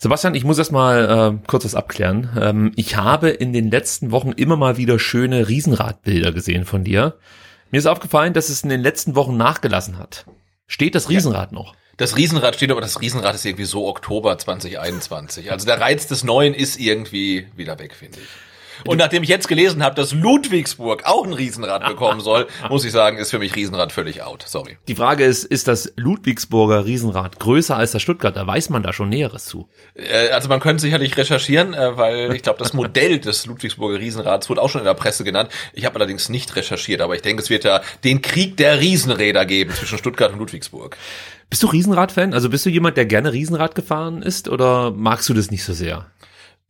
Sebastian, ich muss erst mal äh, kurz was abklären. Ähm, ich habe in den letzten Wochen immer mal wieder schöne Riesenradbilder gesehen von dir. Mir ist aufgefallen, dass es in den letzten Wochen nachgelassen hat. Steht das Riesenrad ja. noch? Das Riesenrad steht, aber das Riesenrad ist irgendwie so Oktober 2021. Also der Reiz des Neuen ist irgendwie wieder weg, finde ich. Und nachdem ich jetzt gelesen habe, dass Ludwigsburg auch ein Riesenrad bekommen soll, muss ich sagen, ist für mich Riesenrad völlig out. Sorry. Die Frage ist, ist das Ludwigsburger Riesenrad größer als das Stuttgarter? Weiß man da schon Näheres zu? Äh, also man könnte sicherlich recherchieren, äh, weil ich glaube, das Modell des Ludwigsburger Riesenrads wurde auch schon in der Presse genannt. Ich habe allerdings nicht recherchiert, aber ich denke, es wird ja den Krieg der Riesenräder geben zwischen Stuttgart und Ludwigsburg. Bist du Riesenrad-Fan? Also bist du jemand, der gerne Riesenrad gefahren ist oder magst du das nicht so sehr?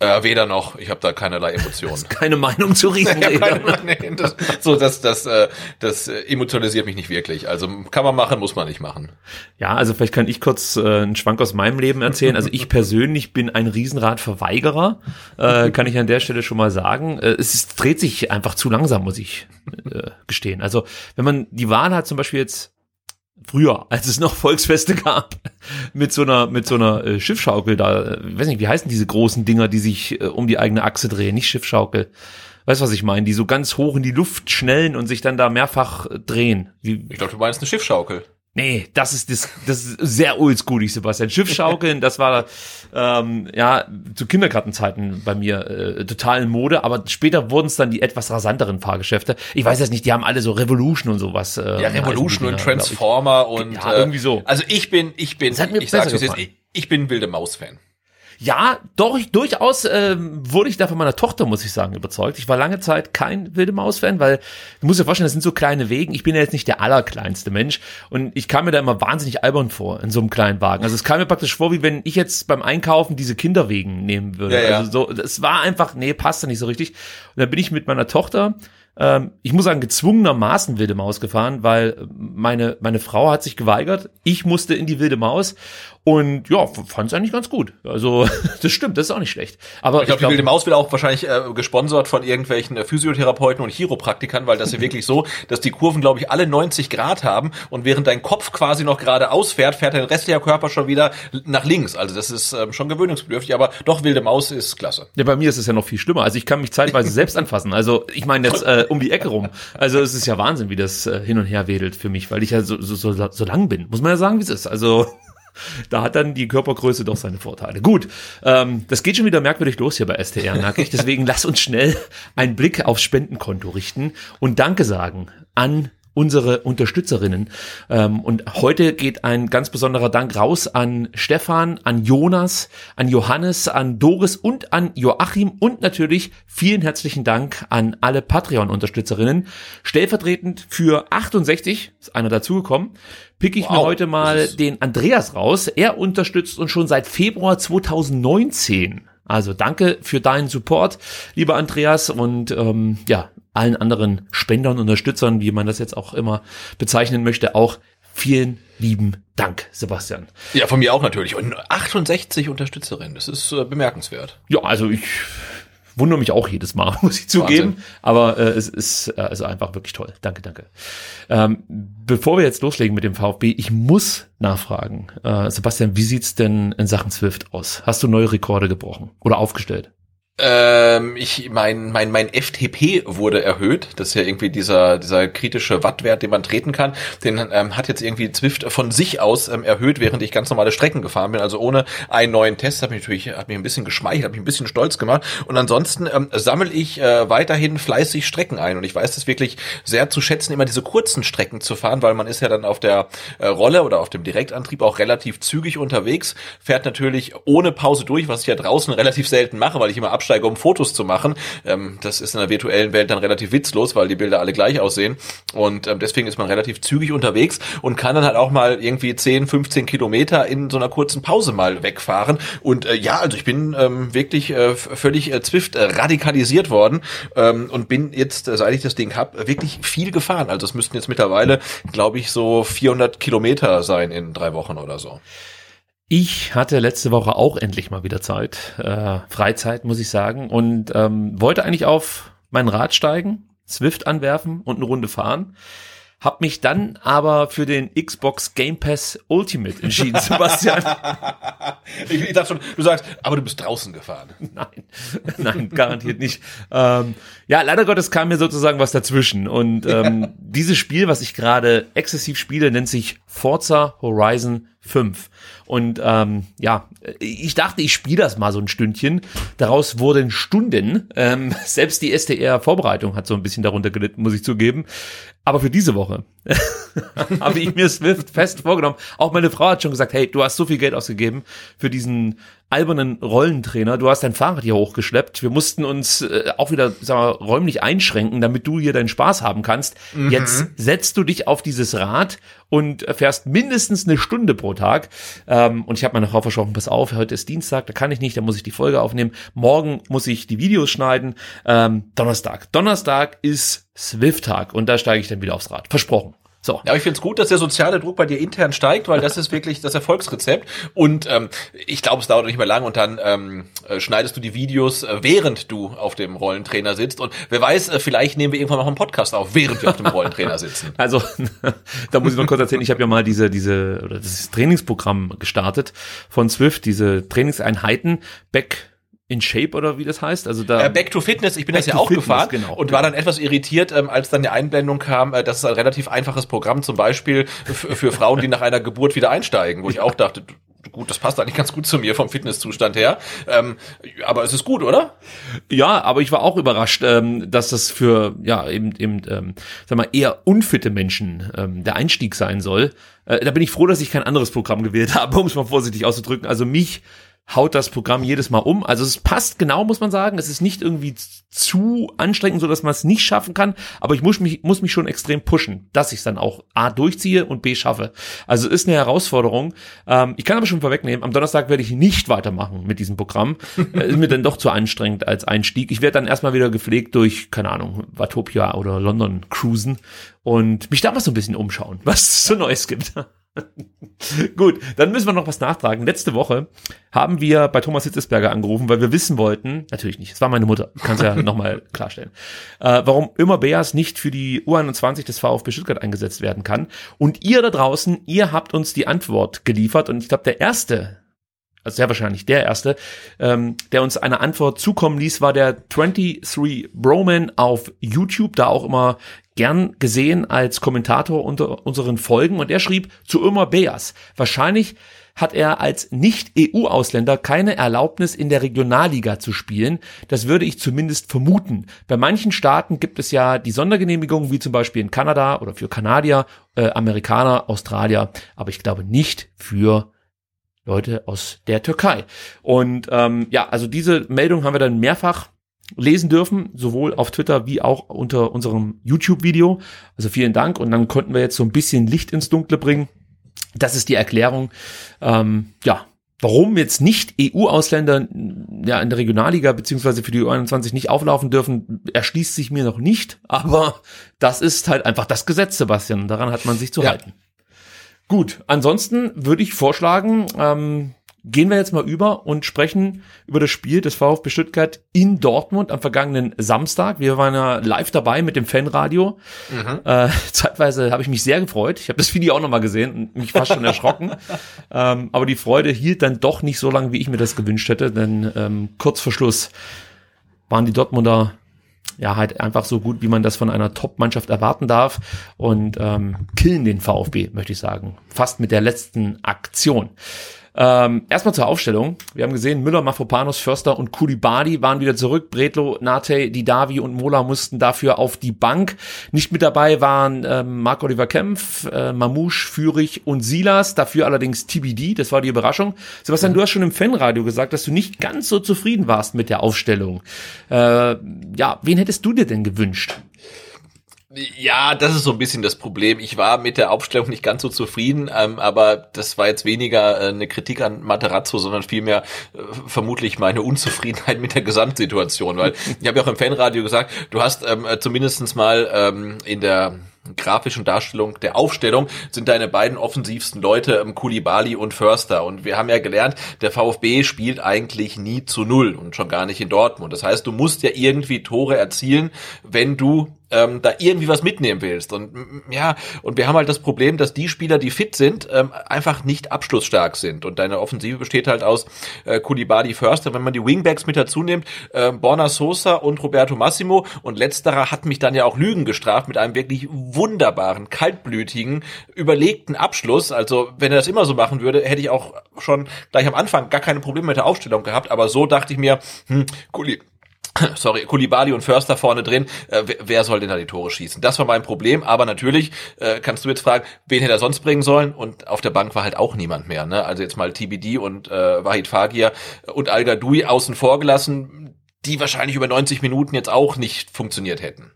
Äh, weder noch, ich habe da keinerlei Emotionen. Keine Meinung zu Riesenrädern. nee, das, so, das, das, äh, das emotionalisiert mich nicht wirklich. Also kann man machen, muss man nicht machen. Ja, also vielleicht kann ich kurz äh, einen Schwank aus meinem Leben erzählen. Also ich persönlich bin ein Riesenradverweigerer, äh, kann ich an der Stelle schon mal sagen. Äh, es ist, dreht sich einfach zu langsam, muss ich äh, gestehen. Also wenn man die Wahl hat, zum Beispiel jetzt früher, als es noch Volksfeste gab, mit so einer mit so einer äh, Schiffschaukel da, äh, weiß nicht, wie heißen diese großen Dinger, die sich äh, um die eigene Achse drehen, nicht Schiffschaukel. Weißt was ich meine? Die so ganz hoch in die Luft schnellen und sich dann da mehrfach äh, drehen. Wie, ich glaube, du meinst eine Schiffschaukel. Nee, das ist das, das ist sehr oldschoolig, Sebastian. Schiffschaukeln, das war ähm, ja zu Kindergartenzeiten bei mir äh, total in Mode, aber später wurden es dann die etwas rasanteren Fahrgeschäfte. Ich weiß jetzt nicht, die haben alle so Revolution und sowas. Äh, ja, Revolution und Transformer und ja, äh, irgendwie so. Also ich bin, ich bin, ich sag's jetzt, ich, ich bin wilde Maus-Fan. Ja, doch, durchaus äh, wurde ich da von meiner Tochter, muss ich sagen, überzeugt. Ich war lange Zeit kein wilde Maus-Fan, weil du musst dir vorstellen, das sind so kleine Wegen. Ich bin ja jetzt nicht der allerkleinste Mensch und ich kam mir da immer wahnsinnig albern vor in so einem kleinen Wagen. Also es kam mir praktisch vor, wie wenn ich jetzt beim Einkaufen diese Kinderwegen nehmen würde. Ja, ja. Also so, das war einfach, nee, passt da nicht so richtig. Und dann bin ich mit meiner Tochter ähm, ich muss sagen, gezwungenermaßen wilde Maus gefahren, weil meine, meine Frau hat sich geweigert. Ich musste in die wilde Maus und ja, fand es eigentlich ganz gut. Also, das stimmt, das ist auch nicht schlecht. Aber ich glaube, glaub, die wilde Maus wird auch wahrscheinlich äh, gesponsert von irgendwelchen äh, Physiotherapeuten und Chiropraktikern, weil das ist wirklich so, dass die Kurven, glaube ich, alle 90 Grad haben und während dein Kopf quasi noch geradeaus fährt, fährt dein restlicher Körper schon wieder nach links. Also das ist ähm, schon gewöhnungsbedürftig, aber doch wilde Maus ist klasse. Ja, bei mir ist es ja noch viel schlimmer. Also ich kann mich zeitweise selbst anfassen. Also ich meine jetzt äh, um die Ecke rum. Also es ist ja Wahnsinn, wie das äh, hin und her wedelt für mich, weil ich ja so, so, so, so lang bin. Muss man ja sagen, wie es ist. Also da hat dann die Körpergröße doch seine Vorteile. Gut, ähm, das geht schon wieder merkwürdig los hier bei STR, merke ich. Deswegen lass uns schnell einen Blick aufs Spendenkonto richten und Danke sagen an unsere Unterstützerinnen. Ähm, und heute geht ein ganz besonderer Dank raus an Stefan, an Jonas, an Johannes, an Doris und an Joachim und natürlich vielen herzlichen Dank an alle Patreon-Unterstützerinnen. Stellvertretend für 68, ist einer dazugekommen, pick ich wow, mir heute mal den Andreas raus. Er unterstützt uns schon seit Februar 2019. Also danke für deinen Support, lieber Andreas. Und ähm, ja, allen anderen Spendern, und Unterstützern, wie man das jetzt auch immer bezeichnen möchte, auch vielen lieben Dank, Sebastian. Ja, von mir auch natürlich. Und 68 Unterstützerinnen, das ist äh, bemerkenswert. Ja, also ich wundere mich auch jedes Mal, muss ich zugeben. Wahnsinn. Aber äh, es ist äh, also einfach wirklich toll. Danke, danke. Ähm, bevor wir jetzt loslegen mit dem VfB, ich muss nachfragen. Äh, Sebastian, wie sieht's denn in Sachen Swift aus? Hast du neue Rekorde gebrochen oder aufgestellt? Ähm, ich, mein, mein, mein FTP wurde erhöht. Das ist ja irgendwie dieser, dieser kritische Wattwert, den man treten kann. Den ähm, hat jetzt irgendwie Zwift von sich aus ähm, erhöht, während ich ganz normale Strecken gefahren bin. Also ohne einen neuen Test. Hat mich natürlich, hat mich ein bisschen geschmeichelt, hat mich ein bisschen stolz gemacht. Und ansonsten ähm, sammle ich äh, weiterhin fleißig Strecken ein. Und ich weiß es wirklich sehr zu schätzen, immer diese kurzen Strecken zu fahren, weil man ist ja dann auf der äh, Rolle oder auf dem Direktantrieb auch relativ zügig unterwegs. Fährt natürlich ohne Pause durch, was ich ja draußen relativ selten mache, weil ich immer absteige, um Fotos zu machen. Ähm, das ist in der virtuellen Welt dann relativ witzlos, weil die Bilder alle gleich aussehen. Und ähm, deswegen ist man relativ zügig unterwegs und kann dann halt auch mal irgendwie 10, 15 Kilometer in so einer kurzen Pause mal wegfahren. Und äh, ja, also ich bin ähm, wirklich äh, völlig äh, Zwift äh, radikalisiert worden ähm, und bin jetzt, äh, seit ich das Ding hab, wirklich viel gefahren. Also es müssten jetzt mittlerweile, glaube ich, so 400 Kilometer sein in drei Wochen oder so. Ich hatte letzte Woche auch endlich mal wieder Zeit, äh, Freizeit muss ich sagen, und ähm, wollte eigentlich auf mein Rad steigen, Swift anwerfen und eine Runde fahren. Hab mich dann aber für den Xbox Game Pass Ultimate entschieden, Sebastian. ich, ich dachte schon, du sagst, aber du bist draußen gefahren. Nein, nein, garantiert nicht. Ähm, ja, leider Gottes kam mir sozusagen was dazwischen. Und ähm, dieses Spiel, was ich gerade exzessiv spiele, nennt sich Forza Horizon 5. Und ähm, ja, ich dachte, ich spiele das mal so ein Stündchen. Daraus wurden Stunden. Ähm, selbst die SDR-Vorbereitung hat so ein bisschen darunter gelitten, muss ich zugeben. Aber für diese Woche habe ich mir Swift fest vorgenommen. Auch meine Frau hat schon gesagt, hey, du hast so viel Geld ausgegeben für diesen albernen Rollentrainer. Du hast dein Fahrrad hier hochgeschleppt. Wir mussten uns äh, auch wieder sagen wir, räumlich einschränken, damit du hier deinen Spaß haben kannst. Mhm. Jetzt setzt du dich auf dieses Rad und fährst mindestens eine Stunde pro Tag. Ähm, und ich habe meine Frau versprochen, pass auf, heute ist Dienstag, da kann ich nicht, da muss ich die Folge aufnehmen. Morgen muss ich die Videos schneiden. Ähm, Donnerstag. Donnerstag ist Swift-Tag und da steige ich dann wieder aufs Rad. Versprochen. So. Ja, ich finde es gut, dass der soziale Druck bei dir intern steigt, weil das ist wirklich das Erfolgsrezept. Und ähm, ich glaube, es dauert nicht mehr lang und dann ähm, äh, schneidest du die Videos, äh, während du auf dem Rollentrainer sitzt. Und wer weiß, äh, vielleicht nehmen wir irgendwann noch einen Podcast auf, während wir auf dem Rollentrainer sitzen. Also, da muss ich noch kurz erzählen, ich habe ja mal diese, diese, oder das Trainingsprogramm gestartet von Swift, diese Trainingseinheiten, Back in Shape oder wie das heißt. Also da äh, Back to Fitness, ich bin das ja auch Fitness, gefahren genau. und war dann etwas irritiert, ähm, als dann die Einblendung kam, äh, das ist ein relativ einfaches Programm, zum Beispiel für Frauen, die nach einer Geburt wieder einsteigen, wo ich auch dachte, gut, das passt eigentlich ganz gut zu mir vom Fitnesszustand her. Ähm, aber es ist gut, oder? Ja, aber ich war auch überrascht, ähm, dass das für ja eben eben ähm, sag mal eher unfitte Menschen ähm, der Einstieg sein soll. Äh, da bin ich froh, dass ich kein anderes Programm gewählt habe, um es mal vorsichtig auszudrücken. Also mich haut das Programm jedes Mal um. Also es passt genau, muss man sagen. Es ist nicht irgendwie zu anstrengend, so dass man es nicht schaffen kann. Aber ich muss mich, muss mich schon extrem pushen, dass ich es dann auch A durchziehe und B schaffe. Also ist eine Herausforderung. Ähm, ich kann aber schon vorwegnehmen, am Donnerstag werde ich nicht weitermachen mit diesem Programm. ist mir dann doch zu anstrengend als Einstieg. Ich werde dann erstmal wieder gepflegt durch, keine Ahnung, Watopia oder London cruisen und mich da mal so ein bisschen umschauen, was es so Neues gibt. Gut, dann müssen wir noch was nachtragen. Letzte Woche haben wir bei Thomas Hitzesberger angerufen, weil wir wissen wollten, natürlich nicht, es war meine Mutter, kann es ja nochmal klarstellen, äh, warum immer Beas nicht für die U21 des VfB Stuttgart eingesetzt werden kann. Und ihr da draußen, ihr habt uns die Antwort geliefert und ich glaube, der erste also sehr wahrscheinlich der erste, ähm, der uns eine Antwort zukommen ließ, war der 23 Broman auf YouTube, da auch immer gern gesehen als Kommentator unter unseren Folgen und er schrieb zu Ömer Beas. Wahrscheinlich hat er als Nicht-EU-Ausländer keine Erlaubnis in der Regionalliga zu spielen. Das würde ich zumindest vermuten. Bei manchen Staaten gibt es ja die Sondergenehmigung, wie zum Beispiel in Kanada oder für Kanadier, äh, Amerikaner, Australier, aber ich glaube nicht für Leute aus der Türkei. Und ähm, ja, also diese Meldung haben wir dann mehrfach lesen dürfen, sowohl auf Twitter wie auch unter unserem YouTube-Video. Also vielen Dank. Und dann konnten wir jetzt so ein bisschen Licht ins Dunkle bringen. Das ist die Erklärung, ähm, ja, warum jetzt nicht EU-Ausländer ja in der Regionalliga beziehungsweise für die U21 nicht auflaufen dürfen, erschließt sich mir noch nicht. Aber das ist halt einfach das Gesetz, Sebastian. Daran hat man sich zu ja. halten. Gut, ansonsten würde ich vorschlagen, ähm, gehen wir jetzt mal über und sprechen über das Spiel des VfB Stuttgart in Dortmund am vergangenen Samstag. Wir waren ja live dabei mit dem Fanradio. Mhm. Äh, zeitweise habe ich mich sehr gefreut. Ich habe das Video auch nochmal gesehen und mich fast schon erschrocken. ähm, aber die Freude hielt dann doch nicht so lange, wie ich mir das gewünscht hätte, denn ähm, kurz vor Schluss waren die Dortmunder ja halt einfach so gut, wie man das von einer Top-Mannschaft erwarten darf und ähm, killen den VfB, möchte ich sagen. Fast mit der letzten Aktion. Ähm, erstmal zur Aufstellung. Wir haben gesehen, Müller, Mafropanos, Förster und Kulibadi waren wieder zurück. Bretlo, Nate, Didavi und Mola mussten dafür auf die Bank. Nicht mit dabei waren ähm, Marc-Oliver Kempf, äh, Mamouche, Fürich und Silas. Dafür allerdings TBD. Das war die Überraschung. Sebastian, du hast schon im Fanradio gesagt, dass du nicht ganz so zufrieden warst mit der Aufstellung. Äh, ja, wen hättest du dir denn gewünscht? Ja, das ist so ein bisschen das Problem. Ich war mit der Aufstellung nicht ganz so zufrieden, ähm, aber das war jetzt weniger äh, eine Kritik an Materazzo, sondern vielmehr äh, vermutlich meine Unzufriedenheit mit der Gesamtsituation, weil ich habe ja auch im Fanradio gesagt, du hast ähm, zumindestens mal ähm, in der grafischen Darstellung der Aufstellung sind deine beiden offensivsten Leute ähm, Kulibali und Förster. Und wir haben ja gelernt, der VfB spielt eigentlich nie zu null und schon gar nicht in Dortmund. Das heißt, du musst ja irgendwie Tore erzielen, wenn du ähm, da irgendwie was mitnehmen willst. Und ja, und wir haben halt das Problem, dass die Spieler, die fit sind, ähm, einfach nicht abschlussstark sind. Und deine Offensive besteht halt aus äh, Kulibadi Förster. Wenn man die Wingbacks mit dazu nimmt, äh, Borna Sosa und Roberto Massimo. Und letzterer hat mich dann ja auch Lügen gestraft mit einem wirklich wunderbaren, kaltblütigen, überlegten Abschluss. Also wenn er das immer so machen würde, hätte ich auch schon gleich am Anfang gar keine Probleme mit der Aufstellung gehabt. Aber so dachte ich mir, hm, Kuli sorry, Kulibali und Förster vorne drin, äh, wer soll denn da die Tore schießen? Das war mein Problem, aber natürlich äh, kannst du jetzt fragen, wen hätte er sonst bringen sollen? Und auf der Bank war halt auch niemand mehr. Ne? Also jetzt mal TBD und äh, Wahid Fagir und Al Gadoui außen vor gelassen, die wahrscheinlich über 90 Minuten jetzt auch nicht funktioniert hätten.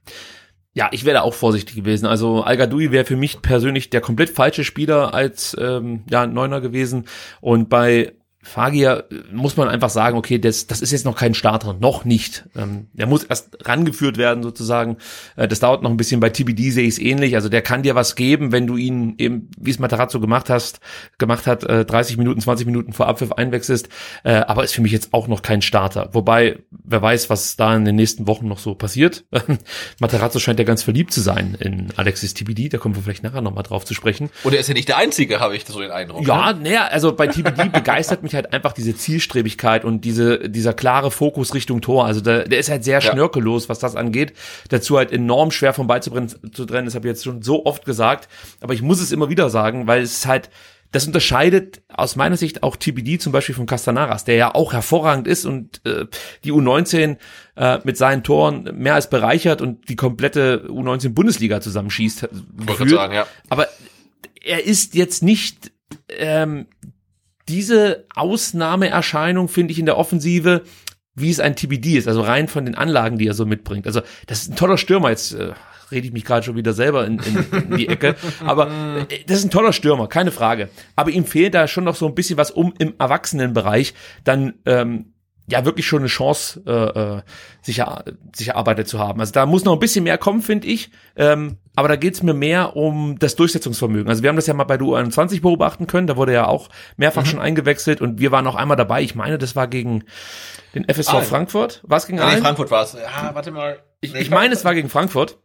Ja, ich wäre auch vorsichtig gewesen. Also Al Gadoui wäre für mich persönlich der komplett falsche Spieler als ähm, ja, Neuner gewesen. Und bei Fagier muss man einfach sagen, okay, das, das ist jetzt noch kein Starter, noch nicht. Ähm, der muss erst rangeführt werden sozusagen. Äh, das dauert noch ein bisschen. Bei TBD sehe ich es ähnlich. Also der kann dir was geben, wenn du ihn eben, wie es Matarazzo gemacht hast, gemacht hat, äh, 30 Minuten, 20 Minuten vor Abpfiff einwechselst. Äh, aber ist für mich jetzt auch noch kein Starter. Wobei, wer weiß, was da in den nächsten Wochen noch so passiert. Matarazzo scheint ja ganz verliebt zu sein in Alexis TBD. Da kommen wir vielleicht nachher nochmal drauf zu sprechen. Und er ist ja nicht der Einzige, habe ich so den Eindruck. Ja, ne? naja, also bei TBD begeistert mich mich halt einfach diese Zielstrebigkeit und diese, dieser klare Fokus Richtung Tor. Also der, der ist halt sehr ja. schnörkellos, was das angeht. Dazu halt enorm schwer vom Ball zu trennen, zu trennen. Das habe ich jetzt schon so oft gesagt. Aber ich muss es immer wieder sagen, weil es halt, das unterscheidet aus meiner Sicht auch TBD zum Beispiel von Castanaras, der ja auch hervorragend ist und äh, die U19 äh, mit seinen Toren mehr als bereichert und die komplette U19 Bundesliga zusammenschießt. Sagen, ja. Aber er ist jetzt nicht ähm, diese Ausnahmeerscheinung finde ich in der Offensive, wie es ein TBD ist, also rein von den Anlagen, die er so mitbringt. Also das ist ein toller Stürmer. Jetzt äh, rede ich mich gerade schon wieder selber in, in, in die Ecke. Aber äh, das ist ein toller Stürmer, keine Frage. Aber ihm fehlt da schon noch so ein bisschen was, um im Erwachsenenbereich dann ähm, ja wirklich schon eine Chance äh, äh, sich, sich erarbeitet zu haben. Also da muss noch ein bisschen mehr kommen, finde ich. Ähm, aber da geht's mir mehr um das Durchsetzungsvermögen. Also wir haben das ja mal bei der U21 beobachten können, da wurde ja auch mehrfach mhm. schon eingewechselt und wir waren auch einmal dabei. Ich meine, das war gegen den FSV ah, Frankfurt. Was gegen ja, nee, Frankfurt war es. Ja, warte mal. Ich, ich meine, es war gegen Frankfurt.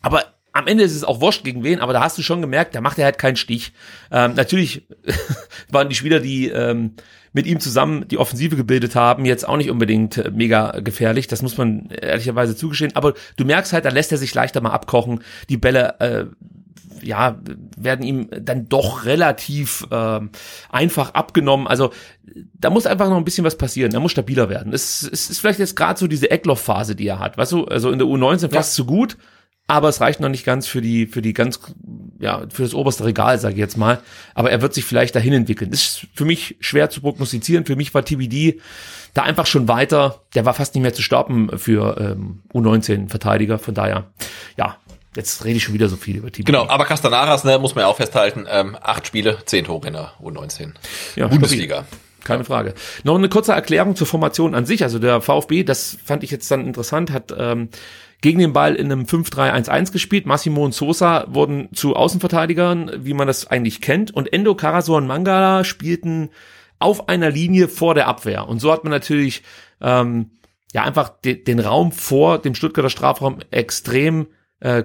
Aber am Ende ist es auch wurscht gegen wen, aber da hast du schon gemerkt, da macht er halt keinen Stich. Ähm, natürlich waren die Spieler, die ähm, mit ihm zusammen die Offensive gebildet haben, jetzt auch nicht unbedingt äh, mega gefährlich. Das muss man ehrlicherweise zugestehen. Aber du merkst halt, da lässt er sich leichter mal abkochen. Die Bälle, äh, ja, werden ihm dann doch relativ äh, einfach abgenommen. Also da muss einfach noch ein bisschen was passieren. Er muss stabiler werden. Es, es ist vielleicht jetzt gerade so diese Eckloff-Phase, die er hat. Weißt du, also in der U19 fast ja. zu gut aber es reicht noch nicht ganz für die für die ganz ja für das oberste Regal sage ich jetzt mal aber er wird sich vielleicht dahin entwickeln das ist für mich schwer zu prognostizieren für mich war TBD da einfach schon weiter der war fast nicht mehr zu stoppen für ähm, U19 Verteidiger von daher ja Jetzt rede ich schon wieder so viel über TBD. Genau, aber Castanaras, ne, muss man ja auch festhalten, ähm, acht Spiele, zehn Tore in der U19. Ja, Bundesliga. Keine Frage. Noch eine kurze Erklärung zur Formation an sich. Also der VfB, das fand ich jetzt dann interessant, hat ähm, gegen den Ball in einem 5-3-1-1 gespielt. Massimo und Sosa wurden zu Außenverteidigern, wie man das eigentlich kennt. Und Endo, Karasor und Mangala spielten auf einer Linie vor der Abwehr. Und so hat man natürlich ähm, ja einfach de den Raum vor dem Stuttgarter Strafraum extrem äh,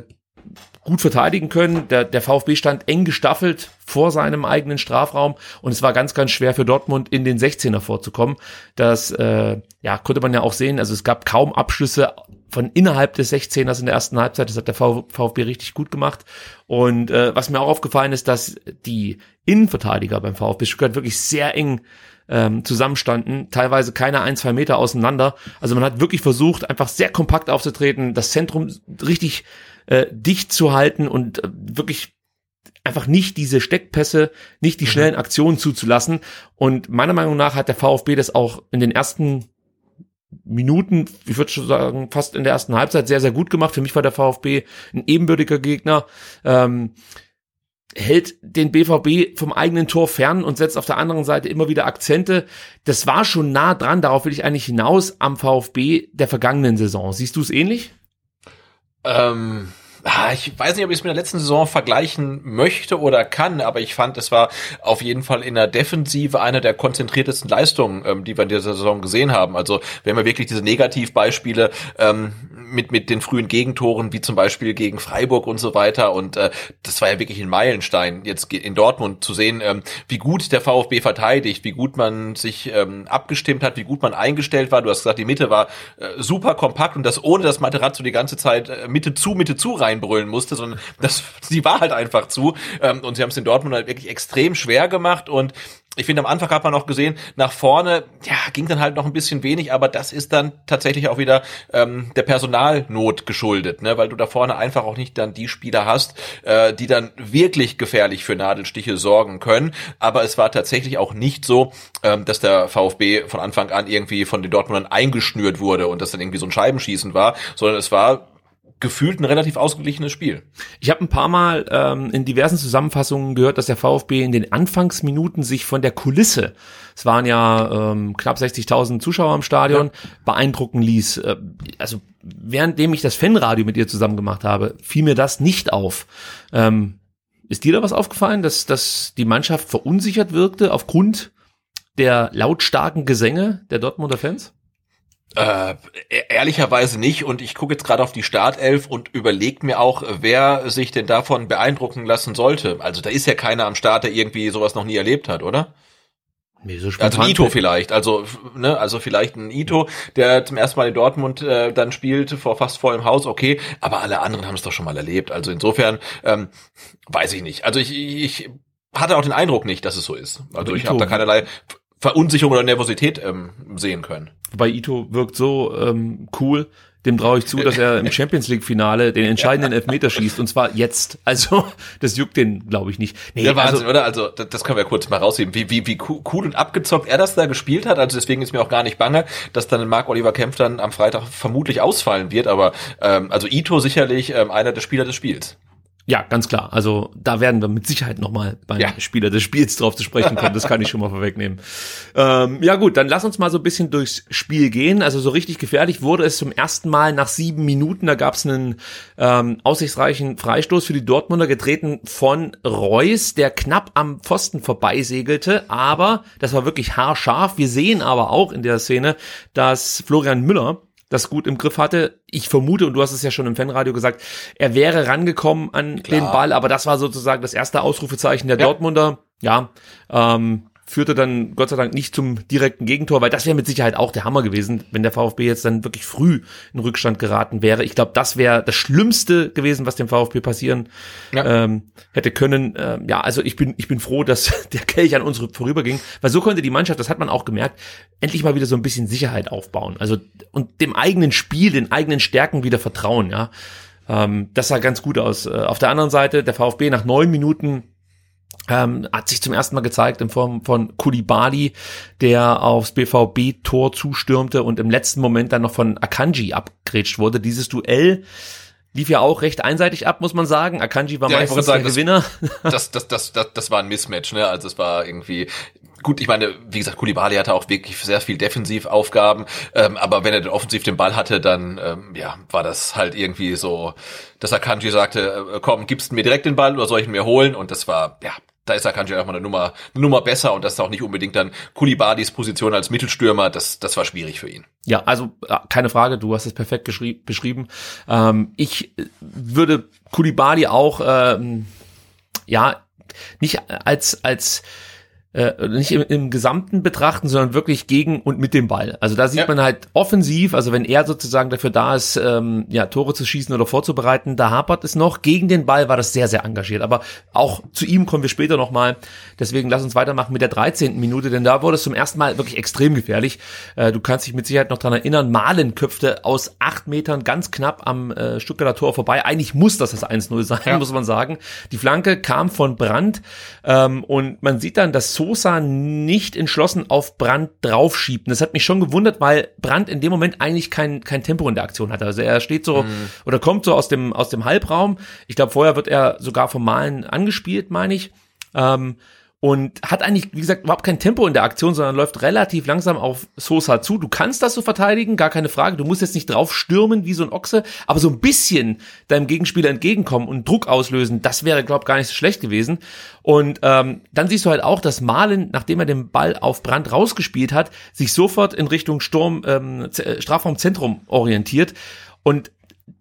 gut verteidigen können. Der, der VfB stand eng gestaffelt vor seinem eigenen Strafraum und es war ganz, ganz schwer für Dortmund in den 16er vorzukommen. Das äh, ja, konnte man ja auch sehen. Also es gab kaum Abschlüsse von innerhalb des 16ers in der ersten Halbzeit. Das hat der VfB richtig gut gemacht. Und äh, was mir auch aufgefallen ist, dass die Innenverteidiger beim VfB Stuttgart wirklich sehr eng ähm, zusammenstanden, teilweise keine ein, zwei Meter auseinander. Also man hat wirklich versucht, einfach sehr kompakt aufzutreten, das Zentrum richtig äh, dicht zu halten und äh, wirklich einfach nicht diese Steckpässe, nicht die mhm. schnellen Aktionen zuzulassen. Und meiner Meinung nach hat der VfB das auch in den ersten Minuten, ich würde schon sagen, fast in der ersten Halbzeit sehr, sehr gut gemacht. Für mich war der VfB ein ebenbürtiger Gegner. Ähm, hält den BVB vom eigenen Tor fern und setzt auf der anderen Seite immer wieder Akzente. Das war schon nah dran, darauf will ich eigentlich hinaus, am VfB der vergangenen Saison. Siehst du es ähnlich? Ähm, ich weiß nicht, ob ich es mit der letzten Saison vergleichen möchte oder kann, aber ich fand, es war auf jeden Fall in der Defensive eine der konzentriertesten Leistungen, ähm, die wir in dieser Saison gesehen haben. Also wenn wir wirklich diese Negativbeispiele ähm, mit mit den frühen Gegentoren, wie zum Beispiel gegen Freiburg und so weiter, und äh, das war ja wirklich ein Meilenstein, jetzt in Dortmund zu sehen, ähm, wie gut der VfB verteidigt, wie gut man sich ähm, abgestimmt hat, wie gut man eingestellt war. Du hast gesagt, die Mitte war äh, super kompakt und das ohne, dass Materazzo die ganze Zeit äh, Mitte zu, Mitte zu rein reinbrüllen musste, sondern das, sie war halt einfach zu. Ähm, und sie haben es in Dortmund halt wirklich extrem schwer gemacht und ich finde, am Anfang hat man auch gesehen, nach vorne, ja, ging dann halt noch ein bisschen wenig, aber das ist dann tatsächlich auch wieder ähm, der Personalnot geschuldet, ne? weil du da vorne einfach auch nicht dann die Spieler hast, äh, die dann wirklich gefährlich für Nadelstiche sorgen können. Aber es war tatsächlich auch nicht so, ähm, dass der VfB von Anfang an irgendwie von den Dortmundern eingeschnürt wurde und das dann irgendwie so ein Scheibenschießen war, sondern es war gefühlt ein relativ ausgeglichenes Spiel. Ich habe ein paar Mal ähm, in diversen Zusammenfassungen gehört, dass der VfB in den Anfangsminuten sich von der Kulisse, es waren ja ähm, knapp 60.000 Zuschauer im Stadion, ja. beeindrucken ließ. Äh, also währenddem ich das Fanradio mit ihr zusammen gemacht habe, fiel mir das nicht auf. Ähm, ist dir da was aufgefallen, dass, dass die Mannschaft verunsichert wirkte aufgrund der lautstarken Gesänge der Dortmunder Fans? Äh, e-, ehrlicherweise nicht und ich gucke jetzt gerade auf die Startelf und überlege mir auch, wer sich denn davon beeindrucken lassen sollte. Also da ist ja keiner am Start, der irgendwie sowas noch nie erlebt hat, oder? Nee, so also ein Ito vielleicht, also ne, also vielleicht ein Ito, der zum ersten Mal in Dortmund äh, dann spielt vor fast vollem Haus, okay, aber alle anderen haben es doch schon mal erlebt. Also insofern ähm, weiß ich nicht. Also ich, ich hatte auch den Eindruck nicht, dass es so ist. Also ich habe da keinerlei Verunsicherung oder Nervosität ähm, sehen können. Wobei Ito wirkt so ähm, cool, dem traue ich zu, dass er im Champions League Finale den entscheidenden Elfmeter schießt und zwar jetzt. Also das juckt den, glaube ich nicht. Nee, ja, Wahnsinn, also, oder? Also das, können wir kurz mal rausheben, wie, wie, wie cool und abgezockt er das da gespielt hat. Also deswegen ist mir auch gar nicht bange, dass dann Marc Oliver Kempf dann am Freitag vermutlich ausfallen wird. Aber ähm, also Ito sicherlich ähm, einer der Spieler des Spiels. Ja, ganz klar. Also da werden wir mit Sicherheit nochmal beim ja. Spieler des Spiels drauf zu sprechen kommen. Das kann ich schon mal vorwegnehmen. Ähm, ja gut, dann lass uns mal so ein bisschen durchs Spiel gehen. Also so richtig gefährlich wurde es zum ersten Mal nach sieben Minuten. Da gab es einen ähm, aussichtsreichen Freistoß für die Dortmunder, getreten von Reus, der knapp am Pfosten vorbeisegelte. Aber das war wirklich haarscharf. Wir sehen aber auch in der Szene, dass Florian Müller das gut im Griff hatte. Ich vermute, und du hast es ja schon im Fanradio gesagt, er wäre rangekommen an Klar. den Ball, aber das war sozusagen das erste Ausrufezeichen der ja. Dortmunder. Ja, ähm, führte dann Gott sei Dank nicht zum direkten Gegentor, weil das wäre mit Sicherheit auch der Hammer gewesen, wenn der VfB jetzt dann wirklich früh in Rückstand geraten wäre. Ich glaube, das wäre das Schlimmste gewesen, was dem VfB passieren ja. ähm, hätte können. Ähm, ja, also ich bin ich bin froh, dass der Kelch an uns vorüberging, weil so konnte die Mannschaft, das hat man auch gemerkt, endlich mal wieder so ein bisschen Sicherheit aufbauen. Also und dem eigenen Spiel, den eigenen Stärken wieder vertrauen. Ja, ähm, das sah ganz gut aus. Äh, auf der anderen Seite der VfB nach neun Minuten ähm, hat sich zum ersten Mal gezeigt in Form von Kulibali, der aufs BVB-Tor zustürmte und im letzten Moment dann noch von Akanji abgrätscht wurde. Dieses Duell lief ja auch recht einseitig ab, muss man sagen. Akanji war ja, meistens sagen, der das, Gewinner. Das, das, das, das, das war ein Mismatch, ne? Also es war irgendwie gut, ich meine, wie gesagt, Kulibali hatte auch wirklich sehr viel Defensivaufgaben, ähm, aber wenn er den offensiv den Ball hatte, dann ähm, ja, war das halt irgendwie so, dass Akanji sagte, äh, komm, gibst du mir direkt den Ball oder soll ich ihn mir holen? Und das war, ja, da ist Akanji einfach eine Nummer, eine Nummer besser und das ist auch nicht unbedingt dann Kulibadis Position als Mittelstürmer, das, das war schwierig für ihn. Ja, also keine Frage, du hast es perfekt beschrieben. Ähm, ich würde Kulibadi auch, ähm, ja, nicht als, als äh, nicht im, im Gesamten betrachten, sondern wirklich gegen und mit dem Ball. Also da sieht ja. man halt offensiv, also wenn er sozusagen dafür da ist, ähm, ja, Tore zu schießen oder vorzubereiten, da hapert es noch. Gegen den Ball war das sehr, sehr engagiert. Aber auch zu ihm kommen wir später nochmal. Deswegen lass uns weitermachen mit der 13. Minute, denn da wurde es zum ersten Mal wirklich extrem gefährlich. Äh, du kannst dich mit Sicherheit noch dran erinnern, Malen köpfte aus acht Metern ganz knapp am äh, Stuttgarter Tor vorbei. Eigentlich muss das das 1-0 sein, ja. muss man sagen. Die Flanke kam von Brandt ähm, und man sieht dann, dass Sosa nicht entschlossen auf Brandt draufschiebt. Und das hat mich schon gewundert, weil Brandt in dem Moment eigentlich kein, kein Tempo in der Aktion hatte. Also er steht so mhm. oder kommt so aus dem, aus dem Halbraum. Ich glaube, vorher wird er sogar vom Malen angespielt, meine ich. Ähm, und hat eigentlich, wie gesagt, überhaupt kein Tempo in der Aktion, sondern läuft relativ langsam auf Sosa zu. Du kannst das so verteidigen, gar keine Frage. Du musst jetzt nicht drauf stürmen wie so ein Ochse, aber so ein bisschen deinem Gegenspieler entgegenkommen und Druck auslösen, das wäre, glaub, gar nicht so schlecht gewesen. Und ähm, dann siehst du halt auch, dass Malen, nachdem er den Ball auf Brand rausgespielt hat, sich sofort in Richtung Sturm, ähm, Strafraumzentrum orientiert. Und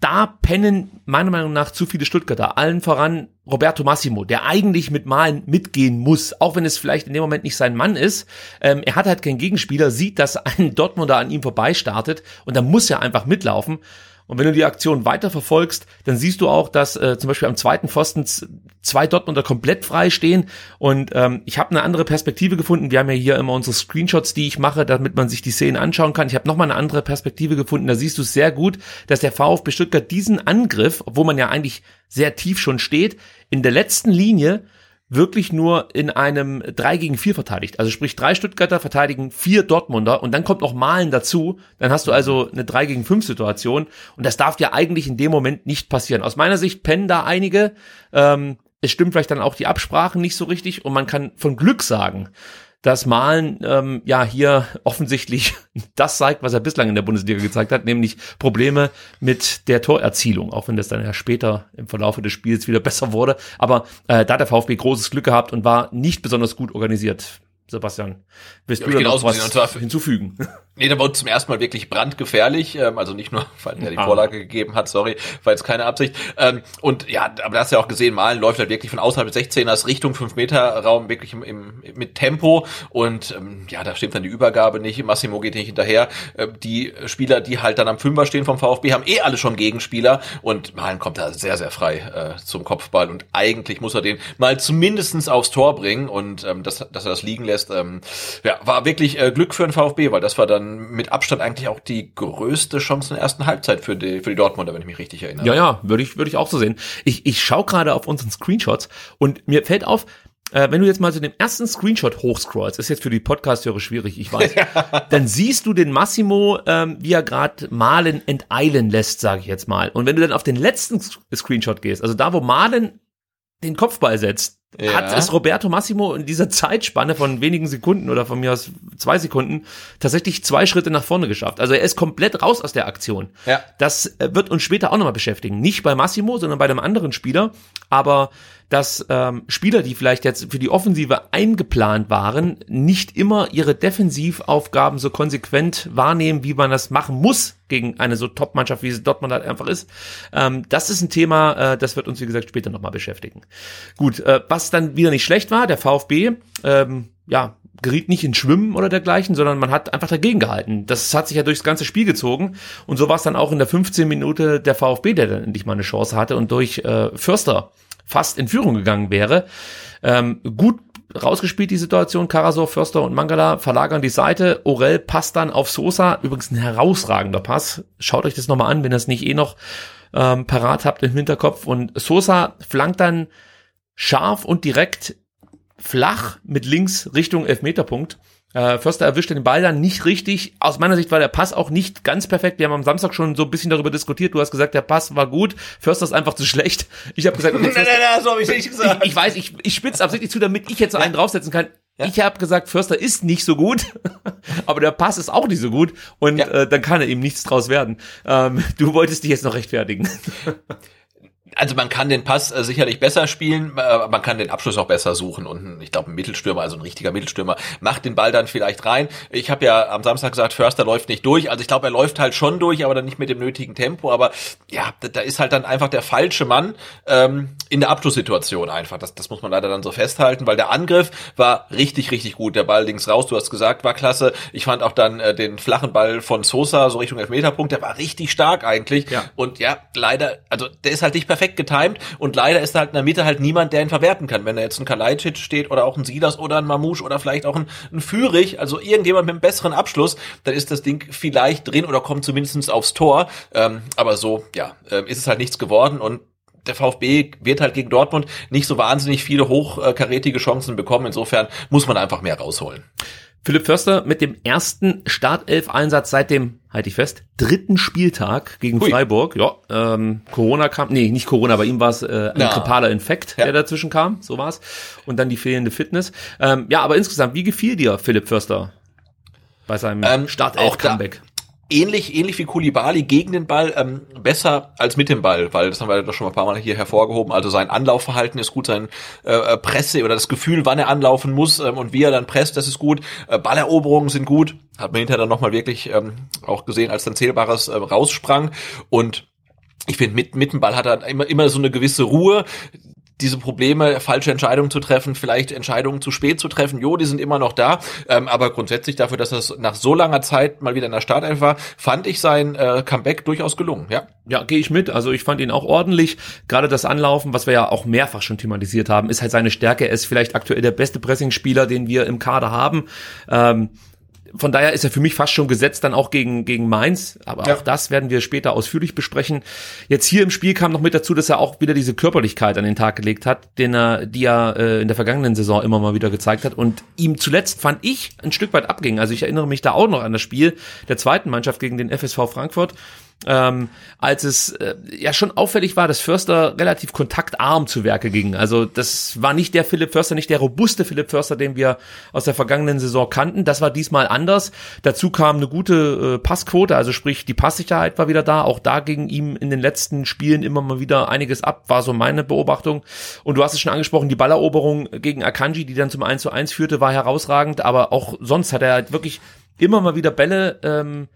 da pennen meiner Meinung nach zu viele Stuttgarter. Allen voran Roberto Massimo, der eigentlich mit Malen mitgehen muss, auch wenn es vielleicht in dem Moment nicht sein Mann ist. Ähm, er hat halt keinen Gegenspieler, sieht, dass ein Dortmunder an ihm vorbei startet und dann muss er einfach mitlaufen. Und wenn du die Aktion weiter verfolgst, dann siehst du auch, dass äh, zum Beispiel am zweiten Pfosten zwei Dortmunder komplett frei stehen. Und ähm, ich habe eine andere Perspektive gefunden. Wir haben ja hier immer unsere Screenshots, die ich mache, damit man sich die Szenen anschauen kann. Ich habe nochmal eine andere Perspektive gefunden. Da siehst du sehr gut, dass der VfB Stuttgart diesen Angriff, obwohl man ja eigentlich sehr tief schon steht, in der letzten Linie wirklich nur in einem 3 gegen 4 verteidigt. Also sprich, drei Stuttgarter verteidigen vier Dortmunder und dann kommt noch Malen dazu. Dann hast du also eine 3 gegen 5 Situation und das darf ja eigentlich in dem Moment nicht passieren. Aus meiner Sicht pennen da einige. Ähm, es stimmt vielleicht dann auch die Absprachen nicht so richtig und man kann von Glück sagen, dass Malen ähm, ja hier offensichtlich das zeigt, was er bislang in der Bundesliga gezeigt hat, nämlich Probleme mit der Torerzielung, auch wenn das dann ja später im Verlauf des Spiels wieder besser wurde. Aber äh, da hat der VfB großes Glück gehabt und war nicht besonders gut organisiert. Sebastian, willst ja, du da noch was hinzufügen? Nee, da war zum ersten Mal wirklich brandgefährlich, ähm, also nicht nur, weil er die ah. Vorlage gegeben hat, sorry, war jetzt keine Absicht. Ähm, und ja, aber da hast ja auch gesehen, Malen läuft halt wirklich von außerhalb des 16ers Richtung 5-Meter-Raum wirklich im, im, mit Tempo und ähm, ja, da stimmt dann die Übergabe nicht, Massimo geht nicht hinterher. Äh, die Spieler, die halt dann am Fünfer stehen vom VfB, haben eh alle schon Gegenspieler und Malen kommt da sehr, sehr frei äh, zum Kopfball und eigentlich muss er den mal zumindestens aufs Tor bringen und ähm, dass, dass er das liegen lässt, ähm, ja, war wirklich äh, Glück für den VfB, weil das war dann mit Abstand eigentlich auch die größte Chance in der ersten Halbzeit für die, für die Dortmunder, wenn ich mich richtig erinnere. Ja, ja, würde ich, würde ich auch so sehen. Ich, ich schaue gerade auf unseren Screenshots und mir fällt auf, äh, wenn du jetzt mal zu dem ersten Screenshot hochscrollst, ist jetzt für die Podcast-Hörer schwierig, ich weiß, dann siehst du den Massimo, ähm, wie er gerade Malen enteilen lässt, sage ich jetzt mal. Und wenn du dann auf den letzten Screenshot gehst, also da, wo Malen den Kopfball setzt, ja. hat es Roberto Massimo in dieser Zeitspanne von wenigen Sekunden oder von mir aus zwei Sekunden tatsächlich zwei Schritte nach vorne geschafft. Also er ist komplett raus aus der Aktion. Ja. Das äh, wird uns später auch nochmal beschäftigen. Nicht bei Massimo, sondern bei einem anderen Spieler. Aber dass ähm, Spieler, die vielleicht jetzt für die Offensive eingeplant waren, nicht immer ihre Defensivaufgaben so konsequent wahrnehmen, wie man das machen muss gegen eine so Top-Mannschaft, wie es Dortmund halt einfach ist. Ähm, das ist ein Thema, äh, das wird uns, wie gesagt, später nochmal beschäftigen. Gut, äh, was dann wieder nicht schlecht war, der VfB, ähm, ja, geriet nicht in Schwimmen oder dergleichen, sondern man hat einfach dagegen gehalten. Das hat sich ja durchs ganze Spiel gezogen und so war es dann auch in der 15 Minute der VfB, der dann endlich mal eine Chance hatte und durch äh, Förster fast in Führung gegangen wäre. Ähm, gut rausgespielt die Situation. Karasor, Förster und Mangala verlagern die Seite. Orel passt dann auf Sosa. Übrigens ein herausragender Pass. Schaut euch das nochmal an, wenn ihr es nicht eh noch ähm, parat habt im Hinterkopf. Und Sosa flankt dann scharf und direkt flach mit links Richtung Elfmeterpunkt. Äh, Förster erwischte den Ball dann nicht richtig. Aus meiner Sicht war der Pass auch nicht ganz perfekt. Wir haben am Samstag schon so ein bisschen darüber diskutiert. Du hast gesagt, der Pass war gut. Förster ist einfach zu schlecht. Ich habe gesagt, okay, nein, nein, nein, so habe ich nicht gesagt. Ich, ich weiß, ich, ich spitze absichtlich zu, damit ich jetzt so einen draufsetzen kann. Ja. Ich habe gesagt, Förster ist nicht so gut, aber der Pass ist auch nicht so gut und ja. äh, dann kann er eben nichts draus werden. Ähm, du wolltest dich jetzt noch rechtfertigen. Also man kann den Pass äh, sicherlich besser spielen, äh, man kann den Abschluss auch besser suchen und ich glaube ein Mittelstürmer, also ein richtiger Mittelstürmer, macht den Ball dann vielleicht rein. Ich habe ja am Samstag gesagt, Förster läuft nicht durch. Also ich glaube, er läuft halt schon durch, aber dann nicht mit dem nötigen Tempo. Aber ja, da, da ist halt dann einfach der falsche Mann ähm, in der Abschlusssituation einfach. Das, das muss man leider dann so festhalten, weil der Angriff war richtig, richtig gut. Der Ball links raus, du hast gesagt, war klasse. Ich fand auch dann äh, den flachen Ball von Sosa so Richtung Elfmeterpunkt, der war richtig stark eigentlich. Ja. Und ja, leider, also der ist halt nicht perfekt getimed und leider ist da halt in der Mitte halt niemand, der ihn verwerten kann. Wenn da jetzt ein Kalajdzic steht oder auch ein Silas oder ein Mamouche oder vielleicht auch ein, ein Führig, also irgendjemand mit einem besseren Abschluss, dann ist das Ding vielleicht drin oder kommt zumindest aufs Tor. Ähm, aber so, ja, äh, ist es halt nichts geworden und der VfB wird halt gegen Dortmund nicht so wahnsinnig viele hochkarätige Chancen bekommen. Insofern muss man einfach mehr rausholen. Philipp Förster mit dem ersten Startelf-Einsatz seit dem, halte ich fest, dritten Spieltag gegen Hui. Freiburg. Ja, ähm, Corona kam, nee, nicht Corona, bei ihm war es äh, ein ja. grippaler Infekt, ja. der dazwischen kam, so war's. Und dann die fehlende Fitness. Ähm, ja, aber insgesamt, wie gefiel dir Philipp Förster bei seinem ähm, Startelf-Comeback? Ähnlich, ähnlich wie Kulibali gegen den Ball, ähm, besser als mit dem Ball, weil das haben wir doch schon ein paar Mal hier hervorgehoben. Also sein Anlaufverhalten ist gut, sein äh, äh, Presse oder das Gefühl, wann er anlaufen muss ähm, und wie er dann presst, das ist gut. Äh, Balleroberungen sind gut. Hat man hinterher dann nochmal wirklich ähm, auch gesehen, als dann Zählbares äh, raussprang. Und ich finde, mit, mit dem Ball hat er immer, immer so eine gewisse Ruhe diese Probleme, falsche Entscheidungen zu treffen, vielleicht Entscheidungen zu spät zu treffen, jo, die sind immer noch da. Ähm, aber grundsätzlich dafür, dass es nach so langer Zeit mal wieder in der Startelf war, fand ich sein äh, Comeback durchaus gelungen. Ja, ja, gehe ich mit. Also ich fand ihn auch ordentlich. Gerade das Anlaufen, was wir ja auch mehrfach schon thematisiert haben, ist halt seine Stärke. Er ist vielleicht aktuell der beste Pressing-Spieler, den wir im Kader haben. Ähm, von daher ist er für mich fast schon gesetzt dann auch gegen, gegen Mainz. Aber ja. auch das werden wir später ausführlich besprechen. Jetzt hier im Spiel kam noch mit dazu, dass er auch wieder diese Körperlichkeit an den Tag gelegt hat, den er, die er äh, in der vergangenen Saison immer mal wieder gezeigt hat. Und ihm zuletzt fand ich ein Stück weit abging. Also ich erinnere mich da auch noch an das Spiel der zweiten Mannschaft gegen den FSV Frankfurt ähm, als es äh, ja schon auffällig war, dass Förster relativ kontaktarm zu Werke ging. Also das war nicht der Philipp Förster, nicht der robuste Philipp Förster, den wir aus der vergangenen Saison kannten. Das war diesmal anders. Dazu kam eine gute äh, Passquote, also sprich die Passsicherheit war wieder da. Auch da ging ihm in den letzten Spielen immer mal wieder einiges ab, war so meine Beobachtung. Und du hast es schon angesprochen, die Balleroberung gegen Akanji, die dann zum 1 zu 1 führte, war herausragend. Aber auch sonst hat er halt wirklich immer mal wieder Bälle ähm,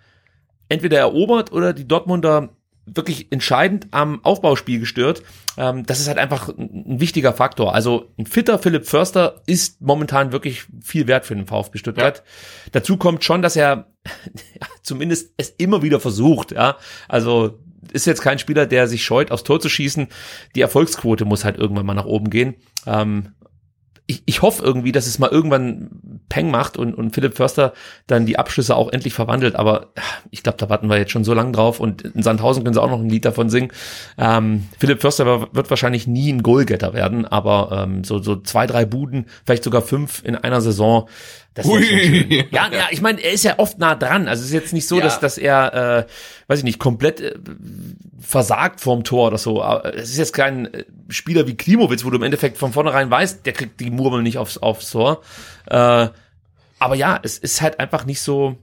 entweder erobert oder die Dortmunder wirklich entscheidend am Aufbauspiel gestört. Ähm, das ist halt einfach ein, wichtiger Faktor. Also ein fitter Philipp Förster ist momentan wirklich viel wert für den VfB Stuttgart. Ja. Dazu kommt schon, dass er ja, zumindest es immer wieder versucht. Ja, also ist jetzt kein Spieler, der sich scheut, aufs Tor zu schießen. Die Erfolgsquote muss halt irgendwann mal nach oben gehen. Ähm, ich, ich hoffe irgendwie, dass es mal irgendwann Peng macht und, und Philipp Förster dann die Abschlüsse auch endlich verwandelt. Aber ich glaube, da warten wir jetzt schon so lange drauf und in Sandhausen können sie auch noch ein Lied davon singen. Ähm, Philipp Förster wird wahrscheinlich nie ein Goalgetter werden, aber ähm, so, so zwei, drei Buden, vielleicht sogar fünf in einer Saison, das ist ja, ja, ja, ich meine, er ist ja oft nah dran. Also es ist jetzt nicht so, ja. dass, dass er, äh, weiß ich nicht, komplett äh, versagt vorm Tor oder so. Aber es ist jetzt kein äh, Spieler wie Klimowitz, wo du im Endeffekt von vornherein weißt, der kriegt die Murmel nicht aufs, aufs Tor. Äh, aber ja, es ist halt einfach nicht so,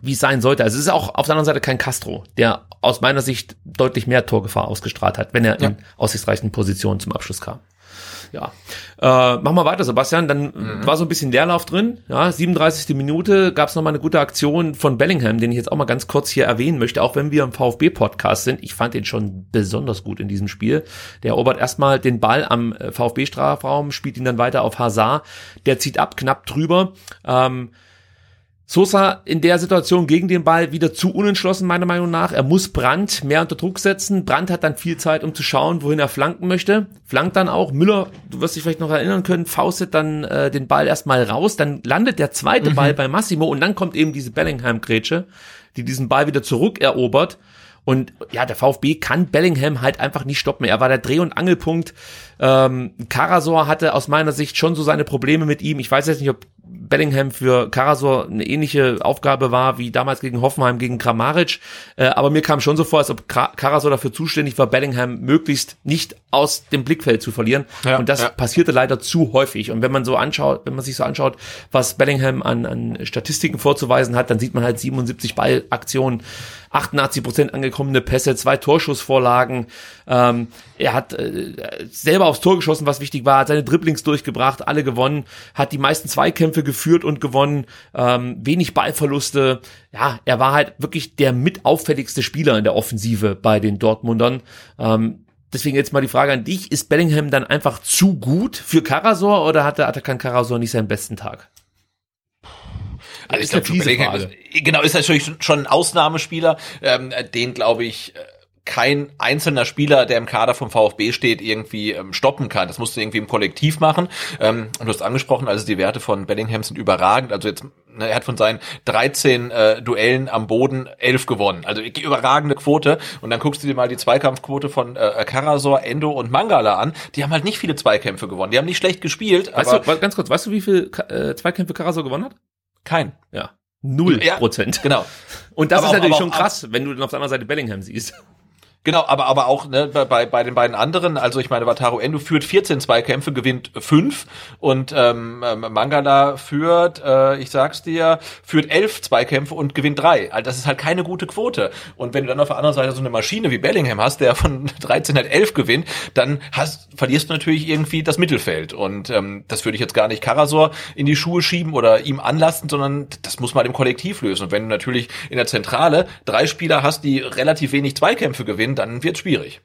wie es sein sollte. Also es ist auch auf der anderen Seite kein Castro, der aus meiner Sicht deutlich mehr Torgefahr ausgestrahlt hat, wenn er ja. in aussichtsreichen Positionen zum Abschluss kam ja. Äh, mach mal weiter, Sebastian. Dann mhm. war so ein bisschen Leerlauf drin. Ja, 37. Minute gab es nochmal eine gute Aktion von Bellingham, den ich jetzt auch mal ganz kurz hier erwähnen möchte, auch wenn wir im VfB-Podcast sind. Ich fand den schon besonders gut in diesem Spiel. Der erobert erstmal den Ball am äh, VfB-Strafraum, spielt ihn dann weiter auf Hazard. Der zieht ab, knapp drüber. Ähm, Sosa in der Situation gegen den Ball wieder zu unentschlossen, meiner Meinung nach. Er muss Brandt mehr unter Druck setzen. Brandt hat dann viel Zeit, um zu schauen, wohin er flanken möchte. Flankt dann auch. Müller, du wirst dich vielleicht noch erinnern können, faustet dann äh, den Ball erstmal raus. Dann landet der zweite mhm. Ball bei Massimo und dann kommt eben diese Bellingham-Grätsche, die diesen Ball wieder zurückerobert. Und ja, der VfB kann Bellingham halt einfach nicht stoppen. Er war der Dreh- und Angelpunkt. Ähm, Karasor hatte aus meiner Sicht schon so seine Probleme mit ihm. Ich weiß jetzt nicht, ob Bellingham für Karasor eine ähnliche Aufgabe war wie damals gegen Hoffenheim gegen Kramaric. Äh, aber mir kam schon so vor, als ob Karasor dafür zuständig war, Bellingham möglichst nicht aus dem Blickfeld zu verlieren. Ja, und das ja. passierte leider zu häufig. Und wenn man so anschaut, wenn man sich so anschaut, was Bellingham an, an Statistiken vorzuweisen hat, dann sieht man halt 77 Ballaktionen, 88 Prozent angekommene Pässe, zwei Torschussvorlagen. Ähm, er hat äh, selber aufs Tor geschossen, was wichtig war, hat seine Dribblings durchgebracht, alle gewonnen, hat die meisten Zweikämpfe geführt und gewonnen, ähm, wenig Ballverluste. Ja, er war halt wirklich der mit auffälligste Spieler in der Offensive bei den Dortmundern. Ähm, Deswegen jetzt mal die Frage an dich, ist Bellingham dann einfach zu gut für Karasor oder hat der Atakan Karasor nicht seinen besten Tag? Also ich glaube, Bellingham ist, genau, ist natürlich schon ein Ausnahmespieler, ähm, den glaube ich äh, kein einzelner Spieler, der im Kader vom VfB steht, irgendwie ähm, stoppen kann. Das musst du irgendwie im Kollektiv machen. Ähm, und du hast angesprochen, also die Werte von Bellingham sind überragend. Also jetzt, ne, er hat von seinen 13 äh, Duellen am Boden 11 gewonnen. Also überragende Quote. Und dann guckst du dir mal die Zweikampfquote von äh, Karasor, Endo und Mangala an. Die haben halt nicht viele Zweikämpfe gewonnen. Die haben nicht schlecht gespielt, Weißt du, ganz kurz, weißt du, wie viel Ka- äh, Zweikämpfe Karasor gewonnen hat? Kein. Ja. Null Ja, Prozent. Genau. Und das Aber ist natürlich schon krass, wenn du dann auf der anderen Seite Bellingham siehst. Genau, aber, aber auch ne, bei, bei den beiden anderen, also ich meine, Wataru Endo führt 14 Zweikämpfe, gewinnt 5 und ähm, ähm, Mangala führt, äh, ich sag's dir, führt 11 Zweikämpfe und gewinnt 3. Also das ist halt keine gute Quote. Und wenn du dann auf der anderen Seite so eine Maschine wie Bellingham hast, der von 13 halt 11 gewinnt, dann hast, verlierst du natürlich irgendwie das Mittelfeld. Und ähm, das würde ich jetzt gar nicht Karasor in die Schuhe schieben oder ihm anlasten, sondern das muss man im Kollektiv lösen. Und wenn du natürlich in der Zentrale drei Spieler hast, die relativ wenig Zweikämpfe gewinnen, dann wird schwierig.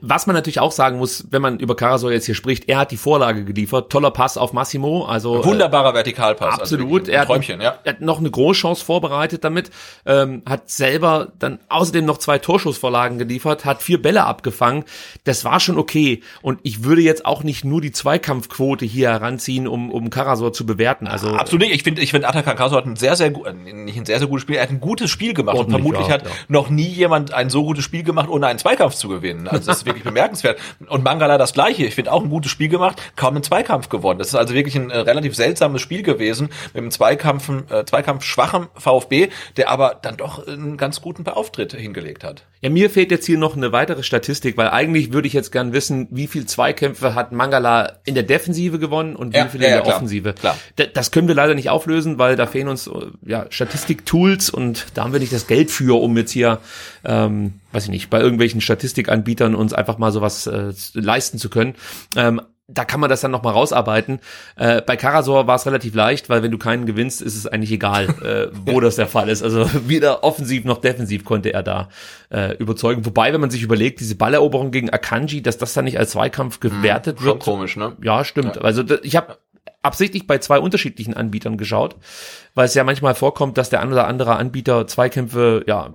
Was man natürlich auch sagen muss, wenn man über Karasor jetzt hier spricht, er hat die Vorlage geliefert. Toller Pass auf Massimo. Also äh, Wunderbarer Vertikalpass. Absolut. Also er, hat, Träumchen, ja. er hat noch eine Großchance vorbereitet damit, ähm, hat selber dann außerdem noch zwei Torschussvorlagen geliefert, hat vier Bälle abgefangen. Das war schon okay. Und ich würde jetzt auch nicht nur die Zweikampfquote hier heranziehen, um, um Karasor zu bewerten. Also Absolut nicht. Ich finde, ich finde, Atakan Kaso hat ein sehr, sehr gut, nicht ein sehr, sehr gutes Spiel, er hat ein gutes Spiel gemacht. Und vermutlich ja, hat noch nie jemand ein so gutes Spiel gemacht, ohne einen Zweikampf zu gewinnen. Also das ist wirklich bemerkenswert. Und Mangala das gleiche. Ich finde auch ein gutes Spiel gemacht, kaum einen Zweikampf gewonnen. Das ist also wirklich ein äh, relativ seltsames Spiel gewesen mit einem Zweikampf, äh, Zweikampf schwachem VfB, der aber dann doch einen ganz guten Auftritt hingelegt hat. Ja, mir fehlt jetzt hier noch eine weitere Statistik, weil eigentlich würde ich jetzt gern wissen, wie viel Zweikämpfe hat Mangala in der Defensive gewonnen und wie Ja, viel ja, in der klar, Offensive. klar. Das können wir leider nicht auflösen, weil da fehlen uns äh, ja, Statistik-Tools und da haben wir nicht das Geld für, um jetzt hier, ähm, weiß ich nicht, bei irgendwelchen Statistikanbietern uns einfach mal sowas äh, leisten zu können. Ähm, da kann man das dann noch mal rausarbeiten. Äh, bei Karasor war es relativ leicht, weil wenn du keinen gewinnst, ist es eigentlich egal, äh, wo das der Fall ist. Also weder offensiv noch defensiv konnte er da äh, überzeugen. Wobei, wenn man sich überlegt, diese Balleroberung gegen Akanji, dass das dann nicht als Zweikampf gewertet Schon wird. komisch, ne? Ja, stimmt. Also da- ich habe absichtlich bei zwei unterschiedlichen Anbietern geschaut, weil es ja manchmal vorkommt, dass der ein oder andere Anbieter Zweikämpfe ja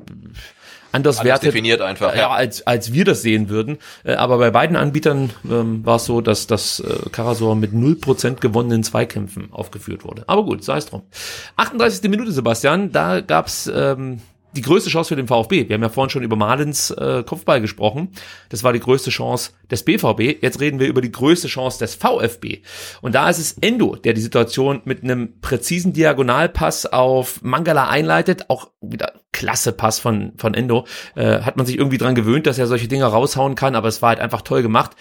anders Alles wertet definiert einfach, ja, ja. als als wir das sehen würden. Äh, aber bei beiden Anbietern ähm, war es so, dass das äh, Karasor mit 0% gewonnenen Zweikämpfen aufgeführt wurde. Aber gut, sei es drum. 38. Minute, Sebastian, da gab's ähm, die größte Chance für den VfB. Wir haben ja vorhin schon über Malens äh, Kopfball gesprochen. Das war die größte Chance des BVB. Jetzt reden wir über die größte Chance des VfB. Und da ist es Endo, der die Situation mit einem präzisen Diagonalpass auf Mangala einleitet. Auch wieder klasse Pass von, von Endo. Äh, hat man sich irgendwie dran gewöhnt, dass er solche Dinge raushauen kann, aber es war halt einfach toll gemacht.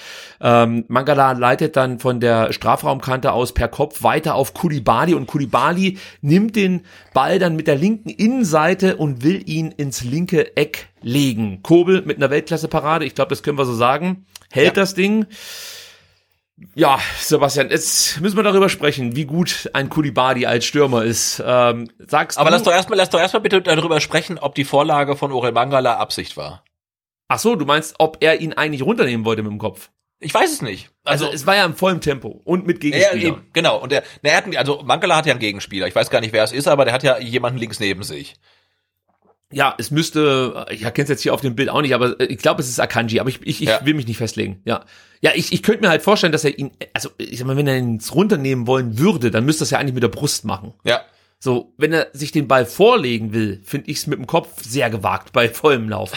Ähm, Mangala leitet dann von der Strafraumkante aus per Kopf weiter auf Kulibali und Kulibali nimmt den Ball dann mit der linken Innenseite und will ihn ins linke Eck legen. Kobel mit einer Weltklasse-Parade, ich glaube, das können wir so sagen, hält Ja. das Ding. Ja, Sebastian, jetzt müssen wir darüber sprechen, wie gut ein Kulibali als Stürmer ist. Ähm, sagst Aber du, lass doch erstmal, lass doch erstmal bitte darüber sprechen, ob die Vorlage von Orel Mangala Absicht war. ach so, du meinst, ob er ihn eigentlich runternehmen wollte mit dem Kopf? Ich weiß es nicht. Also, es war ja im vollen Tempo und mit Ja, Gegenspielern. eben, genau. Und der, na, er hat, also Mangala hat ja einen Gegenspieler. Ich weiß gar nicht, wer es ist, aber der hat ja jemanden links neben sich. Ja, es müsste, ich erkenne es jetzt hier auf dem Bild auch nicht, aber äh, ich glaube, es ist Akanji, aber ich, ich, ich Ja. will mich nicht festlegen. Ja, ja, ich, ich könnte mir halt vorstellen, dass er ihn, also ich sag mal, wenn er ihn jetzt runternehmen wollen würde, dann müsste er es ja eigentlich mit der Brust machen. Ja. So, wenn er sich den Ball vorlegen will, finde ich es mit dem Kopf sehr gewagt bei vollem Lauf.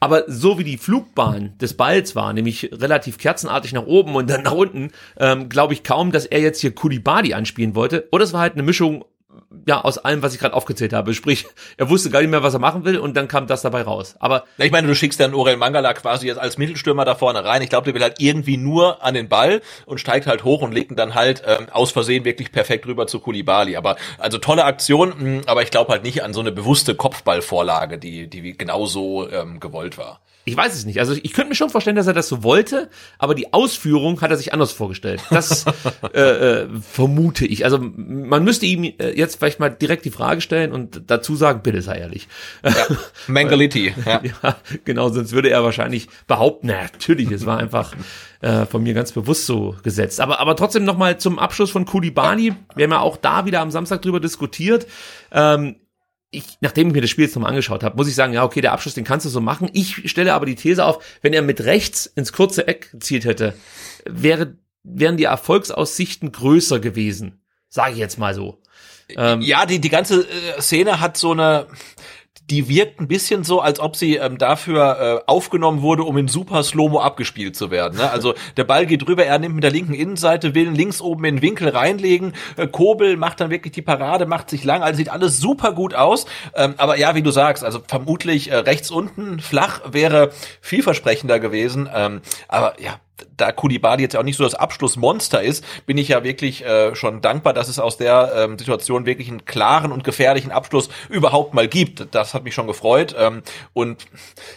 Aber so wie die Flugbahn des Balls war, nämlich relativ kerzenartig nach oben und dann nach unten, ähm, glaube ich kaum, dass er jetzt hier Kulibadi anspielen wollte. Oder es war halt eine Mischung ja, aus allem, was ich gerade aufgezählt habe. Sprich, er wusste gar nicht mehr, was er machen will und dann kam das dabei raus. Aber ich meine, du schickst dann Orel Mangala quasi jetzt als Mittelstürmer da vorne rein. Ich glaube, der will halt irgendwie nur an den Ball und steigt halt hoch und legt ihn dann halt ähm, aus Versehen wirklich perfekt rüber zu Kulibali. Aber also tolle Aktion, mh, hm, aber ich glaube halt nicht an so eine bewusste Kopfballvorlage, die die genauso ähm, gewollt war. Ich weiß es nicht. Also ich könnte mir schon vorstellen, dass er das so wollte, aber die Ausführung hat er sich anders vorgestellt. Das äh, äh, vermute ich. Also man müsste ihm äh, jetzt vielleicht mal direkt die Frage stellen und dazu sagen, bitte sei ehrlich. Ja, Mengality. Ja. ja, genau, sonst würde er wahrscheinlich behaupten, na, natürlich, es war einfach äh, von mir ganz bewusst so gesetzt. Aber, aber trotzdem nochmal zum Abschluss von Kulibani. Wir haben ja auch da wieder am Samstag drüber diskutiert. Ähm, ich, nachdem ich mir das Spiel jetzt nochmal angeschaut habe, muss ich sagen, ja, okay, der Abschluss, den kannst du so machen. Ich stelle aber die These auf, wenn er mit rechts ins kurze Eck gezielt hätte, wäre, wären die Erfolgsaussichten größer gewesen. Sage ich jetzt mal so. Ähm, ja, die, die ganze äh, Szene hat so eine, die wirkt ein bisschen so, als ob sie ähm, dafür äh, aufgenommen wurde, um in super Slow-Mo abgespielt zu werden. Ne? Also der Ball geht rüber, er nimmt mit der linken Innenseite, will links oben in den Winkel reinlegen. Äh, Kobel macht dann wirklich die Parade, macht sich lang, also sieht alles super gut aus. Ähm, aber ja, wie du sagst, also vermutlich äh, rechts unten flach wäre vielversprechender gewesen. Ähm, aber ja, da Kulibali jetzt auch nicht so das Abschlussmonster ist, bin ich ja wirklich äh, schon dankbar, dass es aus der ähm, Situation wirklich einen klaren und gefährlichen Abschluss überhaupt mal gibt. Das hat mich schon gefreut. Ähm, und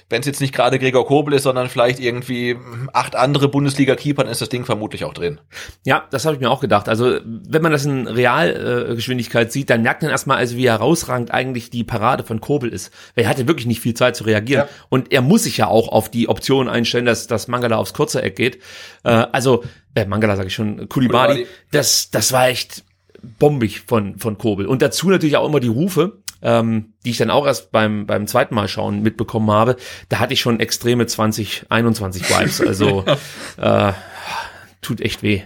wenn es jetzt nicht gerade Gregor Kobel ist, sondern vielleicht irgendwie acht andere Bundesliga-Keeper, dann ist das Ding vermutlich auch drin. Ja, das habe ich mir auch gedacht. Also wenn man das in Realgeschwindigkeit äh, sieht, dann merkt man erstmal, also wie herausragend eigentlich die Parade von Kobel ist. Weil er hatte wirklich nicht viel Zeit zu reagieren. Ja. Und er muss sich ja auch auf die Option einstellen, dass, dass Mangala aufs kurze Eck geht. Äh, also, äh, Mangala sage ich schon, Kulibali, das, das war echt bombig von, von Kobel. Und dazu natürlich auch immer die Rufe, ähm, die ich dann auch erst beim, beim zweiten Mal schauen mitbekommen habe. Da hatte ich schon extreme 2021 Vibes. Also äh, tut echt weh,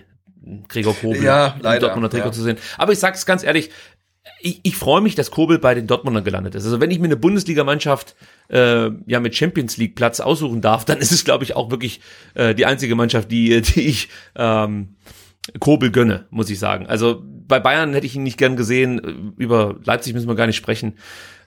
Gregor Kobel ja, leider, im Dortmunder Trikot ja. zu sehen. Aber ich sag's ganz ehrlich, ich, ich freue mich, dass Kobel bei den Dortmundern gelandet ist. Also wenn ich mir eine Bundesligamannschaft äh, ja mit Champions League Platz aussuchen darf, dann ist es glaube ich auch wirklich äh, die einzige Mannschaft, die die ich ähm, Kobel gönne, muss ich sagen. Also bei Bayern hätte ich ihn nicht gern gesehen. Über Leipzig müssen wir gar nicht sprechen.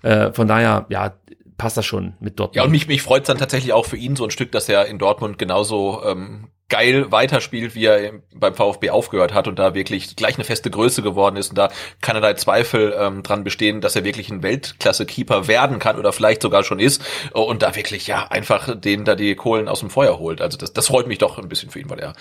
Äh, von daher, ja, passt das schon mit Dortmund. Ja, und mich, mich freut es dann tatsächlich auch für ihn so ein Stück, dass er in Dortmund genauso ähm, geil weiterspielt, wie er beim VfB aufgehört hat und da wirklich gleich eine feste Größe geworden ist und da keinerlei Zweifel ähm, dran bestehen, dass er wirklich ein Weltklasse-Keeper werden kann oder vielleicht sogar schon ist und da wirklich ja einfach den da die Kohlen aus dem Feuer holt. Also das, das freut mich doch ein bisschen für ihn, weil er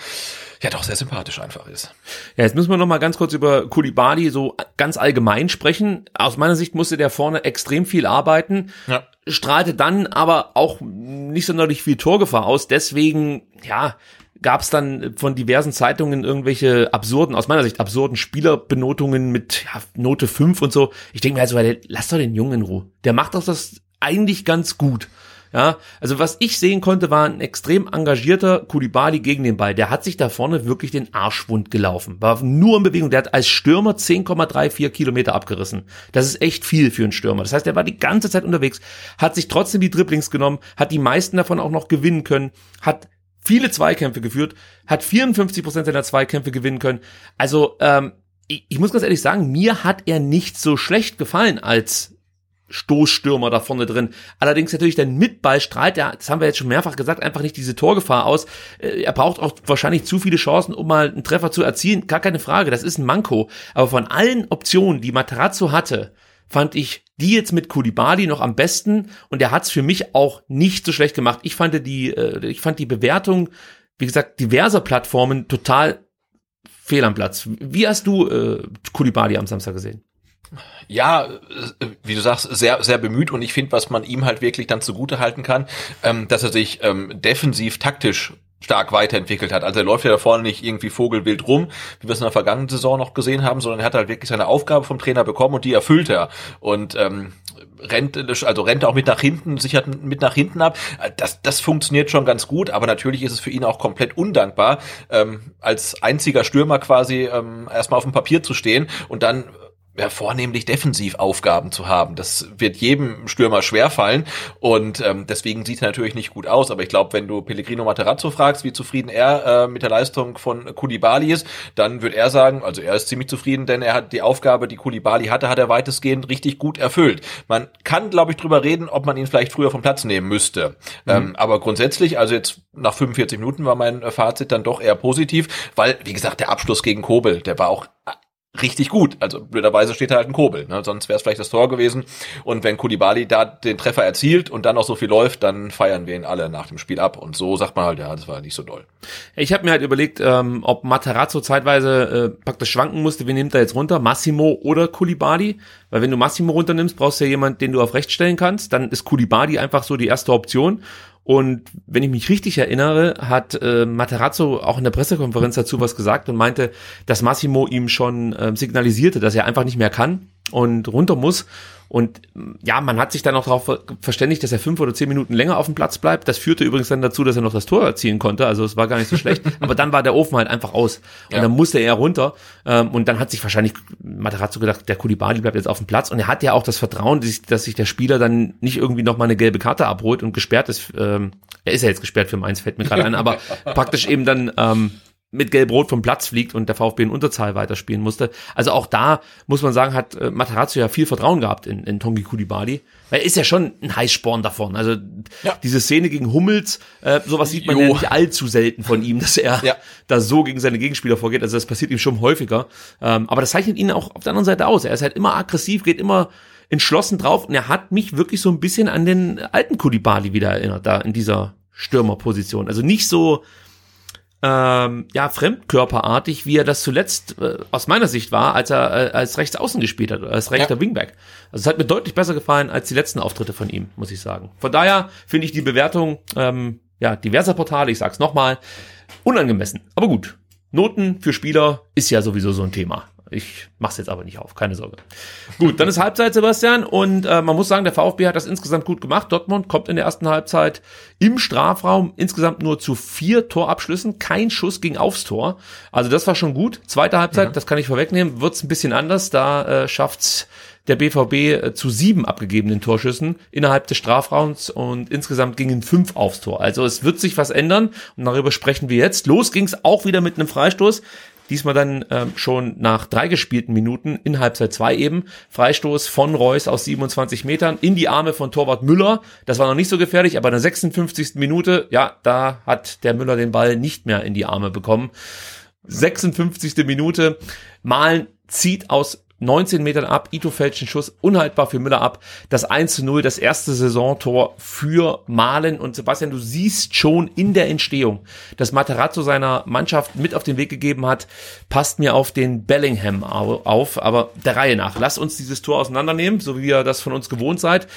ja doch sehr sympathisch einfach ist. Ja, jetzt müssen wir noch mal ganz kurz über Kulibali so ganz allgemein sprechen. Aus meiner Sicht musste der vorne extrem viel arbeiten. Ja strahlte dann aber auch nicht sonderlich viel Torgefahr aus. Deswegen, ja, gab es dann von diversen Zeitungen irgendwelche absurden, aus meiner Sicht absurden Spielerbenotungen mit ja, Note 5 und so. Ich denke mir also, lass doch den Jungen in Ruhe. Der macht doch das eigentlich ganz gut. Ja, also was ich sehen konnte, war ein extrem engagierter Kulibali gegen den Ball. Der hat sich da vorne wirklich den Arschwund gelaufen. War nur in Bewegung. Der hat als Stürmer 10,34 Kilometer abgerissen. Das ist echt viel für einen Stürmer. Das heißt, er war die ganze Zeit unterwegs, hat sich trotzdem die Dribblings genommen, hat die meisten davon auch noch gewinnen können, hat viele Zweikämpfe geführt, hat 54 Prozent seiner Zweikämpfe gewinnen können. Also ähm, ich, ich muss ganz ehrlich sagen, mir hat er nicht so schlecht gefallen als Stoßstürmer da vorne drin. Allerdings natürlich der Mitball strahlt ja, das haben wir jetzt schon mehrfach gesagt, einfach nicht diese Torgefahr aus. Äh, er braucht auch wahrscheinlich zu viele Chancen, um mal einen Treffer zu erzielen. Gar keine Frage, das ist ein Manko. Aber von allen Optionen, die Materazzo hatte, fand ich die jetzt mit Kulibali noch am besten und er hat es für mich auch nicht so schlecht gemacht. Ich fand die, äh, ich fand die Bewertung, wie gesagt, diverser Plattformen total fehl am Platz. Wie hast du äh, Kulibali am Samstag gesehen? Ja, äh, wie du sagst, sehr, sehr bemüht und ich finde, was man ihm halt wirklich dann zugute halten kann, ähm, dass er sich ähm, defensiv taktisch stark weiterentwickelt hat. Also er läuft ja da vorne nicht irgendwie vogelwild rum, wie wir es in der vergangenen Saison noch gesehen haben, sondern er hat halt wirklich seine Aufgabe vom Trainer bekommen und die erfüllt er. Und ähm, rennt, also rennt auch mit nach hinten, sichert mit nach hinten ab. Das, das funktioniert schon ganz gut, aber natürlich ist es für ihn auch komplett undankbar, ähm, als einziger Stürmer quasi ähm, erstmal auf dem Papier zu stehen und dann ja, vornehmlich Defensivaufgaben zu haben. Das wird jedem Stürmer schwerfallen und ähm, deswegen sieht er natürlich nicht gut aus. Aber ich glaube, wenn du Pellegrino Materazzo fragst, wie zufrieden er äh, mit der Leistung von Kulibali ist, dann wird er sagen, also er ist ziemlich zufrieden, denn er hat die Aufgabe, die Kulibali hatte, hat er weitestgehend richtig gut erfüllt. Man kann, glaube ich, drüber reden, ob man ihn vielleicht früher vom Platz nehmen müsste. Mhm. Ähm, aber grundsätzlich, also jetzt nach 45 Minuten war mein Fazit dann doch eher positiv, weil, wie gesagt, der Abschluss gegen Kobel, der war auch richtig gut. Also blöderweise steht da halt ein Kobel, ne? sonst wäre es vielleicht das Tor gewesen. Und wenn Kulibali da den Treffer erzielt und dann noch so viel läuft, dann feiern wir ihn alle nach dem Spiel ab. Und so sagt man halt, ja, das war nicht so doll. Ich habe mir halt überlegt, ähm, ob Materazzo zeitweise äh, praktisch schwanken musste, wen nimmt er jetzt runter, Massimo oder Kulibali? Weil wenn du Massimo runternimmst, brauchst du ja jemanden, den du auf rechts stellen kannst. Dann ist Kulibali einfach so die erste Option. Und wenn ich mich richtig erinnere, hat äh, Materazzo auch in der Pressekonferenz dazu was gesagt und meinte, dass Massimo ihm schon äh, signalisierte, dass er einfach nicht mehr kann und runter muss. Und ja, man hat sich dann auch darauf verständigt, dass er fünf oder zehn Minuten länger auf dem Platz bleibt. Das führte übrigens dann dazu, dass er noch das Tor erzielen konnte. Also es war gar nicht so schlecht. Aber dann war der Ofen halt einfach aus. Und ja. dann musste er runter. Ähm, und dann hat sich wahrscheinlich Materazzo gedacht, der Kulibali bleibt jetzt auf dem Platz. Und er hat ja auch das Vertrauen, dass sich der Spieler dann nicht irgendwie noch mal eine gelbe Karte abholt und gesperrt ist. Ähm, er ist ja jetzt gesperrt für Mainz, fällt mir gerade ein. Aber praktisch eben dann ähm, mit Gelb-Rot vom Platz fliegt und der VfB in Unterzahl weiterspielen musste. Also auch da muss man sagen, hat äh, Materazzo ja viel Vertrauen gehabt in, in Tongi Kulibali. Weil er ist ja schon ein Heißsporn davon. Also ja. diese Szene gegen Hummels, äh, sowas sieht man jo. ja nicht allzu selten von ihm, dass er ja. da so gegen seine Gegenspieler vorgeht. Also das passiert ihm schon häufiger. Ähm, aber das zeichnet ihn auch auf der anderen Seite aus. Er ist halt immer aggressiv, geht immer entschlossen drauf und er hat mich wirklich so ein bisschen an den alten Kulibali wieder erinnert, da in dieser Stürmerposition. Also nicht so ähm, ja fremdkörperartig, wie er das zuletzt äh, aus meiner Sicht war, als er äh, als rechts außen gespielt hat, als rechter ja. Wingback. Also es hat mir deutlich besser gefallen als die letzten Auftritte von ihm, muss ich sagen. Von daher finde ich die Bewertung ähm, ja diverser Portale, ich sag's nochmal, unangemessen. Aber gut, Noten für Spieler ist ja sowieso so ein Thema. Ich mach's jetzt aber nicht auf, keine Sorge. Gut, dann ist Halbzeit, Sebastian, und äh, man muss sagen, der VfB hat das insgesamt gut gemacht. Dortmund kommt in der ersten Halbzeit im Strafraum insgesamt nur zu vier Torabschlüssen, kein Schuss ging aufs Tor. Also das war schon gut. Zweite Halbzeit, mhm. das kann ich vorwegnehmen, wird's ein bisschen anders. Da äh, schafft's der BVB äh, zu sieben abgegebenen Torschüssen innerhalb des Strafraums und insgesamt gingen fünf aufs Tor. Also es wird sich was ändern und darüber sprechen wir jetzt. Los ging's auch wieder mit einem Freistoß. Diesmal dann ähm, schon nach drei gespielten Minuten in Halbzeit zwei eben. Freistoß von Reus aus 27 Metern in die Arme von Torwart Müller. Das war noch nicht so gefährlich, aber in der 56. Minute, ja, da hat der Müller den Ball nicht mehr in die Arme bekommen. 56. Minute. Malen zieht aus 19 Metern ab, Ito fälscht den Schuss, unhaltbar für Müller ab. Das 1 zu 0, das erste Saisontor für Malen. Und Sebastian, du siehst schon in der Entstehung, dass Materazzo seiner Mannschaft mit auf den Weg gegeben hat, passt mir auf den Bellingham auf, aber der Reihe nach. Lass uns dieses Tor auseinandernehmen, so wie ihr das von uns gewohnt seid.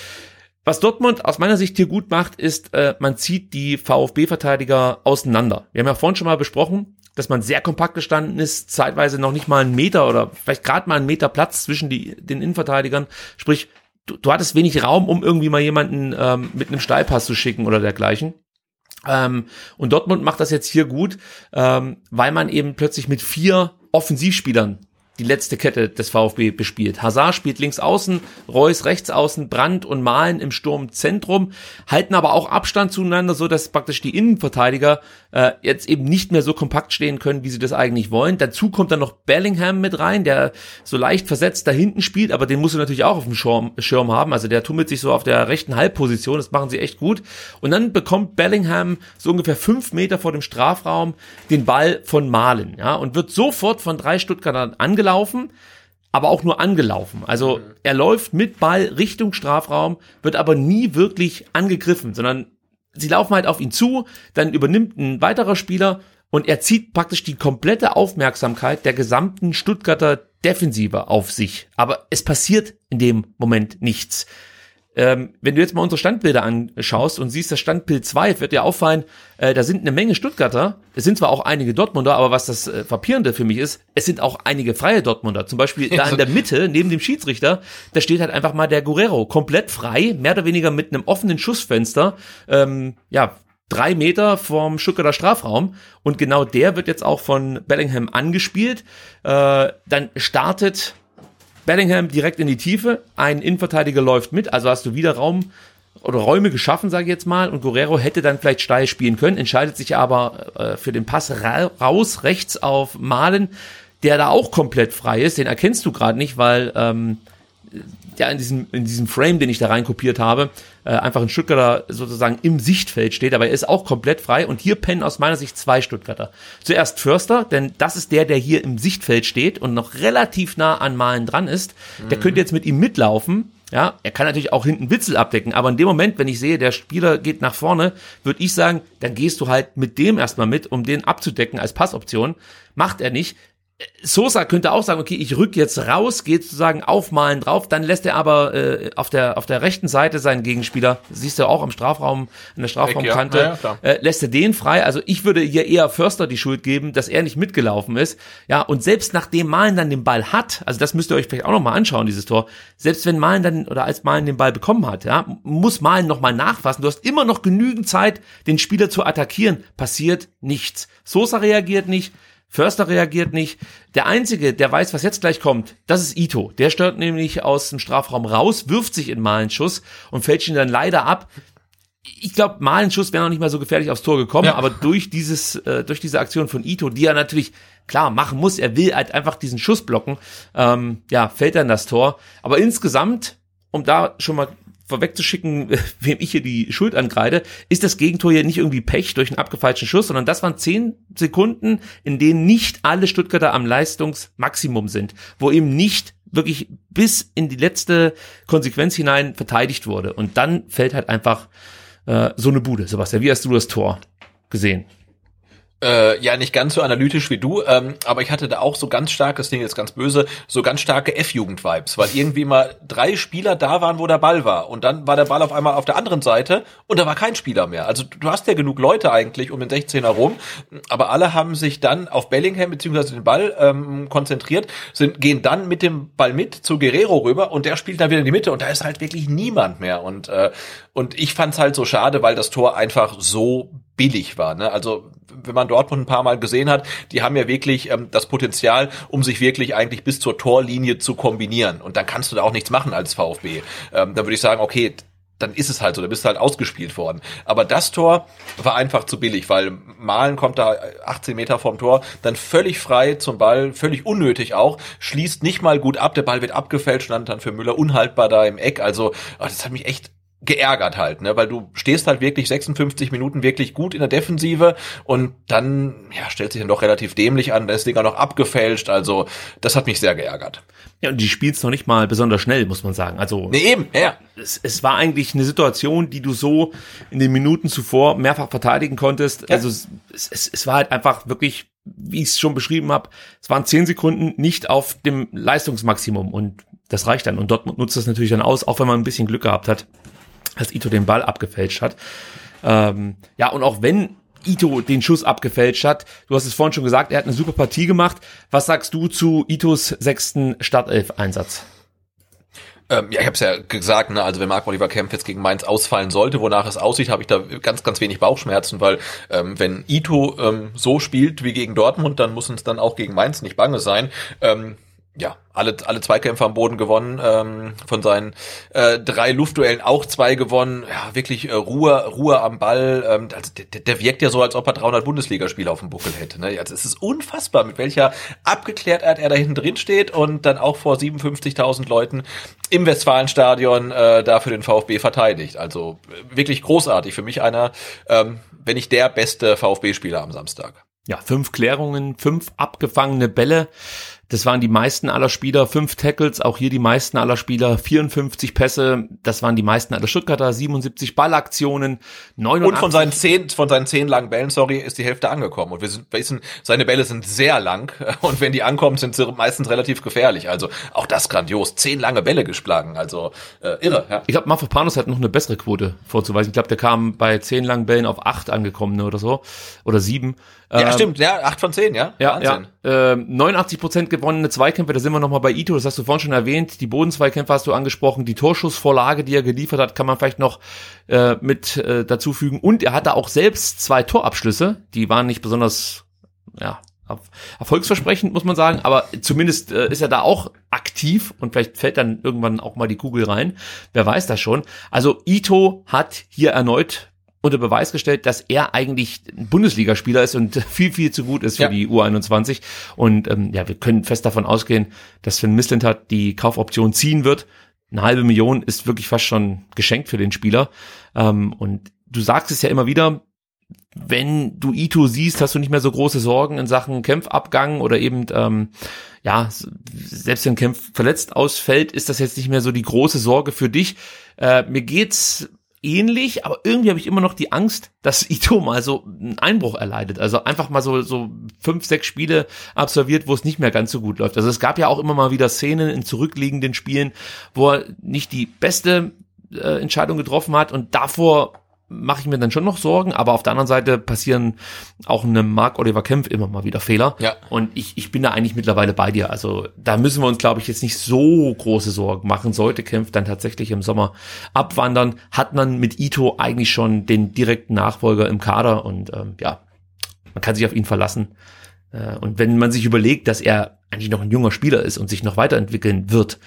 Was Dortmund aus meiner Sicht hier gut macht, ist, äh, man zieht die VfB-Verteidiger auseinander. Wir haben ja vorhin schon mal besprochen, dass man sehr kompakt gestanden ist, zeitweise noch nicht mal einen Meter oder vielleicht gerade mal einen Meter Platz zwischen die, den Innenverteidigern. Sprich, du, du hattest wenig Raum, um irgendwie mal jemanden ähm, mit einem Steilpass zu schicken oder dergleichen. Ähm, und Dortmund macht das jetzt hier gut, ähm, weil man eben plötzlich mit vier Offensivspielern die letzte Kette des VfB bespielt. Hazard spielt links außen, Reus rechts außen, Brandt und Malen im Sturmzentrum, halten aber auch Abstand zueinander, so dass praktisch die Innenverteidiger äh, jetzt eben nicht mehr so kompakt stehen können, wie sie das eigentlich wollen. Dazu kommt dann noch Bellingham mit rein, der so leicht versetzt da hinten spielt, aber den musst du natürlich auch auf dem Schirm, Schirm haben. Also der tummelt sich so auf der rechten Halbposition, das machen sie echt gut. Und dann bekommt Bellingham so ungefähr fünf Meter vor dem Strafraum den Ball von Malen, ja, und wird sofort von drei Stuttgartern angelegt angelaufen, aber auch nur angelaufen. Also er läuft mit Ball Richtung Strafraum, wird aber nie wirklich angegriffen, sondern sie laufen halt auf ihn zu, dann übernimmt ein weiterer Spieler und er zieht praktisch die komplette Aufmerksamkeit der gesamten Stuttgarter Defensive auf sich. Aber es passiert in dem Moment nichts. Ähm, wenn du jetzt mal unsere Standbilder anschaust und siehst das Standbild 2, wird dir auffallen, äh, da sind eine Menge Stuttgarter. Es sind zwar auch einige Dortmunder, aber was das äh, Verpierende für mich ist, es sind auch einige freie Dortmunder. Zum Beispiel da in der Mitte, neben dem Schiedsrichter, da steht halt einfach mal der Guerrero, komplett frei, mehr oder weniger mit einem offenen Schussfenster, ähm, ja, drei Meter vom Stuttgarter Strafraum. Und genau der wird jetzt auch von Bellingham angespielt. Äh, dann startet Bellingham direkt in die Tiefe, ein Innenverteidiger läuft mit, also hast du wieder Raum oder Räume geschaffen, sage ich jetzt mal, und Guerrero hätte dann vielleicht steil spielen können, entscheidet sich aber äh, für den Pass ra raus, rechts auf Malen, der da auch komplett frei ist, den erkennst du gerade nicht, weil ähm, ja in diesem, in diesem Frame, den ich da reinkopiert habe, äh, einfach ein Stuttgarter sozusagen im Sichtfeld steht, aber er ist auch komplett frei und hier pennen aus meiner Sicht zwei Stuttgarter. Zuerst Förster, denn das ist der, der hier im Sichtfeld steht und noch relativ nah an Malen dran ist. Der könnte jetzt mit ihm mitlaufen, ja, er kann natürlich auch hinten Witzel abdecken, aber in dem Moment, wenn ich sehe, der Spieler geht nach vorne, würde ich sagen, dann gehst du halt mit dem erstmal mit, um den abzudecken als Passoption. Macht er nicht. Sosa könnte auch sagen, okay, ich rück jetzt raus, geht sozusagen aufmalen drauf, dann lässt er aber äh, auf der auf der rechten Seite seinen Gegenspieler, siehst du auch am Strafraum, an der Strafraumkante, Ja, ja, äh, lässt er den frei. Also ich würde hier eher Förster die Schuld geben, dass er nicht mitgelaufen ist. Ja, und selbst nachdem Malen dann den Ball hat, also das müsst ihr euch vielleicht auch nochmal anschauen, dieses Tor, selbst wenn Malen dann oder als Malen den Ball bekommen hat, ja, muss Malen nochmal nachfassen. Du hast immer noch genügend Zeit, den Spieler zu attackieren. Passiert nichts. Sosa reagiert nicht. Förster reagiert nicht. Der Einzige, der weiß, was jetzt gleich kommt, das ist Ito. Der stört nämlich aus dem Strafraum raus, wirft sich in Malens Schuss und fällt ihn dann leider ab. Ich glaube, Malens Schuss wäre noch nicht mal so gefährlich aufs Tor gekommen, Ja. aber durch dieses, äh, durch diese Aktion von Ito, die er natürlich klar machen muss, er will halt einfach diesen Schuss blocken, ähm, ja, fällt dann das Tor. Aber insgesamt, um da schon mal vorwegzuschicken, wem ich hier die Schuld angreide, ist das Gegentor hier nicht irgendwie Pech durch einen abgefeilschten Schuss, sondern das waren zehn Sekunden, in denen nicht alle Stuttgarter am Leistungsmaximum sind, wo eben nicht wirklich bis in die letzte Konsequenz hinein verteidigt wurde. Und dann fällt halt einfach äh, so eine Bude. Sebastian, wie hast du das Tor gesehen? Äh, ja, nicht ganz so analytisch wie du, ähm, aber ich hatte da auch so ganz stark, das Ding ist ganz böse, so ganz starke F-Jugend-Vibes, weil irgendwie mal drei Spieler da waren, wo der Ball war. Und dann war der Ball auf einmal auf der anderen Seite und da war kein Spieler mehr. Also du hast ja genug Leute eigentlich um den 16er rum, aber alle haben sich dann auf Bellingham beziehungsweise den Ball ähm, konzentriert, sind, gehen dann mit dem Ball mit zu Guerrero rüber und der spielt dann wieder in die Mitte und da ist halt wirklich niemand mehr. Und, äh, und ich fand's halt so schade, weil das Tor einfach so billig war. Ne? Also wenn man Dortmund ein paar Mal gesehen hat, die haben ja wirklich ähm, das Potenzial, um sich wirklich eigentlich bis zur Torlinie zu kombinieren. Und dann kannst du da auch nichts machen als VfB. Ähm, dann würde ich sagen, okay, dann ist es halt so, da bist du halt ausgespielt worden. Aber das Tor war einfach zu billig, weil Malen kommt da 18 Meter vom Tor, dann völlig frei zum Ball, völlig unnötig auch, schließt nicht mal gut ab, der Ball wird abgefälscht, stand dann für Müller unhaltbar da im Eck. Also oh, das hat mich echt geärgert halt, ne, weil du stehst halt wirklich 56 Minuten wirklich gut in der Defensive und dann ja stellt sich dann doch relativ dämlich an, da ist Digga noch abgefälscht, also das hat mich sehr geärgert. Ja, und die spielst noch nicht mal besonders schnell, muss man sagen. Also Nee, eben, ja. es, es war eigentlich eine Situation, die du so in den Minuten zuvor mehrfach verteidigen konntest. Ja. Also es, es, es war halt einfach wirklich, wie ich es schon beschrieben habe, es waren zehn Sekunden nicht auf dem Leistungsmaximum und das reicht dann. Und Dortmund nutzt das natürlich dann aus, auch wenn man ein bisschen Glück gehabt hat, dass Ito den Ball abgefälscht hat. Ähm, ja, und auch wenn Ito den Schuss abgefälscht hat, du hast es vorhin schon gesagt, er hat eine super Partie gemacht. Was sagst du zu Itos sechsten Startelf-Einsatz? Ähm, ja, ich habe es ja gesagt, ne, also wenn Marc Oliver Kempf jetzt gegen Mainz ausfallen sollte, wonach es aussieht, habe ich da ganz, ganz wenig Bauchschmerzen, weil ähm, wenn Ito ähm, so spielt wie gegen Dortmund, dann muss uns dann auch gegen Mainz nicht bange sein. Ähm, ja, alle, alle Zweikämpfe am Boden gewonnen, ähm, von seinen äh, drei Luftduellen auch zwei gewonnen. Ja, wirklich äh, Ruhe, Ruhe am Ball. Ähm, also der, der wirkt ja so, als ob er 300 Bundesligaspiele auf dem Buckel hätte. Ne? Also es ist unfassbar, mit welcher Abgeklärtheit er da hinten drin steht und dann auch vor 57.000 Leuten im Westfalenstadion äh, da für den VfB verteidigt. Also äh, wirklich großartig. Für mich einer, ähm, wenn nicht der beste VfB-Spieler am Samstag. Ja, fünf Klärungen, fünf abgefangene Bälle. Das waren die meisten aller Spieler, fünf Tackles, auch hier die meisten aller Spieler, 54 Pässe, das waren die meisten aller Stuttgarter, 77 Ballaktionen, 89. Und von seinen zehn, von seinen zehn langen Bällen, sorry, ist die Hälfte angekommen. Und wir sind, wissen, seine Bälle sind sehr lang. Und wenn die ankommen, sind sie meistens relativ gefährlich. Also auch das grandios. Zehn lange Bälle geschlagen. Also äh, irre. Ja. Ich glaube, Mafropanos hat noch eine bessere Quote vorzuweisen. Ich glaube, der kam bei zehn langen Bällen auf acht angekommen oder so. Oder sieben. Ja, Ähm, stimmt. Ja, acht von zehn, ja. Ja, Wahnsinn. ja. Ähm, 89 Prozent gewonnene Zweikämpfe, da sind wir nochmal bei Ito, das hast du vorhin schon erwähnt. Die Bodenzweikämpfe hast du angesprochen, die Torschussvorlage, die er geliefert hat, kann man vielleicht noch äh, mit äh, dazu fügen. Und er hatte auch selbst zwei Torabschlüsse, die waren nicht besonders ja, erfolgsversprechend, muss man sagen, aber zumindest äh, ist er da auch aktiv und vielleicht fällt dann irgendwann auch mal die Kugel rein. Wer weiß das schon. Also Ito hat hier erneut unter Beweis gestellt, dass er eigentlich ein Bundesligaspieler ist und viel, viel zu gut ist für ja. die U21. Und ähm, ja, wir können fest davon ausgehen, dass Sven Mislintat die Kaufoption ziehen wird. Eine halbe Million ist wirklich fast schon geschenkt für den Spieler. Ähm, und du sagst es ja immer wieder, wenn du Ito siehst, hast du nicht mehr so große Sorgen in Sachen Kämpfabgang oder eben, ähm, ja, selbst wenn Kämpf verletzt ausfällt, ist das jetzt nicht mehr so die große Sorge für dich. Äh, mir geht's ähnlich, aber irgendwie habe ich immer noch die Angst, dass Ito mal so einen Einbruch erleidet. Also einfach mal so, so fünf, sechs Spiele absolviert, wo es nicht mehr ganz so gut läuft. Also es gab ja auch immer mal wieder Szenen in zurückliegenden Spielen, wo er nicht die beste äh, Entscheidung getroffen hat und davor mache ich mir dann schon noch Sorgen, aber auf der anderen Seite passieren auch einem Mark Oliver Kempf immer mal wieder Fehler. Ja. Und ich, ich bin da eigentlich mittlerweile bei dir. Also da müssen wir uns, glaube ich, jetzt nicht so große Sorgen machen. Sollte Kempf dann tatsächlich im Sommer abwandern, hat man mit Ito eigentlich schon den direkten Nachfolger im Kader und ähm, ja, man kann sich auf ihn verlassen. Äh, und wenn man sich überlegt, dass er eigentlich noch ein junger Spieler ist und sich noch weiterentwickeln wird,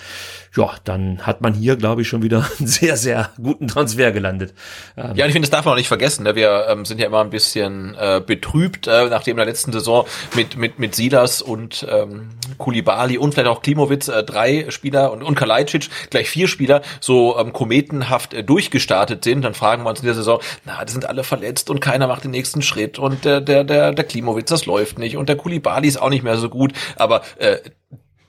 ja, dann hat man hier, glaube ich, schon wieder einen sehr, sehr guten Transfer gelandet. Ähm ja, ich finde, das darf man auch nicht vergessen. Ne? Wir ähm, sind ja immer ein bisschen äh, betrübt, äh, nachdem in der letzten Saison mit, mit, mit Silas und ähm, Kulibali und vielleicht auch Klimowitz äh, drei Spieler und, und Kalajdzic gleich vier Spieler so ähm, kometenhaft äh, durchgestartet sind. Dann fragen wir uns in der Saison, na, die sind alle verletzt und keiner macht den nächsten Schritt und der, der, der, der Klimowitz, das läuft nicht und der Kulibali ist auch nicht mehr so gut. Aber äh,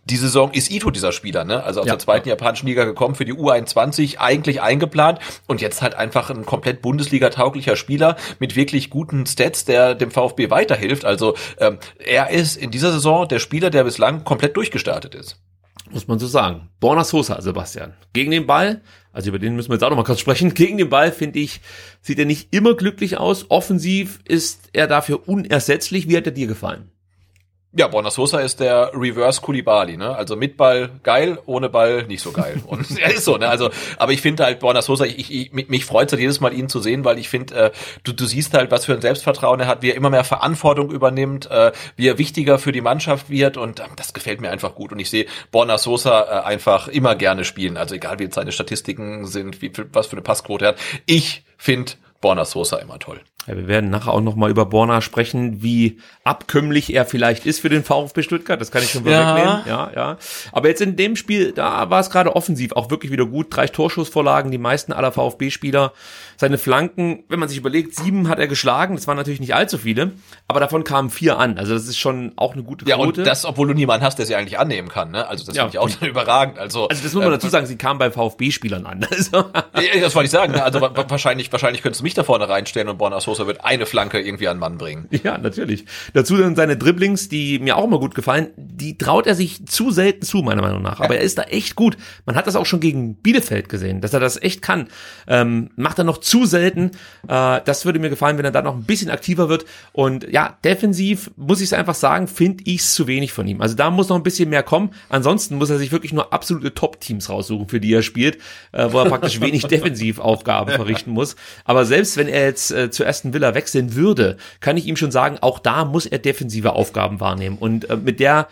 die Saison ist Ito dieser Spieler, ne? Also aus ja. der zweiten japanischen Liga gekommen, für die U21 eigentlich eingeplant und jetzt halt einfach ein komplett Bundesliga-tauglicher Spieler mit wirklich guten Stats, der dem VfB weiterhilft. Also ähm, er ist in dieser Saison der Spieler, der bislang komplett durchgestartet ist. Muss man so sagen. Borna Sosa, Sebastian. Gegen den Ball, also über den müssen wir jetzt auch noch mal kurz sprechen. Gegen den Ball, finde ich, sieht er nicht immer glücklich aus. Offensiv ist er dafür unersetzlich. Wie hat er dir gefallen? Ja, Borna Sosa ist der Reverse Kulibali, ne? Also mit Ball geil, ohne Ball nicht so geil. Und er ist so, ne? Also, aber ich finde halt Borna Sosa, ich, ich, mich freut halt jedes Mal ihn zu sehen, weil ich finde, äh, du, du siehst halt, was für ein Selbstvertrauen er hat, wie er immer mehr Verantwortung übernimmt, äh, wie er wichtiger für die Mannschaft wird und äh, das gefällt mir einfach gut. Und ich sehe Borna Sosa äh, einfach immer gerne spielen. Also egal wie jetzt seine Statistiken sind, wie was für eine Passquote er hat. Ich finde Borna Sosa immer toll. Ja, wir werden nachher auch noch mal über Borna sprechen, wie abkömmlich er vielleicht ist für den VfB Stuttgart. Das kann ich schon vorwegnehmen. Ja. ja, ja. Aber jetzt in dem Spiel, da war es gerade offensiv auch wirklich wieder gut. Drei Torschussvorlagen, die meisten aller VfB-Spieler. Seine Flanken, wenn man sich überlegt, sieben hat er geschlagen. Das waren natürlich nicht allzu viele, aber davon kamen vier an. Also das ist schon auch eine gute Quote. Ja, und das, obwohl du niemanden hast, der sie eigentlich annehmen kann. Ne? Also das ja. finde ich auch überragend. Also, also das muss man äh, dazu sagen, sie kamen bei VfB-Spielern an. Also. Ja, das wollte ich sagen. Ne? Also wahrscheinlich, wahrscheinlich könntest du mich da vorne reinstellen und Borna Sosa wird eine Flanke irgendwie an Mann bringen. Ja, natürlich. Dazu dann seine Dribblings, die mir auch immer gut gefallen. Die traut er sich zu selten zu, meiner Meinung nach. Aber ja. er ist da echt gut. Man hat das auch schon gegen Bielefeld gesehen, dass er das echt kann. Ähm, macht er noch zu selten. Äh, das würde mir gefallen, wenn er da noch ein bisschen aktiver wird. Und ja, defensiv muss ich es einfach sagen, finde ich es zu wenig von ihm. Also da muss noch ein bisschen mehr kommen. Ansonsten muss er sich wirklich nur absolute Top-Teams raussuchen, für die er spielt, äh, wo er praktisch wenig Defensivaufgaben verrichten muss. Aber selbst wenn er jetzt äh, zu Aston Villa wechseln würde, kann ich ihm schon sagen, auch da muss er defensive Aufgaben wahrnehmen. Und äh, mit der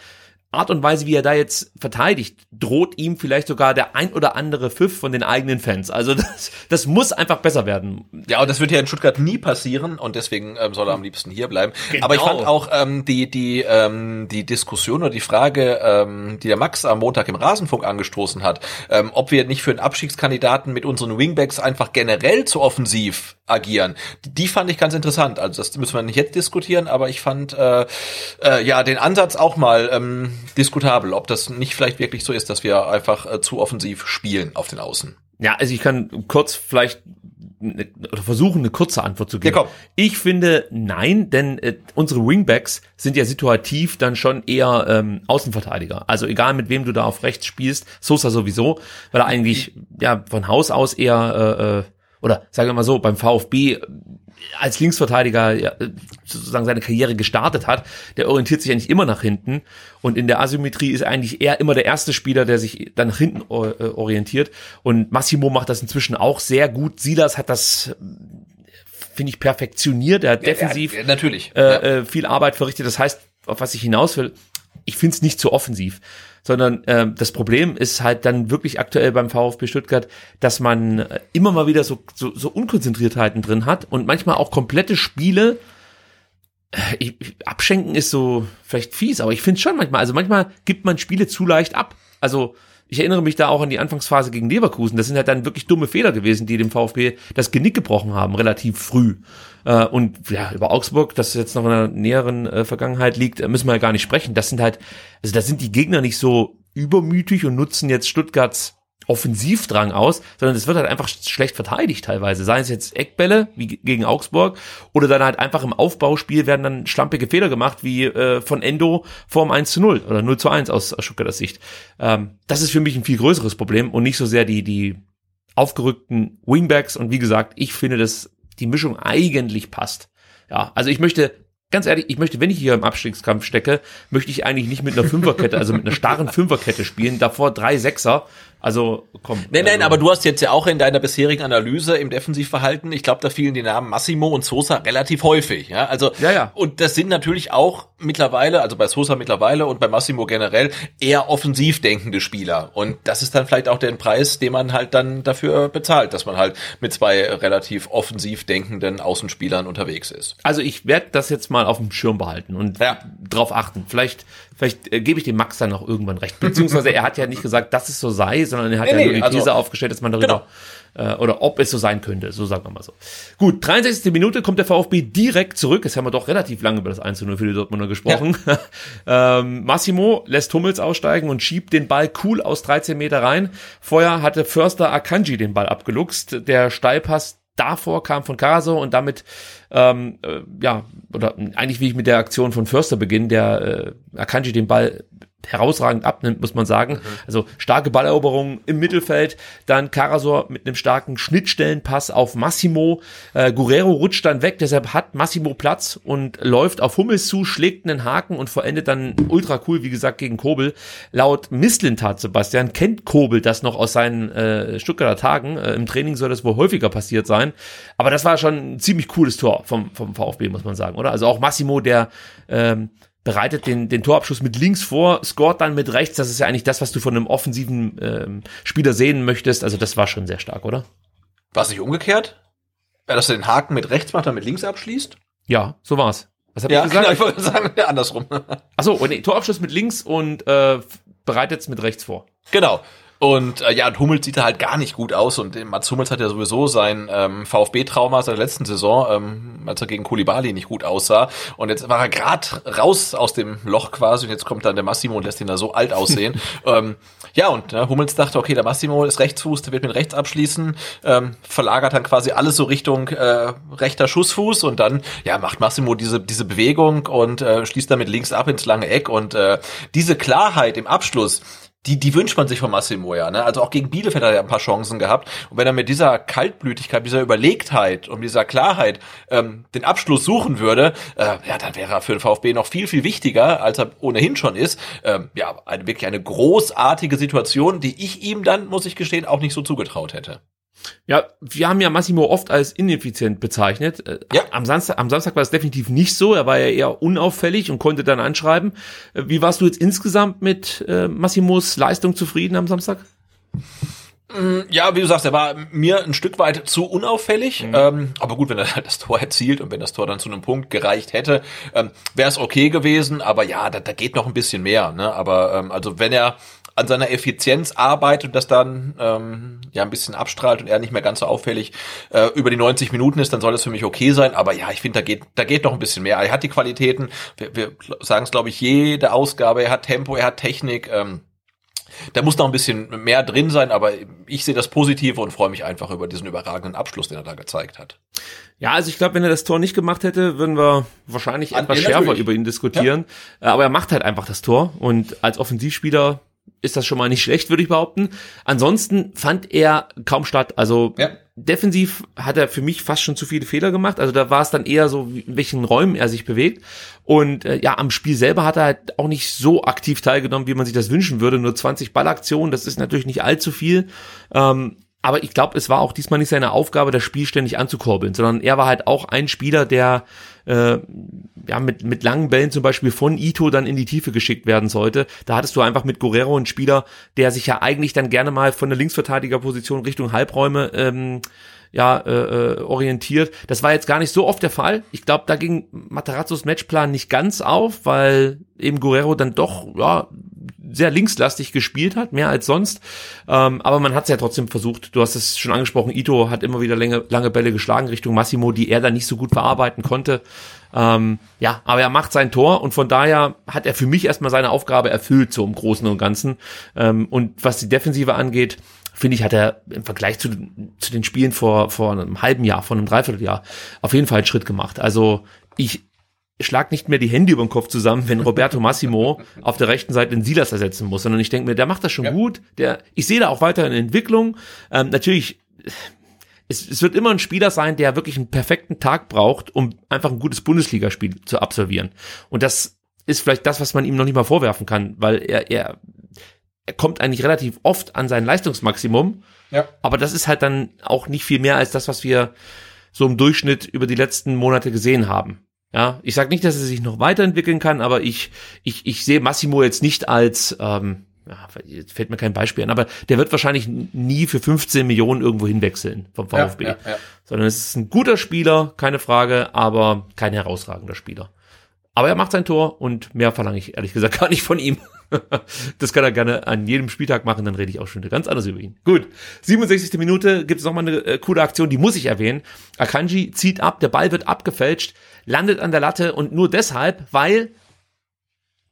Art und Weise, wie er da jetzt verteidigt, droht ihm vielleicht sogar der ein oder andere Pfiff von den eigenen Fans. Also das, das muss einfach besser werden. Ja, und das wird ja in Stuttgart nie passieren und deswegen ähm, soll er am liebsten hier bleiben. Genau. Aber ich fand auch ähm, die die ähm, die Diskussion oder die Frage, ähm, die der Max am Montag im Rasenfunk angestoßen hat, ähm, ob wir nicht für einen Abstiegskandidaten mit unseren Wingbacks einfach generell zu offensiv agieren. Die fand ich ganz interessant. Also das müssen wir nicht jetzt diskutieren, aber ich fand äh, äh, ja den Ansatz auch mal ähm, diskutabel, ob das nicht vielleicht wirklich so ist, dass wir einfach äh, zu offensiv spielen auf den Außen. Ja, also ich kann kurz vielleicht ne, oder versuchen, eine kurze Antwort zu geben. Ja, ich finde nein, denn äh, unsere Wingbacks sind ja situativ dann schon eher ähm, Außenverteidiger. Also egal mit wem du da auf rechts spielst, Sosa sowieso, weil er eigentlich ja von Haus aus eher äh, äh oder sagen wir mal so, beim VfB als Linksverteidiger ja, sozusagen seine Karriere gestartet hat, der orientiert sich eigentlich immer nach hinten und in der Asymmetrie ist eigentlich er immer der erste Spieler, der sich dann nach hinten äh, orientiert und Massimo macht das inzwischen auch sehr gut. Silas hat das finde ich perfektioniert, er hat defensiv ja, ja, natürlich äh. Äh, viel Arbeit verrichtet. Das heißt, auf was ich hinaus will, ich finde es nicht zu offensiv, sondern äh, das Problem ist halt dann wirklich aktuell beim VfB Stuttgart, dass man äh, immer mal wieder so, so, so Unkonzentriertheiten drin hat und manchmal auch komplette Spiele, äh, ich, abschenken ist so vielleicht fies, aber ich finde schon manchmal, also manchmal gibt man Spiele zu leicht ab. Also ich erinnere mich da auch an die Anfangsphase gegen Leverkusen. Das sind halt dann wirklich dumme Fehler gewesen, die dem VfB das Genick gebrochen haben, relativ früh. Äh, und ja, über Augsburg, das jetzt noch in der näheren äh, Vergangenheit liegt, äh, müssen wir ja gar nicht sprechen. Das sind halt, also da sind die Gegner nicht so übermütig und nutzen jetzt Stuttgarts Offensivdrang aus, sondern es wird halt einfach schlecht verteidigt teilweise. Seien es jetzt Eckbälle wie gegen Augsburg oder dann halt einfach im Aufbauspiel werden dann schlampige Fehler gemacht wie äh, von Endo vorm 1 zu 0 oder 0 zu 1 aus, aus Stuttgarter Sicht. Ähm, das ist für mich ein viel größeres Problem und nicht so sehr die, die aufgerückten Wingbacks und wie gesagt, ich finde, dass die Mischung eigentlich passt. Ja, also ich möchte ganz ehrlich, ich möchte, wenn ich hier im Abstiegskampf stecke, möchte ich eigentlich nicht mit einer Fünferkette, also mit einer starren Fünferkette spielen, davor drei Sechser, also komm. Nein, nein, also, aber du hast jetzt ja auch in deiner bisherigen Analyse im Defensivverhalten, ich glaube, da fielen die Namen Massimo und Sosa relativ häufig. Ja, also Ja, ja. und das sind natürlich auch mittlerweile, also bei Sosa mittlerweile und bei Massimo generell eher offensiv denkende Spieler. Und das ist dann vielleicht auch der Preis, den man halt dann dafür bezahlt, dass man halt mit zwei relativ offensiv denkenden Außenspielern unterwegs ist. Also ich werde das jetzt mal auf dem Schirm behalten und Ja. drauf achten. Vielleicht, vielleicht äh, gebe ich dem Max dann auch irgendwann recht. Beziehungsweise er hat ja nicht gesagt, dass es so sei, sondern er hat Nee, ja nur die also- These aufgestellt, dass man darüber äh, oder ob es so sein könnte, so sagen wir mal so. Gut, 63. Minute kommt der VfB direkt zurück. Jetzt haben wir doch relativ lange über das 1 zu 0 für die Dortmunder gesprochen. ähm, Massimo lässt Hummels aussteigen und schiebt den Ball cool aus 13 Meter rein. Vorher hatte Förster Akanji den Ball abgeluchst. Der Steilpass davor kam von Caso und damit ähm, äh, ja oder eigentlich wie ich mit der Aktion von Förster beginne, der äh, Akanji den Ball herausragend abnimmt, muss man sagen. Also starke Balleroberung im Mittelfeld, dann Karasor mit einem starken Schnittstellenpass auf Massimo. Äh, Guerrero rutscht dann weg, deshalb hat Massimo Platz und läuft auf Hummels zu, schlägt einen Haken und verendet dann ultra cool, wie gesagt, gegen Kobel. Laut Misslintat, Sebastian, kennt Kobel das noch aus seinen äh, Stuttgarter Tagen. Äh, Im Training soll das wohl häufiger passiert sein. Aber das war schon ein ziemlich cooles Tor vom, vom VfB, muss man sagen, oder? Also auch Massimo, der ähm, bereitet den, den Torabschluss mit links vor, scoret dann mit rechts. Das ist ja eigentlich das, was du von einem offensiven ähm, Spieler sehen möchtest. Also das war schon sehr stark, oder? War es nicht umgekehrt? Ja, dass er den Haken mit rechts macht, dann mit links abschließt? Ja, so war's. Was hab Ja, ich gesagt? genau, ich wollte sagen, ja, andersrum. Achso, und nee, Torabschluss mit links und äh, bereitet es mit rechts vor. Genau. Und äh, ja, und Hummels sieht da halt gar nicht gut aus. Und äh, Mats Hummels hat ja sowieso sein ähm, VfB-Trauma seit der letzten Saison, ähm, als er gegen Kulibali nicht gut aussah. Und jetzt war er grad raus aus dem Loch quasi. Und jetzt kommt dann der Massimo und lässt ihn da so alt aussehen. ähm, ja, und äh, Hummels dachte, okay, der Massimo ist Rechtsfuß, der wird mit rechts abschließen, ähm, verlagert dann quasi alles so Richtung äh, rechter Schussfuß. Und dann ja macht Massimo diese diese Bewegung und äh, schließt dann mit links ab ins lange Eck. Und äh, diese Klarheit im Abschluss die, die wünscht man sich von Massimo ja. Ne? Also auch gegen Bielefeld hat er ein paar Chancen gehabt. Und wenn er mit dieser Kaltblütigkeit, dieser Überlegtheit und dieser Klarheit ähm, den Abschluss suchen würde, äh, ja, dann wäre er für den VfB noch viel, viel wichtiger, als er ohnehin schon ist. Ähm, ja, eine, wirklich eine großartige Situation, die ich ihm dann, muss ich gestehen, auch nicht so zugetraut hätte. Ja, wir haben ja Massimo oft als ineffizient bezeichnet. Äh, Ja. Am Samstag, am Samstag war es definitiv nicht so. Er war ja eher unauffällig und konnte dann anschreiben. Äh, Wie warst du jetzt insgesamt mit äh, Massimos Leistung zufrieden am Samstag? Ja, wie du sagst, er war mir ein Stück weit zu unauffällig. Ähm, aber gut, wenn er das Tor erzielt und wenn das Tor dann zu einem Punkt gereicht hätte, ähm, wäre es okay gewesen. Aber ja, da, da geht noch ein bisschen mehr. Ne? Aber ähm, also wenn er an seiner Effizienz arbeitet und das dann ähm, ja ein bisschen abstrahlt und er nicht mehr ganz so auffällig äh, über die 90 Minuten ist, dann soll es für mich okay sein. Aber ja, ich finde, da geht, da geht noch ein bisschen mehr. Er hat die Qualitäten. Wir, wir sagen es, glaube ich, jede Ausgabe. Er hat Tempo, er hat Technik. Ähm, da muss noch ein bisschen mehr drin sein, aber ich sehe das Positive und freue mich einfach über diesen überragenden Abschluss, den er da gezeigt hat. Ja, also ich glaube, wenn er das Tor nicht gemacht hätte, würden wir wahrscheinlich An- etwas ja, schärfer natürlich. über ihn diskutieren. Äh, Aber er macht halt einfach das Tor und als Offensivspieler ist das schon mal nicht schlecht, würde ich behaupten. Ansonsten fand er kaum statt. Also Ja. defensiv hat er für mich fast schon zu viele Fehler gemacht. Also da war es dann eher so, in welchen Räumen er sich bewegt. Und äh, ja, am Spiel selber hat er halt auch nicht so aktiv teilgenommen, wie man sich das wünschen würde. Nur 20 Ballaktionen, das ist natürlich nicht allzu viel. Ähm, aber ich glaube, es war auch diesmal nicht seine Aufgabe, das Spiel ständig anzukurbeln, sondern er war halt auch ein Spieler, der äh, ja mit, mit langen Bällen zum Beispiel von Ito dann in die Tiefe geschickt werden sollte. Da hattest du einfach mit Guerrero einen Spieler, der sich ja eigentlich dann gerne mal von der Linksverteidigerposition Richtung Halbräume ähm, ja, äh, äh, orientiert. Das war jetzt gar nicht so oft der Fall. Ich glaube, da ging Matarazzos Matchplan nicht ganz auf, weil eben Guerrero dann doch ja, sehr linkslastig gespielt hat, mehr als sonst. Ähm, aber man hat es ja trotzdem versucht. Du hast es schon angesprochen, Ito hat immer wieder lange, lange Bälle geschlagen Richtung Massimo, die er dann nicht so gut verarbeiten konnte. Ähm, ja, aber er macht sein Tor und von daher hat er für mich erstmal seine Aufgabe erfüllt, so im Großen und Ganzen. Ähm, und was die Defensive angeht, finde ich, hat er im Vergleich zu, zu den Spielen vor, vor einem halben Jahr, vor einem Dreivierteljahr auf jeden Fall einen Schritt gemacht. Also ich schlag nicht mehr die Hände über den Kopf zusammen, wenn Roberto Massimo auf der rechten Seite den Silas ersetzen muss, sondern ich denke mir, der macht das schon ja. gut. Der, ich sehe da auch weiter eine Entwicklung. Ähm, natürlich, es, es wird immer ein Spieler sein, der wirklich einen perfekten Tag braucht, um einfach ein gutes Bundesligaspiel zu absolvieren. Und das ist vielleicht das, was man ihm noch nicht mal vorwerfen kann, weil er, er er kommt eigentlich relativ oft an sein Leistungsmaximum. Ja. Aber das ist halt dann auch nicht viel mehr als das, was wir so im Durchschnitt über die letzten Monate gesehen haben. Ja, ich sage nicht, dass er sich noch weiterentwickeln kann, aber ich, ich, ich sehe Massimo jetzt nicht als, ähm, ja, jetzt fällt mir kein Beispiel an, aber der wird wahrscheinlich nie für 15 Millionen irgendwo hinwechseln vom VfB. Ja, ja. Sondern es ist ein guter Spieler, keine Frage, aber kein herausragender Spieler. Aber er macht sein Tor und mehr verlange ich ehrlich gesagt gar nicht von ihm. das kann er gerne an jedem Spieltag machen, dann rede ich auch schon ganz anders über ihn. Gut, 67. Minute gibt es nochmal eine äh, coole Aktion, die muss ich erwähnen. Akanji zieht ab, der Ball wird abgefälscht, landet an der Latte und nur deshalb, weil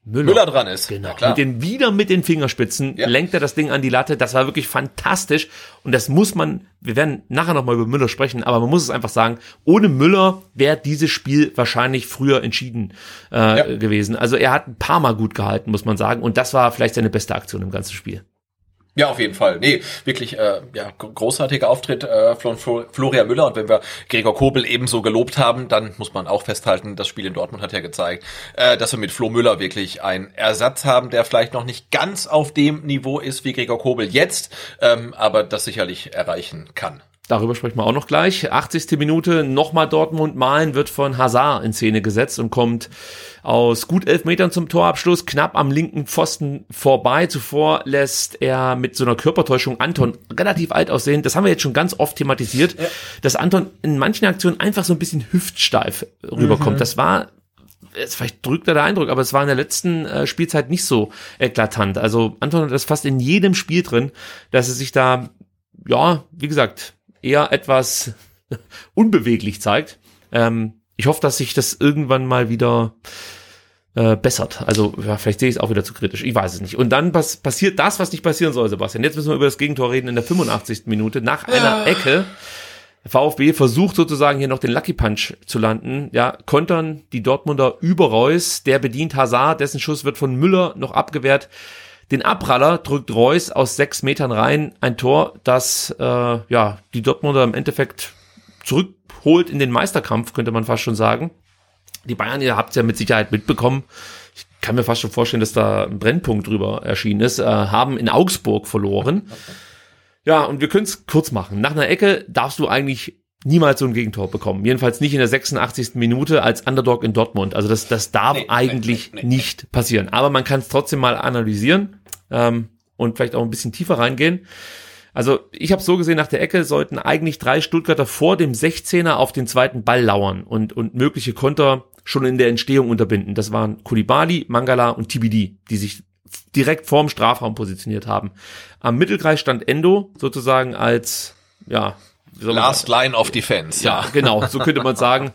Müller, Müller dran ist. Genau. Mit den, wieder mit den Fingerspitzen ja. lenkt er das Ding an die Latte. Das war wirklich fantastisch. Und das muss man, wir werden nachher nochmal über Müller sprechen, aber man muss es einfach sagen, ohne Müller wäre dieses Spiel wahrscheinlich früher entschieden äh, ja. gewesen. Also er hat ein paar Mal gut gehalten, muss man sagen. Und das war vielleicht seine beste Aktion im ganzen Spiel. Ja, auf jeden Fall. Nee, wirklich äh, ja, großartiger Auftritt äh, von Florian Müller. Und wenn wir Gregor Kobel ebenso gelobt haben, dann muss man auch festhalten, das Spiel in Dortmund hat ja gezeigt, äh, dass wir mit Flo Müller wirklich einen Ersatz haben, der vielleicht noch nicht ganz auf dem Niveau ist wie Gregor Kobel jetzt, ähm, aber das sicherlich erreichen kann. Darüber sprechen wir auch noch gleich. 80. Minute, nochmal Dortmund malen, wird von Hazard in Szene gesetzt und kommt aus gut elf Metern zum Torabschluss, knapp am linken Pfosten vorbei. Zuvor lässt er mit so einer Körpertäuschung Anton relativ alt aussehen. Das haben wir jetzt schon ganz oft thematisiert, ja. dass Anton in manchen Aktionen einfach so ein bisschen hüftsteif rüberkommt. Mhm. Das war jetzt vielleicht drückt er der Eindruck, aber es war in der letzten äh, Spielzeit nicht so eklatant. Also Anton hat das fast in jedem Spiel drin, dass er sich da, ja, wie gesagt, eher etwas unbeweglich zeigt. Ähm, ich hoffe, dass sich das irgendwann mal wieder äh, bessert. Also ja, vielleicht sehe ich es auch wieder zu kritisch. Ich weiß es nicht. Und dann pass passiert das, was nicht passieren soll, Sebastian. Jetzt müssen wir über das Gegentor reden in der 85. Minute. Nach einer ah. Ecke. VfB versucht sozusagen hier noch den Lucky Punch zu landen. Ja, kontern die Dortmunder über Reus. Der bedient Hazard. Dessen Schuss wird von Müller noch abgewehrt. Den Abpraller drückt Reus aus sechs Metern rein. Ein Tor, das äh, ja die Dortmunder im Endeffekt zurückholt in den Meisterkampf, könnte man fast schon sagen. Die Bayern, ihr habt es ja mit Sicherheit mitbekommen. Ich kann mir fast schon vorstellen, dass da ein Brennpunkt drüber erschienen ist. Äh, haben in Augsburg verloren. Ja, und wir können es kurz machen. Nach einer Ecke darfst du eigentlich niemals so ein Gegentor bekommen. Jedenfalls nicht in der 86. Minute als Underdog in Dortmund. Also das, das darf nee, eigentlich nee, nee, nicht passieren. Aber man kann es trotzdem mal analysieren ähm, und vielleicht auch ein bisschen tiefer reingehen. Also ich habe so gesehen, nach der Ecke sollten eigentlich drei Stuttgarter vor dem 16er auf den zweiten Ball lauern und, und mögliche Konter schon in der Entstehung unterbinden. Das waren Kulibali, Mangala und TBD, die sich direkt vorm Strafraum positioniert haben. Am Mittelkreis stand Endo sozusagen als ja Last Line of Defense. Ja, ja. genau, so könnte man sagen,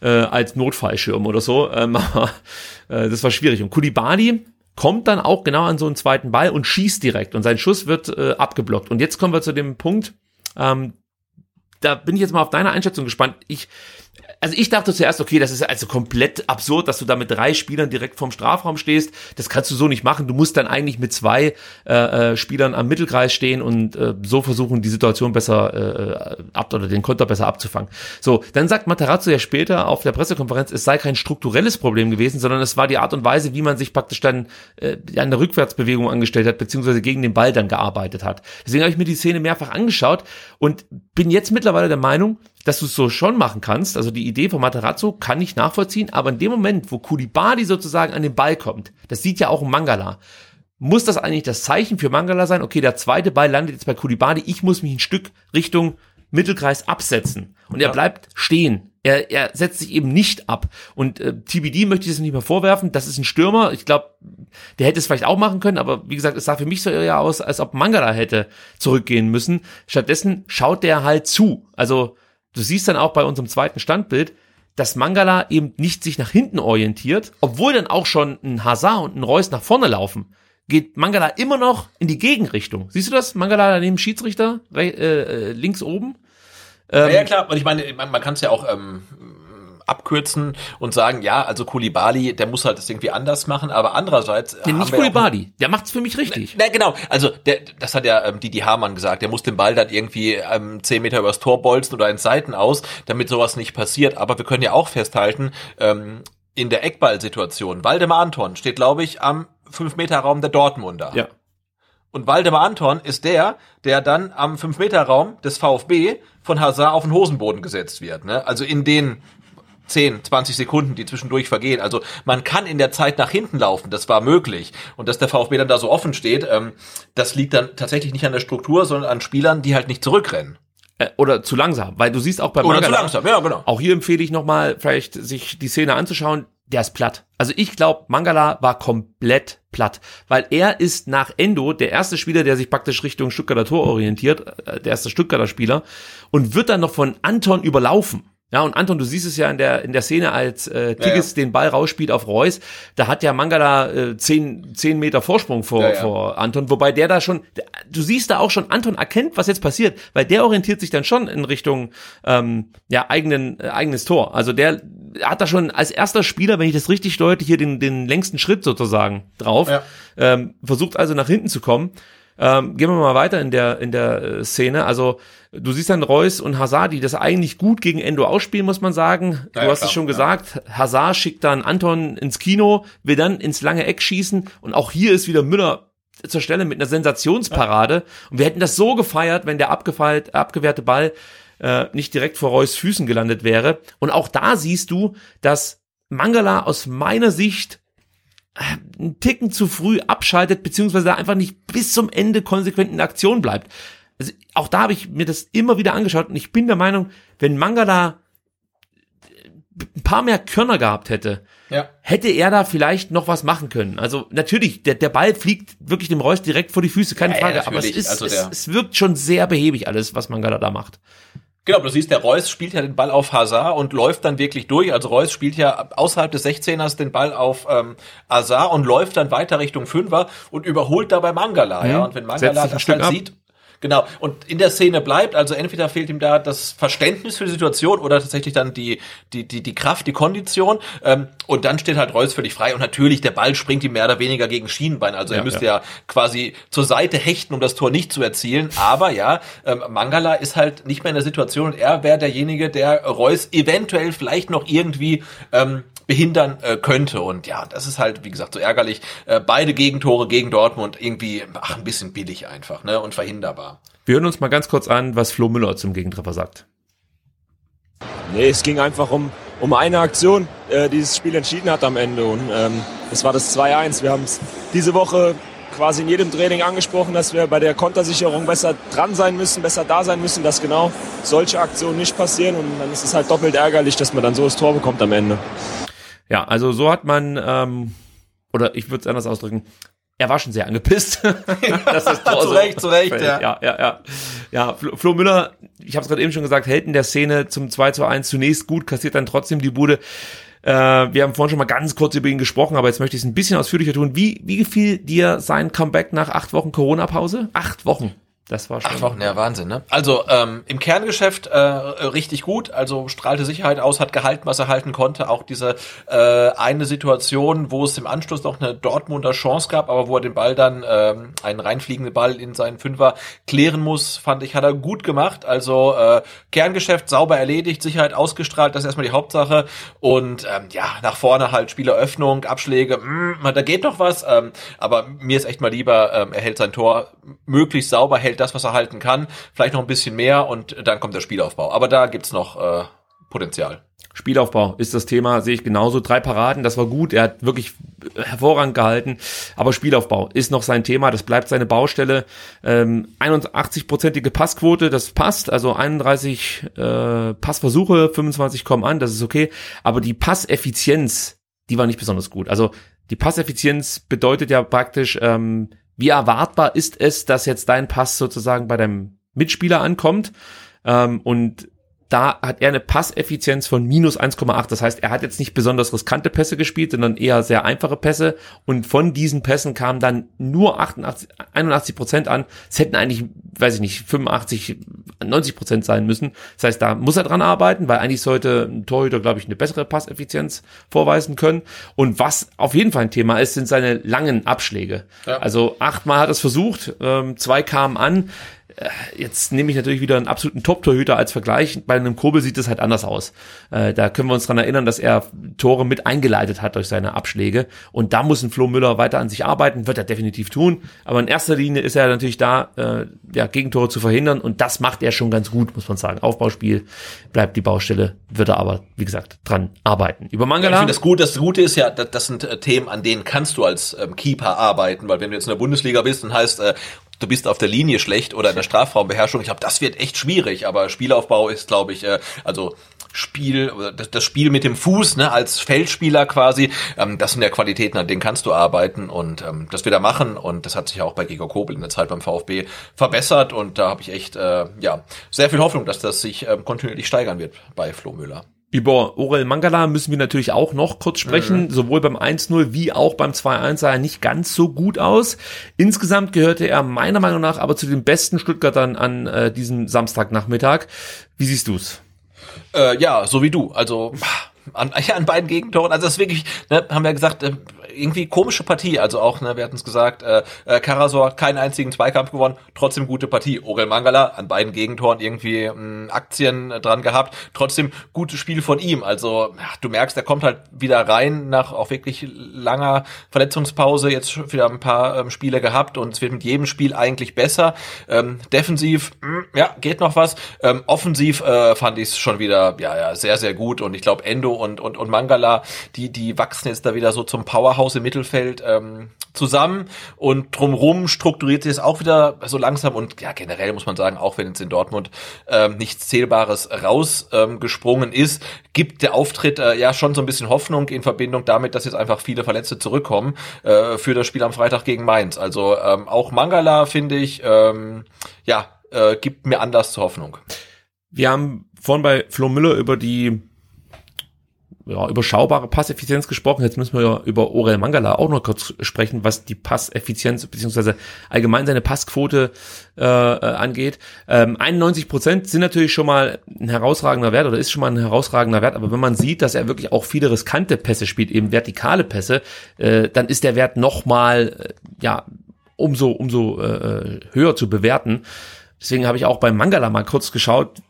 äh, als Notfallschirm oder so. Ähm, äh, das war schwierig. Und Kulibali kommt dann auch genau an so einen zweiten Ball und schießt direkt und sein Schuss wird äh, abgeblockt. Und jetzt kommen wir zu dem Punkt, ähm, da bin ich jetzt mal auf deine Einschätzung gespannt. Ich also ich dachte zuerst, okay, das ist also komplett absurd, dass du da mit drei Spielern direkt vorm Strafraum stehst. Das kannst du so nicht machen. Du musst dann eigentlich mit zwei äh, äh, Spielern am Mittelkreis stehen und äh, so versuchen, die Situation besser äh, ab oder den Konter besser abzufangen. So, dann sagt Materazzo ja später auf der Pressekonferenz, es sei kein strukturelles Problem gewesen, sondern es war die Art und Weise, wie man sich praktisch dann äh, an der Rückwärtsbewegung angestellt hat, beziehungsweise gegen den Ball dann gearbeitet hat. Deswegen habe ich mir die Szene mehrfach angeschaut und bin jetzt mittlerweile der Meinung, dass du es so schon machen kannst. Also die Idee von Materazzo kann ich nachvollziehen, aber in dem Moment, wo Kulibali sozusagen an den Ball kommt, das sieht ja auch ein Mangala, muss das eigentlich das Zeichen für Mangala sein? Okay, der zweite Ball landet jetzt bei Kulibali, ich muss mich ein Stück Richtung Mittelkreis absetzen. Und er bleibt stehen. Er, er setzt sich eben nicht ab. Und äh, TBD möchte ich es nicht mehr vorwerfen. Das ist ein Stürmer. Ich glaube, der hätte es vielleicht auch machen können, aber wie gesagt, es sah für mich so eher aus, als ob Mangala hätte zurückgehen müssen. Stattdessen schaut der halt zu. Also du siehst dann auch bei unserem zweiten Standbild, dass Mangala eben nicht sich nach hinten orientiert, obwohl dann auch schon ein Hazard und ein Reus nach vorne laufen. Geht Mangala immer noch in die Gegenrichtung. Siehst du das? Mangala daneben Schiedsrichter, äh, äh, links oben. Ähm, ja, ja, klar, und ich meine, man, man kann es ja auch ähm, abkürzen und sagen, ja, also Kulibali, der muss halt das irgendwie anders machen, aber andererseits. Nee, nicht Kulibali, der macht's für mich richtig. Ne, genau, also der, das hat ja ähm, Didi Hamann gesagt, der muss den Ball dann irgendwie ähm, zehn Meter übers Tor bolzen oder in Seiten aus, damit sowas nicht passiert. Aber wir können ja auch festhalten, ähm, in der Eckballsituation, Waldemar Anton steht, glaube ich, am 5-Meter-Raum der Dortmunder. Ja. Und Waldemar Anton ist der, der dann am 5-Meter-Raum des VfB von Hazard auf den Hosenboden gesetzt wird. Ne? Also in den 10, 20 Sekunden, die zwischendurch vergehen. Also man kann in der Zeit nach hinten laufen, das war möglich. Und dass der VfB dann da so offen steht, ähm, das liegt dann tatsächlich nicht an der Struktur, sondern an Spielern, die halt nicht zurückrennen. Äh, oder zu langsam, weil du siehst auch bei Oder Mangala, zu langsam, ja genau. Auch hier empfehle ich nochmal, vielleicht sich die Szene anzuschauen. Der ist platt. Also ich glaube, Mangala war komplett platt, weil er ist nach Endo der erste Spieler, der sich praktisch Richtung Stuttgarter Tor orientiert, äh, der erste Stuttgarter Spieler und wird dann noch von Anton überlaufen. Ja, und Anton, du siehst es ja in der, in der Szene, als äh, Tigges ja, ja. den Ball rausspielt auf Reus, da hat ja Mangala äh, zehn, zehn Meter Vorsprung vor, ja, vor Anton, wobei der da schon, du siehst da auch schon, Anton erkennt, was jetzt passiert, weil der orientiert sich dann schon in Richtung ähm, ja, eigenen, äh, eigenes Tor. Also der hat da schon als erster Spieler, wenn ich das richtig deute, hier den, den längsten Schritt sozusagen drauf, ähm, versucht also nach hinten zu kommen. Ähm, gehen wir mal weiter in der, in der äh, Szene. Also du siehst dann Reus und Hazard, die das eigentlich gut gegen Endo ausspielen, muss man sagen. Du ja, hast klar, es schon ja. gesagt. Hazard schickt dann Anton ins Kino, will dann ins lange Eck schießen und auch hier ist wieder Müller zur Stelle mit einer Sensationsparade. Ja. Und wir hätten das so gefeiert, wenn der abgefeilt, abgewehrte Ball äh, nicht direkt vor Reus Füßen gelandet wäre. Und auch da siehst du, dass Mangala aus meiner Sicht einen Ticken zu früh abschaltet, beziehungsweise einfach nicht bis zum Ende konsequent in Aktion bleibt. Also auch da habe ich mir das immer wieder angeschaut und ich bin der Meinung, wenn Mangala ein paar mehr Körner gehabt hätte, ja. hätte er da vielleicht noch was machen können. Also natürlich, der, der Ball fliegt wirklich dem Reus direkt vor die Füße, keine ja, Frage, ja, aber es, ist, also es, es wirkt schon sehr behäbig alles, was Mangala da macht. Genau, du siehst, der Reus spielt ja den Ball auf Hazard und läuft dann wirklich durch. Also Reus spielt ja außerhalb des 16ers den Ball auf ähm, Hazard und läuft dann weiter Richtung Fünfer und überholt dabei Mangala. Mhm. Ja, und wenn Mangala das dann sieht, Genau. Und in der Szene bleibt, also entweder fehlt ihm da das Verständnis für die Situation oder tatsächlich dann die, die, die, die Kraft, die Kondition. Ähm, und dann steht halt Reus völlig frei. Und natürlich, der Ball springt ihm mehr oder weniger gegen Schienenbein. Also ja, er müsste ja. ja. quasi zur Seite hechten, um das Tor nicht zu erzielen. Aber ja, ähm, Mangala ist halt nicht mehr in der Situation und er wäre derjenige, der Reus eventuell vielleicht noch irgendwie ähm, behindern äh, könnte. Und ja, das ist halt, wie gesagt, so ärgerlich. Äh, beide Gegentore gegen Dortmund irgendwie, ach, ein bisschen billig einfach, ne? Und verhinderbar. Wir hören uns mal ganz kurz an, was Flo Müller zum Gegentreffer sagt. Nee, es ging einfach um, um eine Aktion, äh, die das Spiel entschieden hat am Ende. Und ähm, das war das 2-1. Wir haben es diese Woche quasi in jedem Training angesprochen, dass wir bei der Kontersicherung besser dran sein müssen, besser da sein müssen, dass genau solche Aktionen nicht passieren. Und dann ist es halt doppelt ärgerlich, dass man dann so das Tor bekommt am Ende. Ja, also so hat man, ähm, oder ich würde es anders ausdrücken, er war schon sehr angepisst. das ist zu Recht, zu Recht, ja. Ja, ja, ja. Ja, Flo, Flo Müller, ich habe es gerade eben schon gesagt, hält in der Szene zum 2 zu 1 zunächst gut, kassiert dann trotzdem die Bude. Äh, wir haben vorhin schon mal ganz kurz über ihn gesprochen, aber jetzt möchte ich es ein bisschen ausführlicher tun. Wie, wie gefiel dir sein Comeback nach acht Wochen Corona-Pause? Acht Wochen. Das war schon. Acht Wochen, ja, Wahnsinn, ne? Also ähm, im Kerngeschäft äh, richtig gut, also strahlte Sicherheit aus, hat gehalten, was er halten konnte. Auch diese äh, eine Situation, wo es im Anschluss noch eine Dortmunder Chance gab, aber wo er den Ball dann, ähm, einen reinfliegenden Ball in seinen Fünfer klären muss, fand ich, hat er gut gemacht. Also äh, Kerngeschäft sauber erledigt, Sicherheit ausgestrahlt, das ist erstmal die Hauptsache. Und ähm, ja, nach vorne halt Spieleröffnung, Abschläge, mh, da geht noch was. Ähm, aber mir ist echt mal lieber, ähm, er hält sein Tor möglichst sauber, hält das, was er halten kann, vielleicht noch ein bisschen mehr und dann kommt der Spielaufbau. Aber da gibt's noch äh, Potenzial. Spielaufbau ist das Thema, sehe ich genauso. Drei Paraden, das war gut. Er hat wirklich hervorragend gehalten. Aber Spielaufbau ist noch sein Thema. Das bleibt seine Baustelle. Ähm, 81-prozentige Passquote, das passt. Also 31 äh, Passversuche, 25 kommen an, das ist okay. Aber die Passeffizienz, die war nicht besonders gut. Also die Passeffizienz bedeutet ja praktisch, ähm, wie erwartbar ist es, dass jetzt dein Pass sozusagen bei deinem Mitspieler ankommt? Ähm, und da hat er eine Passeffizienz von minus 1,8. Das heißt, er hat jetzt nicht besonders riskante Pässe gespielt, sondern eher sehr einfache Pässe. Und von diesen Pässen kamen dann nur 88, 81 Prozent an. Es hätten eigentlich, weiß ich nicht, 85, 90 Prozent sein müssen. Das heißt, da muss er dran arbeiten, weil eigentlich sollte ein Torhüter, glaube ich, eine bessere Passeffizienz vorweisen können. Und was auf jeden Fall ein Thema ist, sind seine langen Abschläge. Ja. Also achtmal hat er es versucht, ähm, zwei kamen an. Äh, jetzt nehme ich natürlich wieder einen absoluten Top-Torhüter als Vergleich. Bei einem Kobel sieht es halt anders aus. Äh, da können wir uns dran erinnern, dass er Tore mit eingeleitet hat durch seine Abschläge. Und da muss ein Flo Müller weiter an sich arbeiten, wird er definitiv tun. Aber in erster Linie ist er natürlich da, äh, ja, Gegentore zu verhindern. Und das macht er schon ganz gut, muss man sagen. Aufbauspiel bleibt die Baustelle, wird er aber, wie gesagt, dran arbeiten. Über Mangala. Ich finde das gut. Das Gute ist ja, das, sind äh, Themen, an denen kannst du als ähm, Keeper arbeiten. Weil wenn du jetzt in der Bundesliga bist, dann heißt, du bist auf der Linie schlecht oder in der Strafraumbeherrschung. Ich glaube, das wird echt schwierig, aber Spielaufbau ist, glaube ich, äh, also Spiel, das Spiel mit dem Fuß, ne, als Feldspieler quasi, ähm, das sind ja Qualitäten, an denen kannst du arbeiten und ähm, das wird er machen und das hat sich auch bei Gregor Kobel in der Zeit beim VfB verbessert und da habe ich echt, äh, ja, sehr viel Hoffnung, dass das sich ähm, kontinuierlich steigern wird bei Flo Müller. Über Orel Mangala müssen wir natürlich auch noch kurz sprechen. Mhm. Sowohl beim 1-0 wie auch beim 2-1 sah er nicht ganz so gut aus. Insgesamt gehörte er meiner Meinung nach aber zu den besten Stuttgartern an äh, diesem Samstagnachmittag. Wie siehst du's? Äh, ja, so wie du. Also an, ja, an beiden Gegentoren. Also das ist wirklich, ne, haben wir gesagt, äh, irgendwie komische Partie. Also auch, ne, wir hatten es gesagt, äh, äh, Karasor hat keinen einzigen Zweikampf gewonnen, trotzdem gute Partie. Orel Mangala an beiden Gegentoren irgendwie mh, Aktien dran gehabt, trotzdem gutes Spiel von ihm. Also ja, du merkst, er kommt halt wieder rein nach auch wirklich langer Verletzungspause, jetzt wieder ein paar ähm, Spiele gehabt und es wird mit jedem Spiel eigentlich besser. Ähm, defensiv, mh, ja, geht noch was. Ähm, offensiv äh, fand ich es schon wieder, ja, ja, sehr, sehr gut und ich glaube Endo und, und, und Mangala, die, die wachsen jetzt da wieder so zum Powerhouse im Mittelfeld ähm, zusammen und drumrum strukturiert sich es auch wieder so langsam und ja, generell muss man sagen, auch wenn jetzt in Dortmund ähm, nichts Zählbares rausgesprungen ähm, ist, gibt der Auftritt äh, ja schon so ein bisschen Hoffnung in Verbindung damit, dass jetzt einfach viele Verletzte zurückkommen äh, für das Spiel am Freitag gegen Mainz. Also ähm, auch Mangala, finde ich, ähm, ja, äh, gibt mir Anlass zur Hoffnung. Wir haben vorhin bei Flo Müller über die ja, überschaubare Passeffizienz gesprochen. Jetzt müssen wir ja über Orel Mangala auch noch kurz sprechen, was die Passeffizienz beziehungsweise allgemein seine Passquote äh, äh angeht. Ähm, 91 Prozent sind natürlich schon mal ein herausragender Wert oder ist schon mal ein herausragender Wert, aber wenn man sieht, dass er wirklich auch viele riskante Pässe spielt, eben vertikale Pässe, äh, dann ist der Wert noch mal äh, ja umso umso äh, höher zu bewerten. Deswegen habe ich auch beim Mangala mal kurz geschaut,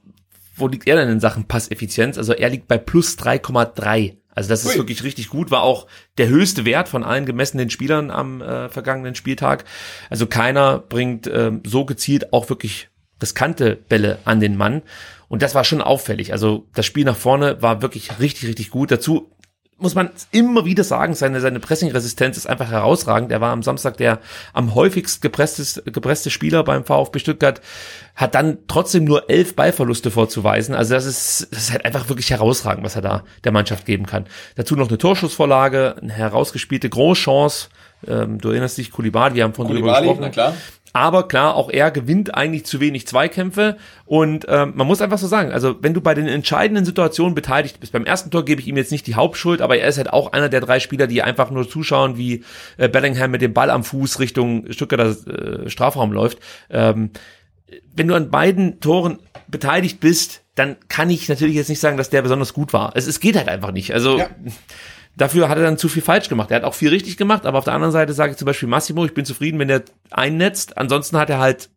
wo liegt er denn in Sachen Passeffizienz? Also er liegt bei plus 3,3. Also das ist Ui. wirklich richtig gut, war auch der höchste Wert von allen gemessenen Spielern am äh, vergangenen Spieltag. Also keiner bringt äh, so gezielt auch wirklich riskante Bälle an den Mann. Und das war schon auffällig. Also das Spiel nach vorne war wirklich richtig, richtig gut. Dazu muss man immer wieder sagen, seine, seine Pressing-Resistenz ist einfach herausragend. Er war am Samstag der am häufigst gepresste, gepresste Spieler beim VfB Stuttgart, hat dann trotzdem nur elf Ballverluste vorzuweisen. Also das ist, das ist halt einfach wirklich herausragend, was er da der Mannschaft geben kann. Dazu noch eine Torschussvorlage, eine herausgespielte Großchance. Ähm, du erinnerst dich, Kulibali, wir haben von drüber gesprochen. Na klar. Aber klar, auch er gewinnt eigentlich zu wenig Zweikämpfe. Und ähm, man muss einfach so sagen, also wenn du bei den entscheidenden Situationen beteiligt bist, beim ersten Tor gebe ich ihm jetzt nicht die Hauptschuld, aber er ist halt auch einer der drei Spieler, die einfach nur zuschauen, wie äh, Bellingham mit dem Ball am Fuß Richtung Stuttgarter äh, Strafraum läuft. Ähm, wenn du an beiden Toren beteiligt bist, dann kann ich natürlich jetzt nicht sagen, dass der besonders gut war. Es, es geht halt einfach nicht. Also ja. Dafür hat er dann zu viel falsch gemacht. Er hat auch viel richtig gemacht, aber auf der anderen Seite sage ich zum Beispiel Massimo, ich bin zufrieden, wenn er einnetzt. Ansonsten hat er halt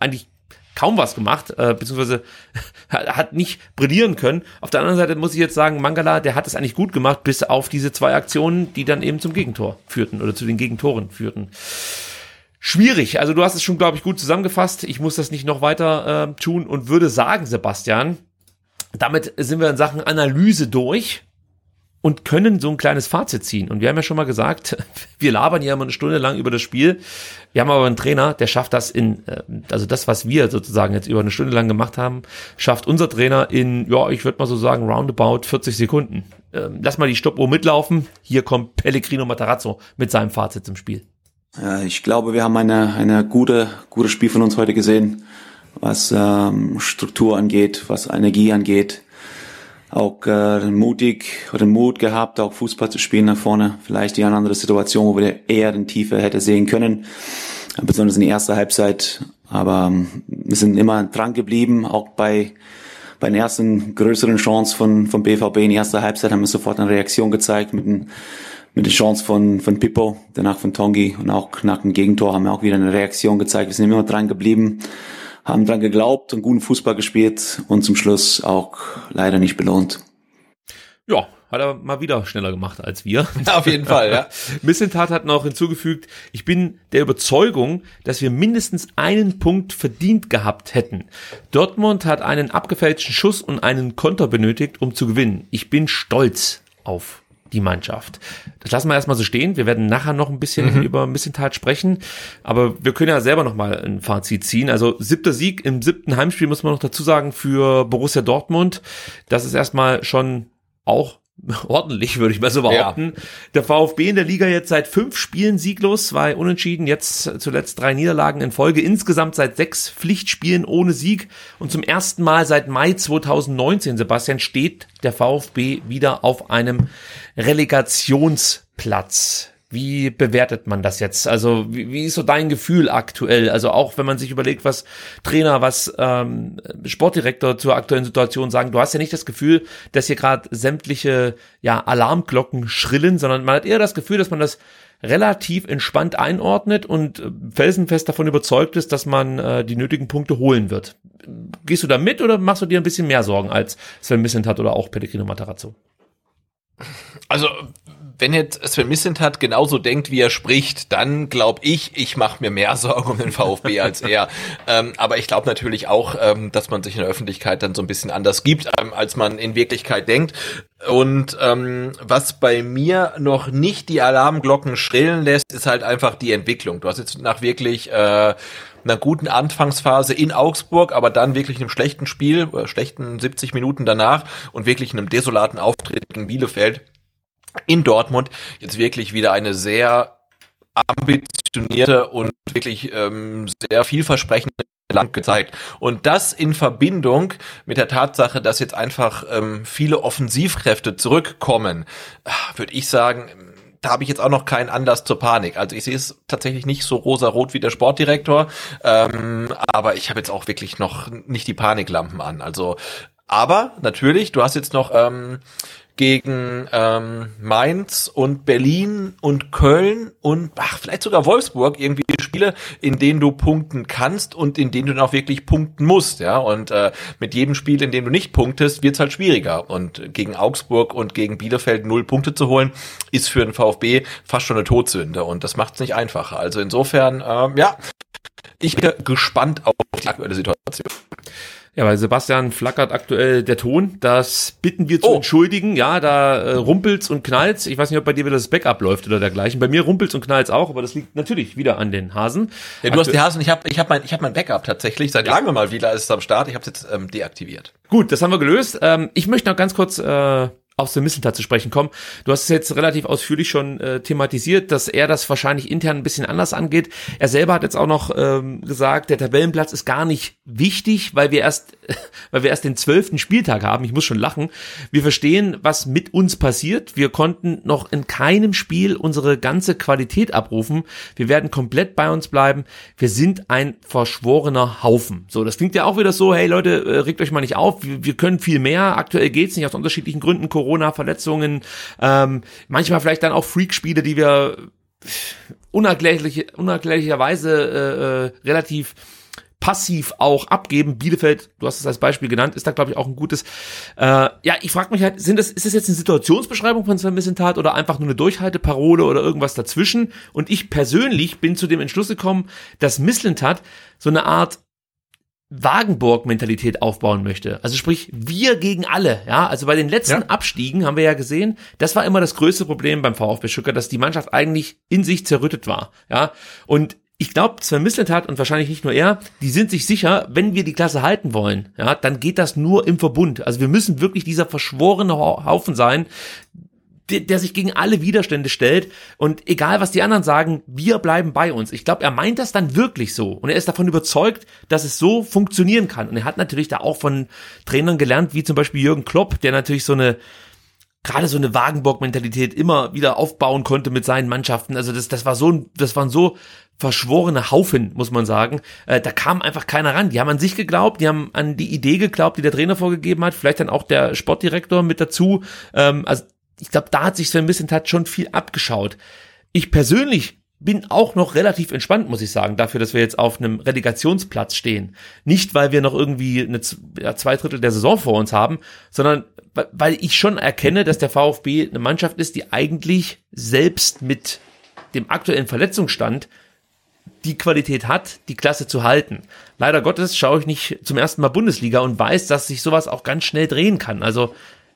eigentlich kaum was gemacht, äh, beziehungsweise hat nicht brillieren können. Auf der anderen Seite muss ich jetzt sagen, Mangala, der hat es eigentlich gut gemacht, bis auf diese zwei Aktionen, die dann eben zum Gegentor führten oder zu den Gegentoren führten. Schwierig. Also du hast es schon, glaube ich, gut zusammengefasst. Ich muss das nicht noch weiter äh, tun und würde sagen, Sebastian, damit sind wir in Sachen Analyse durch und können so ein kleines Fazit ziehen. Und wir haben ja schon mal gesagt, wir labern ja immer eine Stunde lang über das Spiel. Wir haben aber einen Trainer, der schafft das in, äh, also das, was wir sozusagen jetzt über eine Stunde lang gemacht haben, schafft unser Trainer in, ja, ich würde mal so sagen, roundabout 40 Sekunden. Ähm, lass mal die Stoppuhr mitlaufen. Hier kommt Pellegrino Matarazzo mit seinem Fazit zum Spiel. Ich glaube, wir haben eine, eine gute, gutes Spiel von uns heute gesehen, was ähm, Struktur angeht, was Energie angeht auch äh, mutig oder Mut gehabt, auch Fußball zu spielen nach vorne. Vielleicht die eine andere Situation, wo wir eher den Tiefe hätte sehen können, besonders in der ersten Halbzeit. Aber ähm, wir sind immer dran geblieben, auch bei bei den ersten größeren Chancen von, von BVB in der ersten Halbzeit haben wir sofort eine Reaktion gezeigt mit, den, mit der Chance von, von Pippo, danach von Tongi und auch nach dem Gegentor haben wir auch wieder eine Reaktion gezeigt. Wir sind immer dran geblieben haben dran geglaubt und guten Fußball gespielt und zum Schluss auch leider nicht belohnt. Ja, hat er mal wieder schneller gemacht als wir. Auf jeden Fall, ja. Missentat hat noch hinzugefügt, ich bin der Überzeugung, dass wir mindestens einen Punkt verdient gehabt hätten. Dortmund hat einen abgefälschten Schuss und einen Konter benötigt, um zu gewinnen. Ich bin stolz auf die Mannschaft. Das lassen wir erstmal so stehen. Wir werden nachher noch ein bisschen mhm. über ein bisschen Tat sprechen. Aber wir können ja selber noch mal ein Fazit ziehen. Also siebter Sieg im siebten Heimspiel muss man noch dazu sagen für Borussia Dortmund. Das ist erstmal schon auch ordentlich, würde ich mal so behaupten. Ja. Der VfB in der Liga jetzt seit fünf Spielen sieglos, zwei Unentschieden, jetzt zuletzt drei Niederlagen in Folge, insgesamt seit sechs Pflichtspielen ohne Sieg und zum ersten Mal seit Mai 2019, Sebastian, steht der VfB wieder auf einem Relegationsplatz. Wie bewertet man das jetzt? Also wie, wie ist so dein Gefühl aktuell? Also auch wenn man sich überlegt, was Trainer, was ähm, Sportdirektor zur aktuellen Situation sagen, du hast ja nicht das Gefühl, dass hier gerade sämtliche ja, Alarmglocken schrillen, sondern man hat eher das Gefühl, dass man das relativ entspannt einordnet und äh, felsenfest davon überzeugt ist, dass man äh, die nötigen Punkte holen wird. Gehst du da mit oder machst du dir ein bisschen mehr Sorgen als Sven Missentat oder auch Pellegrino Matarazzo? Also wenn jetzt Sven Missentat genauso denkt, wie er spricht, dann glaube ich, ich mache mir mehr Sorgen um den VfB als er. Ähm, aber ich glaube natürlich auch, ähm, dass man sich in der Öffentlichkeit dann so ein bisschen anders gibt, ähm, als man in Wirklichkeit denkt. Und ähm, was bei mir noch nicht die Alarmglocken schrillen lässt, ist halt einfach die Entwicklung. Du hast jetzt nach wirklich äh, einer guten Anfangsphase in Augsburg, aber dann wirklich einem schlechten Spiel, äh, schlechten 70 Minuten danach und wirklich einem desolaten Auftritt gegen Bielefeld in Dortmund jetzt wirklich wieder eine sehr ambitionierte und wirklich ähm, sehr vielversprechende Land gezeigt. Und das in Verbindung mit der Tatsache, dass jetzt einfach ähm, viele Offensivkräfte zurückkommen, würde ich sagen, da habe ich jetzt auch noch keinen Anlass zur Panik. Also ich sehe es tatsächlich nicht so rosa-rot wie der Sportdirektor, ähm, aber ich habe jetzt auch wirklich noch nicht die Paniklampen an. Also aber natürlich, du hast jetzt noch ähm, gegen ähm, Mainz und Berlin und Köln und ach, vielleicht sogar Wolfsburg irgendwie Spiele, in denen du punkten kannst und in denen du dann auch wirklich punkten musst, ja. Und äh, mit jedem Spiel, in dem du nicht punktest, wird's halt schwieriger. Und gegen Augsburg und gegen Bielefeld null Punkte zu holen, ist für den VfB fast schon eine Todsünde und das macht's nicht einfacher. Also insofern, ähm, ja, ich bin gespannt auf die aktuelle Situation. Ja, weil Sebastian flackert aktuell der Ton. Das bitten wir zu oh. entschuldigen. Ja, da äh, rumpelt's und knallt's. Ich weiß nicht, ob bei dir wieder das Backup läuft oder dergleichen. Bei mir rumpelt's und knallt's auch, aber das liegt natürlich wieder an den Hasen. Ja, du Aktu hast die Hasen. Ich habe ich hab mein, ich hab mein Backup tatsächlich. Seit langem mal wieder ist es am Start. Ich habe es jetzt ähm, deaktiviert. Gut, das haben wir gelöst. Ähm, ich möchte noch ganz kurz äh, auf Sven Mislintat zu sprechen kommen. Du hast es jetzt relativ ausführlich schon äh, thematisiert, dass er das wahrscheinlich intern ein bisschen anders angeht. Er selber hat jetzt auch noch ähm, gesagt, der Tabellenplatz ist gar nicht wichtig, weil wir erst, weil wir erst den zwölften Spieltag haben. Ich muss schon lachen. Wir verstehen, was mit uns passiert. Wir konnten noch in keinem Spiel unsere ganze Qualität abrufen. Wir werden komplett bei uns bleiben. Wir sind ein verschworener Haufen. So, das klingt ja auch wieder so, hey Leute, äh, regt euch mal nicht auf. Wir, wir können viel mehr. Aktuell geht's nicht aus unterschiedlichen Gründen. Corona-Verletzungen, ähm, manchmal vielleicht dann auch Freak-Spiele, die wir unerklärliche, unerklärlicherweise äh, äh, relativ passiv auch abgeben. Bielefeld, du hast es als Beispiel genannt, ist da glaube ich auch ein gutes. Äh, ja, ich frage mich halt, sind das, ist das jetzt eine Situationsbeschreibung von Sven Missentat oder einfach nur eine Durchhalteparole oder irgendwas dazwischen? Und ich persönlich bin zu dem Entschluss gekommen, dass Misslintat so eine Art Wagenburg-Mentalität aufbauen möchte. Also sprich, wir gegen alle. Ja, also bei den letzten ja. Abstiegen haben wir ja gesehen, das war immer das größte Problem beim VfB Stuttgart, dass die Mannschaft eigentlich in sich zerrüttet war. Ja, und ich glaube, Sven Mislintat und wahrscheinlich nicht nur er, die sind sich sicher, wenn wir die Klasse halten wollen, ja, dann geht das nur im Verbund. Also wir müssen wirklich dieser verschworene Haufen sein, der, der sich gegen alle Widerstände stellt und egal was die anderen sagen, wir bleiben bei uns. Ich glaube, er meint das dann wirklich so und er ist davon überzeugt, dass es so funktionieren kann. Und er hat natürlich da auch von Trainern gelernt, wie zum Beispiel Jürgen Klopp, der natürlich so eine gerade so eine Wagenburg-Mentalität immer wieder aufbauen konnte mit seinen Mannschaften. Also das, das war so, das waren so verschworene Haufen, muss man sagen. Äh, da kam einfach keiner ran. Die haben an sich geglaubt, die haben an die Idee geglaubt, die der Trainer vorgegeben hat, vielleicht dann auch der Sportdirektor mit dazu. Ähm, also ich glaube, da hat sich so ein bisschen Tat schon viel abgeschaut. Ich persönlich bin auch noch relativ entspannt, muss ich sagen, dafür, dass wir jetzt auf einem Relegationsplatz stehen. Nicht, weil wir noch irgendwie eine, zwei Drittel der Saison vor uns haben, sondern weil ich schon erkenne, dass der VfB eine Mannschaft ist, die eigentlich selbst mit dem aktuellen Verletzungsstand die Qualität hat, die Klasse zu halten. Leider Gottes schaue ich nicht zum ersten Mal Bundesliga und weiß, dass sich sowas auch ganz schnell drehen kann. Also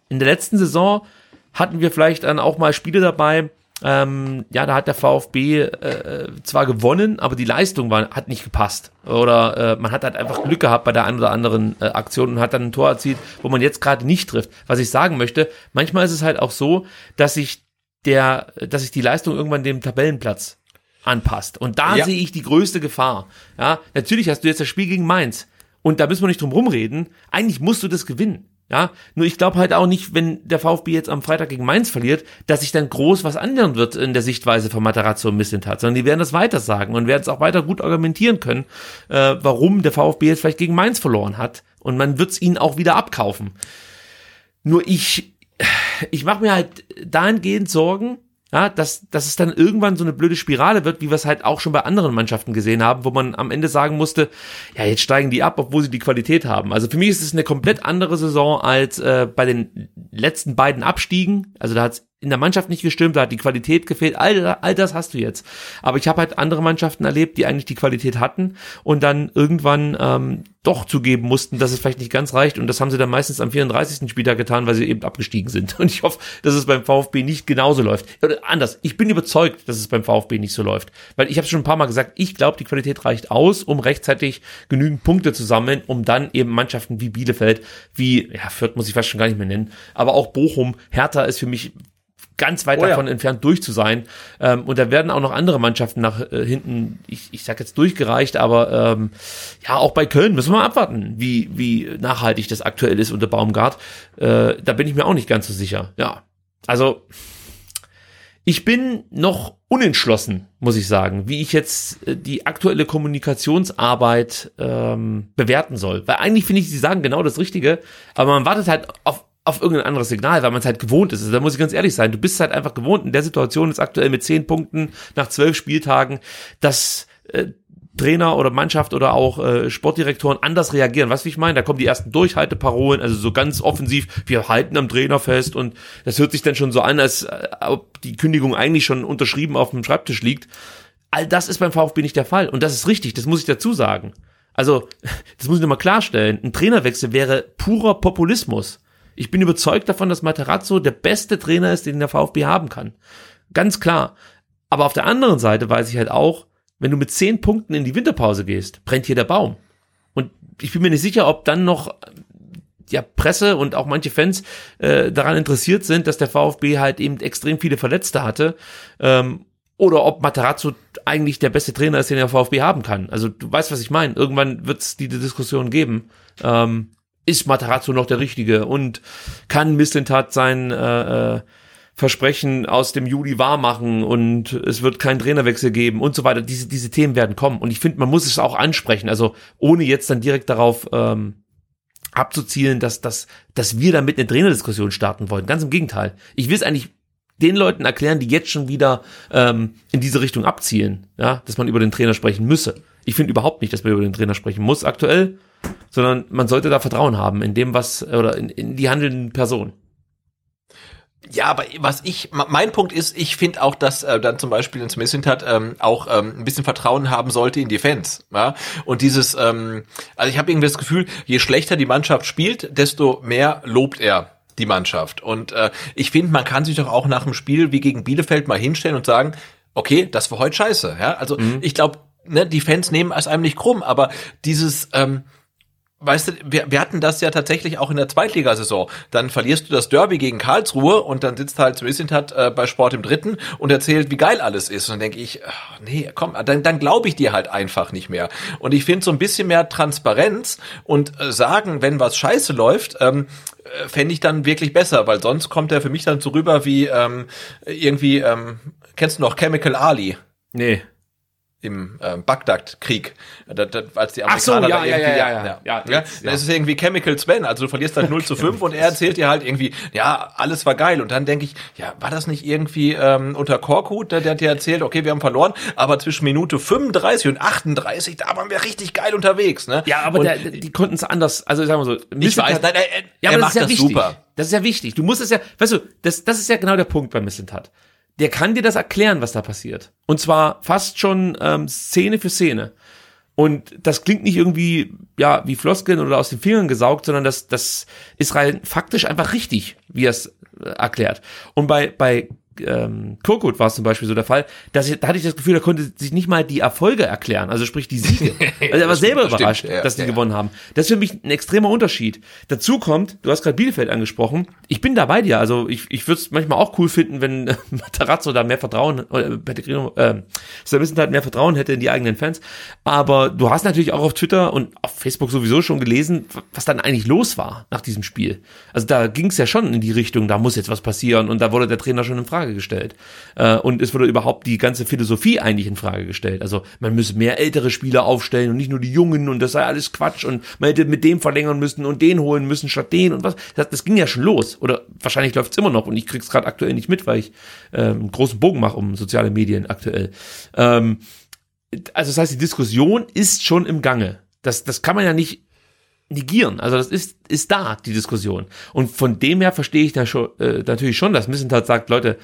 in der letzten Saison hatten wir vielleicht dann auch mal Spiele dabei, ähm, ja, da hat der VfB äh, zwar gewonnen, aber die Leistung war, hat nicht gepasst. Oder äh, man hat halt einfach Glück gehabt bei der einen oder anderen äh, Aktion und hat dann ein Tor erzielt, wo man jetzt gerade nicht trifft. Was ich sagen möchte, manchmal ist es halt auch so, dass sich der, dass sich die Leistung irgendwann dem Tabellenplatz anpasst. Und da ja. sehe ich die größte Gefahr. Ja, natürlich hast du jetzt das Spiel gegen Mainz. Und da müssen wir nicht drum rumreden. Eigentlich musst du das gewinnen. Ja, nur ich glaube halt auch nicht, wenn der VfB jetzt am Freitag gegen Mainz verliert, dass sich dann groß was ändern wird in der Sichtweise von Matarazzo und Missentat, sondern die werden das weiter sagen und werden es auch weiter gut argumentieren können, äh, warum der VfB jetzt vielleicht gegen Mainz verloren hat und man wird es ihnen auch wieder abkaufen. Nur ich, ich mache mir halt dahingehend Sorgen, ja, dass, dass es dann irgendwann so eine blöde Spirale wird, wie wir es halt auch schon bei anderen Mannschaften gesehen haben, wo man am Ende sagen musste, ja, jetzt steigen die ab, obwohl sie die Qualität haben. Also für mich ist es eine komplett andere Saison als äh, bei den letzten beiden Abstiegen. Also da hat es in der Mannschaft nicht gestimmt, da hat die Qualität gefehlt, all, all das hast du jetzt. Aber ich habe halt andere Mannschaften erlebt, die eigentlich die Qualität hatten und dann irgendwann ähm, doch zugeben mussten, dass es vielleicht nicht ganz reicht und das haben sie dann meistens am 34. Spieltag getan, weil sie eben abgestiegen sind. Und ich hoffe, dass es beim VfB nicht genauso läuft. Oder anders, ich bin überzeugt, dass es beim VfB nicht so läuft. Weil ich habe schon ein paar Mal gesagt, ich glaube, die Qualität reicht aus, um rechtzeitig genügend Punkte zu sammeln, um dann eben Mannschaften wie Bielefeld, wie, ja, Fürth muss ich fast schon gar nicht mehr nennen, aber auch Bochum, Hertha ist für mich ganz weit oh, davon ja. entfernt durch zu sein. Ähm, und da werden auch noch andere Mannschaften nach äh, hinten, ich, ich sag jetzt durchgereicht, aber ähm, ja, auch bei Köln müssen wir mal abwarten, wie, wie nachhaltig das aktuell ist unter Baumgart. Äh, da bin ich mir auch nicht ganz so sicher. Ja, also ich bin noch unentschlossen, muss ich sagen, wie ich jetzt äh, die aktuelle Kommunikationsarbeit ähm, bewerten soll. Weil eigentlich finde ich, sie sagen genau das Richtige, aber man wartet halt auf auf irgendein anderes Signal, weil man es halt gewohnt ist. Also da muss ich ganz ehrlich sein, du bist halt einfach gewohnt in der Situation jetzt aktuell mit zehn Punkten nach zwölf Spieltagen, dass äh, Trainer oder Mannschaft oder auch äh, Sportdirektoren anders reagieren. Was ich meine? Da kommen die ersten Durchhalteparolen, also so ganz offensiv, wir halten am Trainer fest und das hört sich dann schon so an, als äh, ob die Kündigung eigentlich schon unterschrieben auf dem Schreibtisch liegt. All das ist beim VfB nicht der Fall und das ist richtig, das muss ich dazu sagen. Also, das muss ich nochmal klarstellen. Ein Trainerwechsel wäre purer Populismus. Ich bin überzeugt davon, dass Materazzo der beste Trainer ist, den der VfB haben kann. Ganz klar. Aber auf der anderen Seite weiß ich halt auch, wenn du mit zehn Punkten in die Winterpause gehst, brennt hier der Baum. Und ich bin mir nicht sicher, ob dann noch ja Presse und auch manche Fans äh, daran interessiert sind, dass der VfB halt eben extrem viele Verletzte hatte. Ähm, oder ob Matarazzo eigentlich der beste Trainer ist, den der VfB haben kann. Also du weißt, was ich meine. Irgendwann wird es diese Diskussion geben. Ähm, ist Matarazzo noch der Richtige und kann Mislintat sein äh, äh, Versprechen aus dem Juli wahrmachen und es wird keinen Trainerwechsel geben und so weiter. Diese, diese Themen werden kommen. Und ich finde, man muss es auch ansprechen. Also ohne jetzt dann direkt darauf ähm, abzuzielen, dass, dass, dass wir damit eine Trainerdiskussion starten wollen. Ganz im Gegenteil. Ich will es eigentlich den Leuten erklären, die jetzt schon wieder ähm, in diese Richtung abzielen, ja, dass man über den Trainer sprechen müsse. Ich finde überhaupt nicht, dass man über den Trainer sprechen muss aktuell, sondern man sollte da Vertrauen haben in dem, was oder in, in die handelnden Personen. Ja, aber was ich, mein Punkt ist, ich finde auch, dass äh, dann zum Beispiel ins Missintat ähm, auch ähm, ein bisschen Vertrauen haben sollte in die Fans. Ja? Und dieses, ähm, also ich habe irgendwie das Gefühl, je schlechter die Mannschaft spielt, desto mehr lobt er die Mannschaft. Und äh, ich finde, man kann sich doch auch nach dem Spiel wie gegen Bielefeld mal hinstellen und sagen, okay, das war heute scheiße. Ja? Also mhm. ich glaube, ne, die Fans nehmen es einem nicht krumm, aber dieses ähm, weißt du, wir, wir hatten das ja tatsächlich auch in der Zweitligasaison. Dann verlierst du das Derby gegen Karlsruhe und dann sitzt halt Swissintat äh, bei Sport im Dritten und erzählt, wie geil alles ist. Und dann denke ich, ach, nee, komm, dann, dann glaube ich dir halt einfach nicht mehr. Und ich finde so ein bisschen mehr Transparenz und äh, sagen, wenn was scheiße läuft, ähm, äh, fände ich dann wirklich besser, weil sonst kommt er für mich dann so rüber wie ähm, irgendwie, ähm, kennst du noch Chemical Ali? Nee im äh, Bagdad-Krieg, als die Amerikaner Ach so, ja, da irgendwie, ja, ja, ja, ja, ja, ja, das ist irgendwie Chemical Sven, also du verlierst halt 0 zu 5 und er erzählt dir halt irgendwie, ja, alles war geil. Und dann denke ich, ja, war das nicht irgendwie ähm, unter Korkut, der, der hat dir erzählt, okay, wir haben verloren, aber zwischen Minute 35 und 38, da waren wir richtig geil unterwegs, ne? Ja, aber der, die konnten es anders, also sagen wir so, ich weiß, nein, er, er, ja, aber er macht das, ja das super. Das ist ja wichtig. Du musst es ja, weißt du, das, das ist ja genau der Punkt bei Missentat der kann dir das erklären, was da passiert. Und zwar fast schon ähm, Szene für Szene. Und das klingt nicht irgendwie, ja, wie Floskeln oder aus den Fingern gesaugt, sondern das, das ist rein faktisch einfach richtig, wie er es äh, erklärt. Und bei, bei ähm, Kurkut war es zum Beispiel so der Fall, dass ich, da hatte ich das Gefühl, er konnte sich nicht mal die Erfolge erklären, also sprich die Siege. Also er war selber stimmt, überrascht, ja, dass die ja. gewonnen haben. Das ist für mich ein extremer Unterschied. Dazu kommt, du hast gerade Bielefeld angesprochen, ich bin da bei dir, also ich, ich würde es manchmal auch cool finden, wenn äh, Matarazzo da mehr Vertrauen, äh, Pellegrino, äh, Servicent halt mehr Vertrauen hätte in die eigenen Fans. Aber du hast natürlich auch auf Twitter und auf Facebook sowieso schon gelesen, was dann eigentlich los war nach diesem Spiel. Also da ging es ja schon in die Richtung, da muss jetzt was passieren und da wurde der Trainer schon in Frage Frage gestellt. Äh, und es wurde überhaupt die ganze Philosophie eigentlich in Frage gestellt. Also man müsse mehr ältere Spieler aufstellen und nicht nur die Jungen und das sei alles Quatsch und man hätte mit dem verlängern müssen und den holen müssen statt den und was. Das, das ging ja schon los. Oder wahrscheinlich läuft es immer noch und ich krieg's gerade aktuell nicht mit, weil ich äh, einen großen Bogen mache um soziale Medien aktuell. Ähm, also das heißt, die Diskussion ist schon im Gange. Das, das kann man ja nicht negieren. Also das ist, ist da, die Diskussion. Und von dem her verstehe ich da schon, äh, natürlich schon, dass Missentat sagt, Leute,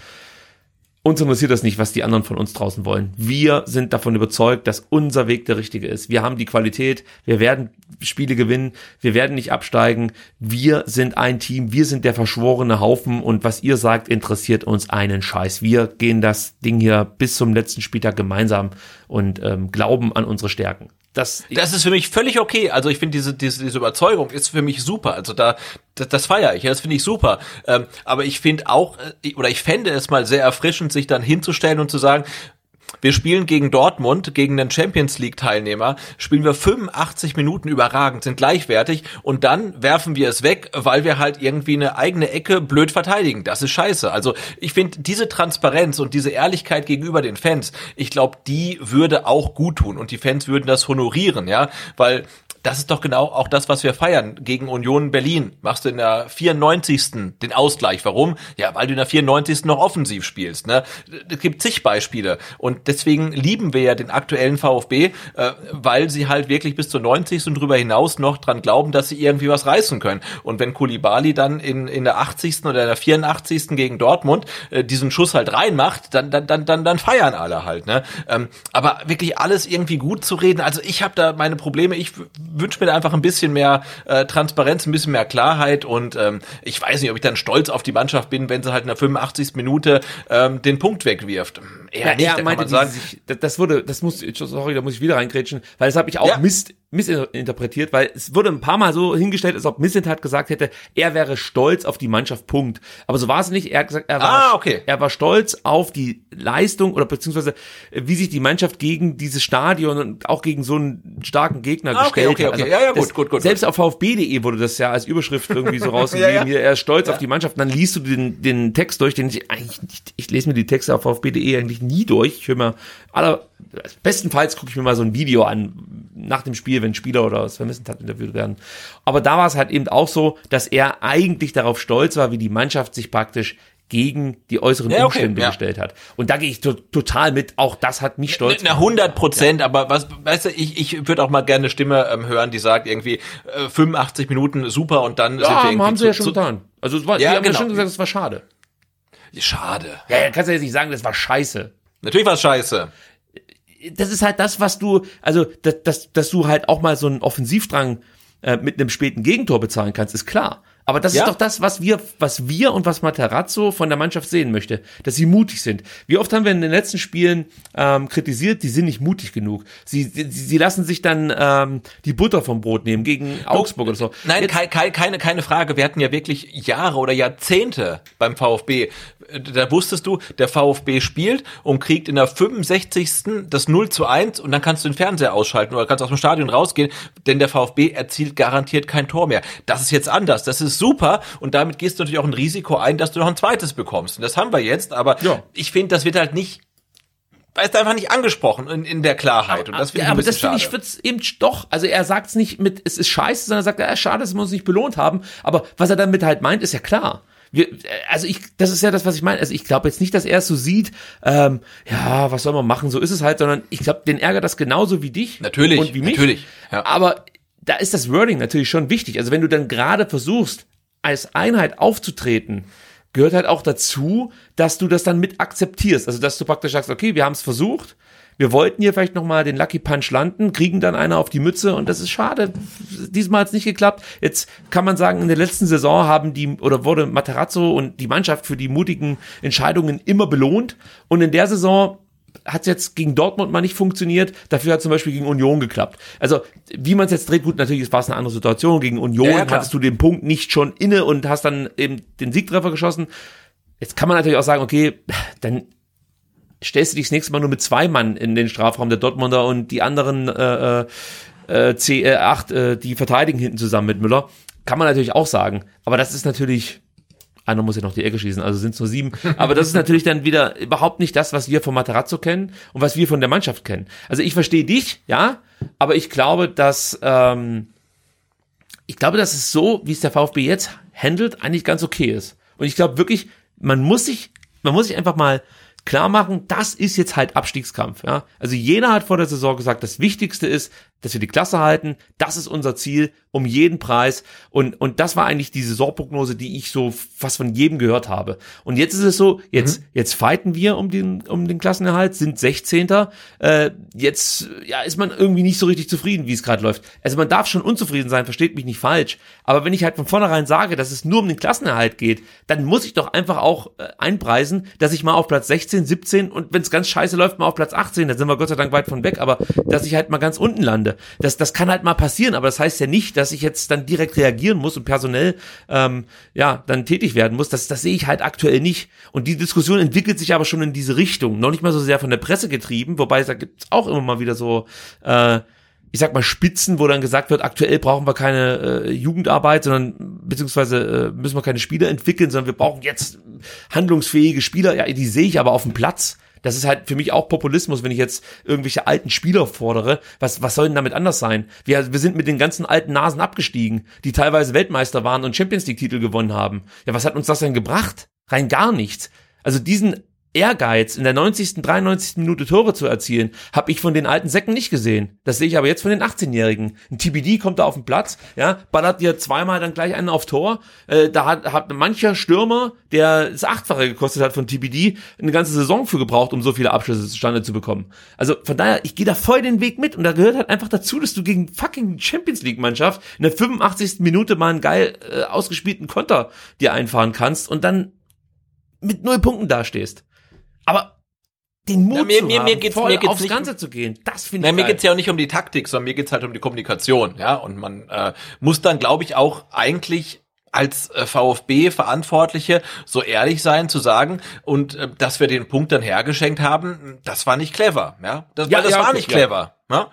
uns interessiert das nicht, was die anderen von uns draußen wollen. Wir sind davon überzeugt, dass unser Weg der richtige ist. Wir haben die Qualität, wir werden Spiele gewinnen, wir werden nicht absteigen. Wir sind ein Team, wir sind der verschworene Haufen und was ihr sagt, interessiert uns einen Scheiß. Wir gehen das Ding hier bis zum letzten Spieltag gemeinsam und ähm, glauben an unsere Stärken. Das, das ist für mich völlig okay. Also ich finde diese, diese, diese Überzeugung ist für mich super. Also da, das, das feiere ich. Das finde ich super. Ähm, aber ich finde auch, äh, oder ich fände es mal sehr erfrischend, sich dann hinzustellen und zu sagen, wir spielen gegen Dortmund, gegen den Champions League Teilnehmer, spielen wir 85 Minuten überragend, sind gleichwertig und dann werfen wir es weg, weil wir halt irgendwie eine eigene Ecke blöd verteidigen. Das ist scheiße. Also ich finde diese Transparenz und diese Ehrlichkeit gegenüber den Fans, ich glaube, die würde auch gut tun und die Fans würden das honorieren, ja, weil das ist doch genau auch das, was wir feiern gegen Union Berlin. Machst du in der 94. den Ausgleich. Warum? Ja, weil du in der 94. noch offensiv spielst. Ne? Es gibt zig Beispiele. Und deswegen lieben wir ja den aktuellen VfB, äh, weil sie halt wirklich bis zur 90. und darüber hinaus noch dran glauben, dass sie irgendwie was reißen können. Und wenn Kulibali dann in, in der 80. oder der 84. gegen Dortmund äh, diesen Schuss halt reinmacht, dann, dann, dann, dann, dann feiern alle halt. Ne? Ähm, aber wirklich alles irgendwie gut zu reden, also ich habe da meine Probleme. Ich wünsche mir da einfach ein bisschen mehr äh, Transparenz, ein bisschen mehr Klarheit und ähm, ich weiß nicht, ob ich dann stolz auf die Mannschaft bin, wenn sie halt in der 85. Minute ähm, den Punkt wegwirft. Eher ja, nicht, er meinte, sagen. Das wurde, das muss, sorry, da muss ich wieder reingrätschen, weil das habe ich auch ja. Mist missinterpretiert, weil es wurde ein paar Mal so hingestellt, als ob Missentat gesagt hätte, er wäre stolz auf die Mannschaft, Punkt. Aber so war es nicht. Er hat gesagt, er war, Ah, okay. er war stolz auf die Leistung oder beziehungsweise äh, wie sich die Mannschaft gegen dieses Stadion und auch gegen so einen starken Gegner Ah, okay, gestellt okay, hat. okay. Ja, ja, gut, das, gut, gut, Selbst auf VfB.de wurde das ja als Überschrift irgendwie so rausgegeben. Ja, ja. Hier, er ist stolz auf die Mannschaft. Und dann liest du den, den Text durch, den ich eigentlich nicht, ich lese mir die Texte auf VfB.de eigentlich nie durch. Ich höre mir aller, bestenfalls gucke ich mir mal so ein Video an nach dem Spiel, wenn Spieler oder das Vermissentat interviewt werden. Aber da war es halt eben auch so, dass er eigentlich darauf stolz war, wie die Mannschaft sich praktisch gegen die äußeren Ja, okay, Umstände ja. gestellt hat. Und da gehe ich to total mit. Auch das hat mich stolz Na, 100 Prozent, aber was, weißt du, ich, ich würde auch mal gerne eine Stimme ähm, hören, die sagt irgendwie äh, 85 Minuten super und dann sind wir Ja, irgendwie haben sie ja schon getan. Also es war, Ja, die haben ja genau. schon gesagt, es war schade. Schade. Ja, ja, kannst du jetzt nicht sagen, das war scheiße. Natürlich war es scheiße. Das ist halt das, was du, also, dass, dass, dass du halt auch mal so einen Offensivdrang äh, mit einem späten Gegentor bezahlen kannst, ist klar. Aber das Ja. ist doch das, was wir, was wir und was Materazzo von der Mannschaft sehen möchte, dass sie mutig sind. Wie oft haben wir in den letzten Spielen ähm, kritisiert, die sind nicht mutig genug. Sie, sie, sie lassen sich dann ähm, die Butter vom Brot nehmen gegen Augsburg oder so. Nein, Jetzt- kei, kei, keine, keine Frage. Wir hatten ja wirklich Jahre oder Jahrzehnte beim VfB. Da wusstest du, der VfB spielt und kriegt in der 65. das 0 zu 1 und dann kannst du den Fernseher ausschalten oder kannst aus dem Stadion rausgehen, denn der VfB erzielt garantiert kein Tor mehr. Das ist jetzt anders. Das ist super und damit gehst du natürlich auch ein Risiko ein, dass du noch ein zweites bekommst. Und das haben wir jetzt, aber Ja. ich finde, das wird halt nicht, du, einfach nicht angesprochen in, in der Klarheit. Und das finde ich aber das finde ich wird's eben doch. Also er sagt's nicht mit, es ist scheiße, sondern er sagt, ja, schade, dass wir uns nicht belohnt haben. Aber was er damit halt meint, ist ja klar. Wir, äh, also ich, das ist ja das, was ich meine. Also ich glaube jetzt nicht, dass er es so sieht, ähm, ja, was soll man machen, so ist es halt, sondern ich glaube, den ärgert das genauso wie dich. Natürlich, und wie mich. natürlich, ja. Aber da ist das Wording natürlich schon wichtig. Also wenn du dann gerade versuchst, als Einheit aufzutreten, gehört halt auch dazu, dass du das dann mit akzeptierst. Also dass du praktisch sagst, okay, wir haben es versucht, wir wollten hier vielleicht nochmal den Lucky Punch landen, kriegen dann einer auf die Mütze und das ist schade. Diesmal hat es nicht geklappt. Jetzt kann man sagen, in der letzten Saison haben die oder wurde Materazzo und die Mannschaft für die mutigen Entscheidungen immer belohnt und in der Saison hat jetzt gegen Dortmund mal nicht funktioniert, dafür hat zum Beispiel gegen Union geklappt. Also, wie man es jetzt dreht, gut, natürlich war es eine andere Situation. Gegen Union Ja, ja, hattest du den Punkt nicht schon inne und hast dann eben den Siegtreffer geschossen. Jetzt kann man natürlich auch sagen, okay, dann stellst du dich das nächste Mal nur mit zwei Mann in den Strafraum der Dortmunder und die anderen äh, äh, C, äh, acht, äh, die verteidigen hinten zusammen mit Müller. Kann man natürlich auch sagen. Aber das ist natürlich, einer muss ja noch die Ecke schießen, also sind es nur sieben. Aber das ist natürlich dann wieder überhaupt nicht das, was wir von Materazzo kennen und was wir von der Mannschaft kennen. Also ich verstehe dich, ja, aber ich glaube, dass ähm, ich glaube, dass es so, wie es der VfB jetzt handelt, eigentlich ganz okay ist. Und ich glaube wirklich, man muss sich, man muss sich einfach mal klar machen, das ist jetzt halt Abstiegskampf, ja. Also jeder hat vor der Saison gesagt, das Wichtigste ist, dass wir die Klasse halten. Das ist unser Ziel um jeden Preis. Und, und das war eigentlich die Saisonprognose, die ich so fast von jedem gehört habe. Und jetzt ist es so, jetzt, jetzt fighten wir um den, um den Klassenerhalt, sind 16. Äh, jetzt, ja, ist man irgendwie nicht so richtig zufrieden, wie es gerade läuft. Also man darf schon unzufrieden sein, versteht mich nicht falsch. Aber wenn ich halt von vornherein sage, dass es nur um den Klassenerhalt geht, dann muss ich doch einfach auch äh, einpreisen, dass ich mal auf Platz 16, 17 und wenn es ganz scheiße läuft, mal auf Platz 18, dann sind wir Gott sei Dank weit von weg, aber dass ich halt mal ganz unten lande. Das, das kann halt mal passieren, aber das heißt ja nicht, dass ich jetzt dann direkt reagieren muss und personell ähm, ja dann tätig werden muss. Das, das sehe ich halt aktuell nicht. Und die Diskussion entwickelt sich aber schon in diese Richtung. Noch nicht mal so sehr von der Presse getrieben, wobei da gibt's auch immer mal wieder so äh, ich sag mal, Spitzen, wo dann gesagt wird, aktuell brauchen wir keine äh, Jugendarbeit, sondern beziehungsweise äh, müssen wir keine Spieler entwickeln, sondern wir brauchen jetzt handlungsfähige Spieler. Ja, die sehe ich aber auf dem Platz. Das ist halt für mich auch Populismus, wenn ich jetzt irgendwelche alten Spieler fordere. Was, was soll denn damit anders sein? Wir, wir sind mit den ganzen alten Nasen abgestiegen, die teilweise Weltmeister waren und Champions League-Titel gewonnen haben. Ja, was hat uns das denn gebracht? Rein gar nichts. Also diesen Ehrgeiz, in der 90., 93. Minute Tore zu erzielen, habe ich von den alten Säcken nicht gesehen. Das sehe ich aber jetzt von den 18-Jährigen. Ein TBD kommt da auf den Platz, ja, ballert dir zweimal dann gleich einen auf Tor. Äh, da hat, hat mancher Stürmer, der das Achtfache gekostet hat von TBD, eine ganze Saison für gebraucht, um so viele Abschlüsse zustande zu bekommen. Also von daher, ich gehe da voll den Weg mit und da gehört halt einfach dazu, dass du gegen fucking Champions League-Mannschaft in der 85. Minute mal einen geil äh, ausgespielten Konter dir einfahren kannst und dann mit null Punkten dastehst. Aber den Mut Ja, mir- zu mir- haben, mir geht's- voll mir geht's aufs nicht- Ganze zu gehen. Das finde Na, ich mir geil. geht's ja auch nicht um die Taktik, sondern mir geht's halt um die Kommunikation, ja. Und man äh, muss dann, glaube ich, auch eigentlich als äh, VfB-Verantwortliche so ehrlich sein zu sagen und äh, dass wir den Punkt dann hergeschenkt haben, das war nicht clever, ja. Das, Ja, das ja, war okay, nicht ja. clever, ja.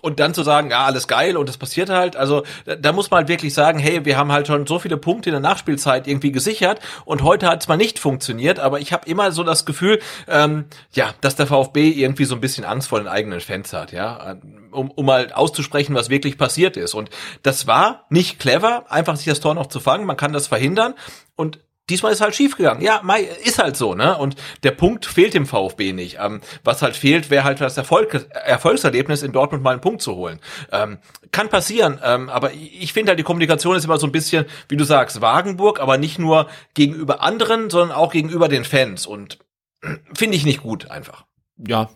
Und dann zu sagen, ja, alles geil und das passiert halt, also da, da muss man halt wirklich sagen, hey, wir haben halt schon so viele Punkte in der Nachspielzeit irgendwie gesichert und heute hat es mal nicht funktioniert, aber ich habe immer so das Gefühl, ähm, ja, dass der VfB irgendwie so ein bisschen Angst vor den eigenen Fans hat, ja, um, um mal auszusprechen, was wirklich passiert ist. Und das war nicht clever, einfach sich das Tor noch zu fangen, man kann das verhindern. Und Diesmal ist halt schief gegangen. Ja, Mai, ist halt so, ne? Und der Punkt fehlt dem VfB nicht. Ähm, was halt fehlt, wäre halt das Erfolg, Erfolgserlebnis, in Dortmund mal einen Punkt zu holen. Ähm, kann passieren, ähm, aber ich finde halt, die Kommunikation ist immer so ein bisschen, wie du sagst, Wagenburg, aber nicht nur gegenüber anderen, sondern auch gegenüber den Fans. Und finde ich nicht gut, einfach. ja,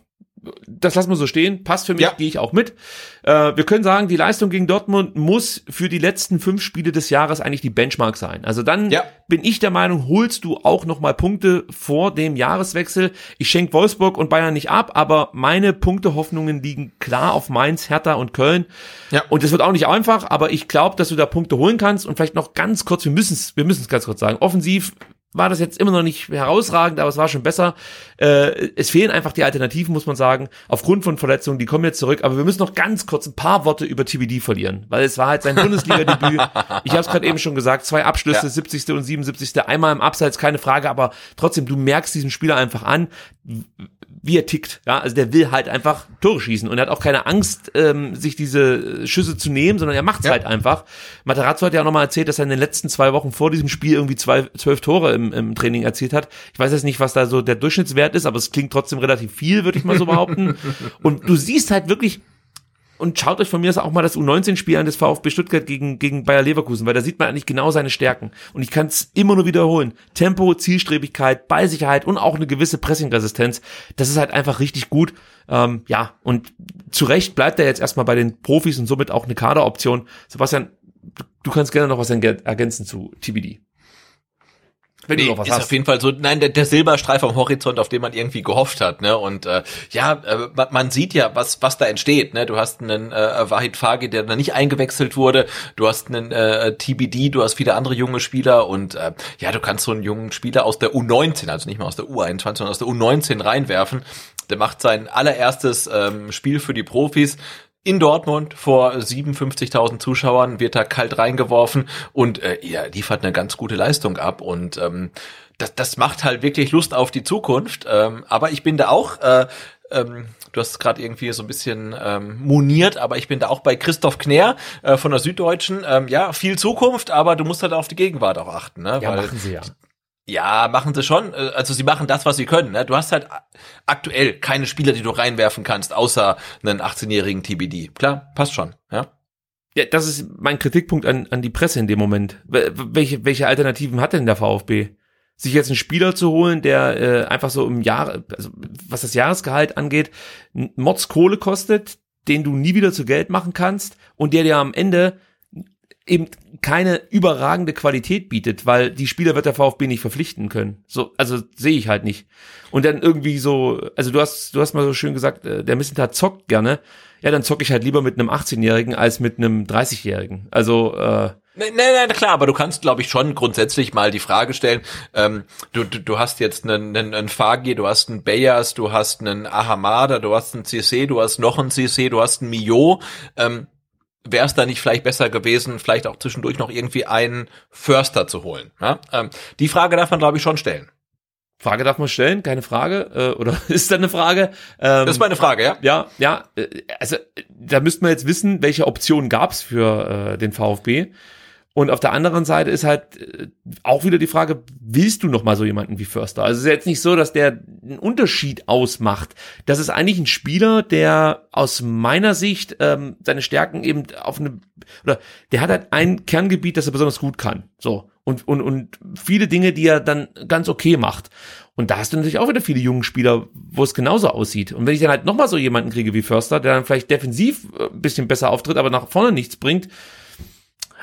das lassen wir so stehen. Passt für mich, Ja. gehe ich auch mit. Äh, wir können sagen, die Leistung gegen Dortmund muss für die letzten fünf Spiele des Jahres eigentlich die Benchmark sein. Also dann Ja. bin ich der Meinung, holst du auch noch mal Punkte vor dem Jahreswechsel. Ich schenke Wolfsburg und Bayern nicht ab, aber meine Punktehoffnungen liegen klar auf Mainz, Hertha und Köln. Ja. Und das wird auch nicht einfach, aber ich glaube, dass du da Punkte holen kannst und vielleicht noch ganz kurz, wir müssen es wir müssen es ganz kurz sagen, offensiv war das jetzt immer noch nicht herausragend, aber es war schon besser. Äh, es fehlen einfach die Alternativen, muss man sagen, aufgrund von Verletzungen, die kommen jetzt zurück. Aber wir müssen noch ganz kurz ein paar Worte über TBD verlieren, weil es war halt sein Bundesliga-Debüt. Ich habe es gerade eben schon gesagt, zwei Abschlüsse, Ja. 70. und 77. Einmal im Abseits, keine Frage, aber trotzdem, du merkst diesen Spieler einfach an, wie er tickt. Ja, also der will halt einfach Tore schießen und er hat auch keine Angst, ähm, sich diese Schüsse zu nehmen, sondern er macht's Ja. halt einfach. Materazzo hat ja auch nochmal erzählt, dass er in den letzten zwei Wochen vor diesem Spiel irgendwie zwei, zwölf Tore im, im Training erzielt hat. Ich weiß jetzt nicht, was da so der Durchschnittswert ist, aber es klingt trotzdem relativ viel, würde ich mal so behaupten. und du siehst halt wirklich, und schaut euch von mir aus auch mal das U19-Spiel an des VfB Stuttgart gegen, gegen Bayer Leverkusen, weil da sieht man eigentlich genau seine Stärken. Und ich kann es immer nur wiederholen. Tempo, Zielstrebigkeit, Ballsicherheit und auch eine gewisse Pressingresistenz. Das ist halt einfach richtig gut. Ähm, ja, und zu Recht bleibt er jetzt erstmal bei den Profis und somit auch eine Kaderoption. Sebastian, du- kannst gerne noch was ergän- ergänzen zu TBD. Wenn Nee, du was ist hast. auf jeden Fall so, nein, der, der Silberstreif am Horizont, auf den man irgendwie gehofft hat, ne? Und äh, ja, äh, man, sieht ja, was was da entsteht, ne? Du hast einen äh, Wahid Fagi, der da nicht eingewechselt wurde, du hast einen äh, TBD, du hast viele andere junge Spieler und äh, ja, du kannst so einen jungen Spieler aus der U19, also nicht mehr aus der U21, sondern aus der U19 reinwerfen. Der macht sein allererstes ähm, Spiel für die Profis in Dortmund vor 57.000 Zuschauern wird da kalt reingeworfen und äh, er liefert eine ganz gute Leistung ab und ähm, das, das macht halt wirklich Lust auf die Zukunft. Ähm, aber ich bin da auch, äh, ähm, du hast gerade irgendwie so ein bisschen ähm, moniert, aber ich bin da auch bei Christoph Knär äh, von der Süddeutschen. Ähm, ja, viel Zukunft, aber du musst halt auf die Gegenwart auch achten. Ne? Ja, Weil- machen sie ja. Ja, machen sie schon. Äh, Also sie machen das, was sie können. Ne? Du hast halt aktuell keine Spieler, die du reinwerfen kannst, außer einen 18-jährigen TBD. Klar, passt schon. Ja. Ja, das ist mein Kritikpunkt an, an die Presse in dem Moment. Wel- Welche, welche Alternativen hat denn der VfB? Sich jetzt einen Spieler zu holen, der äh, einfach so im Jahr, also was das Jahresgehalt angeht, n- Mordskohle kostet, den du nie wieder zu Geld machen kannst und der dir am Ende eben keine überragende Qualität bietet, weil die Spieler wird der VfB nicht verpflichten können. So, also sehe ich halt nicht. Und dann irgendwie so, also du hast, du hast mal so schön gesagt, äh, der Missentat zockt gerne. Ja, dann zocke ich halt lieber mit einem 18-Jährigen als mit einem 30-Jährigen. Also, äh, Nein, nein, nein, klar, aber du kannst, glaube ich, schon grundsätzlich mal die Frage stellen, ähm, du, du, du hast jetzt einen, einen, einen Fagi, du hast einen Bayers, du hast einen Ahamada, du hast einen CC, du hast noch einen CC, du hast einen Mio, ähm, wäre es da nicht vielleicht besser gewesen, vielleicht auch zwischendurch noch irgendwie einen Förster zu holen? Ja? Ähm, die Frage darf man, glaube ich, schon stellen. Frage darf man stellen, keine Frage. Äh, oder ist da eine Frage? Ähm, Das ist meine Frage, ja? Ja, ja, äh, also äh, da müsste man jetzt wissen, welche Optionen gab's für äh, den VfB. Und auf der anderen Seite ist halt äh, auch wieder die Frage, willst du noch mal so jemanden wie Förster? Also es ist jetzt nicht so, dass der einen Unterschied ausmacht. Das ist eigentlich ein Spieler, der aus meiner Sicht ähm, seine Stärken eben auf eine oder der hat halt ein Kerngebiet, das er besonders gut kann. So und und und viele Dinge, die er dann ganz okay macht. Und da hast du natürlich auch wieder viele junge Spieler, wo es genauso aussieht. Und wenn ich dann halt noch mal so jemanden kriege wie Förster, der dann vielleicht defensiv äh, ein bisschen besser auftritt, aber nach vorne nichts bringt,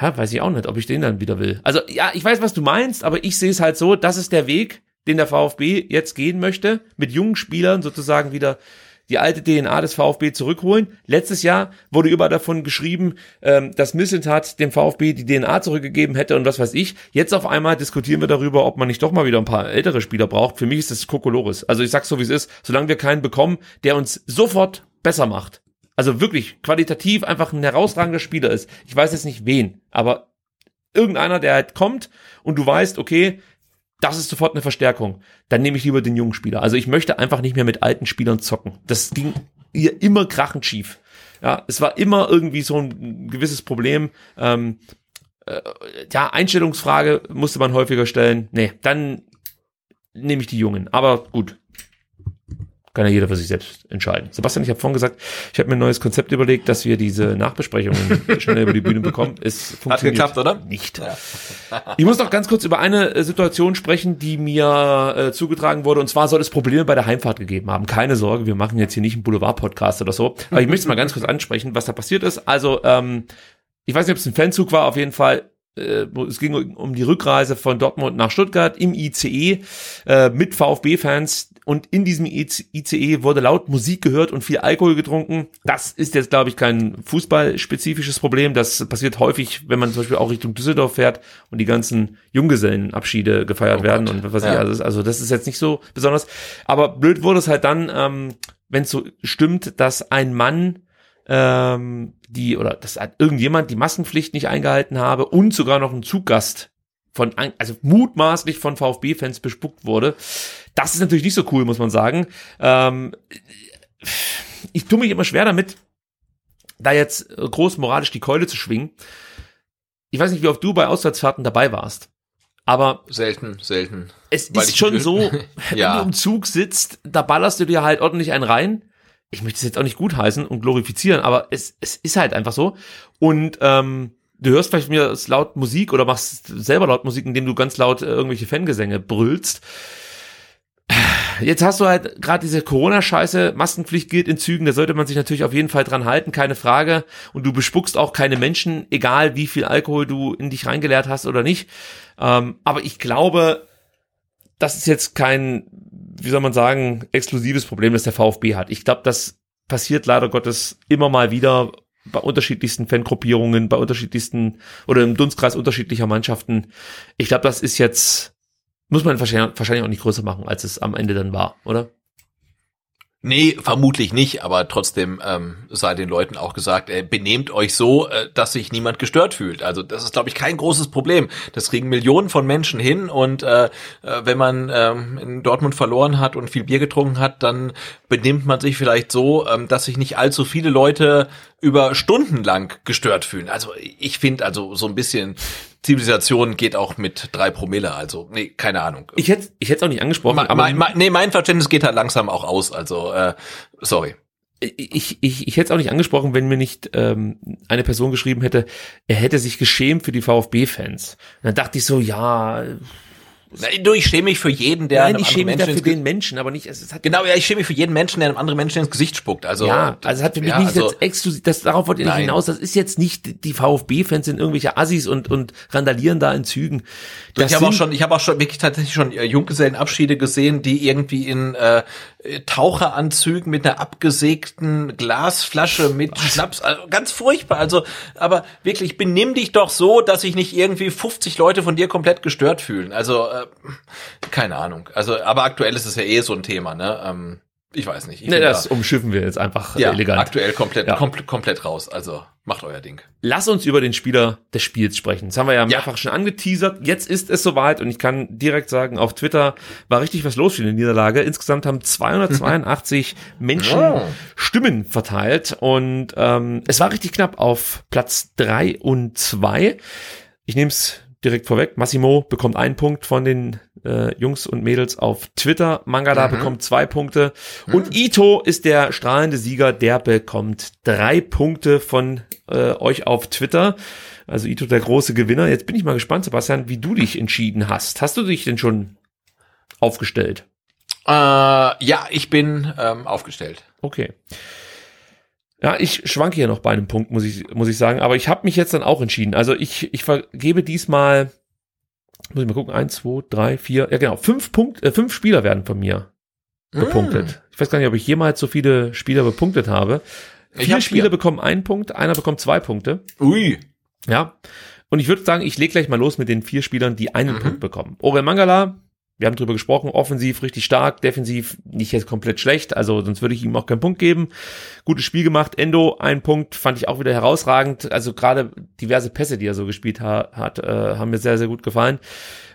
ja, weiß ich auch nicht, ob ich den dann wieder will. Also ja, ich weiß, was du meinst, aber ich sehe es halt so, das ist der Weg, den der VfB jetzt gehen möchte, mit jungen Spielern sozusagen wieder die alte DNA des VfB zurückholen. Letztes Jahr wurde überall davon geschrieben, ähm, dass Misseltat dem VfB die DNA zurückgegeben hätte und was weiß ich. Jetzt auf einmal diskutieren wir darüber, ob man nicht doch mal wieder ein paar ältere Spieler braucht. Für mich ist das Kokolores. Also ich sag's so, wie es ist. Solange wir keinen bekommen, der uns sofort besser macht. Also wirklich qualitativ einfach ein herausragender Spieler ist. Ich weiß jetzt nicht wen, aber irgendeiner, der halt kommt und du weißt, okay, das ist sofort eine Verstärkung. Dann nehme ich lieber den jungen Spieler. Also ich möchte einfach nicht mehr mit alten Spielern zocken. Das ging ihr immer krachend schief. Ja, es war immer irgendwie so ein gewisses Problem. Ähm, äh, ja, Einstellungsfrage musste man häufiger stellen. Nee, dann nehme ich die Jungen. Aber gut, kann ja jeder für sich selbst entscheiden. Sebastian, ich habe vorhin gesagt, ich habe mir ein neues Konzept überlegt, dass wir diese Nachbesprechungen schnell über die Bühne bekommen. Es funktioniert Hat geklappt, oder? Nicht. Ich muss noch ganz kurz über eine äh, Situation sprechen, die mir äh, zugetragen wurde. Und zwar soll es Probleme bei der Heimfahrt gegeben haben. Keine Sorge, wir machen jetzt hier nicht einen Boulevard-Podcast oder so. Aber ich möchte es mal ganz kurz ansprechen, was da passiert ist. Also, ähm, ich weiß nicht, ob es ein Fanzug war, auf jeden Fall äh, es ging um die Rückreise von Dortmund nach Stuttgart im ICE äh, mit VfB-Fans und in diesem ICE wurde laut Musik gehört und viel Alkohol getrunken. Das ist jetzt, glaube ich, kein fußballspezifisches Problem. Das passiert häufig, wenn man zum Beispiel auch Richtung Düsseldorf fährt und die ganzen Junggesellenabschiede gefeiert oh werden und was ja. ich. Also, also das ist jetzt nicht so besonders. Aber blöd wurde es halt dann, ähm, wenn es so stimmt, dass ein Mann ähm, die oder dass irgendjemand die Maskenpflicht nicht eingehalten habe und sogar noch ein Zuggast von also mutmaßlich von VfB-Fans bespuckt wurde. Das ist natürlich nicht so cool, muss man sagen. Ähm, ich tue mich immer schwer damit, da jetzt groß moralisch die Keule zu schwingen. Ich weiß nicht, wie oft du bei Auswärtsfahrten dabei warst. Aber selten, selten. Es ist schon so, ja. wenn du im Zug sitzt, da ballerst du dir halt ordentlich einen rein ich möchte es jetzt auch nicht gutheißen und glorifizieren, aber es, es ist halt einfach so. Und ähm, du hörst vielleicht mir laut Musik oder machst selber laut Musik, indem du ganz laut äh, irgendwelche Fangesänge brüllst. Jetzt hast du halt gerade diese Corona-Scheiße, Maskenpflicht gilt in Zügen, da sollte man sich natürlich auf jeden Fall dran halten, keine Frage. Und du bespuckst auch keine Menschen, egal wie viel Alkohol du in dich reingeleert hast oder nicht. Ähm, aber ich glaube, das ist jetzt kein wie soll man sagen, exklusives Problem, das der VfB hat. Ich glaube, das passiert leider Gottes immer mal wieder bei unterschiedlichsten Fangruppierungen, bei unterschiedlichsten oder im Dunstkreis unterschiedlicher Mannschaften. Ich glaube, das ist jetzt, muss man wahrscheinlich auch nicht größer machen, als es am Ende dann war, oder? Nee, vermutlich nicht, aber trotzdem ähm, sei den Leuten auch gesagt, äh, benehmt euch so, äh, dass sich niemand gestört fühlt. Also das ist, glaube ich, kein großes Problem. Das kriegen Millionen von Menschen hin und äh, äh, wenn man ähm, in Dortmund verloren hat und viel Bier getrunken hat, dann benimmt man sich vielleicht so, ähm, dass sich nicht allzu viele Leute über Stunden lang gestört fühlen. Also ich finde also so ein bisschen Zivilisation geht auch mit drei Promille, also nee, keine Ahnung. Ich hätte ich hätte auch nicht angesprochen. Ma, aber mein, mein, nee, mein Verständnis geht halt langsam auch aus, also äh, sorry. Ich, ich, ich hätte es auch nicht angesprochen, wenn mir nicht ähm, eine Person geschrieben hätte, er hätte sich geschämt für die VfB-Fans. Dann dachte ich so, ja, Nein, du, ich schäme mich für jeden, der Nein, ich schäme mich für den Menschen, aber nicht. Es, es hat genau, ja, ich schäme mich für jeden Menschen, der einem anderen Menschen ins Gesicht spuckt. Also ja, also es hat für mich ja, nicht also, jetzt exklusiv. Das darauf wollte ich nicht hinaus. Das ist jetzt nicht die VfB-Fans sind irgendwelche Assis und und randalieren da in Zügen. Das ich habe auch schon, ich habe auch schon wirklich tatsächlich schon äh, Junggesellenabschiede gesehen, die irgendwie in äh, Taucheranzügen mit einer abgesägten Glasflasche mit Was? Schnaps, also ganz furchtbar. Also, aber wirklich, benimm dich doch so, dass sich nicht irgendwie 50 Leute von dir komplett gestört fühlen. Also, äh, keine Ahnung. Also, aber aktuell ist es ja eh so ein Thema, ne? Ähm, ich weiß nicht. Ich nee, das da, umschiffen wir jetzt einfach ja, elegant. Aktuell komplett, ja. komplett, komplett raus. Also macht euer Ding. Lass uns über den Spieler des Spiels sprechen. Das haben wir ja mehrfach ja. schon angeteasert. Jetzt ist es soweit und ich kann direkt sagen, auf Twitter war richtig was los für die Niederlage. Insgesamt haben 282 Menschen oh. Stimmen verteilt und ähm, es war richtig knapp auf Platz drei und zwei. Ich nehme es direkt vorweg. Massimo bekommt einen Punkt von den äh, Jungs und Mädels auf Twitter. Mangala mhm. bekommt zwei Punkte. Mhm. Und Ito ist der strahlende Sieger. Der bekommt drei Punkte von äh, euch auf Twitter. Also Ito der große Gewinner. Jetzt bin ich mal gespannt, Sebastian, wie du dich entschieden hast. Hast du dich denn schon aufgestellt? Äh, ja, ich bin ähm, aufgestellt. Okay. Ja, ich schwanke hier noch bei einem Punkt, muss ich, muss ich sagen. Aber ich habe mich jetzt dann auch entschieden. Also ich, ich vergebe diesmal muss ich mal gucken, eins, zwei, drei, vier, ja genau, fünf Punkt, äh, fünf Spieler werden von mir bepunktet. Mm. Ich weiß gar nicht, ob ich jemals so viele Spieler bepunktet habe. Ich Vier hab Spieler vier. bekommen einen Punkt, einer bekommt zwei Punkte. Ui. Ja. Und ich würde sagen, ich lege gleich mal los mit den vier Spielern, die einen Mhm. Punkt bekommen. Orel Mangala, wir haben drüber gesprochen, offensiv richtig stark, defensiv nicht jetzt komplett schlecht, also sonst würde ich ihm auch keinen Punkt geben. Gutes Spiel gemacht. Endo, ein Punkt, fand ich auch wieder herausragend. Also gerade diverse Pässe, die er so gespielt ha hat, äh, haben mir sehr, sehr gut gefallen.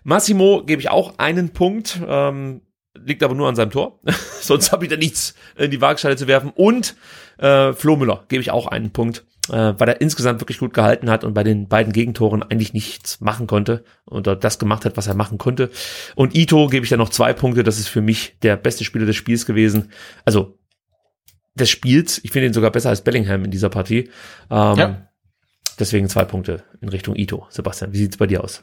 Massimo gebe ich auch einen Punkt. Ähm, liegt aber nur an seinem Tor. Sonst habe ich da nichts in die Waagschale zu werfen. Und äh, Flo Müller gebe ich auch einen Punkt, äh, weil er insgesamt wirklich gut gehalten hat und bei den beiden Gegentoren eigentlich nichts machen konnte oder das gemacht hat, was er machen konnte. Und Ito gebe ich dann noch zwei Punkte. Das ist für mich der beste Spieler des Spiels gewesen. Also des Spiels. Ich finde ihn sogar besser als Bellingham in dieser Partie. Ähm, Ja. Deswegen zwei Punkte in Richtung Ito. Sebastian, wie sieht's bei dir aus?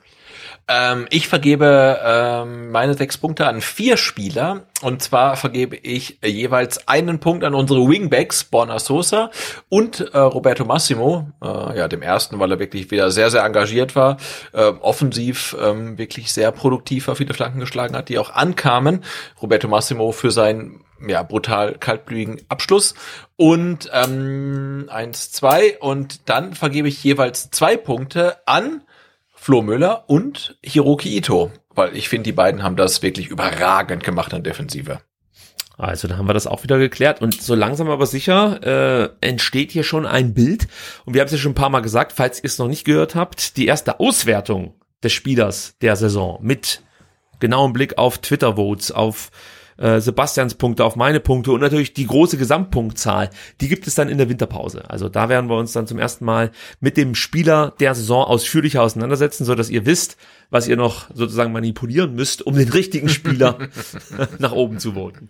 Ähm, ich vergebe ähm, meine sechs Punkte an vier Spieler. Und zwar vergebe ich äh, jeweils einen Punkt an unsere Wingbacks, Borna Sosa und äh, Roberto Massimo. Äh, ja, dem ersten, weil er wirklich wieder sehr, sehr engagiert war. Äh, offensiv ähm, wirklich sehr produktiv war, viele Flanken geschlagen hat, die auch ankamen. Roberto Massimo für seinen ja, brutal kaltblütigen Abschluss. Und ähm, eins, zwei. Und dann vergebe ich jeweils zwei Punkte an Flo Müller und Hiroki Ito, weil ich finde, die beiden haben das wirklich überragend gemacht an Defensive. Also, da haben wir das auch wieder geklärt. Und so langsam aber sicher äh, entsteht hier schon ein Bild. Und wir haben es ja schon ein paar Mal gesagt, falls ihr es noch nicht gehört habt, die erste Auswertung des Spielers der Saison mit genauem Blick auf Twitter-Votes, auf äh, Sebastians Punkte, auf meine Punkte und natürlich die große Gesamtpunktzahl, die gibt es dann in der Winterpause. Also da werden wir uns dann zum ersten Mal mit dem Spieler der Saison ausführlicher auseinandersetzen, so dass ihr wisst, was ihr noch sozusagen manipulieren müsst, um den richtigen Spieler nach oben zu voten.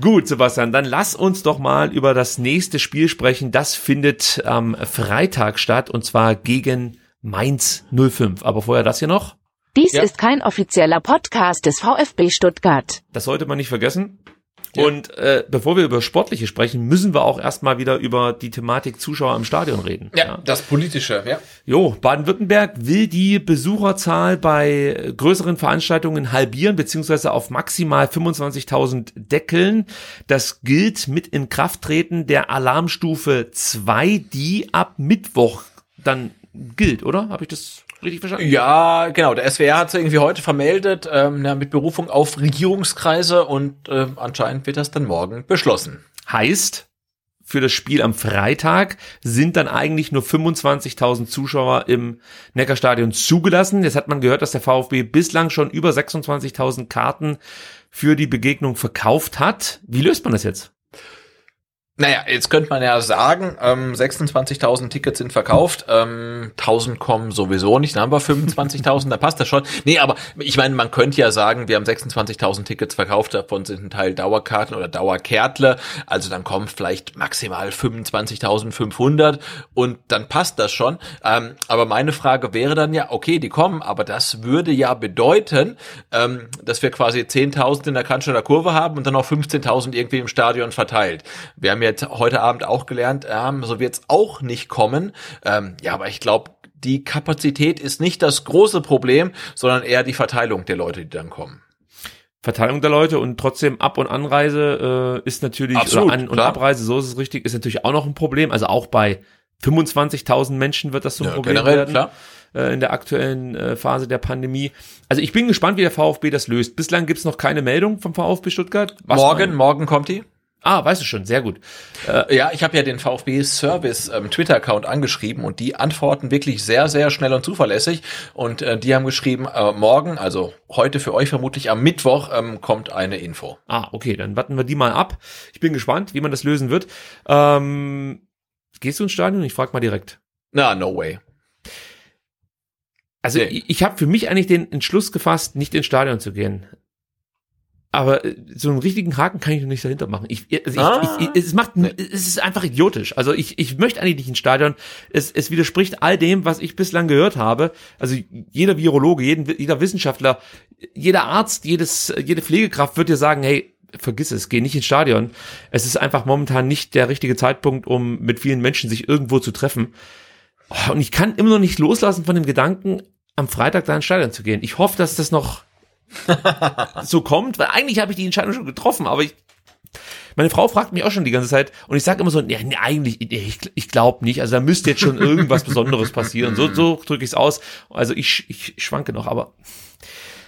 Gut, Sebastian, dann lass uns doch mal über das nächste Spiel sprechen. Das findet am Freitag statt und zwar gegen Mainz 05. Aber vorher das hier noch. Dies Ja. ist kein offizieller Podcast des VfB Stuttgart. Das sollte man nicht vergessen. Und äh, bevor wir über Sportliche sprechen, müssen wir auch erstmal wieder über die Thematik Zuschauer im Stadion reden. das Politische, ja. Jo, Baden-Württemberg will die Besucherzahl bei größeren Veranstaltungen halbieren, beziehungsweise auf maximal 25.000 deckeln. Das gilt mit Inkrafttreten der Alarmstufe 2, die ab Mittwoch dann gilt, oder? Habe ich das richtig verstanden? Ja, genau. Der SWR hat es irgendwie heute vermeldet, ähm, ja, mit Berufung auf Regierungskreise und äh, anscheinend wird das dann morgen beschlossen. Heißt, für das Spiel am Freitag sind dann eigentlich nur 25.000 Zuschauer im Neckarstadion zugelassen. Jetzt hat man gehört, dass der VfB bislang schon über 26.000 Karten für die Begegnung verkauft hat. Wie löst man das jetzt? Naja, jetzt könnte man ja sagen, ähm, 26.000 Tickets sind verkauft, ähm, 1.000 kommen sowieso nicht, dann haben wir 25.000, da passt das schon. Nee, aber ich meine, man könnte ja sagen, wir haben 26.000 Tickets verkauft, davon sind ein Teil Dauerkarten oder Dauerkärtle, also dann kommen vielleicht maximal 25.500 und dann passt das schon. Ähm, aber meine Frage wäre dann ja, okay, die kommen, aber das würde ja bedeuten, ähm, dass wir quasi 10.000 in der Cannstatter Kurve haben und dann noch 15.000 irgendwie im Stadion verteilt. Wir haben jetzt heute Abend auch gelernt, ähm, so wird's auch nicht kommen. Ähm, ja, aber ich glaube, die Kapazität ist nicht das große Problem, sondern eher die Verteilung der Leute, die dann kommen. Verteilung der Leute und trotzdem Ab- und Anreise äh, ist natürlich, Absolut, oder An- und klar. Abreise, so ist es richtig, ist natürlich auch noch ein Problem. Also auch bei 25.000 Menschen wird das so ein Ja, Problem generell, werden. klar. äh, in der aktuellen äh, Phase der Pandemie. Also ich bin gespannt, wie der VfB das löst. Bislang gibt's noch keine Meldung vom VfB Stuttgart. Was morgen, morgen kommt die. Ah, weißt du schon, sehr gut. Ja, ich habe ja den VfB Service ähm, Twitter-Account angeschrieben und die antworten wirklich sehr, sehr schnell und zuverlässig. Und äh, die haben geschrieben, äh, morgen, also heute für euch vermutlich am Mittwoch, ähm, kommt eine Info. Ah, okay, dann warten wir die mal ab. Ich bin gespannt, wie man das lösen wird. Ähm, gehst du ins Stadion? Ich frage mal direkt. Na, no way. Also Nee. ich, ich habe für mich eigentlich den Entschluss gefasst, nicht ins Stadion zu gehen. Aber äh, so einen richtigen Haken kann ich noch nicht dahinter machen. Ich, also ich, Ah. ich, ich, es macht, es ist einfach idiotisch. Also ich, ich möchte eigentlich nicht ins Stadion. Es, es widerspricht all dem, was ich bislang gehört habe. Also jeder Virologe, jeden, jeder Wissenschaftler, jeder Arzt, jedes, jede Pflegekraft wird dir sagen, hey, vergiss es, geh nicht ins Stadion. Es ist einfach momentan nicht der richtige Zeitpunkt, um mit vielen Menschen sich irgendwo zu treffen. Oh, Und ich kann immer noch nicht loslassen von dem Gedanken, am Freitag da ins Stadion zu gehen. Ich hoffe, dass das noch so kommt, weil eigentlich habe ich die Entscheidung schon getroffen, aber ich, meine Frau fragt mich auch schon die ganze Zeit und ich sage immer so, nee, nee eigentlich, ich, ich glaube nicht. Also da müsste jetzt schon irgendwas Besonderes passieren. So, so drücke ich es aus. Also ich, ich schwanke noch, aber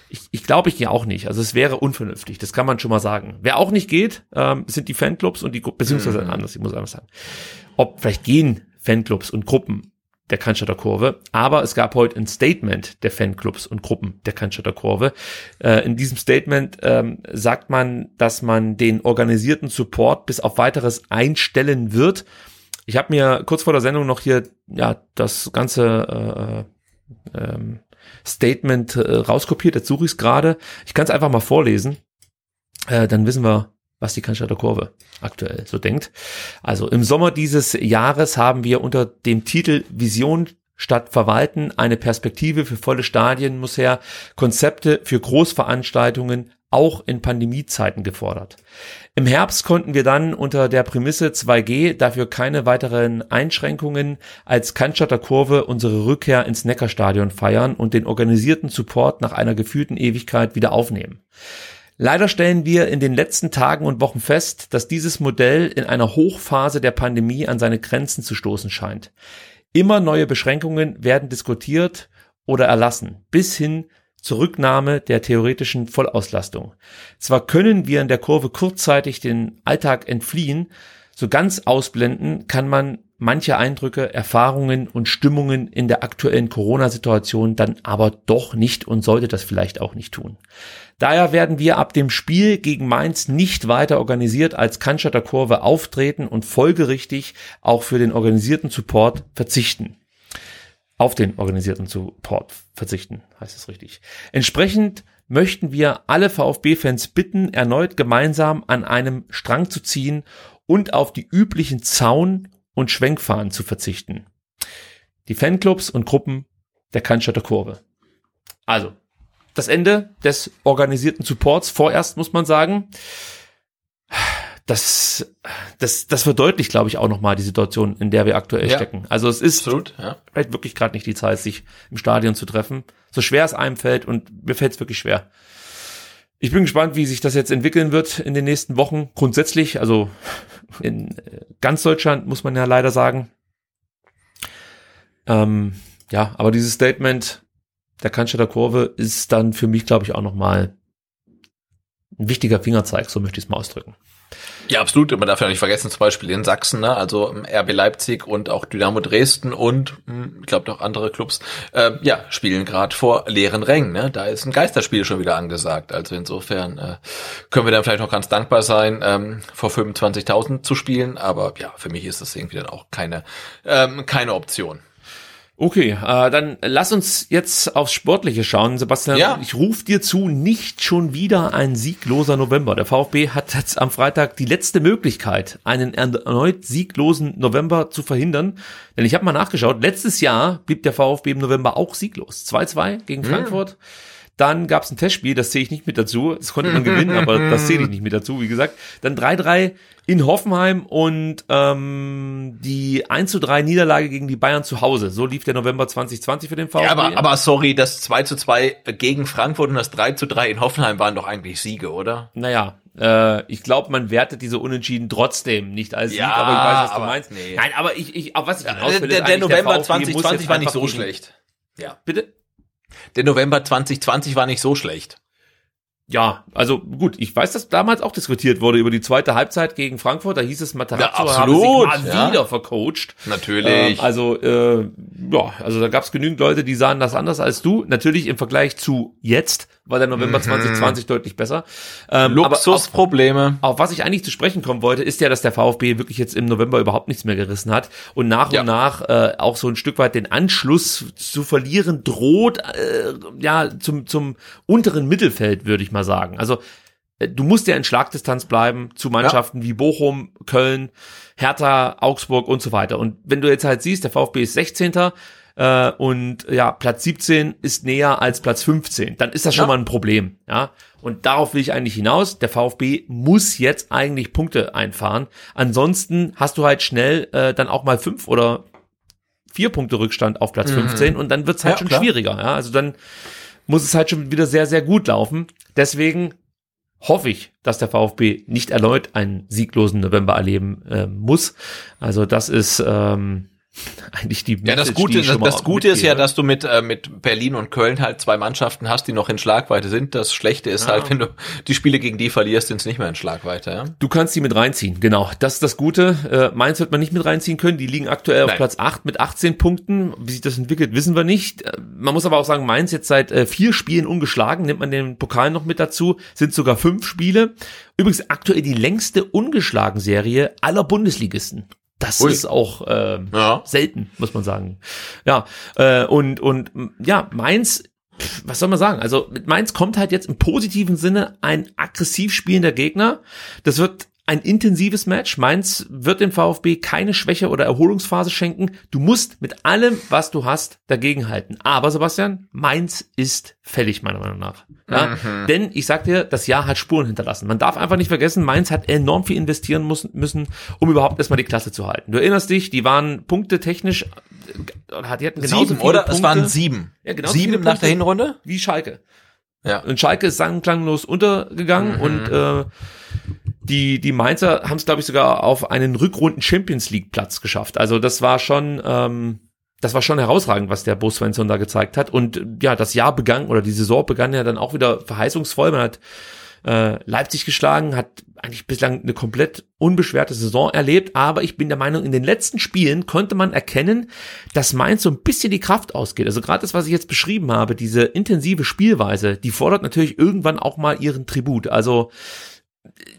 ich, ich glaube, ich gehe auch nicht. Also es wäre unvernünftig, das kann man schon mal sagen. Wer auch nicht geht, ähm, sind die Fanclubs und die beziehungsweise mhm. anders, ich muss einfach sagen. Ob vielleicht gehen Fanclubs und Gruppen der Cannstatter Kurve, aber es gab heute ein Statement der Fanclubs und Gruppen der Cannstatter Kurve. Äh, in diesem Statement ähm, sagt man, dass man den organisierten Support bis auf weiteres einstellen wird. Ich habe mir kurz vor der Sendung noch hier ja das ganze äh, äh, ähm, Statement äh, rauskopiert, jetzt suche ich es gerade. Ich kann es einfach mal vorlesen. Äh, dann wissen wir, was die Cannstatter Kurve aktuell so denkt. Also im Sommer dieses Jahres haben wir unter dem Titel Vision statt Verwalten eine Perspektive für volle Stadien muss her, Konzepte für Großveranstaltungen auch in Pandemiezeiten gefordert. Im Herbst konnten wir dann unter der Prämisse 2G dafür keine weiteren Einschränkungen als Cannstatter Kurve unsere Rückkehr ins Neckarstadion feiern und den organisierten Support nach einer gefühlten Ewigkeit wieder aufnehmen. Leider stellen wir in den letzten Tagen und Wochen fest, dass dieses Modell in einer Hochphase der Pandemie an seine Grenzen zu stoßen scheint. Immer neue Beschränkungen werden diskutiert oder erlassen, bis hin zur Rücknahme der theoretischen Vollauslastung. Zwar können wir in der Kurve kurzzeitig den Alltag entfliehen, so ganz ausblenden kann man manche Eindrücke, Erfahrungen und Stimmungen in der aktuellen Corona-Situation dann aber doch nicht und sollte das vielleicht auch nicht tun. Daher werden wir ab dem Spiel gegen Mainz nicht weiter organisiert als Cannstatter Kurve auftreten und folgerichtig auch für den organisierten Support verzichten. Auf den organisierten Support verzichten, heißt es richtig. Entsprechend möchten wir alle VfB-Fans bitten, erneut gemeinsam an einem Strang zu ziehen und auf die üblichen Zaun- und Schwenkfahren zu verzichten. Die Fanclubs und Gruppen der Cannstatter Kurve. Also, das Ende des organisierten Supports vorerst, muss man sagen. Das, das, das verdeutlicht, glaube ich, auch nochmal die Situation, in der wir aktuell ja, stecken. Also es ist absolut, ja. vielleicht wirklich gerade nicht die Zeit, sich im Stadion zu treffen. So schwer es einem fällt und mir fällt es wirklich schwer. Ich bin gespannt, wie sich das jetzt entwickeln wird in den nächsten Wochen. Grundsätzlich, also in äh, ganz Deutschland muss man ja leider sagen. Ähm, ja, aber dieses Statement der Cannstatter Kurve ist dann für mich, glaube ich, auch nochmal ein wichtiger Fingerzeig, so möchte ich es mal ausdrücken. Ja, absolut. Man darf ja nicht vergessen, zum Beispiel in Sachsen, ne? also RB Leipzig und auch Dynamo Dresden und hm, ich glaube noch andere Clubs, äh, ja, spielen gerade vor leeren Rängen. Ne? Da ist ein Geisterspiel schon wieder angesagt. Also insofern äh, können wir dann vielleicht noch ganz dankbar sein, ähm, vor 25.000 zu spielen. Aber ja, für mich ist das irgendwie dann auch keine, ähm, keine Option. Okay, äh, dann lass uns jetzt aufs Sportliche schauen. Sebastian, ja. ich rufe dir zu, nicht schon wieder ein siegloser November. Der VfB hat jetzt am Freitag die letzte Möglichkeit, einen erneut sieglosen November zu verhindern. Denn ich habe mal nachgeschaut, letztes Jahr blieb der VfB im November auch sieglos. 2-2 gegen Frankfurt. Mhm. Dann gab es ein Testspiel, das sehe ich nicht mit dazu. Das konnte man gewinnen, aber das sehe ich nicht mit dazu, wie gesagt. Dann 3-3 in Hoffenheim und ähm, die 1 zu 3 Niederlage gegen die Bayern zu Hause. So lief der November 2020 für den VfB. Ja, aber, aber sorry, das 2 zu 2 gegen Frankfurt und das 3 zu 3 in Hoffenheim waren doch eigentlich Siege, oder? Naja, äh, ich glaube, man wertet diese Unentschieden trotzdem nicht als ja, Sieg, aber ich weiß, was du meinst. Nee. Nein, aber ich, ich, auf was ich hinaus will, Der, der November der 2020 war nicht so schlecht. Ja. Bitte? Der November 2020 war nicht so schlecht. Ja, also gut, ich weiß, dass damals auch diskutiert wurde über die zweite Halbzeit gegen Frankfurt. Da hieß es, Matarazzo ja, habe sich mal ja. wieder vercoacht. Natürlich. Ähm, also äh, ja, also da gab es genügend Leute, die sahen das anders als du. Natürlich im Vergleich zu jetzt war der November mhm. 2020 deutlich besser. Ähm, Luxusprobleme. Auf, auf, was ich eigentlich zu sprechen kommen wollte, ist ja, dass der VfB wirklich jetzt im November überhaupt nichts mehr gerissen hat und nach ja. und nach äh, auch so ein Stück weit den Anschluss zu verlieren droht, äh, ja, zum, zum unteren Mittelfeld, würde ich mal sagen. Also äh, du musst ja in Schlagdistanz bleiben zu Mannschaften ja. wie Bochum, Köln, Hertha, Augsburg und so weiter. Und wenn du jetzt halt siehst, der VfB ist 16 äh, und ja, Platz 17 ist näher als Platz 15, dann ist das schon ja. mal ein Problem, ja. Und darauf will ich eigentlich hinaus. Der VfB muss jetzt eigentlich Punkte einfahren. Ansonsten hast du halt schnell äh, dann auch mal fünf oder vier Punkte Rückstand auf Platz 15 und dann wird's halt Ja, schon klar. schwieriger. Ja? Also dann muss es halt schon wieder sehr, sehr gut laufen. Deswegen hoffe ich, dass der VfB nicht erneut einen sieglosen November erleben äh, muss. Also das ist ähm, eigentlich die Ja, das Gute, das, das Gute ist ja, dass du mit, äh, mit Berlin und Köln halt zwei Mannschaften hast, die noch in Schlagweite sind. Das Schlechte ist halt, wenn du die Spiele gegen die verlierst, sind es nicht mehr in Schlagweite. Ja? Du kannst die mit reinziehen, genau. Das ist das Gute. Äh, Mainz wird man nicht mit reinziehen können. Die liegen aktuell auf Nein. Platz 8 mit 18 Punkten. Wie sich das entwickelt, wissen wir nicht. Äh, Man muss aber auch sagen, Mainz jetzt seit äh, vier Spielen ungeschlagen. Nimmt man den Pokal noch mit dazu, sind sogar fünf Spiele. Übrigens aktuell die längste ungeschlagen Serie aller Bundesligisten. Das Ui. ist auch ähm, Ja. selten, muss man sagen. Ja, äh, und, und ja, Mainz, pff, was soll man sagen? Also mit Mainz kommt halt jetzt im positiven Sinne ein aggressiv spielender Gegner. Das wird ein intensives Match. Mainz wird dem VfB keine Schwäche oder Erholungsphase schenken. Du musst mit allem, was du hast, dagegenhalten. Aber Sebastian, Mainz ist fällig, meiner Meinung nach. Ja? Denn ich sag dir, das Jahr hat Spuren hinterlassen. Man darf einfach nicht vergessen, Mainz hat enorm viel investieren muss, müssen, um überhaupt erstmal die Klasse zu halten. Du erinnerst dich, die waren punktetechnisch, äh, oder die hatten genauso Sieben, viele oder? Punkte Es waren sieben. Ja, viele sieben nach Punkte. der Hinrunde? wie Schalke. Ja. Und Schalke ist sang- klanglos untergegangen und äh, die, die Mainzer haben es, glaube ich, sogar auf einen Rückrunden Champions League Platz geschafft. Also das war schon, ähm, das war schon herausragend, was der Bo Svensson da gezeigt hat. Und ja, das Jahr begann oder die Saison begann ja dann auch wieder verheißungsvoll. Man hat äh, Leipzig geschlagen, hat eigentlich bislang eine komplett unbeschwerte Saison erlebt, aber ich bin der Meinung, in den letzten Spielen konnte man erkennen, dass Mainz so ein bisschen die Kraft ausgeht. Also gerade das, was ich jetzt beschrieben habe, diese intensive Spielweise, die fordert natürlich irgendwann auch mal ihren Tribut. Also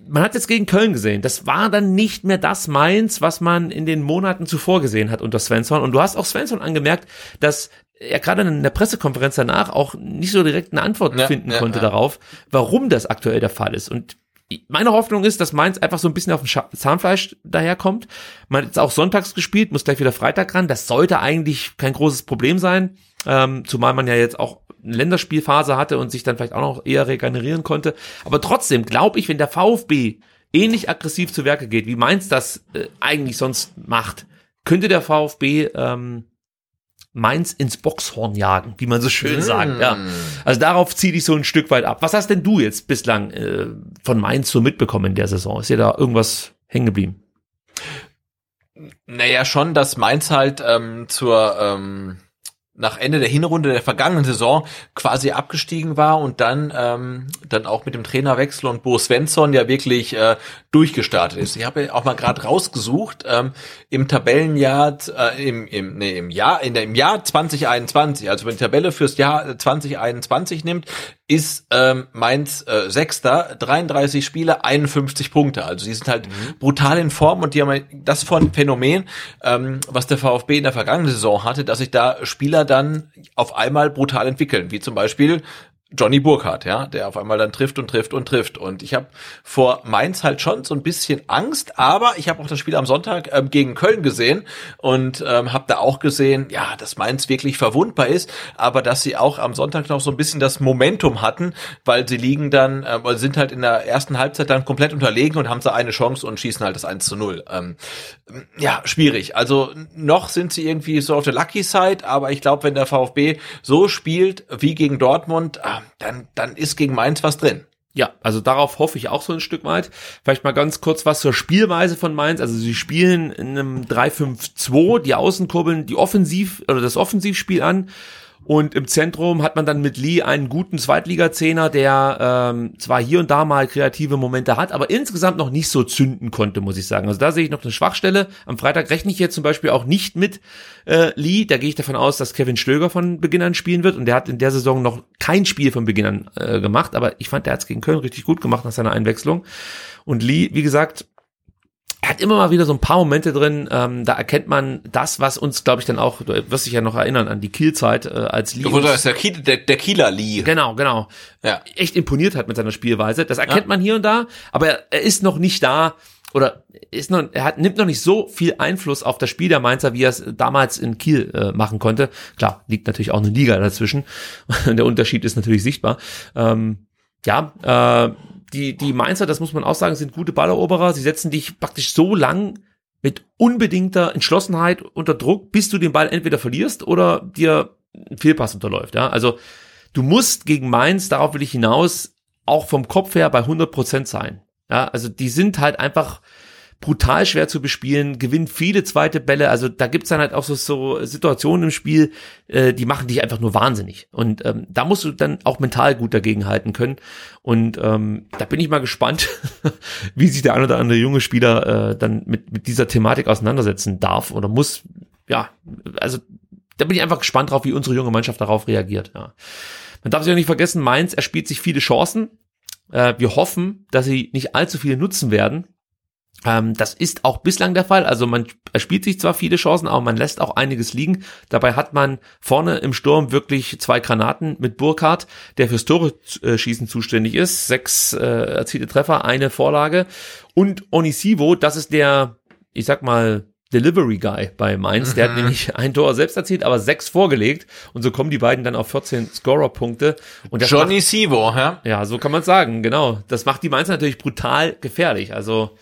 man hat jetzt gegen Köln gesehen, das war dann nicht mehr das Mainz, was man in den Monaten zuvor gesehen hat unter Svensson. Und du hast auch Svensson angemerkt, dass er gerade in der Pressekonferenz danach auch nicht so direkt eine Antwort Ja, finden ja, konnte ja. darauf, warum das aktuell der Fall ist. Und meine Hoffnung ist, dass Mainz einfach so ein bisschen auf dem Scha- Zahnfleisch daherkommt. Man hat jetzt auch sonntags gespielt, muss gleich wieder Freitag ran. Das sollte eigentlich kein großes Problem sein, ähm, zumal man ja jetzt auch eine Länderspielphase hatte und sich dann vielleicht auch noch eher regenerieren konnte. Aber trotzdem glaube ich, wenn der VfB ähnlich aggressiv zu Werke geht, wie Mainz das äh, eigentlich sonst macht, könnte der VfB ähm, Mainz ins Boxhorn jagen, wie man so schön sagt. Ja. Also darauf ziehe ich so ein Stück weit ab. Was hast denn du jetzt bislang äh, von Mainz so mitbekommen in der Saison? Ist dir da irgendwas hängen geblieben? Naja, schon, dass Mainz halt ähm, zur ähm, nach Ende der Hinrunde der vergangenen Saison quasi abgestiegen war und dann ähm, dann auch mit dem Trainerwechsel und Bo Svensson ja wirklich äh, durchgestartet ist. Ich habe auch mal gerade rausgesucht ähm, im Tabellenjahr äh, im im nee, im Jahr in der, im Jahr 2021, also wenn die Tabelle fürs Jahr äh, 2021 nimmt, ist ähm, Mainz äh, Sechster, 33 Spiele, 51 Punkte. Also die sind halt brutal in Form und die haben das von Phänomen, ähm, was der VfB in der vergangenen Saison hatte, dass sich da Spieler dann auf einmal brutal entwickeln, wie zum Beispiel Johnny Burkhardt, ja, der auf einmal dann trifft und trifft und trifft. Und ich habe vor Mainz halt schon so ein bisschen Angst, aber ich habe auch das Spiel am Sonntag ähm, gegen Köln gesehen und ähm, habe da auch gesehen, ja, dass Mainz wirklich verwundbar ist, aber dass sie auch am Sonntag noch so ein bisschen das Momentum hatten, weil sie liegen dann, äh, weil sie sind halt in der ersten Halbzeit dann komplett unterlegen und haben so eine Chance und schießen halt das 1 zu 0. Ähm, ja, schwierig. Also noch sind sie irgendwie so auf der Lucky Side, aber ich glaube, wenn der VfB so spielt wie gegen Dortmund, ah, dann, dann ist gegen Mainz was drin. Ja, also darauf hoffe ich auch so ein Stück weit. Vielleicht mal ganz kurz was zur Spielweise von Mainz. Also sie spielen in einem 3-5-2, die Außen kurbeln die Offensiv oder das Offensivspiel an. Und im Zentrum hat man dann mit Lee einen guten Zweitliga-Zehner, der ähm, zwar hier und da mal kreative Momente hat, aber insgesamt noch nicht so zünden konnte, muss ich sagen. Also da sehe ich noch eine Schwachstelle. Am Freitag rechne ich jetzt zum Beispiel auch nicht mit äh, Lee. Da gehe ich davon aus, dass Kevin Stöger von Beginn an spielen wird. Und der hat in der Saison noch kein Spiel von Beginn an äh, gemacht. Aber ich fand, der hat es gegen Köln richtig gut gemacht nach seiner Einwechslung. Und Lee, wie gesagt, er hat immer mal wieder so ein paar Momente drin, ähm, da erkennt man das, was uns, glaube ich, dann auch, du wirst dich ja noch erinnern an die Kielzeit, äh, als Lee. Das ist der, Kiel, der, der Kieler Lee. Genau, genau. Ja. Echt imponiert hat mit seiner Spielweise. Das erkennt Ja. man hier und da, aber er, er ist noch nicht da oder ist noch, er hat, nimmt noch nicht so viel Einfluss auf das Spiel der Mainzer, wie er es damals in Kiel äh, machen konnte. Klar, liegt natürlich auch eine Liga dazwischen. der Unterschied ist natürlich sichtbar. Ähm, ja, äh, die, die Mainzer, das muss man auch sagen, sind gute Balleroberer. Sie setzen dich praktisch so lang mit unbedingter Entschlossenheit unter Druck, bis du den Ball entweder verlierst oder dir ein Fehlpass unterläuft. Ja? Also du musst gegen Mainz, darauf will ich hinaus, auch vom Kopf her bei 100 Prozent sein. Ja, also die sind halt einfach brutal schwer zu bespielen, gewinnen viele zweite Bälle. Also da gibt's dann halt auch so, so Situationen im Spiel, äh, die machen dich einfach nur wahnsinnig. Und ähm, da musst du dann auch mental gut dagegen halten können. Und ähm, da bin ich mal gespannt, wie sich der ein oder andere junge Spieler äh, dann mit, mit dieser Thematik auseinandersetzen darf oder muss. Ja, also da bin ich einfach gespannt drauf, wie unsere junge Mannschaft darauf reagiert. Ja. Man darf sich auch nicht vergessen, Mainz erspielt sich viele Chancen. Äh, wir hoffen, dass sie nicht allzu viele nutzen werden. Ähm, das ist auch bislang der Fall. Also man erspielt sich zwar viele Chancen, aber man lässt auch einiges liegen. Dabei hat man vorne im Sturm wirklich zwei Granaten mit Burkhardt, der fürs Tore äh, schießen zuständig ist. Sechs äh, erzielte Treffer, eine Vorlage. Und Onisivo, das ist der, ich sag mal, Delivery Guy bei Mainz. Mhm. Der hat mhm. nämlich ein Tor selbst erzielt, aber sechs vorgelegt. Und so kommen die beiden dann auf 14 Scorer-Punkte. Johnny macht, Sivo, ja? Ja, so kann man sagen, genau. Das macht die Mainz natürlich brutal gefährlich. Also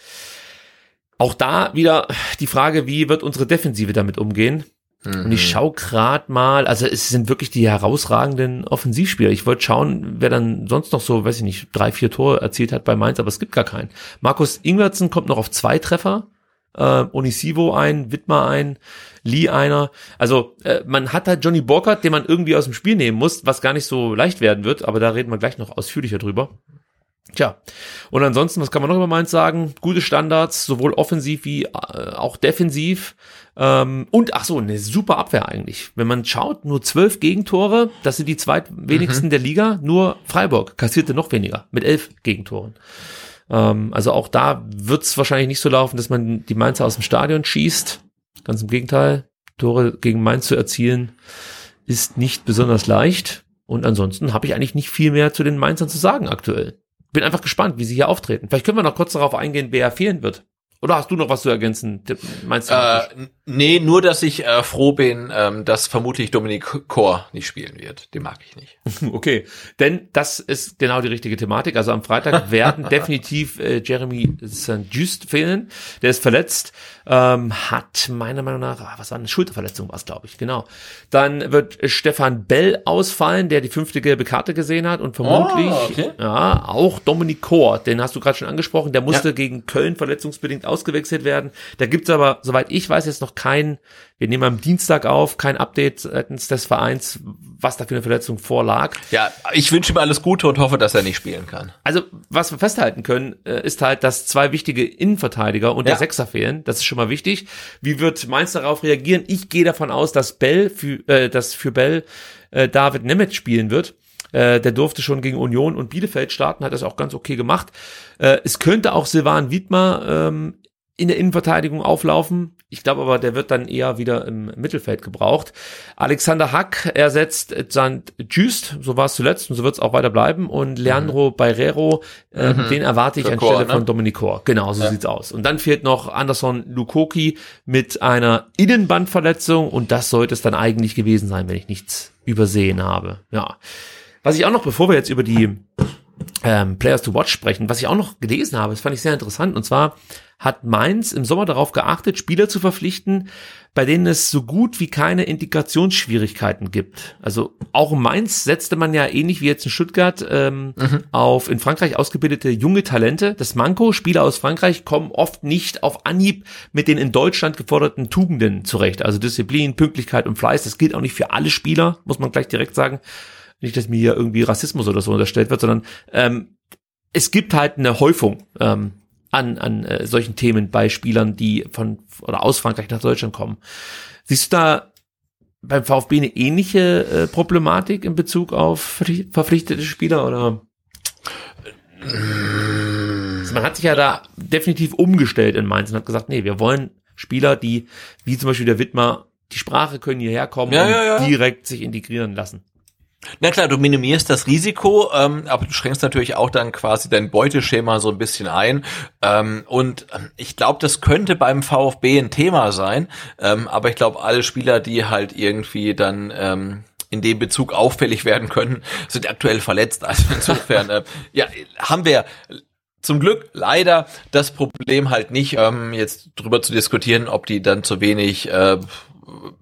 auch da wieder die Frage, wie wird unsere Defensive damit umgehen? Mhm. Und ich mhm. schaue gerade mal, also es sind wirklich die herausragenden Offensivspieler. Ich wollte schauen, wer dann sonst noch so, weiß ich nicht, drei, vier Tore erzielt hat bei Mainz, aber es gibt gar keinen. Markus Ingwertsen kommt noch auf zwei Treffer, äh, Onisivo ein, Wittmer ein, Lee einer. Also äh, man hat halt Johnny Borkert, den man irgendwie aus dem Spiel nehmen muss, was gar nicht so leicht werden wird, aber da reden wir gleich noch ausführlicher drüber. Tja, und ansonsten, was kann man noch über Mainz sagen? Gute Standards, sowohl offensiv wie äh, auch defensiv. Ähm, und ach so, eine super Abwehr eigentlich. Wenn man schaut, nur zwölf Gegentore, das sind die zweitwenigsten mhm. der Liga. Nur Freiburg kassierte noch weniger mit elf Gegentoren. Ähm, also auch da wird es wahrscheinlich nicht so laufen, dass man die Mainzer aus dem Stadion schießt. Ganz im Gegenteil, Tore gegen Mainz zu erzielen ist nicht besonders leicht. Und ansonsten habe ich eigentlich nicht viel mehr zu den Mainzern zu sagen aktuell bin einfach gespannt, wie sie hier auftreten. Vielleicht können wir noch kurz darauf eingehen, wer fehlen wird. Oder hast du noch was zu ergänzen? Meinst du? Äh, nee, nur, dass ich äh, froh bin, ähm, dass vermutlich Dominik Kor nicht spielen wird. Den mag ich nicht. Okay, denn das ist genau die richtige Thematik. Also am Freitag werden definitiv äh, Jeremy St. Just fehlen. Der ist verletzt, ähm, hat meiner Meinung nach, ah, was war eine Schulterverletzung, was glaube ich, genau. Dann wird Stefan Bell ausfallen, der die fünfte gelbe Karte gesehen hat und vermutlich oh, okay. ja auch Dominik Kor, den hast du gerade schon angesprochen, der musste ja. gegen Köln verletzungsbedingt ausgewechselt werden. Da gibt's aber, soweit ich weiß, jetzt noch kein, wir nehmen am Dienstag auf, kein Update seitens des Vereins, was da für eine Verletzung vorlag. Ja, ich wünsche ihm alles Gute und hoffe, dass er nicht spielen kann. Also, was wir festhalten können, äh, ist halt, dass zwei wichtige Innenverteidiger und ja. der Sechser fehlen. Das ist schon mal wichtig. Wie wird Mainz darauf reagieren? Ich gehe davon aus, dass Bell für, äh, dass für Bell äh, David Nemeth spielen wird. Äh, der durfte schon gegen Union und Bielefeld starten, hat das auch ganz okay gemacht. Äh, es könnte auch Silvan Wiedmer ähm, in der Innenverteidigung auflaufen. Ich glaube aber, der wird dann eher wieder im Mittelfeld gebraucht. Alexander Hack ersetzt St. Just, so war es zuletzt und so wird es auch weiter bleiben. Und Leandro mhm. Barrero, äh, mhm. den erwarte ich Für anstelle Chor, ne? von Dominicor. Genau, so ja. sieht's aus. Und dann fehlt noch Anderson Lukoki mit einer Innenbandverletzung und das sollte es dann eigentlich gewesen sein, wenn ich nichts übersehen habe. Ja. Was ich auch noch, bevor wir jetzt über die ähm, Players to Watch sprechen, was ich auch noch gelesen habe, das fand ich sehr interessant, und zwar hat Mainz im Sommer darauf geachtet, Spieler zu verpflichten, bei denen es so gut wie keine Integrationsschwierigkeiten gibt. Also auch in Mainz setzte man ja ähnlich wie jetzt in Stuttgart ähm, mhm. auf in Frankreich ausgebildete junge Talente. Das Manko, Spieler aus Frankreich kommen oft nicht auf Anhieb mit den in Deutschland geforderten Tugenden zurecht. Also Disziplin, Pünktlichkeit und Fleiß. Das gilt auch nicht für alle Spieler, muss man gleich direkt sagen. Nicht, dass mir hier irgendwie Rassismus oder so unterstellt wird, sondern ähm, es gibt halt eine Häufung ähm, an, an äh, solchen Themen bei Spielern, die von oder aus Frankreich nach Deutschland kommen. Siehst du da beim VfB eine ähnliche äh, Problematik in Bezug auf verpflichtete Spieler oder? Also man hat sich ja da definitiv umgestellt in Mainz und hat gesagt, nee, wir wollen Spieler, die, wie zum Beispiel der Wittmer, die Sprache können hierher kommen ja, und ja, ja. direkt sich integrieren lassen. Na klar, du minimierst das Risiko, ähm, aber du schränkst natürlich auch dann quasi dein Beuteschema so ein bisschen ein. Ähm, und ähm, ich glaube, das könnte beim VfB ein Thema sein. Ähm, aber ich glaube, alle Spieler, die halt irgendwie dann ähm, in dem Bezug auffällig werden können, sind aktuell verletzt. Also insofern, äh, ja, haben wir zum Glück leider das Problem halt nicht, ähm, jetzt drüber zu diskutieren, ob die dann zu wenig äh,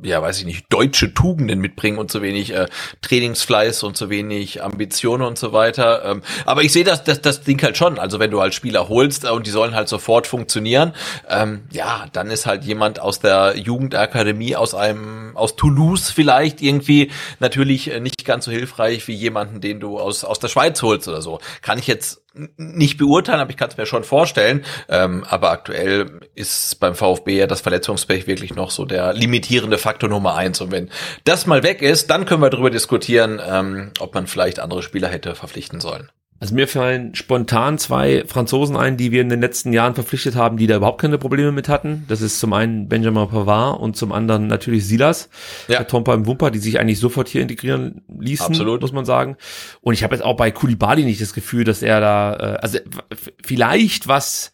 ja, weiß ich nicht, deutsche Tugenden mitbringen und zu wenig äh, Trainingsfleiß und zu wenig Ambitionen und so weiter. Ähm, aber ich sehe das, das, das Ding halt schon. Also wenn du halt Spieler holst äh, und die sollen halt sofort funktionieren, ähm, ja, dann ist halt jemand aus der Jugendakademie, aus einem, aus Toulouse vielleicht irgendwie natürlich äh, nicht ganz so hilfreich wie jemanden, den du aus, aus der Schweiz holst oder so. Kann ich jetzt nicht beurteilen, aber ich kann es mir schon vorstellen. Ähm, aber aktuell ist beim VfB ja das Verletzungspech wirklich noch so der limitierende Faktor Nummer eins. Und wenn das mal weg ist, dann können wir darüber diskutieren, ähm, ob man vielleicht andere Spieler hätte verpflichten sollen. Also mir fallen spontan zwei Franzosen ein, die wir in den letzten Jahren verpflichtet haben, die da überhaupt keine Probleme mit hatten. Das ist zum einen Benjamin Pavard und zum anderen natürlich Silas, ja. der Tompa im Wumper, die sich eigentlich sofort hier integrieren ließen, Absolut. muss man sagen. Und ich habe jetzt auch bei Kulibali nicht das Gefühl, dass er da, äh, also vielleicht was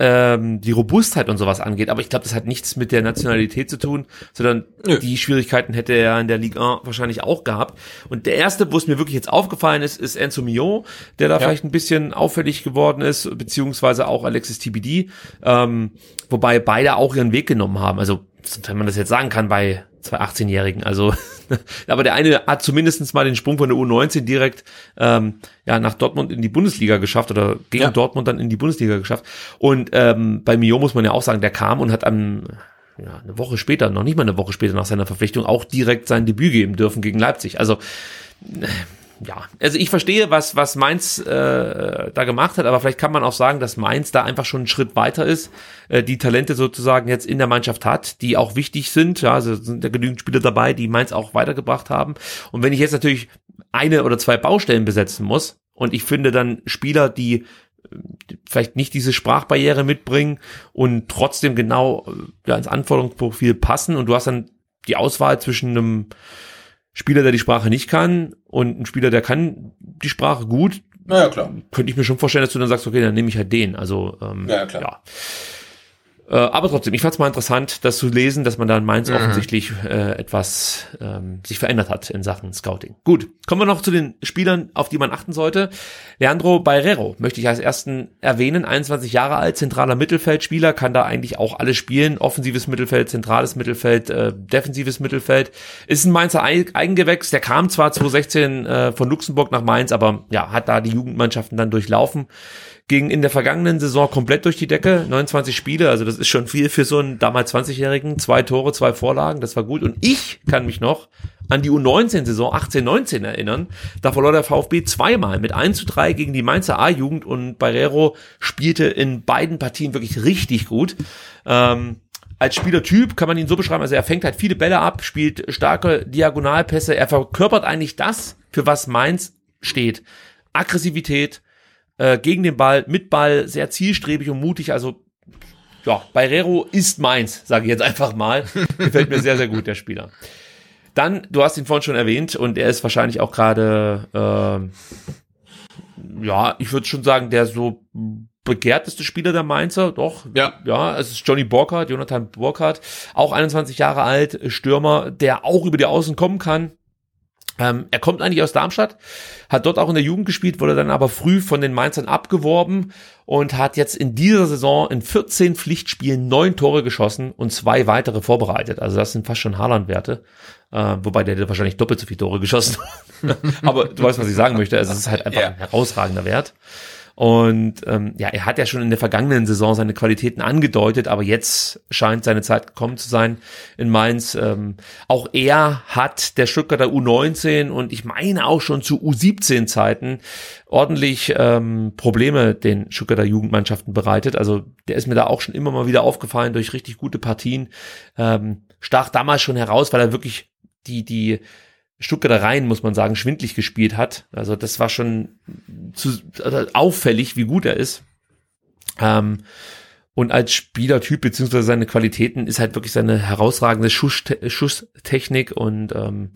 ähm, die Robustheit und sowas angeht. Aber ich glaube, das hat nichts mit der Nationalität zu tun, sondern Nö. die Schwierigkeiten hätte er in der Ligue 1 wahrscheinlich auch gehabt. Und der erste, wo es mir wirklich jetzt aufgefallen ist, ist Enzo Mio, der da ja. vielleicht ein bisschen auffällig geworden ist, beziehungsweise auch Alexis TBD, ähm, wobei beide auch ihren Weg genommen haben. Also, wenn man das jetzt sagen kann, bei zwei 18-Jährigen. Also, aber der eine hat zumindestens mal den Sprung von der U19 direkt ähm, ja nach Dortmund in die Bundesliga geschafft oder gegen ja. Dortmund dann in die Bundesliga geschafft. Und ähm, bei Mio muss man ja auch sagen, der kam und hat am ja, eine Woche später, noch nicht mal eine Woche später nach seiner Verpflichtung, auch direkt sein Debüt geben dürfen gegen Leipzig. Also ja, also ich verstehe, was, was Mainz äh, da gemacht hat, aber vielleicht kann man auch sagen, dass Mainz da einfach schon einen Schritt weiter ist, äh, die Talente sozusagen jetzt in der Mannschaft hat, die auch wichtig sind. Ja, also sind da genügend Spieler dabei, die Mainz auch weitergebracht haben. Und wenn ich jetzt natürlich eine oder zwei Baustellen besetzen muss und ich finde dann Spieler, die äh, vielleicht nicht diese Sprachbarriere mitbringen und trotzdem genau äh, ja, ins Anforderungsprofil passen und du hast dann die Auswahl zwischen einem Spieler, der die Sprache nicht kann und ein Spieler, der kann die Sprache gut, naja, klar. könnte ich mir schon vorstellen, dass du dann sagst, okay, dann nehme ich halt den. Also ähm, ja, klar. ja. Äh, aber trotzdem, ich fand es mal interessant, das zu lesen, dass man da in Mainz mhm. offensichtlich äh, etwas ähm, sich verändert hat in Sachen Scouting. Gut, kommen wir noch zu den Spielern, auf die man achten sollte. Leandro Barrero möchte ich als ersten erwähnen, 21 Jahre alt, zentraler Mittelfeldspieler, kann da eigentlich auch alles spielen, offensives Mittelfeld, zentrales Mittelfeld, äh, defensives Mittelfeld, ist ein Mainzer Eigengewächs, der kam zwar 2016 äh, von Luxemburg nach Mainz, aber ja, hat da die Jugendmannschaften dann durchlaufen ging in der vergangenen Saison komplett durch die Decke, 29 Spiele, also das ist schon viel für so einen damals 20-Jährigen, zwei Tore, zwei Vorlagen, das war gut und ich kann mich noch an die U19-Saison 18-19 erinnern. Da verlor der VfB zweimal mit 1 zu 3 gegen die Mainzer A-Jugend und Barrero spielte in beiden Partien wirklich richtig gut. Ähm, als Spielertyp kann man ihn so beschreiben, also er fängt halt viele Bälle ab, spielt starke Diagonalpässe, er verkörpert eigentlich das, für was Mainz steht. Aggressivität, äh, gegen den Ball, mit Ball, sehr zielstrebig und mutig. Also ja, Barrero ist meins, sage ich jetzt einfach mal. Gefällt mir sehr, sehr gut, der Spieler. Dann, du hast ihn vorhin schon erwähnt und er ist wahrscheinlich auch gerade, äh, ja, ich würde schon sagen, der so begehrteste Spieler der Mainzer, doch. Ja. Ja, es ist Johnny Burkhardt, Jonathan Burkhardt, auch 21 Jahre alt, Stürmer, der auch über die Außen kommen kann. Ähm, er kommt eigentlich aus Darmstadt, hat dort auch in der Jugend gespielt, wurde dann aber früh von den Mainzern abgeworben und hat jetzt in dieser Saison in 14 Pflichtspielen neun Tore geschossen und zwei weitere vorbereitet. Also das sind fast schon Haaland-Werte. Äh, wobei der hätte wahrscheinlich doppelt so viele Tore geschossen. aber du weißt, was ich sagen möchte. Also es ist halt einfach ja. ein herausragender Wert. Und ähm, ja, er hat ja schon in der vergangenen Saison seine Qualitäten angedeutet, aber jetzt scheint seine Zeit gekommen zu sein in Mainz. Ähm, auch er hat der Stuttgarter U19 und ich meine auch schon zu U17 Zeiten ordentlich ähm, Probleme den Stuttgarter Jugendmannschaften bereitet. Also der ist mir da auch schon immer mal wieder aufgefallen durch richtig gute Partien. Ähm, stach damals schon heraus, weil er wirklich die, die Stuttgarter Reihen, muss man sagen, schwindlig gespielt hat. Also das war schon zu, also auffällig, wie gut er ist. Ähm, und als Spielertyp beziehungsweise seine Qualitäten ist halt wirklich seine herausragende Schusstechnik und ähm,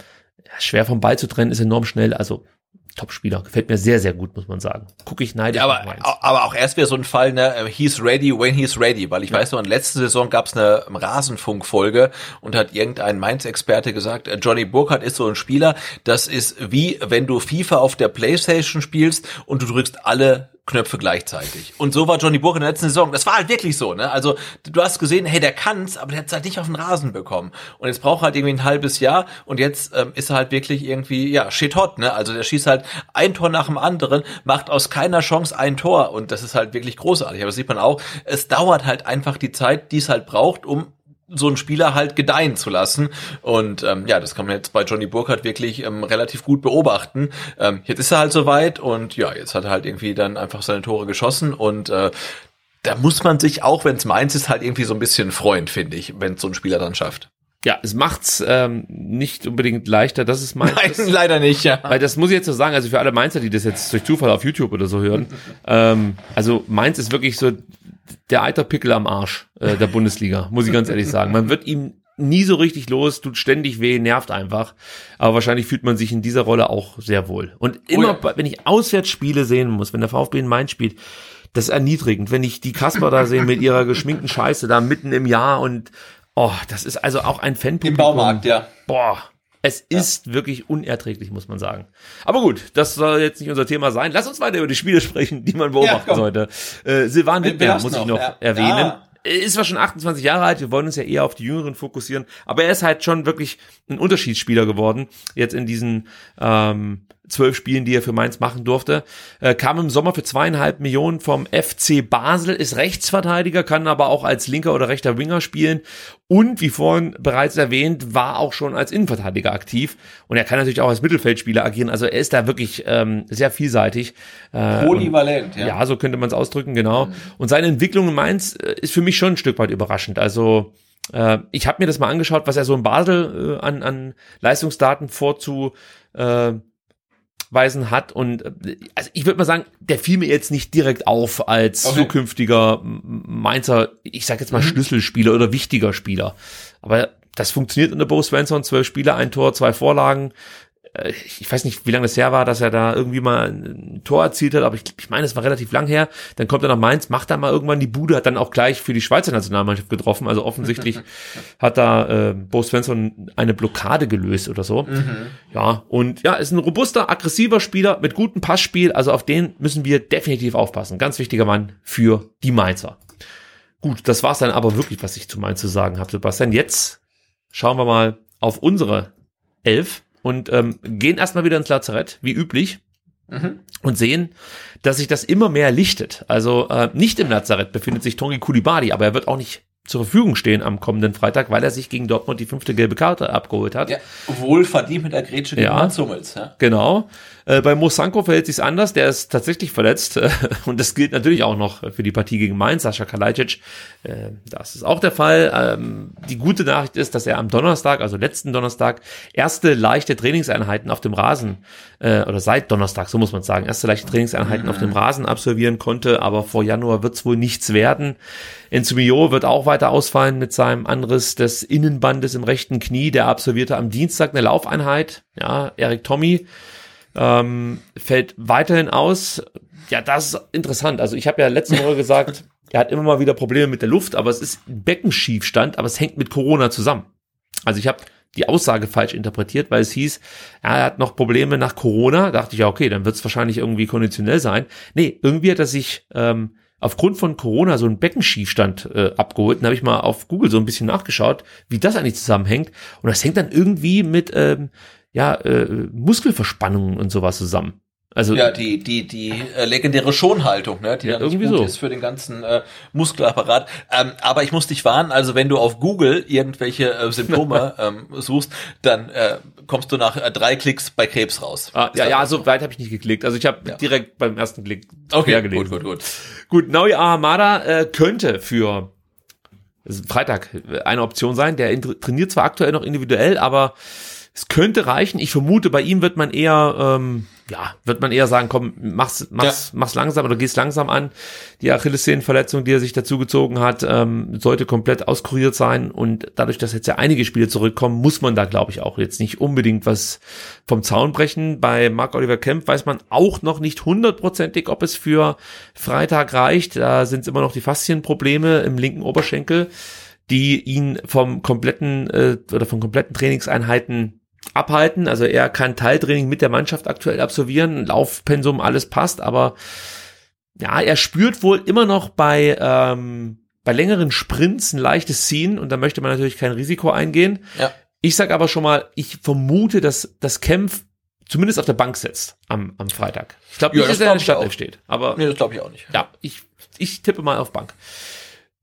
schwer vom Ball zu trennen, ist enorm schnell. Also Top-Spieler. Gefällt mir sehr, sehr gut, muss man sagen. Gucke ich neidisch Ja, aber, aber auch erst wäre so ein Fall, ne, he's ready when he's ready, weil ich ja. weiß noch, in letzter Saison gab es eine Rasenfunk-Folge und hat irgendein Mainz-Experte gesagt, äh, Johnny Burkhardt ist so ein Spieler, das ist wie wenn du FIFA auf der Playstation spielst und du drückst alle Knöpfe gleichzeitig. Und so war Johnny Burke in der letzten Saison. Das war halt wirklich so, ne? Also du hast gesehen, hey, der kann's, aber der hat's halt nicht auf den Rasen bekommen. Und jetzt braucht er halt irgendwie ein halbes Jahr und jetzt ähm, ist er halt wirklich irgendwie, ja, shit hot, ne? Also der schießt halt ein Tor nach dem anderen, macht aus keiner Chance ein Tor und das ist halt wirklich großartig. Aber das sieht man auch, es dauert halt einfach die Zeit, die es halt braucht, um so einen Spieler halt gedeihen zu lassen. Und ähm, ja, das kann man jetzt bei Johnny Burkhardt wirklich ähm, relativ gut beobachten. Ähm, jetzt ist er halt soweit und ja, jetzt hat er halt irgendwie dann einfach seine Tore geschossen und äh, da muss man sich auch, wenn es meins ist, halt irgendwie so ein bisschen freuen, finde ich, wenn so ein Spieler dann schafft. Ja, es macht's ähm, nicht unbedingt leichter, dass es meins Nein, ist. leider nicht, ja. Weil das muss ich jetzt so sagen, also für alle Mainzer, die das jetzt durch Zufall auf YouTube oder so hören, ähm, also Mainz ist wirklich so der Eiterpickel am Arsch äh, der Bundesliga, muss ich ganz ehrlich sagen. Man wird ihm nie so richtig los, tut ständig weh, nervt einfach. Aber wahrscheinlich fühlt man sich in dieser Rolle auch sehr wohl. Und immer, oh ja. wenn ich Auswärtsspiele sehen muss, wenn der VfB in Mainz spielt, das ist erniedrigend, wenn ich die Kasper da sehe mit ihrer geschminkten Scheiße da mitten im Jahr und oh, das ist also auch ein Fanpublikum. Im Baumarkt, ja. Boah, es ist ja. wirklich unerträglich, muss man sagen. Aber gut, das soll jetzt nicht unser Thema sein. Lass uns weiter über die Spiele sprechen, die man beobachten ja, sollte. Äh, Silvan Wittmer muss ich noch ja. erwähnen. Ist zwar schon 28 Jahre alt, wir wollen uns ja eher auf die Jüngeren fokussieren, aber er ist halt schon wirklich ein Unterschiedsspieler geworden, jetzt in diesen ähm, zwölf Spielen, die er für Mainz machen durfte. Äh, kam im Sommer für zweieinhalb Millionen vom FC Basel, ist Rechtsverteidiger, kann aber auch als linker oder rechter Winger spielen und wie vorhin bereits erwähnt, war auch schon als Innenverteidiger aktiv und er kann natürlich auch als Mittelfeldspieler agieren. Also er ist da wirklich ähm, sehr vielseitig. Äh, Polyvalent, ja. Ja, so könnte man es ausdrücken, genau. Mhm. Und seine Entwicklung in Mainz äh, ist für mich schon ein Stück weit überraschend. Also äh, ich habe mir das mal angeschaut, was er so in Basel äh, an, an Leistungsdaten vorzu äh, Weisen hat. Und äh, also ich würde mal sagen, der fiel mir jetzt nicht direkt auf als okay. zukünftiger Mainzer, ich sag jetzt mal mhm. Schlüsselspieler oder wichtiger Spieler. Aber das funktioniert unter Bo Svensson, zwölf Spiele, ein Tor, zwei Vorlagen, ich weiß nicht, wie lange das her war, dass er da irgendwie mal ein Tor erzielt hat, aber ich, ich meine, es war relativ lang her. Dann kommt er nach Mainz, macht da mal irgendwann die Bude, hat dann auch gleich für die Schweizer Nationalmannschaft getroffen. Also offensichtlich hat da äh, Bo Svensson eine Blockade gelöst oder so. Mhm. Ja, und ja, ist ein robuster, aggressiver Spieler mit gutem Passspiel. Also auf den müssen wir definitiv aufpassen. Ganz wichtiger Mann für die Mainzer. Gut, das war's dann aber wirklich, was ich zu Mainz zu sagen habe, Sebastian. Jetzt schauen wir mal auf unsere Elf und ähm, gehen erstmal wieder ins Lazarett, wie üblich. Mhm. Und sehen, dass sich das immer mehr lichtet. Also äh, nicht im Lazarett befindet sich Tony Kulibadi, aber er wird auch nicht zur Verfügung stehen am kommenden Freitag, weil er sich gegen Dortmund die fünfte gelbe Karte abgeholt hat. Ja, wohl verdient mit der Grätsche gegen ja, Hummels. Ja. Genau. Äh, bei Mosanko verhält sich anders, der ist tatsächlich verletzt äh, und das gilt natürlich auch noch für die Partie gegen Mainz, Sascha Kalajdzic. Äh, das ist auch der Fall. Ähm, die gute Nachricht ist, dass er am Donnerstag, also letzten Donnerstag, erste leichte Trainingseinheiten auf dem Rasen äh, oder seit Donnerstag, so muss man sagen, erste leichte Trainingseinheiten mhm. auf dem Rasen absolvieren konnte, aber vor Januar wird es wohl nichts werden. Enzymio wird auch weiter ausfallen mit seinem Anriss des Innenbandes im rechten Knie. Der absolvierte am Dienstag eine Laufeinheit. Ja, Erik Tommy ähm, fällt weiterhin aus. Ja, das ist interessant. Also ich habe ja letzte Woche gesagt, er hat immer mal wieder Probleme mit der Luft, aber es ist ein Beckenschiefstand, aber es hängt mit Corona zusammen. Also ich habe die Aussage falsch interpretiert, weil es hieß, er hat noch Probleme nach Corona. Da dachte ich ja, okay, dann wird es wahrscheinlich irgendwie konditionell sein. Nee, irgendwie hat er sich ähm, aufgrund von Corona so einen Beckenschiefstand äh, abgeholt. Dann habe ich mal auf Google so ein bisschen nachgeschaut, wie das eigentlich zusammenhängt. Und das hängt dann irgendwie mit ähm, ja, äh, Muskelverspannungen und sowas zusammen. Also ja, die die die äh, legendäre Schonhaltung, ne, die ja, irgendwie gut so. ist für den ganzen äh, Muskelapparat. Ähm, aber ich muss dich warnen, also wenn du auf Google irgendwelche äh, Symptome ähm, suchst, dann äh, kommst du nach äh, drei Klicks bei Krebs raus. Ah, ja, ja, so weit habe ich nicht geklickt. Also ich habe ja. direkt beim ersten Klick okay, gelesen. Gut, gut, gut. Gut, Naui Ahamada äh, könnte für Freitag eine Option sein. Der trainiert zwar aktuell noch individuell, aber Es könnte reichen. Ich vermute, bei ihm wird man eher, ähm, ja, wird man eher sagen, komm, mach's, mach's, mach's langsam oder geh's langsam an. Die Achillessehnenverletzung, die er sich dazu gezogen hat, ähm, sollte komplett auskuriert sein. Und dadurch, dass jetzt ja einige Spiele zurückkommen, muss man da, glaube ich, auch jetzt nicht unbedingt was vom Zaun brechen. Bei Mark Oliver Kemp weiß man auch noch nicht hundertprozentig, ob es für Freitag reicht. Da sind immer noch die Faszienprobleme im linken Oberschenkel die ihn vom kompletten äh, oder von kompletten Trainingseinheiten abhalten. Also er kann Teiltraining mit der Mannschaft aktuell absolvieren, Laufpensum, alles passt, aber ja, er spürt wohl immer noch bei, ähm, bei längeren Sprints ein leichtes Ziehen und da möchte man natürlich kein Risiko eingehen. Ja. Ich sag aber schon mal, ich vermute, dass das Kämpf zumindest auf der Bank sitzt am, am Freitag. Ich glaube Ja, nicht, dass er in der Startelf auch. steht, aber Nee, das glaube ich auch nicht. ja, ich, ich tippe mal auf Bank.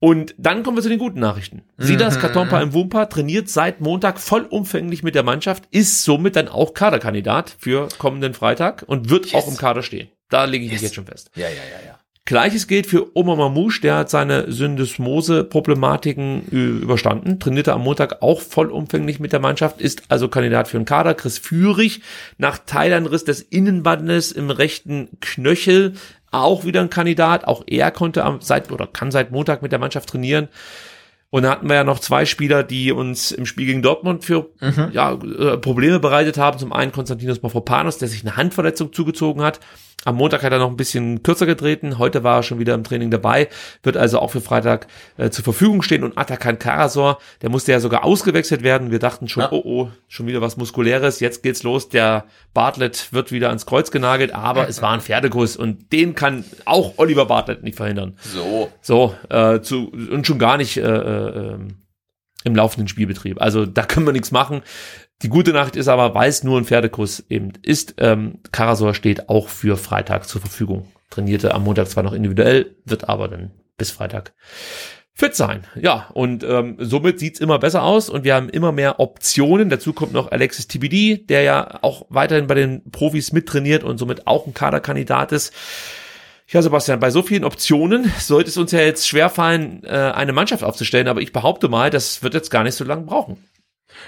Und dann kommen wir zu den guten Nachrichten. Sidas Katompa im Wumpa trainiert seit Montag vollumfänglich mit der Mannschaft, ist somit dann auch Kaderkandidat für kommenden Freitag und wird auch im Kader stehen. Da lege ich mich Yes. jetzt schon fest. Ja, ja, ja, ja. Gleiches gilt für Oma Mamouche, der hat seine Syndesmose-Problematiken überstanden, trainierte am Montag auch vollumfänglich mit der Mannschaft, ist also Kandidat für den Kader. Chris Führig nach Teilanriss des Innenbandes im rechten Knöchel auch wieder ein Kandidat. Auch er konnte am seit oder kann seit Montag mit der Mannschaft trainieren. Und da hatten wir ja noch zwei Spieler, die uns im Spiel gegen Dortmund für ja, äh, Probleme bereitet haben. Zum einen Konstantinos Mafropanos, der sich eine Handverletzung zugezogen hat. Am Montag hat er noch ein bisschen kürzer getreten. Heute war er schon wieder im Training dabei. Wird also auch für Freitag äh, zur Verfügung stehen. Und Atakan Karasor, der musste ja sogar ausgewechselt werden. Wir dachten schon, Ja. oh oh, schon wieder was Muskuläres. Jetzt geht's los. Der Bartlett wird wieder ans Kreuz genagelt. Aber es war ein Pferdekuss. Und den kann auch Oliver Bartlett nicht verhindern. So. So, äh, zu, und schon gar nicht äh, äh, ähm, im laufenden Spielbetrieb. Also da können wir nichts machen. Die gute Nachricht ist aber, weil es nur ein Pferdekuss eben ist, ähm, Karasor steht auch für Freitag zur Verfügung. Trainierte am Montag zwar noch individuell, wird aber dann bis Freitag fit sein. Ja, und ähm, somit sieht's immer besser aus und wir haben immer mehr Optionen. Dazu kommt noch Alexis TBD, der ja auch weiterhin bei den Profis mittrainiert und somit auch ein Kaderkandidat ist. Ja, Sebastian, bei so vielen Optionen sollte es uns ja jetzt schwerfallen, äh, eine Mannschaft aufzustellen, aber ich behaupte mal, das wird jetzt gar nicht so lange brauchen.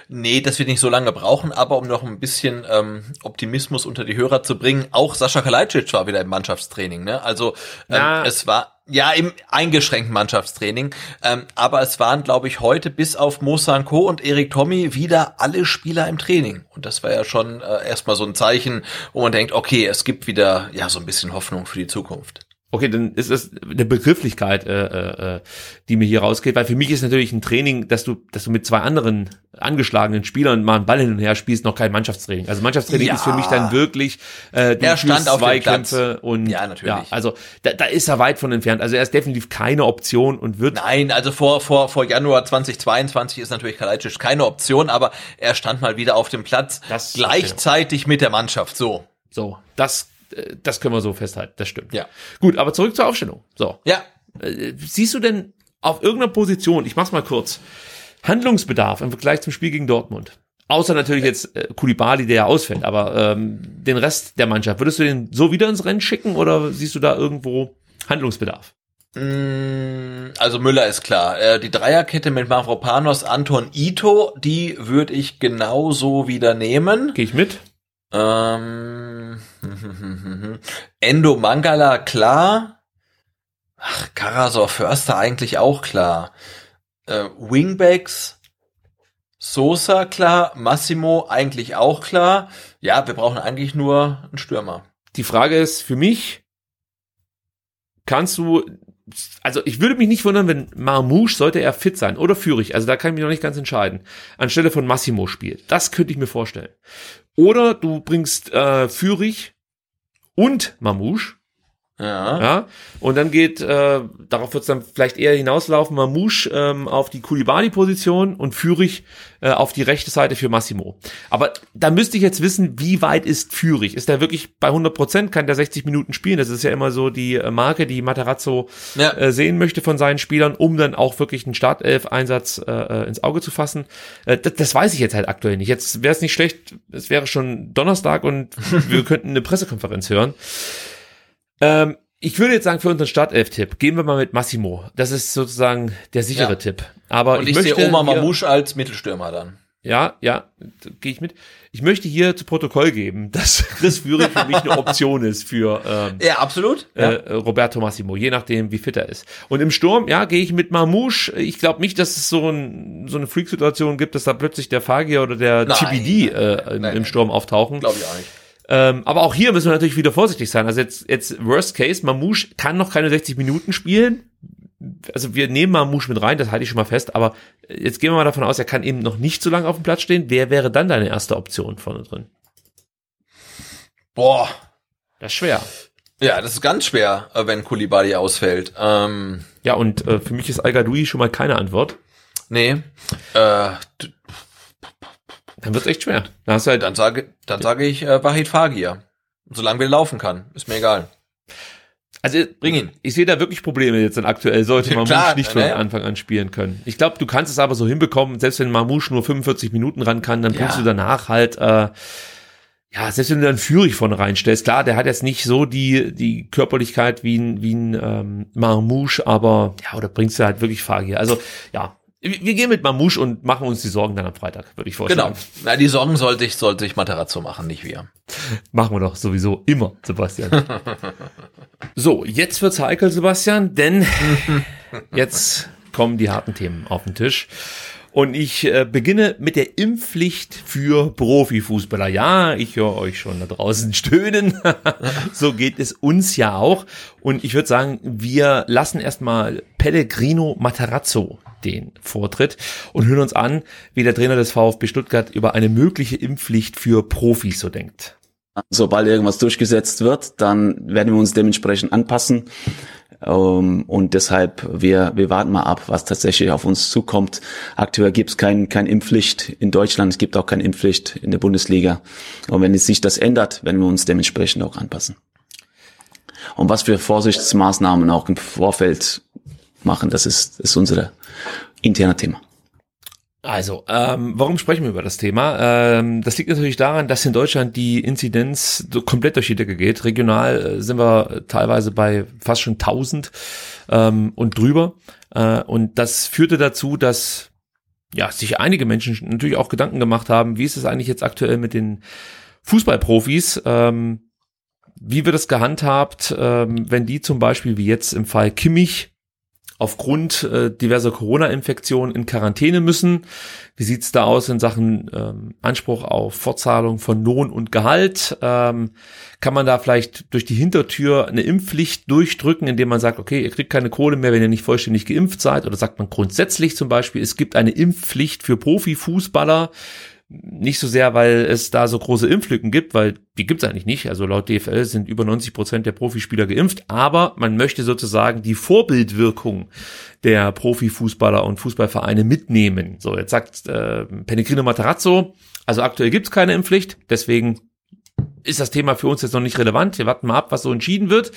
Nee, das wird nicht so lange brauchen, aber um noch ein bisschen ähm, Optimismus unter die Hörer zu bringen, auch Sascha Kalajdzic war wieder im Mannschaftstraining. Ne? Also ähm, es war ja im eingeschränkten Mannschaftstraining, ähm, aber es waren, glaube ich, heute bis auf Mo Sanko und Erik Tommy wieder alle Spieler im Training. Und das war ja schon äh, erstmal so ein Zeichen, wo man denkt, okay, es gibt wieder ja so ein bisschen Hoffnung für die Zukunft. Okay, dann ist es eine Begrifflichkeit, äh, äh, die mir hier rausgeht, weil für mich ist natürlich ein Training, dass du, dass du mit zwei anderen angeschlagenen Spielern mal einen Ball hin und her spielst, noch kein Mannschaftstraining. Also Mannschaftstraining Ja. ist für mich dann wirklich äh, du Er stand auf dem Zweikämpfe und Ja, natürlich. Ja, also da, da ist er weit von entfernt. Also er ist definitiv keine Option und wird Nein, also vor, vor, vor Januar 2022 ist natürlich Kalajdzic keine Option, aber er stand mal wieder auf dem Platz, Das- gleichzeitig mit der Mannschaft, so. so. Das, äh, das können wir so festhalten. Das stimmt. Ja. Gut, aber zurück zur Aufstellung. So. Ja, Äh, siehst du denn auf irgendeiner Position, ich mach's mal kurz, Handlungsbedarf im Vergleich zum Spiel gegen Dortmund? Außer natürlich jetzt äh, Kulibali, der ja ausfällt, aber ähm, den Rest der Mannschaft, würdest du den so wieder ins Rennen schicken oder siehst du da irgendwo Handlungsbedarf? Mm, Also Müller ist klar. Äh, Die Dreierkette mit Mavropanos, Anton Ito, die würde ich genauso wieder nehmen. Gehe ich mit? Ähm, Endo Mangala, klar. Ach, Karasor Förster eigentlich auch klar. Äh, Wingbacks, Sosa klar, Massimo eigentlich auch klar. Ja, wir brauchen eigentlich nur einen Stürmer. Die Frage ist für mich, kannst du, also ich würde mich nicht wundern, wenn Marmouche sollte er fit sein oder Führig, also da kann ich mich noch nicht ganz entscheiden, anstelle von Massimo spielt. Das könnte ich mir vorstellen. Oder du bringst äh, Führig und Mamouche, Ja. ja, und dann geht, äh, darauf wird es dann vielleicht eher hinauslaufen, Mamouche ähm, auf die Kulibali-Position und Führig äh, auf die rechte Seite für Massimo. Aber da müsste ich jetzt wissen, wie weit ist Führig? Ist der wirklich bei 100 Prozent? Kann der 60 Minuten spielen? Das ist ja immer so die äh, Marke, die Materazzo Ja. äh, sehen möchte von seinen Spielern, um dann auch wirklich einen Startelf-Einsatz äh, äh, ins Auge zu fassen. Äh, das, das weiß ich jetzt halt aktuell nicht. Jetzt wäre es nicht schlecht, es wäre schon Donnerstag und wir könnten eine Pressekonferenz hören. Ähm, ich würde jetzt sagen, für unseren Startelf-Tipp gehen wir mal mit Massimo. Das ist sozusagen der sichere Ja. Tipp. Aber Und ich, ich, sehe möchte Oma hier- Mamouche als Mittelstürmer dann. ja, ja, gehe ich mit. Ich möchte hier zu Protokoll geben, dass Chris Führig für mich eine Option ist für ähm, Ja, absolut. äh, Roberto Massimo, je nachdem, wie fit er ist. Und im Sturm, ja, gehe ich mit Mamouche. Ich glaube nicht, dass es so, ein, so eine Freak-Situation gibt, dass da plötzlich der Fagier oder der Nein. TBD äh, im, Nein, im. Sturm auftauchen. Glaube ich auch nicht. Ähm, aber auch hier müssen wir natürlich wieder vorsichtig sein. Also jetzt, jetzt Worst Case, Mamouche kann noch keine 60 Minuten spielen. Also wir nehmen Mamouche mit rein, das halte ich schon mal fest. Aber jetzt gehen wir mal davon aus, er kann eben noch nicht so lange auf dem Platz stehen. Wer wäre dann deine erste Option vorne drin? Boah. Das ist schwer. Ja, das ist ganz schwer, äh, wenn Kulibali ausfällt. Ähm, Ja, und äh, für mich ist al schon mal keine Antwort. nee. Äh, Dann wird's echt schwer. Dann hast du halt dann sage, dann sage ich äh, Wahid Fagir. Solange wir laufen kann. Ist mir egal. Also Bring ihn. Ich sehe da wirklich Probleme jetzt dann aktuell, sollte Ja, Mamouche klar, nicht von ne? Anfang an spielen können. Ich glaube, du kannst es aber so hinbekommen, selbst wenn Mamouche nur 45 Minuten ran kann, dann Ja. bringst du danach halt, äh, ja, selbst wenn du dann Führig vorne reinstellst, klar, der hat jetzt nicht so die, die Körperlichkeit wie ein, wie ein ähm, Mamouche, aber ja, oder bringst du halt wirklich Fagir. Also, ja, wir gehen mit Mamouche und machen uns die Sorgen dann am Freitag, würde ich vorschlagen. Genau. Na, die Sorgen sollte ich, sollte ich Materazzo machen, nicht wir. Machen wir doch sowieso immer, Sebastian. so, jetzt wird's heikel, Sebastian, denn jetzt kommen die harten Themen auf den Tisch. Und ich äh, beginne mit der Impfpflicht für Profifußballer. Ja, ich höre euch schon da draußen stöhnen. so geht es uns ja auch. Und ich würde sagen, wir lassen erstmal Pellegrino Matarazzo den Vortritt und hören uns an, wie der Trainer des VfB Stuttgart über eine mögliche Impfpflicht für Profis so denkt. Sobald irgendwas durchgesetzt wird, dann werden wir uns dementsprechend anpassen. Ähm, und deshalb, wir, wir warten mal ab, was tatsächlich auf uns zukommt. Aktuell gibt es kein, kein Impfpflicht in Deutschland, es gibt auch keine Impfpflicht in der Bundesliga. Und wenn sich das ändert, werden wir uns dementsprechend auch anpassen. Und was für Vorsichtsmaßnahmen auch im Vorfeld machen, das ist, ist unser interner Thema. Also, ähm, warum sprechen wir über das Thema? Ähm, das liegt natürlich daran, dass in Deutschland die Inzidenz komplett durch die Decke geht. Regional äh, sind wir teilweise bei fast schon 1000 ähm, und drüber. Äh, und das führte dazu, dass ja sich einige Menschen natürlich auch Gedanken gemacht haben, wie ist es eigentlich jetzt aktuell mit den Fußballprofis? Ähm, wie wird es gehandhabt, ähm, wenn die zum Beispiel wie jetzt im Fall Kimmich aufgrund äh, diverser Corona-Infektionen in Quarantäne müssen. Wie sieht's da aus in Sachen ähm, Anspruch auf Fortzahlung von Lohn und Gehalt? Ähm, kann man da vielleicht durch die Hintertür eine Impfpflicht durchdrücken, indem man sagt, okay, ihr kriegt keine Kohle mehr, wenn ihr nicht vollständig geimpft seid? Oder sagt man grundsätzlich zum Beispiel, es gibt eine Impfpflicht für Profifußballer, nicht so sehr, weil es da so große Impflücken gibt, weil die gibt's eigentlich nicht. Also laut DFL sind über 90 Prozent der Profispieler geimpft, aber man möchte sozusagen die Vorbildwirkung der Profifußballer und Fußballvereine mitnehmen. So, jetzt sagt äh, Pellegrino Matarazzo, also aktuell gibt's keine Impfpflicht, deswegen ist das Thema für uns jetzt noch nicht relevant. Wir warten mal ab, was so entschieden wird.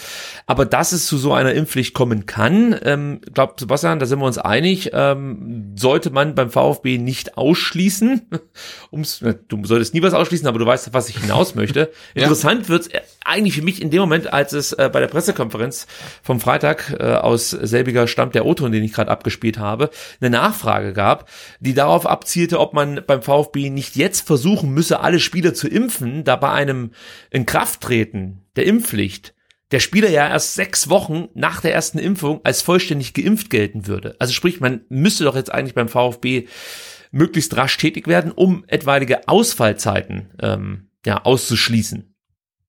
Aber dass es zu so einer Impfpflicht kommen kann, ähm, glaubt Sebastian, da sind wir uns einig, ähm, sollte man beim VfB nicht ausschließen. Um's, du solltest nie was ausschließen, aber du weißt, was ich hinaus möchte. Ja. Interessant wird's eigentlich für mich in dem Moment, als es äh, bei der Pressekonferenz vom Freitag äh, aus selbiger stammt der O-Ton, den ich gerade abgespielt habe, eine Nachfrage gab, die darauf abzielte, ob man beim VfB nicht jetzt versuchen müsse, alle Spieler zu impfen, da bei einem Inkrafttreten der Impfpflicht der Spieler ja erst sechs Wochen nach der ersten Impfung als vollständig geimpft gelten würde. Also sprich, man müsste doch jetzt eigentlich beim VfB möglichst rasch tätig werden, um etwaige Ausfallzeiten ähm, ja, auszuschließen.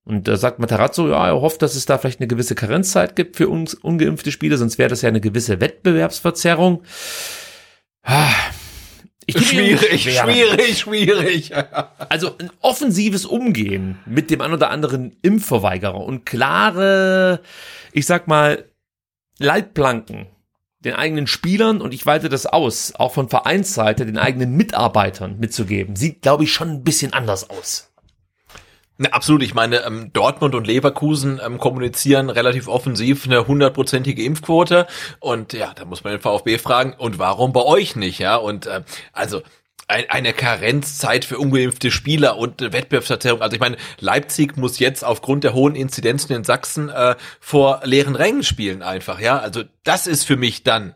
Und da sagt Matarazzo, ja, er hofft, dass es da vielleicht eine gewisse Karenzzeit gibt für uns ungeimpfte Spieler, sonst wäre das ja eine gewisse Wettbewerbsverzerrung. Ah, Schwierig, schwierig, schwierig. Also ein offensives Umgehen mit dem ein oder anderen Impfverweigerer und klare, ich sag mal, Leitplanken den eigenen Spielern und ich weite das aus, auch von Vereinsseite den eigenen Mitarbeitern mitzugeben, sieht, glaube ich, schon ein bisschen anders aus. Absolut. Ich meine, ähm, Dortmund und Leverkusen ähm, kommunizieren relativ offensiv eine hundertprozentige Impfquote. Und ja, da muss man den VfB fragen, und warum bei euch nicht? Ja, und äh, also ein, eine Karenzzeit für ungeimpfte Spieler und eine Wettbewerbsverzerrung. Also ich meine, Leipzig muss jetzt aufgrund der hohen Inzidenzen in Sachsen äh, vor leeren Rängen spielen einfach. Ja, also das ist für mich dann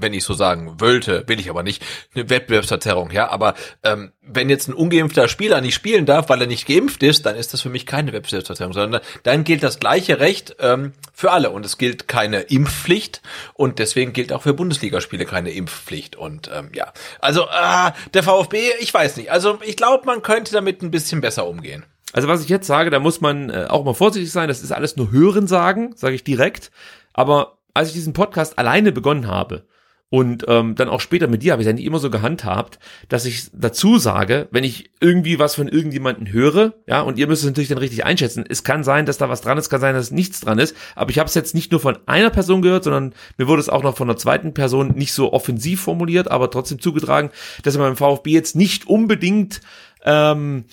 wenn ich so sagen wollte, will ich aber nicht, eine Wettbewerbsverzerrung, ja, aber ähm, wenn jetzt ein ungeimpfter Spieler nicht spielen darf, weil er nicht geimpft ist, dann ist das für mich keine Wettbewerbsverzerrung, sondern dann gilt das gleiche Recht ähm, für alle. Und es gilt keine Impfpflicht und deswegen gilt auch für Bundesligaspiele keine Impfpflicht. Und ähm, ja, also äh, der VfB, ich weiß nicht, also ich glaube, man könnte damit ein bisschen besser umgehen. Also was ich jetzt sage, da muss man äh, auch mal vorsichtig sein, das ist alles nur Hören sagen, sage ich direkt, aber als ich diesen Podcast alleine begonnen habe, und ähm, dann auch später mit dir habe ich es eigentlich immer so gehandhabt, dass ich dazu sage, wenn ich irgendwie was von irgendjemanden höre, ja, und ihr müsst es natürlich dann richtig einschätzen. Es kann sein, dass da was dran ist, kann sein, dass nichts dran ist. Aber ich habe es jetzt nicht nur von einer Person gehört, sondern mir wurde es auch noch von einer zweiten Person nicht so offensiv formuliert, aber trotzdem zugetragen, dass er beim VfB jetzt nicht unbedingt ähm,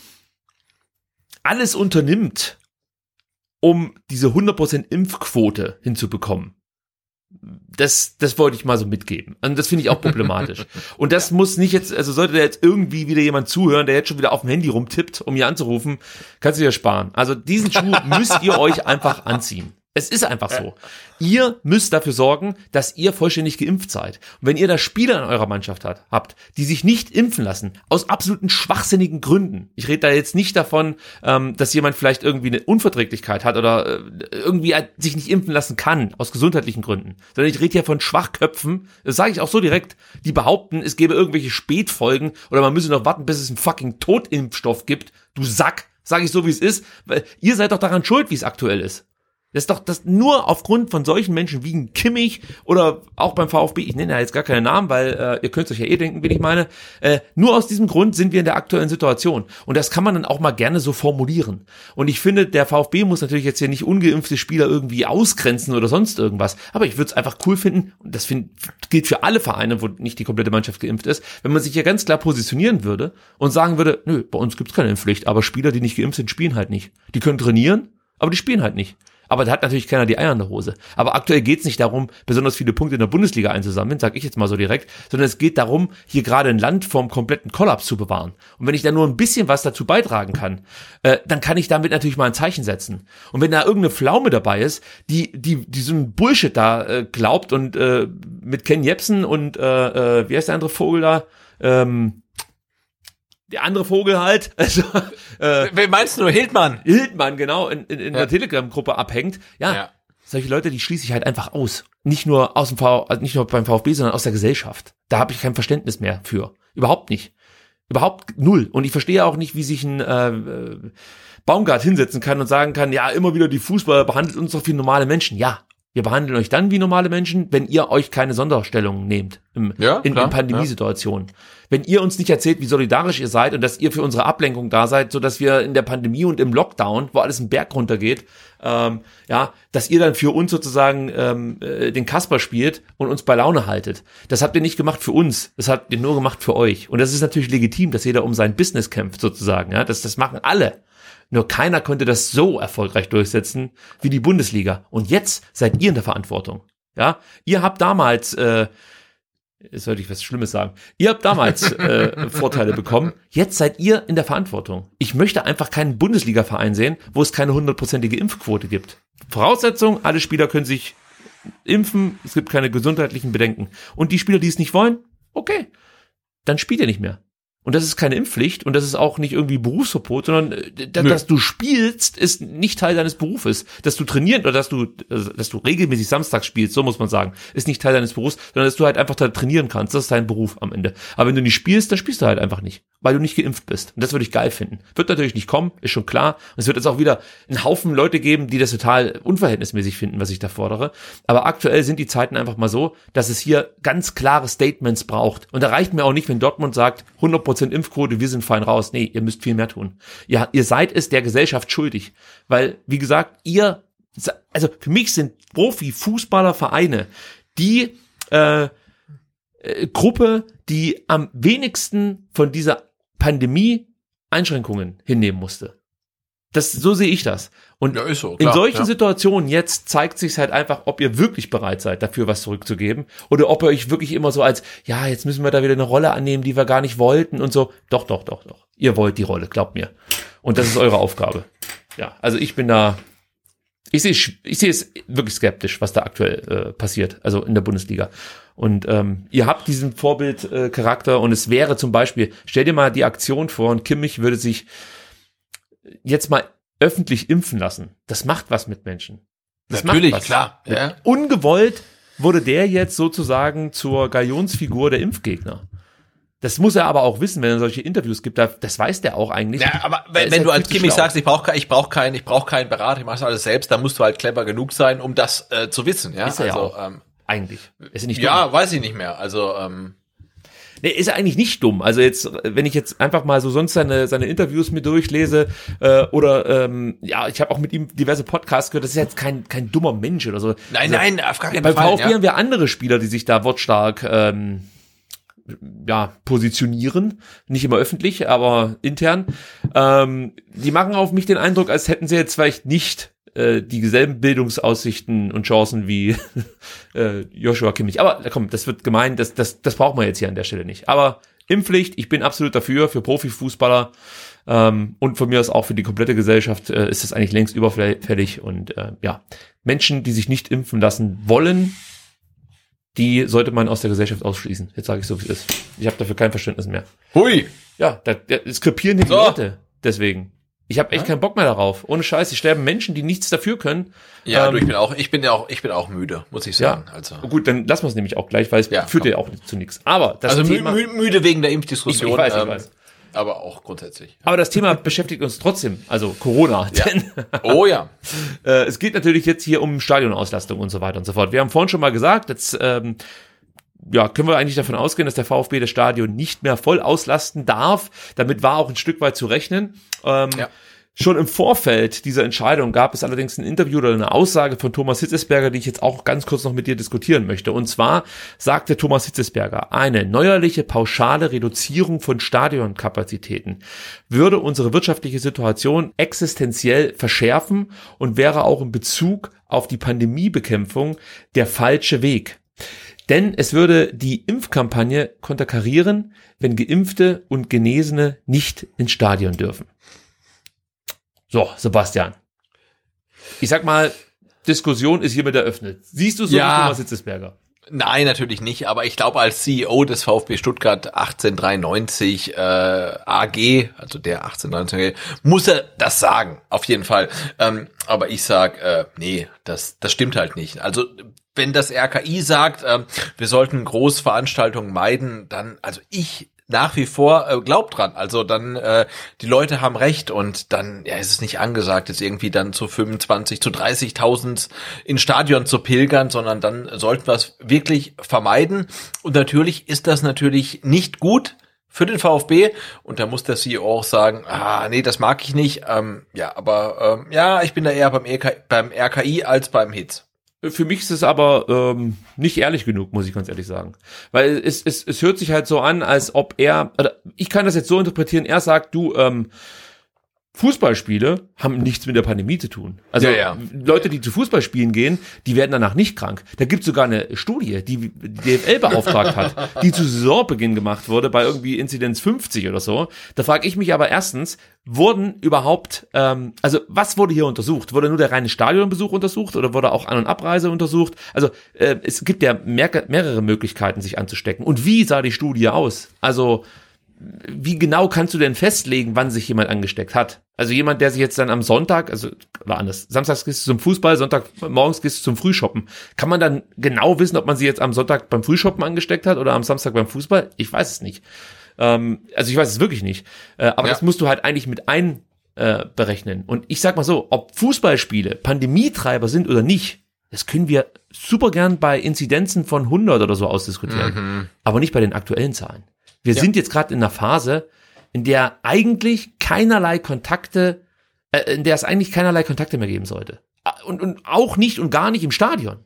alles unternimmt, um diese 100% Impfquote hinzubekommen das, das wollte ich mal so mitgeben. Und das finde ich auch problematisch. Und das muss nicht jetzt, also sollte da jetzt irgendwie wieder jemand zuhören, der jetzt schon wieder auf dem Handy rumtippt, um hier anzurufen, kannst du dir sparen. Also diesen Schuh müsst ihr euch einfach anziehen. Es ist einfach so. Ihr müsst dafür sorgen, dass ihr vollständig geimpft seid. Und wenn ihr da Spieler in eurer Mannschaft hat, habt, die sich nicht impfen lassen, aus absoluten schwachsinnigen Gründen. Ich rede da jetzt nicht davon, ähm, dass jemand vielleicht irgendwie eine Unverträglichkeit hat oder äh, irgendwie sich nicht impfen lassen kann, aus gesundheitlichen Gründen. Sondern ich rede hier von Schwachköpfen, das sage ich auch so direkt, die behaupten, es gäbe irgendwelche Spätfolgen oder man müsse noch warten, bis es einen fucking Totimpfstoff gibt. Du Sack, sage ich so, wie es ist, weil ihr seid doch daran schuld, wie es aktuell ist. Das ist doch das nur aufgrund von solchen Menschen wie ein Kimmich oder auch beim VfB, ich nenne ja jetzt gar keine Namen, weil äh, ihr könnt euch ja eh denken, wie ich meine. Äh, nur aus diesem Grund sind wir in der aktuellen Situation. Und das kann man dann auch mal gerne so formulieren. Und ich finde, der VfB muss natürlich jetzt hier nicht ungeimpfte Spieler irgendwie ausgrenzen oder sonst irgendwas. Aber ich würde es einfach cool finden, und das find, gilt für alle Vereine, wo nicht die komplette Mannschaft geimpft ist, wenn man sich hier ganz klar positionieren würde und sagen würde, nö, bei uns gibt's keine Impfpflicht, aber Spieler, die nicht geimpft sind, spielen halt nicht. Die können trainieren, aber die spielen halt nicht. Aber da hat natürlich keiner die Eier in der Hose. Aber aktuell geht es nicht darum, besonders viele Punkte in der Bundesliga einzusammeln, sage ich jetzt mal so direkt, sondern es geht darum, hier gerade ein Land vom kompletten Kollaps zu bewahren. Und wenn ich da nur ein bisschen was dazu beitragen kann, äh, dann kann ich damit natürlich mal ein Zeichen setzen. Und wenn da irgendeine Pflaume dabei ist, die, die, die so ein Bullshit da äh, glaubt und äh, mit Ken Jebsen und äh, äh, wie heißt der andere Vogel da? Ähm, der andere Vogel halt, also äh, Wer meinst du, Hildmann? Hildmann, genau, in, in, in ja. der Telegram-Gruppe abhängt. Ja, ja, solche Leute, die schließe ich halt einfach aus. Nicht nur aus dem v also nicht nur beim VfB, sondern aus der Gesellschaft. Da habe ich kein Verständnis mehr für. Überhaupt nicht. Überhaupt null. Und ich verstehe auch nicht, wie sich ein äh, äh Baumgart hinsetzen kann und sagen kann, ja, immer wieder die Fußballer behandelt uns doch wie normale Menschen. Ja, wir behandeln euch dann wie normale Menschen, wenn ihr euch keine Sonderstellungen nehmt im, ja, in, klar, in Pandemiesituationen. Ja. Wenn ihr uns nicht erzählt, wie solidarisch ihr seid und dass ihr für unsere Ablenkung da seid, so dass wir in der Pandemie und im Lockdown, wo alles einen Berg runtergeht, ähm, ja, dass ihr dann für uns sozusagen ähm, äh, den Kasper spielt und uns bei Laune haltet. Das habt ihr nicht gemacht für uns, das habt ihr nur gemacht für euch. Und das ist natürlich legitim, dass jeder um sein Business kämpft sozusagen. Ja, das, das machen alle. Nur keiner konnte das so erfolgreich durchsetzen wie die Bundesliga. Und jetzt seid ihr in der Verantwortung. Ja, ihr habt damals, äh, sollte ich was Schlimmes sagen, ihr habt damals äh, Vorteile bekommen. Jetzt seid ihr in der Verantwortung. Ich möchte einfach keinen Bundesliga-Verein sehen, wo es keine hundertprozentige Impfquote gibt. Voraussetzung: Alle Spieler können sich impfen. Es gibt keine gesundheitlichen Bedenken. Und die Spieler, die es nicht wollen, okay, dann spielt ihr nicht mehr. Und das ist keine Impfpflicht und das ist auch nicht irgendwie Berufsverbot, sondern äh, da, dass du spielst, ist nicht Teil deines Berufes. Dass du trainieren oder dass du, also, dass du regelmäßig samstags spielst, so muss man sagen, ist nicht Teil deines Berufs, sondern dass du halt einfach da trainieren kannst. Das ist dein Beruf am Ende. Aber wenn du nicht spielst, dann spielst du halt einfach nicht, weil du nicht geimpft bist. Und das würde ich geil finden. Wird natürlich nicht kommen, ist schon klar. Und es wird jetzt auch wieder einen Haufen Leute geben, die das total unverhältnismäßig finden, was ich da fordere. Aber aktuell sind die Zeiten einfach mal so, dass es hier ganz klare Statements braucht. Und da reicht mir auch nicht, wenn Dortmund sagt, 100 Prozent Impfquote, wir sind fein raus. Nee, ihr müsst viel mehr tun. Ja, ihr seid es der Gesellschaft schuldig. Weil, wie gesagt, ihr, also für mich sind Profi-Fußballervereine die äh, äh, Gruppe, die am wenigsten von dieser Pandemie Einschränkungen hinnehmen musste. Das, so sehe ich das. Und ja, so, klar, in solchen ja. Situationen jetzt zeigt sich halt einfach, ob ihr wirklich bereit seid, dafür was zurückzugeben. Oder ob ihr euch wirklich immer so als, ja, jetzt müssen wir da wieder eine Rolle annehmen, die wir gar nicht wollten und so. Doch, doch, doch, doch. Ihr wollt die Rolle, glaubt mir. Und das ist eure Aufgabe. Ja, also ich bin da, Ich sehe, ich sehe es wirklich skeptisch, was da aktuell äh, passiert, also in der Bundesliga. Und ähm, ihr habt diesen Vorbildcharakter äh, Charakter und es wäre zum Beispiel, stell dir mal die Aktion vor und Kimmich würde sich jetzt mal öffentlich impfen lassen. Das macht was mit Menschen. Das Natürlich, klar. Ja. Ungewollt wurde der jetzt sozusagen zur Galionsfigur der Impfgegner. Das muss er aber auch wissen, wenn er solche Interviews gibt. Das weiß der auch eigentlich. Ja, aber wenn, wenn du als Kimmich sagst, ich brauche ich brauch keinen, ich brauche keinen Berater, ich mache das alles selbst, dann musst du halt clever genug sein, um das äh, zu wissen. Ja, ist er also, ja auch. Ähm, eigentlich. Ist nicht dumm? Ja, weiß ich nicht mehr. Also ähm, Nee, ist er eigentlich nicht dumm. Also jetzt, wenn ich jetzt einfach mal so sonst seine, seine Interviews mir durchlese, äh, oder ähm, ja, ich habe auch mit ihm diverse Podcasts gehört, das ist jetzt kein, kein dummer Mensch oder so. Nein, also, nein, auf gar keinen Fall. Bei VfB ja. haben wir andere Spieler, die sich da wortstark ähm, ja, positionieren, nicht immer öffentlich, aber intern. Ähm, die machen auf mich den Eindruck, als hätten sie jetzt vielleicht nicht äh, dieselben Bildungsaussichten und Chancen wie äh, Joshua Kimmich. Aber komm, das wird gemein, das, das, das braucht man jetzt hier an der Stelle nicht. Aber Impfpflicht, ich bin absolut dafür, für Profifußballer ähm, und von mir aus auch für die komplette Gesellschaft äh, ist das eigentlich längst überfällig. Und äh, ja, Menschen, die sich nicht impfen lassen wollen, die sollte man aus der Gesellschaft ausschließen. Jetzt sage ich so, wie es ist. Ich habe dafür kein Verständnis mehr. Hui! Ja, da, da skripieren die so. Leute. Deswegen. Ich habe echt ja? keinen Bock mehr darauf. Ohne Scheiß, es sterben Menschen, die nichts dafür können. Ja, ähm, du, ich bin auch, ich bin ja auch, ich bin auch müde, muss ich sagen. Ja, also gut, dann lassen wir es nämlich auch gleich, weil es ja, führt komm. ja auch zu nichts. Aber das also Thema, mü müde wegen der Impfdiskussion. Ich, ich weiß, ähm, ich weiß aber auch grundsätzlich. Aber das Thema beschäftigt uns trotzdem, also Corona. Denn, oh ja. äh, es geht natürlich jetzt hier um Stadionauslastung und so weiter und so fort. Wir haben vorhin schon mal gesagt, jetzt ähm, ja, können wir eigentlich davon ausgehen, dass der VfB das Stadion nicht mehr voll auslasten darf. Damit war auch ein Stück weit zu rechnen. Ähm, ja. Schon im Vorfeld dieser Entscheidung gab es allerdings ein Interview oder eine Aussage von Thomas Hitzesberger, die ich jetzt auch ganz kurz noch mit dir diskutieren möchte. Und zwar sagte Thomas Hitzesberger, eine neuerliche pauschale Reduzierung von Stadionkapazitäten würde unsere wirtschaftliche Situation existenziell verschärfen und wäre auch in Bezug auf die Pandemiebekämpfung der falsche Weg. Denn es würde die Impfkampagne konterkarieren, wenn Geimpfte und Genesene nicht ins Stadion dürfen. So, Sebastian. Ich sag mal, Diskussion ist hiermit eröffnet. Siehst du so ja. wie Thomas Hitzesberger? Nein, natürlich nicht, aber ich glaube, als CEO des VfB Stuttgart 1893 äh, AG, also der 1893 AG, muss er das sagen, auf jeden Fall. Ähm, aber ich sag, äh, nee, das, das stimmt halt nicht. Also wenn das RKI sagt, äh, wir sollten Großveranstaltungen meiden, dann, also ich nach wie vor äh, glaubt dran. Also dann, äh, die Leute haben recht und dann ja, ist es nicht angesagt, jetzt irgendwie dann zu 25, zu 30.000 in Stadion zu pilgern, sondern dann sollten wir es wirklich vermeiden. Und natürlich ist das natürlich nicht gut für den VfB und da muss der CEO auch sagen, ah, nee, das mag ich nicht. Ähm, ja, aber ähm, ja, ich bin da eher beim, EK, beim RKI als beim Hitz. Für mich ist es aber ähm, nicht ehrlich genug, muss ich ganz ehrlich sagen. Weil es, es, es hört sich halt so an, als ob er, oder ich kann das jetzt so interpretieren, er sagt, du, ähm, Fußballspiele haben nichts mit der Pandemie zu tun. Also ja, ja. Leute, die zu Fußballspielen gehen, die werden danach nicht krank. Da gibt es sogar eine Studie, die die DFL beauftragt hat, die zu Saisonbeginn gemacht wurde bei irgendwie Inzidenz 50 oder so. Da frage ich mich aber erstens, wurden überhaupt, ähm, also was wurde hier untersucht? Wurde nur der reine Stadionbesuch untersucht oder wurde auch An- und Abreise untersucht? Also äh, es gibt ja mehr, mehrere Möglichkeiten, sich anzustecken. Und wie sah die Studie aus? Also wie genau kannst du denn festlegen, wann sich jemand angesteckt hat? Also jemand, der sich jetzt dann am Sonntag, also war anders, samstags gehst du zum Fußball, Sonntag morgens gehst du zum Frühshoppen. Kann man dann genau wissen, ob man sich jetzt am Sonntag beim Frühshoppen angesteckt hat oder am Samstag beim Fußball? Ich weiß es nicht. Ähm, also ich weiß es wirklich nicht. Äh, aber ja. das musst du halt eigentlich mit einberechnen. Äh, Und ich sag mal so, ob Fußballspiele Pandemietreiber sind oder nicht, das können wir super gern bei Inzidenzen von 100 oder so ausdiskutieren. Mhm. Aber nicht bei den aktuellen Zahlen. Wir ja. sind jetzt gerade in einer Phase, in der eigentlich keinerlei Kontakte, äh, in der es eigentlich keinerlei Kontakte mehr geben sollte. Und, und auch nicht und gar nicht im Stadion.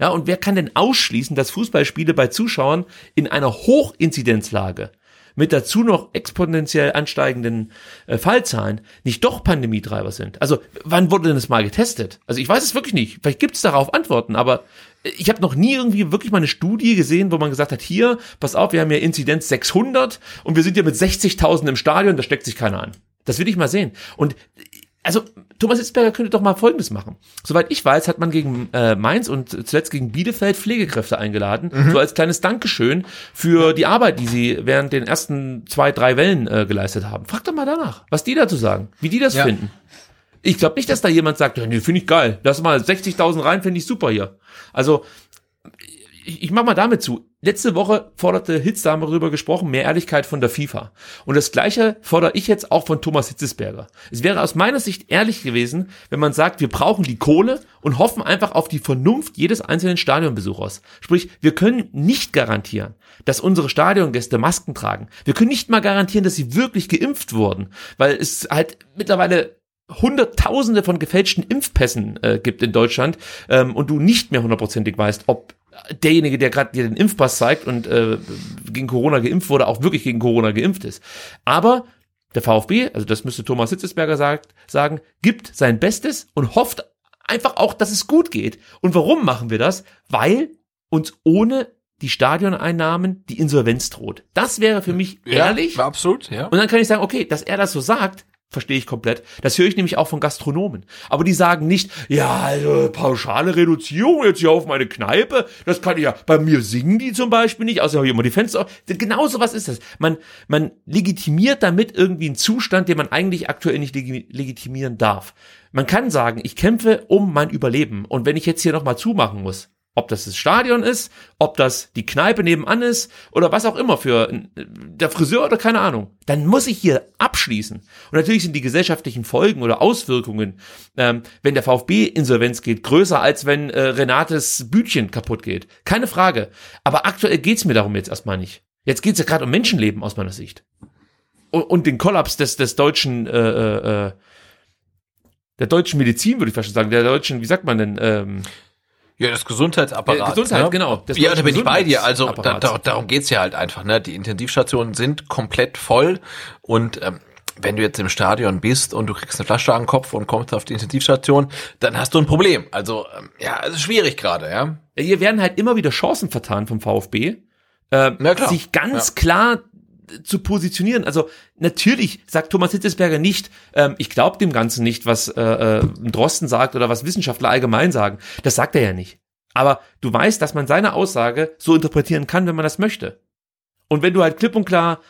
Ja, und wer kann denn ausschließen, dass Fußballspiele bei Zuschauern in einer Hochinzidenzlage mit dazu noch exponentiell ansteigenden äh, Fallzahlen nicht doch Pandemietreiber sind. Also wann wurde denn das mal getestet? Also ich weiß es wirklich nicht. Vielleicht gibt es darauf Antworten, aber äh, ich habe noch nie irgendwie wirklich mal eine Studie gesehen, wo man gesagt hat, hier, pass auf, wir haben ja Inzidenz 600 und wir sind ja mit 60.000 im Stadion, da steckt sich keiner an. Das will ich mal sehen. Und also Thomas Hitzberger könnte doch mal Folgendes machen. Soweit ich weiß, hat man gegen äh, Mainz und zuletzt gegen Bielefeld Pflegekräfte eingeladen, Mhm. so als kleines Dankeschön für die Arbeit, die sie während den ersten zwei, drei Wellen äh, geleistet haben. Frag doch mal danach, was die dazu sagen, wie die das Ja. finden. Ich glaube nicht, dass da jemand sagt, nee, finde ich geil. Lass mal 60.000 rein, finde ich super hier. Also, ich, ich mach mal damit zu. Letzte Woche forderte Hitz da haben wir darüber gesprochen, mehr Ehrlichkeit von der FIFA. Und das Gleiche fordere ich jetzt auch von Thomas Hitzesberger. Es wäre aus meiner Sicht ehrlich gewesen, wenn man sagt, wir brauchen die Kohle und hoffen einfach auf die Vernunft jedes einzelnen Stadionbesuchers. Sprich, wir können nicht garantieren, dass unsere Stadiongäste Masken tragen. Wir können nicht mal garantieren, dass sie wirklich geimpft wurden, weil es halt mittlerweile Hunderttausende von gefälschten Impfpässen äh, gibt in Deutschland ähm, und du nicht mehr hundertprozentig weißt, ob derjenige, der gerade dir den Impfpass zeigt und äh, gegen Corona geimpft wurde, auch wirklich gegen Corona geimpft ist. Aber der VfB, also das müsste Thomas Hitzesberger sagt, sagen, gibt sein Bestes und hofft einfach auch, dass es gut geht. Und warum machen wir das? Weil uns ohne die Stadioneinnahmen die Insolvenz droht. Das wäre für mich ehrlich. Ja, absolut, ja. Und dann kann ich sagen, okay, dass er das so sagt, verstehe ich komplett. Das höre ich nämlich auch von Gastronomen. Aber die sagen nicht, ja, also pauschale Reduzierung jetzt hier auf meine Kneipe, das kann ich ja, bei mir singen die zum Beispiel nicht, außer hier immer die Fenster. auf. Genau so was ist das. Man, man legitimiert damit irgendwie einen Zustand, den man eigentlich aktuell nicht legi- legitimieren darf. Man kann sagen, ich kämpfe um mein Überleben. Und wenn ich jetzt hier nochmal zumachen muss, ob das das Stadion ist, ob das die Kneipe nebenan ist oder was auch immer für der Friseur oder keine Ahnung, dann muss ich hier abschließen. Und natürlich sind die gesellschaftlichen Folgen oder Auswirkungen, ähm, wenn der VfB Insolvenz geht, größer als wenn äh, Renates Bütchen kaputt geht. Keine Frage. Aber aktuell geht's mir darum jetzt erstmal nicht. Jetzt geht's ja gerade um Menschenleben aus meiner Sicht. Und, und den Kollaps des, des deutschen äh, äh, äh, der deutschen Medizin, würde ich fast schon sagen, der deutschen, wie sagt man denn, ähm, Ja, das Gesundheitsapparat. Äh, Gesundheit, ne? genau. Das ja, da bin ich bei dir. Also da, da, darum geht's ja halt einfach. Ne? Die Intensivstationen sind komplett voll und ähm, wenn du jetzt im Stadion bist und du kriegst eine Flasche an den Kopf und kommst auf die Intensivstation, dann hast du ein Problem. Also ähm, ja, es ist schwierig gerade, ja. Hier werden halt immer wieder Chancen vertan vom VfB, äh, sich ganz Ja. klar zu positionieren. Also natürlich sagt Thomas Hitzesberger nicht, ähm, ich glaube dem Ganzen nicht, was äh, äh, Drosten sagt oder was Wissenschaftler allgemein sagen. Das sagt er ja nicht. Aber du weißt, dass man seine Aussage so interpretieren kann, wenn man das möchte. Und wenn du halt klipp und klar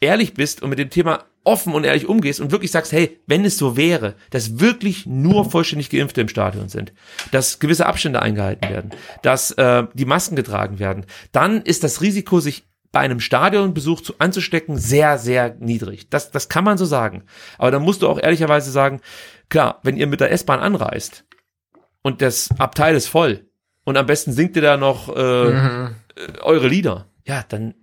ehrlich bist und mit dem Thema offen und ehrlich umgehst und wirklich sagst, hey, wenn es so wäre, dass wirklich nur vollständig Geimpfte im Stadion sind, dass gewisse Abstände eingehalten werden, dass äh, die Masken getragen werden, dann ist das Risiko, sich bei einem Stadionbesuch zu, anzustecken, sehr, sehr niedrig. Das, das kann man so sagen. Aber dann musst du auch ehrlicherweise sagen, klar, wenn ihr mit der S-Bahn anreist und das Abteil ist voll und am besten singt ihr da noch äh, äh, eure Lieder, ja, dann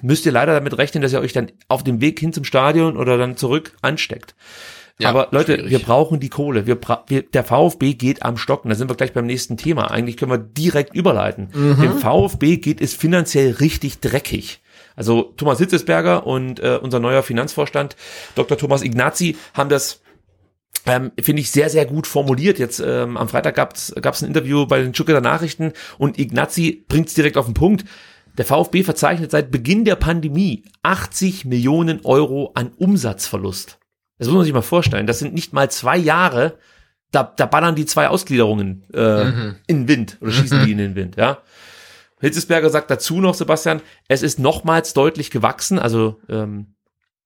müsst ihr leider damit rechnen, dass ihr euch dann auf dem Weg hin zum Stadion oder dann zurück ansteckt. Ja, Aber Leute, schwierig. wir brauchen die Kohle. Wir, wir der VfB geht am Stocken. Da sind wir gleich beim nächsten Thema. Eigentlich können wir direkt überleiten. Mhm. Dem VfB geht es finanziell richtig dreckig. Also Thomas Hitzesberger und äh, unser neuer Finanzvorstand Dr. Thomas Ignazi haben das ähm, finde ich sehr, sehr gut formuliert. Jetzt ähm, am Freitag gab es ein Interview bei den Stuttgarter Nachrichten und Ignazi bringt es direkt auf den Punkt. Der VfB verzeichnet seit Beginn der Pandemie 80 Millionen Euro an Umsatzverlust. Das muss man sich mal vorstellen. Das sind nicht mal zwei Jahre. Da, da ballern die zwei Ausgliederungen äh, in den Wind oder schießen die in den Wind. Ja. Hitzesberger sagt dazu noch, Sebastian, es ist nochmals deutlich gewachsen, also ähm,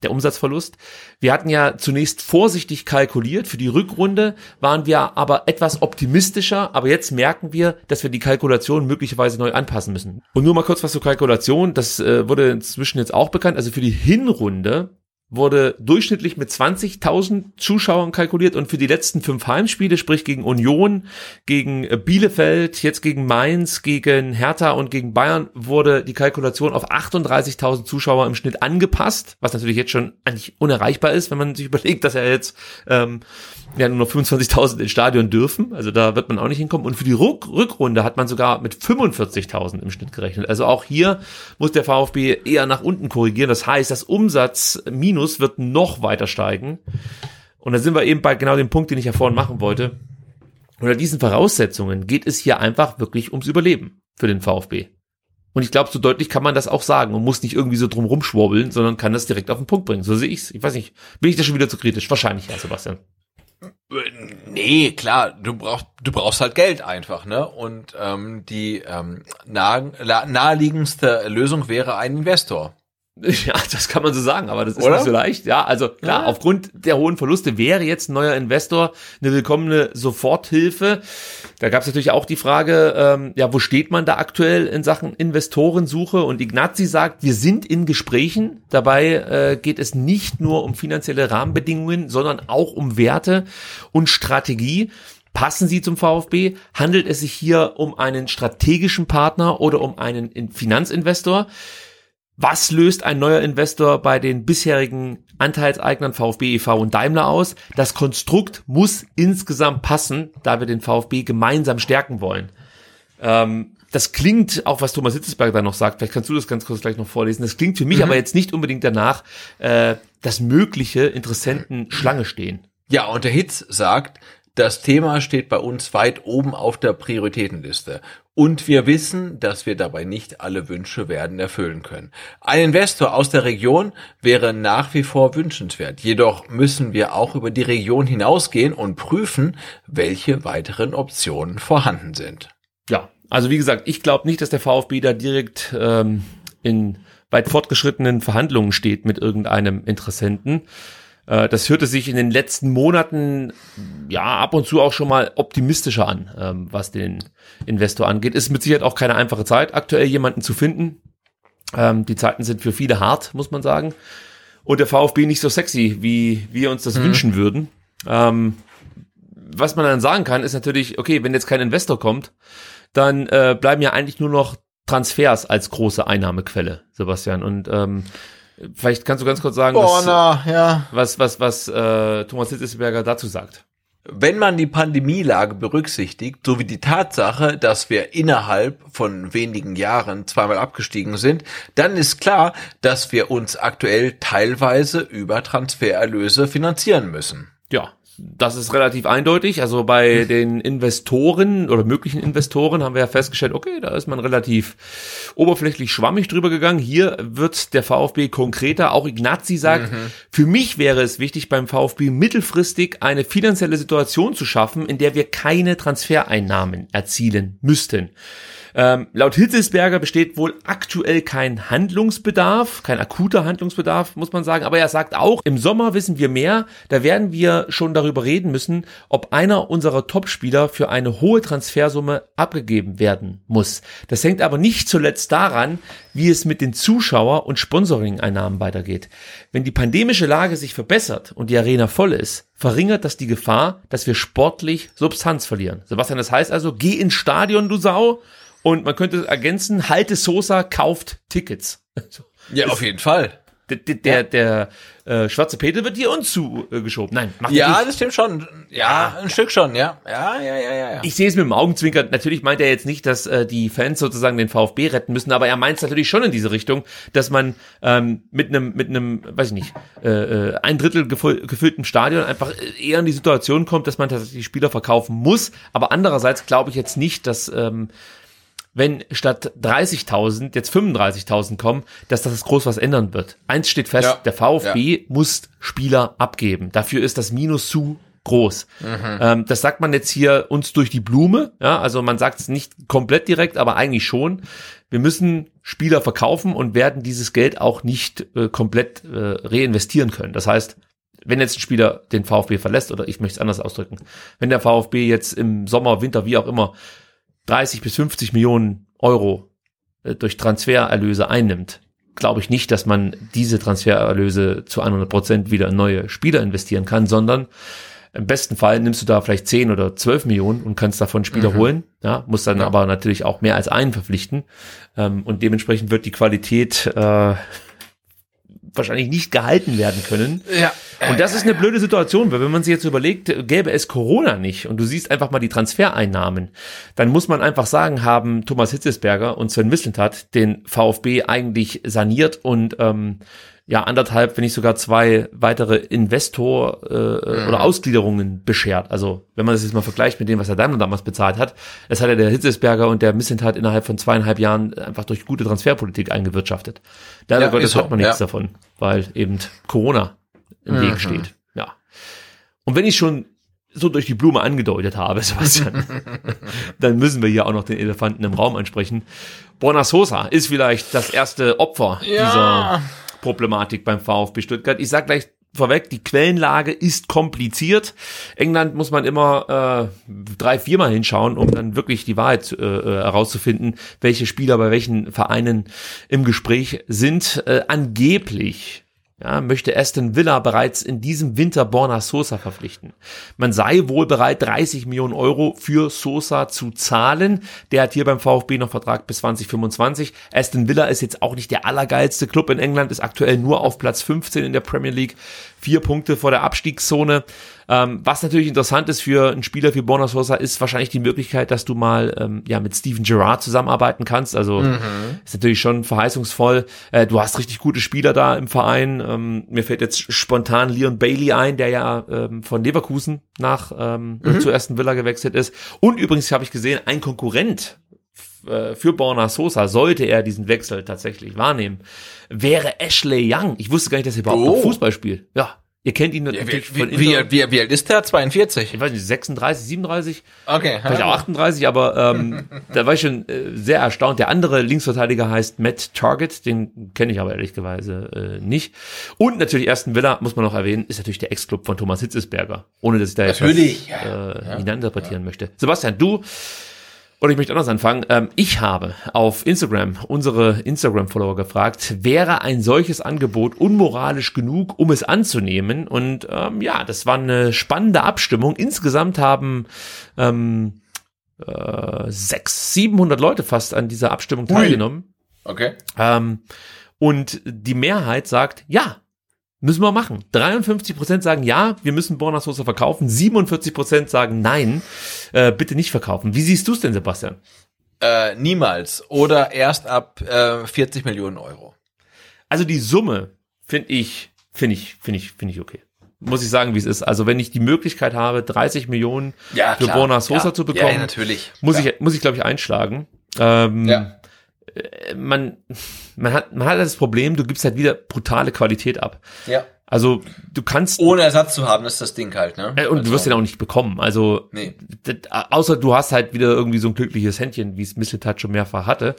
der Umsatzverlust. Wir hatten ja zunächst vorsichtig kalkuliert. Für die Rückrunde waren wir aber etwas optimistischer. Aber jetzt merken wir, dass wir die Kalkulation möglicherweise neu anpassen müssen. Und nur mal kurz was zur Kalkulation. Das äh, wurde inzwischen jetzt auch bekannt. Also für die Hinrunde wurde durchschnittlich mit 20.000 Zuschauern kalkuliert und für die letzten fünf Heimspiele, sprich gegen Union, gegen äh, Bielefeld, jetzt gegen Mainz, gegen Hertha und gegen Bayern, wurde die Kalkulation auf 38.000 Zuschauer im Schnitt angepasst, was natürlich jetzt schon eigentlich unerreichbar ist, wenn man sich überlegt, dass er jetzt ähm, ja nur noch 25.000 ins Stadion dürfen, also da wird man auch nicht hinkommen. Und für die Rück Rückrunde hat man sogar mit 45.000 im Schnitt gerechnet. Also auch hier muss der VfB eher nach unten korrigieren. Das heißt, das Umsatzminus wird noch weiter steigen. Und da sind wir eben bei genau dem Punkt, den ich ja vorhin machen wollte. Unter diesen Voraussetzungen geht es hier einfach wirklich ums Überleben für den VfB. Und ich glaube, so deutlich kann man das auch sagen und muss nicht irgendwie so drum rumschwurbeln, sondern kann das direkt auf den Punkt bringen. So sehe ich's. Ich weiß nicht, bin ich da schon wieder zu kritisch? Wahrscheinlich ja, Sebastian. Nee, klar, du brauchst du brauchst halt Geld einfach, ne? Und ähm, die ähm, nahe, naheliegendste Lösung wäre ein Investor. Ja, das kann man so sagen, aber das ist Oder? nicht so leicht. Ja, also klar, ja. aufgrund der hohen Verluste wäre jetzt ein neuer Investor eine willkommene Soforthilfe. Da gab es natürlich auch die Frage, ähm, ja, wo steht man da aktuell in Sachen Investorensuche? Und Ignazi sagt, wir sind in Gesprächen. Dabei äh, geht es nicht nur um finanzielle Rahmenbedingungen, sondern auch um Werte und Strategie. Passen sie zum VfB? Handelt es sich hier um einen strategischen Partner oder um einen Finanzinvestor? Was löst ein neuer Investor bei den bisherigen Anteilseignern VfB e.V. und Daimler aus? Das Konstrukt muss insgesamt passen, da wir den VfB gemeinsam stärken wollen. Ähm, das klingt, auch was Thomas Hitzesberger da noch sagt, vielleicht kannst du das ganz kurz gleich noch vorlesen, das klingt für mich mhm. aber jetzt nicht unbedingt danach, äh, dass mögliche Interessenten Schlange stehen. Ja, und der Hitz sagt, das Thema steht bei uns weit oben auf der Prioritätenliste. Und wir wissen, dass wir dabei nicht alle Wünsche werden erfüllen können. Ein Investor aus der Region wäre nach wie vor wünschenswert. Jedoch müssen wir auch über die Region hinausgehen und prüfen, welche weiteren Optionen vorhanden sind. Ja, also wie gesagt, ich glaube nicht, dass der VfB da direkt ähm, in weit fortgeschrittenen Verhandlungen steht mit irgendeinem Interessenten. Äh, das hörte sich in den letzten Monaten ja ab und zu auch schon mal optimistischer an, ähm, was den Investor angeht. Ist mit Sicherheit auch keine einfache Zeit, aktuell jemanden zu finden. Ähm, die Zeiten sind für viele hart, muss man sagen. Und der VfB nicht so sexy, wie wir uns das mhm. wünschen würden. Ähm, was man dann sagen kann, ist natürlich, okay, wenn jetzt kein Investor kommt, dann äh, bleiben ja eigentlich nur noch Transfers als große Einnahmequelle, Sebastian. Und ähm, Vielleicht kannst du ganz kurz sagen, was, na, ja. was, was, was äh, Thomas Hitzesberger dazu sagt. Wenn man die Pandemielage berücksichtigt, sowie die Tatsache, dass wir innerhalb von wenigen Jahren zweimal abgestiegen sind, dann ist klar, dass wir uns aktuell teilweise über Transfererlöse finanzieren müssen. Ja, das ist relativ eindeutig. Also bei den Investoren oder möglichen Investoren haben wir ja festgestellt, okay, da ist man relativ oberflächlich schwammig drüber gegangen. Hier wird der VfB konkreter. Auch Ignazi sagt, mhm. für mich wäre es wichtig, beim VfB mittelfristig eine finanzielle Situation zu schaffen, in der wir keine Transfereinnahmen erzielen müssten. Ähm, laut Hitzelsberger besteht wohl aktuell kein Handlungsbedarf, kein akuter Handlungsbedarf, muss man sagen. Aber er sagt auch, im Sommer wissen wir mehr. Da werden wir schon darüber reden müssen, ob einer unserer Topspieler für eine hohe Transfersumme abgegeben werden muss. Das hängt aber nicht zuletzt daran, wie es mit den Zuschauer- und Sponsoring-Einnahmen weitergeht. Wenn die pandemische Lage sich verbessert und die Arena voll ist, verringert das die Gefahr, dass wir sportlich Substanz verlieren. Sebastian, das heißt also, geh ins Stadion, du Sau, und man könnte ergänzen, Halte Sosa kauft Tickets. Ja, auf jeden Fall. Der, der, der, der äh, schwarze Peter wird hier uns zugeschoben. Nein, macht Ja, nicht. das stimmt schon. Ja, ein Stück schon, ja. Ja, ja, ja, ja. Ich sehe es mit dem Augenzwinkern. Natürlich meint er jetzt nicht, dass äh, die Fans sozusagen den VfB retten müssen, aber er meint es natürlich schon in diese Richtung, dass man ähm, mit einem, mit einem, weiß ich nicht, äh, äh ein Drittel gefüll, gefüllten Stadion einfach eher in die Situation kommt, dass man tatsächlich Spieler verkaufen muss. Aber andererseits glaube ich jetzt nicht, dass ähm, wenn statt 30.000 jetzt 35.000 kommen, dass das groß was ändern wird. Eins steht fest, ja. der VfB ja. muss Spieler abgeben. Dafür ist das Minus zu groß. Mhm. Ähm, das sagt man jetzt hier uns durch die Blume. Ja, also man sagt es nicht komplett direkt, aber eigentlich schon. Wir müssen Spieler verkaufen und werden dieses Geld auch nicht äh, komplett äh, reinvestieren können. Das heißt, wenn jetzt ein Spieler den VfB verlässt, oder ich möchte es anders ausdrücken, wenn der VfB jetzt im Sommer, Winter, wie auch immer, 30 bis 50 Millionen Euro äh, durch Transfererlöse einnimmt, glaube ich nicht, dass man diese Transfererlöse zu 100 Prozent wieder in neue Spieler investieren kann, sondern im besten Fall nimmst du da vielleicht 10 oder 12 Millionen und kannst davon Spieler mhm. holen, ja, musst dann ja. aber natürlich auch mehr als einen verpflichten ähm, und dementsprechend wird die Qualität äh, wahrscheinlich nicht gehalten werden können. Ja. Und das ist eine blöde Situation, weil wenn man sich jetzt überlegt, gäbe es Corona nicht und du siehst einfach mal die Transfereinnahmen, dann muss man einfach sagen, haben Thomas Hitzesberger und Sven Mislintat den VfB eigentlich saniert und ähm, ja anderthalb, wenn nicht sogar zwei weitere Investor äh, mhm. oder Ausgliederungen beschert. Also wenn man das jetzt mal vergleicht mit dem, was er dann damals bezahlt hat, es hat ja der Hitzesberger und der Missentat innerhalb von zweieinhalb Jahren einfach durch gute Transferpolitik eingewirtschaftet. Leider ja, Gottes so. hat man nichts ja. davon, weil eben Corona im mhm. Weg steht. Ja. Und wenn ich schon so durch die Blume angedeutet habe, Sebastian, dann müssen wir hier auch noch den Elefanten im Raum ansprechen. Borna Sosa ist vielleicht das erste Opfer Ja. dieser Problematik beim VfB Stuttgart. Ich sag gleich vorweg, die Quellenlage ist kompliziert. England muss man immer äh, drei, viermal hinschauen, um dann wirklich die Wahrheit äh, äh, herauszufinden, welche Spieler bei welchen Vereinen im Gespräch sind. Äh, angeblich ja, möchte Aston Villa bereits in diesem Winter Borna Sosa verpflichten. Man sei wohl bereit, 30 Millionen Euro für Sosa zu zahlen. Der hat hier beim VfB noch Vertrag bis 2025. Aston Villa ist jetzt auch nicht der allergeilste Club in England, ist aktuell nur auf Platz 15 in der Premier League. Vier Punkte vor der Abstiegszone. Ähm, was natürlich interessant ist für einen Spieler wie Borna Sosa, ist wahrscheinlich die Möglichkeit, dass du mal ähm, ja mit Steven Gerrard zusammenarbeiten kannst. Also ist natürlich schon verheißungsvoll. Äh, du hast richtig gute Spieler da im Verein. Ähm, mir fällt jetzt spontan Leon Bailey ein, der ja ähm, von Leverkusen nach ähm, zur ersten Villa gewechselt ist. Und übrigens habe ich gesehen, ein Konkurrent äh, für Borna Sosa, sollte er diesen Wechsel tatsächlich wahrnehmen, wäre Ashley Young. Ich wusste gar nicht, dass er überhaupt Oh. noch Fußball spielt. Ja, ihr kennt ihn natürlich wie, von wie, Inter. wie, wie alt ist der? 42? Ich weiß nicht, 36, 37, Okay. vielleicht auch 38, aber ähm, da war ich schon äh, sehr erstaunt. Der andere Linksverteidiger heißt Matt Target, den kenne ich aber ehrlicherweise äh, nicht. Und natürlich Ersten Villa, muss man noch erwähnen, ist natürlich der Ex-Club von Thomas Hitzesberger, ohne dass ich da jetzt Natürlich, was, ja. äh, hineininterpretieren möchte. Sebastian, du oder ich möchte anders anfangen. Ähm, ich habe auf Instagram unsere Instagram-Follower gefragt, wäre ein solches Angebot unmoralisch genug, um es anzunehmen? Und ähm, ja, das war eine spannende Abstimmung. Insgesamt haben ähm, äh, sechs, 700 Leute fast an dieser Abstimmung teilgenommen. Okay. Ähm, und die Mehrheit sagt, ja, müssen wir machen. 53 Prozent sagen, ja, wir müssen Borna Sosa verkaufen. 47 Prozent sagen, nein, äh, bitte nicht verkaufen. Wie siehst du es denn, Sebastian? Äh, niemals. Oder erst ab äh, 40 Millionen Euro. Also die Summe finde ich, finde ich, finde ich, finde ich okay. Muss ich sagen, wie es ist. Also wenn ich die Möglichkeit habe, 30 Millionen Ja, für. Borna Sosa ja. zu bekommen, Ja, natürlich. muss ja. ich, muss ich glaube ich einschlagen. Ähm, Ja. Man, man hat, man hat das Problem, du gibst halt wieder brutale Qualität ab. Ja. Also du kannst Ohne Ersatz zu haben, ist das Ding halt, ne? Äh, und du wirst den auch nicht bekommen. Also, Nee. d- außer du hast halt wieder irgendwie so ein glückliches Händchen, wie es Misseltat schon mehrfach hatte.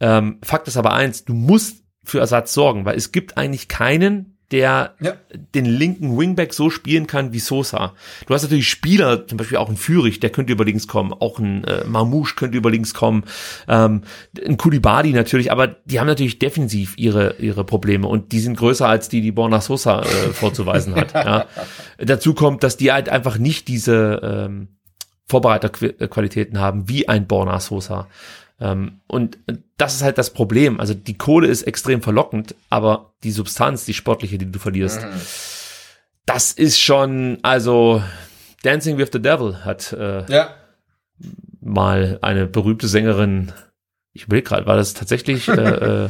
Ähm, Fakt ist aber eins, du musst für Ersatz sorgen, weil es gibt eigentlich keinen, der Ja. den linken Wingback so spielen kann wie Sosa. Du hast natürlich Spieler, zum Beispiel auch ein Fürich, der könnte über links kommen, auch ein äh, Mamouche könnte über links kommen, ähm, ein Kulibadi natürlich, aber die haben natürlich defensiv ihre ihre Probleme und die sind größer als die, die Borna Sosa äh, vorzuweisen hat. ja. Dazu kommt, dass die halt einfach nicht diese ähm, Vorbereiterqualitäten haben wie ein Borna Sosa. Ähm, und das ist halt das Problem. Also die Kohle ist extrem verlockend, aber die Substanz, die sportliche, die du verlierst, das ist schon, also Dancing with the Devil hat äh, Ja. mal eine berühmte Sängerin, ich überlege gerade, war das tatsächlich, äh, äh,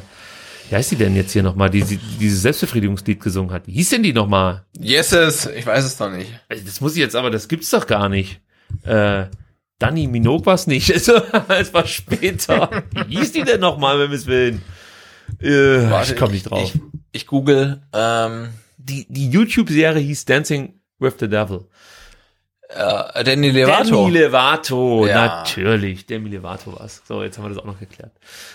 wie heißt die denn jetzt hier nochmal, die, die dieses Selbstbefriedigungslied gesungen hat? Wie hieß denn die nochmal? Yeses, ich weiß es noch nicht. Also, Das muss ich jetzt aber, das gibt's doch gar nicht. Äh, Danny Minogue war's nicht. Also, es war später. Wie hieß die denn nochmal, wenn wir es willen? Äh, Warte, ich komme nicht drauf. Ich, ich google, ähm, die die YouTube-Serie hieß Dancing with the Devil. äh, Danny Levato. Demi Levato, Ja. natürlich. Demi Levato war's. So, jetzt haben wir das auch noch geklärt.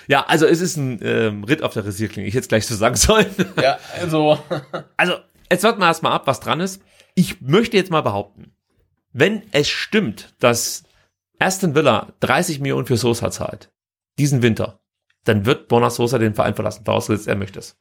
Ja, also es ist ein ähm, Ritt auf der Rasierklinge. Ich hätte es gleich so sagen sollen. Ja, also. Also, jetzt warten wir erstmal ab, was dran ist. Ich möchte jetzt mal behaupten, wenn es stimmt, dass Aston Villa 30 Millionen für Sosa zahlt, diesen Winter, dann wird Borna Sosa den Verein verlassen, vorausgesetzt er möchte es.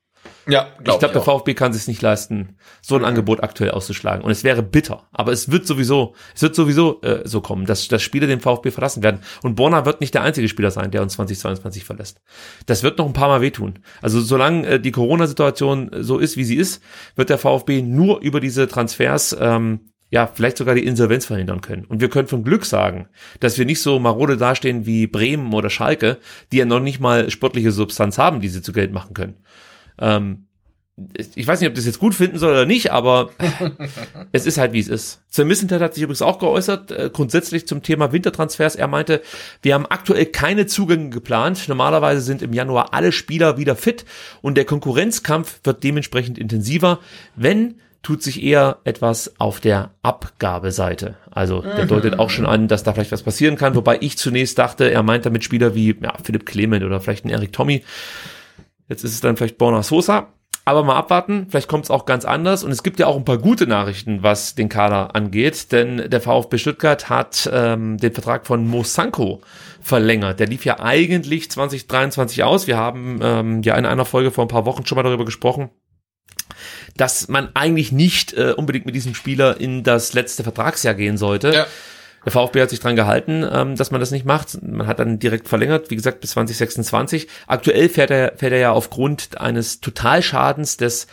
Ja, Ich glaub glaube, der. VfB kann sich nicht leisten, so ein Angebot aktuell auszuschlagen. Und es wäre bitter. Aber es wird sowieso, es wird sowieso äh, so kommen, dass, dass Spieler den VfB verlassen werden. Und Borna wird nicht der einzige Spieler sein, der uns 2022 verlässt. Das wird noch ein paar Mal wehtun. Also solange äh, die Corona-Situation so ist, wie sie ist, wird der VfB nur über diese Transfers ähm, ja, vielleicht sogar die Insolvenz verhindern können. Und wir können von Glück sagen, dass wir nicht so marode dastehen wie Bremen oder Schalke, die ja noch nicht mal sportliche Substanz haben, die sie zu Geld machen können. Ähm, ich weiß nicht, ob das jetzt gut finden soll oder nicht, aber es ist halt, wie es ist. Sir Missentat hat sich übrigens auch geäußert, äh, grundsätzlich zum Thema Wintertransfers. Er meinte, wir haben aktuell keine Zugänge geplant. Normalerweise sind im Januar alle Spieler wieder fit und der Konkurrenzkampf wird dementsprechend intensiver. Wenn tut sich eher etwas auf der Abgabeseite. Also der deutet auch schon an, dass da vielleicht was passieren kann, wobei ich zunächst dachte, er meint damit Spieler wie ja, Philipp Clement oder vielleicht ein Eric Tommy. Jetzt ist es dann vielleicht Borna Sosa. Aber mal abwarten, vielleicht kommt es auch ganz anders. Und es gibt ja auch ein paar gute Nachrichten, was den Kader angeht. Denn der VfB Stuttgart hat ähm, den Vertrag von Mo Sanko verlängert. Der lief ja eigentlich 2023 aus. Wir haben ähm, ja in einer Folge vor ein paar Wochen schon mal darüber gesprochen, dass man eigentlich nicht äh, unbedingt mit diesem Spieler in das letzte Vertragsjahr gehen sollte. Ja. Der VfB hat sich dran gehalten, ähm, dass man das nicht macht. Man hat dann direkt verlängert, wie gesagt, bis 2026. Aktuell fährt er, fährt er ja aufgrund eines Totalschadens des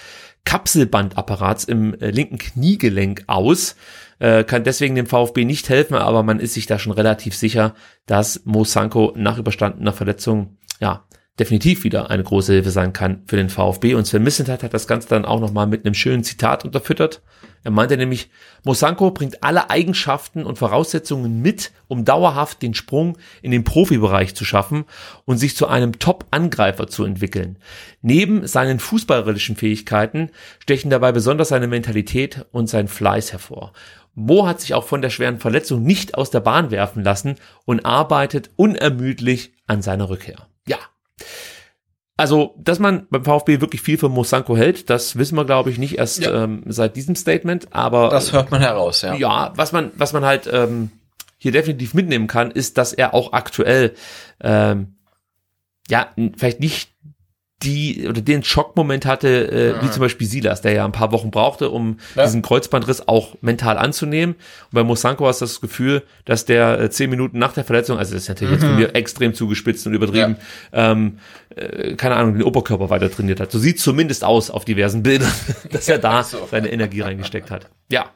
Kapselbandapparats im äh, linken Kniegelenk aus. Äh, kann deswegen dem VfB nicht helfen, aber man ist sich da schon relativ sicher, dass Mo Sanko nach überstandener Verletzung ja definitiv wieder eine große Hilfe sein kann für den VfB. Und Sven Missentat hat das Ganze dann auch nochmal mit einem schönen Zitat unterfüttert. Er meinte nämlich, Mosanko bringt alle Eigenschaften und Voraussetzungen mit, um dauerhaft den Sprung in den Profibereich zu schaffen und sich zu einem Top-Angreifer zu entwickeln. Neben seinen fußballerischen Fähigkeiten stechen dabei besonders seine Mentalität und sein Fleiß hervor. Mo hat sich auch von der schweren Verletzung nicht aus der Bahn werfen lassen und arbeitet unermüdlich an seiner Rückkehr. Also, dass man beim VfB wirklich viel von Mosanko hält, das wissen wir, glaube ich, nicht erst ja. ähm, seit diesem Statement. Aber das hört man heraus, ja. Ja, was man, was man halt ähm, hier definitiv mitnehmen kann, ist, dass er auch aktuell ähm, ja vielleicht nicht die oder den Schockmoment hatte, äh, mhm. wie zum Beispiel Silas, der ja ein paar Wochen brauchte, um ja. diesen Kreuzbandriss auch mental anzunehmen. Und bei Mosanko hast du das Gefühl, dass der äh, zehn Minuten nach der Verletzung, also das ist natürlich mhm. jetzt von mir extrem zugespitzt und übertrieben, ja. ähm, äh, keine Ahnung, den Oberkörper weiter trainiert hat. So sieht zumindest aus auf diversen Bildern, dass er da so. seine Energie reingesteckt hat. Ja,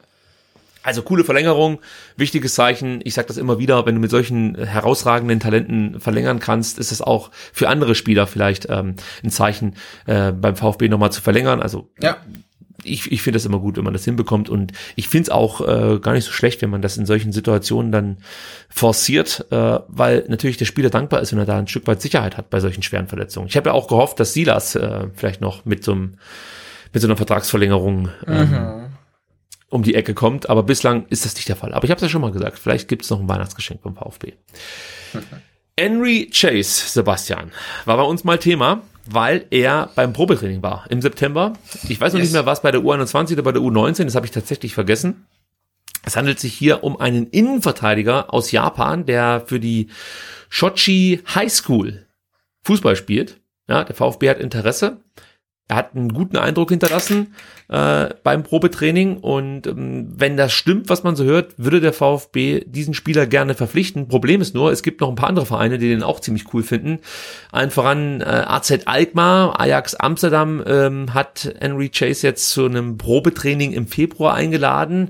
also coole Verlängerung, wichtiges Zeichen. Ich sage das immer wieder, wenn du mit solchen herausragenden Talenten verlängern kannst, ist es auch für andere Spieler vielleicht ähm, ein Zeichen, äh, beim VfB nochmal zu verlängern. Also ja. ich, ich finde das immer gut, wenn man das hinbekommt. Und ich finde es auch äh, gar nicht so schlecht, wenn man das in solchen Situationen dann forciert, äh, weil natürlich der Spieler dankbar ist, wenn er da ein Stück weit Sicherheit hat bei solchen schweren Verletzungen. Ich habe ja auch gehofft, dass Silas äh, vielleicht noch mit so einem mit so einer Vertragsverlängerung ähm, mhm um die Ecke kommt, aber bislang ist das nicht der Fall. Aber ich habe es ja schon mal gesagt, vielleicht gibt es noch ein Weihnachtsgeschenk beim VfB. Henry Chase, Sebastian, war bei uns mal Thema, weil er beim Probetraining war im September. Ich weiß noch yes. nicht mehr, was bei der U21 oder bei der U19, das habe ich tatsächlich vergessen. Es handelt sich hier um einen Innenverteidiger aus Japan, der für die Shochi High School Fußball spielt. Ja, der VfB hat Interesse er hat einen guten Eindruck hinterlassen äh, beim Probetraining und ähm, wenn das stimmt, was man so hört, würde der VfB diesen Spieler gerne verpflichten. Problem ist nur, es gibt noch ein paar andere Vereine, die den auch ziemlich cool finden. Allen voran äh, AZ Alkmaar, Ajax Amsterdam ähm, hat Henry Chase jetzt zu einem Probetraining im Februar eingeladen.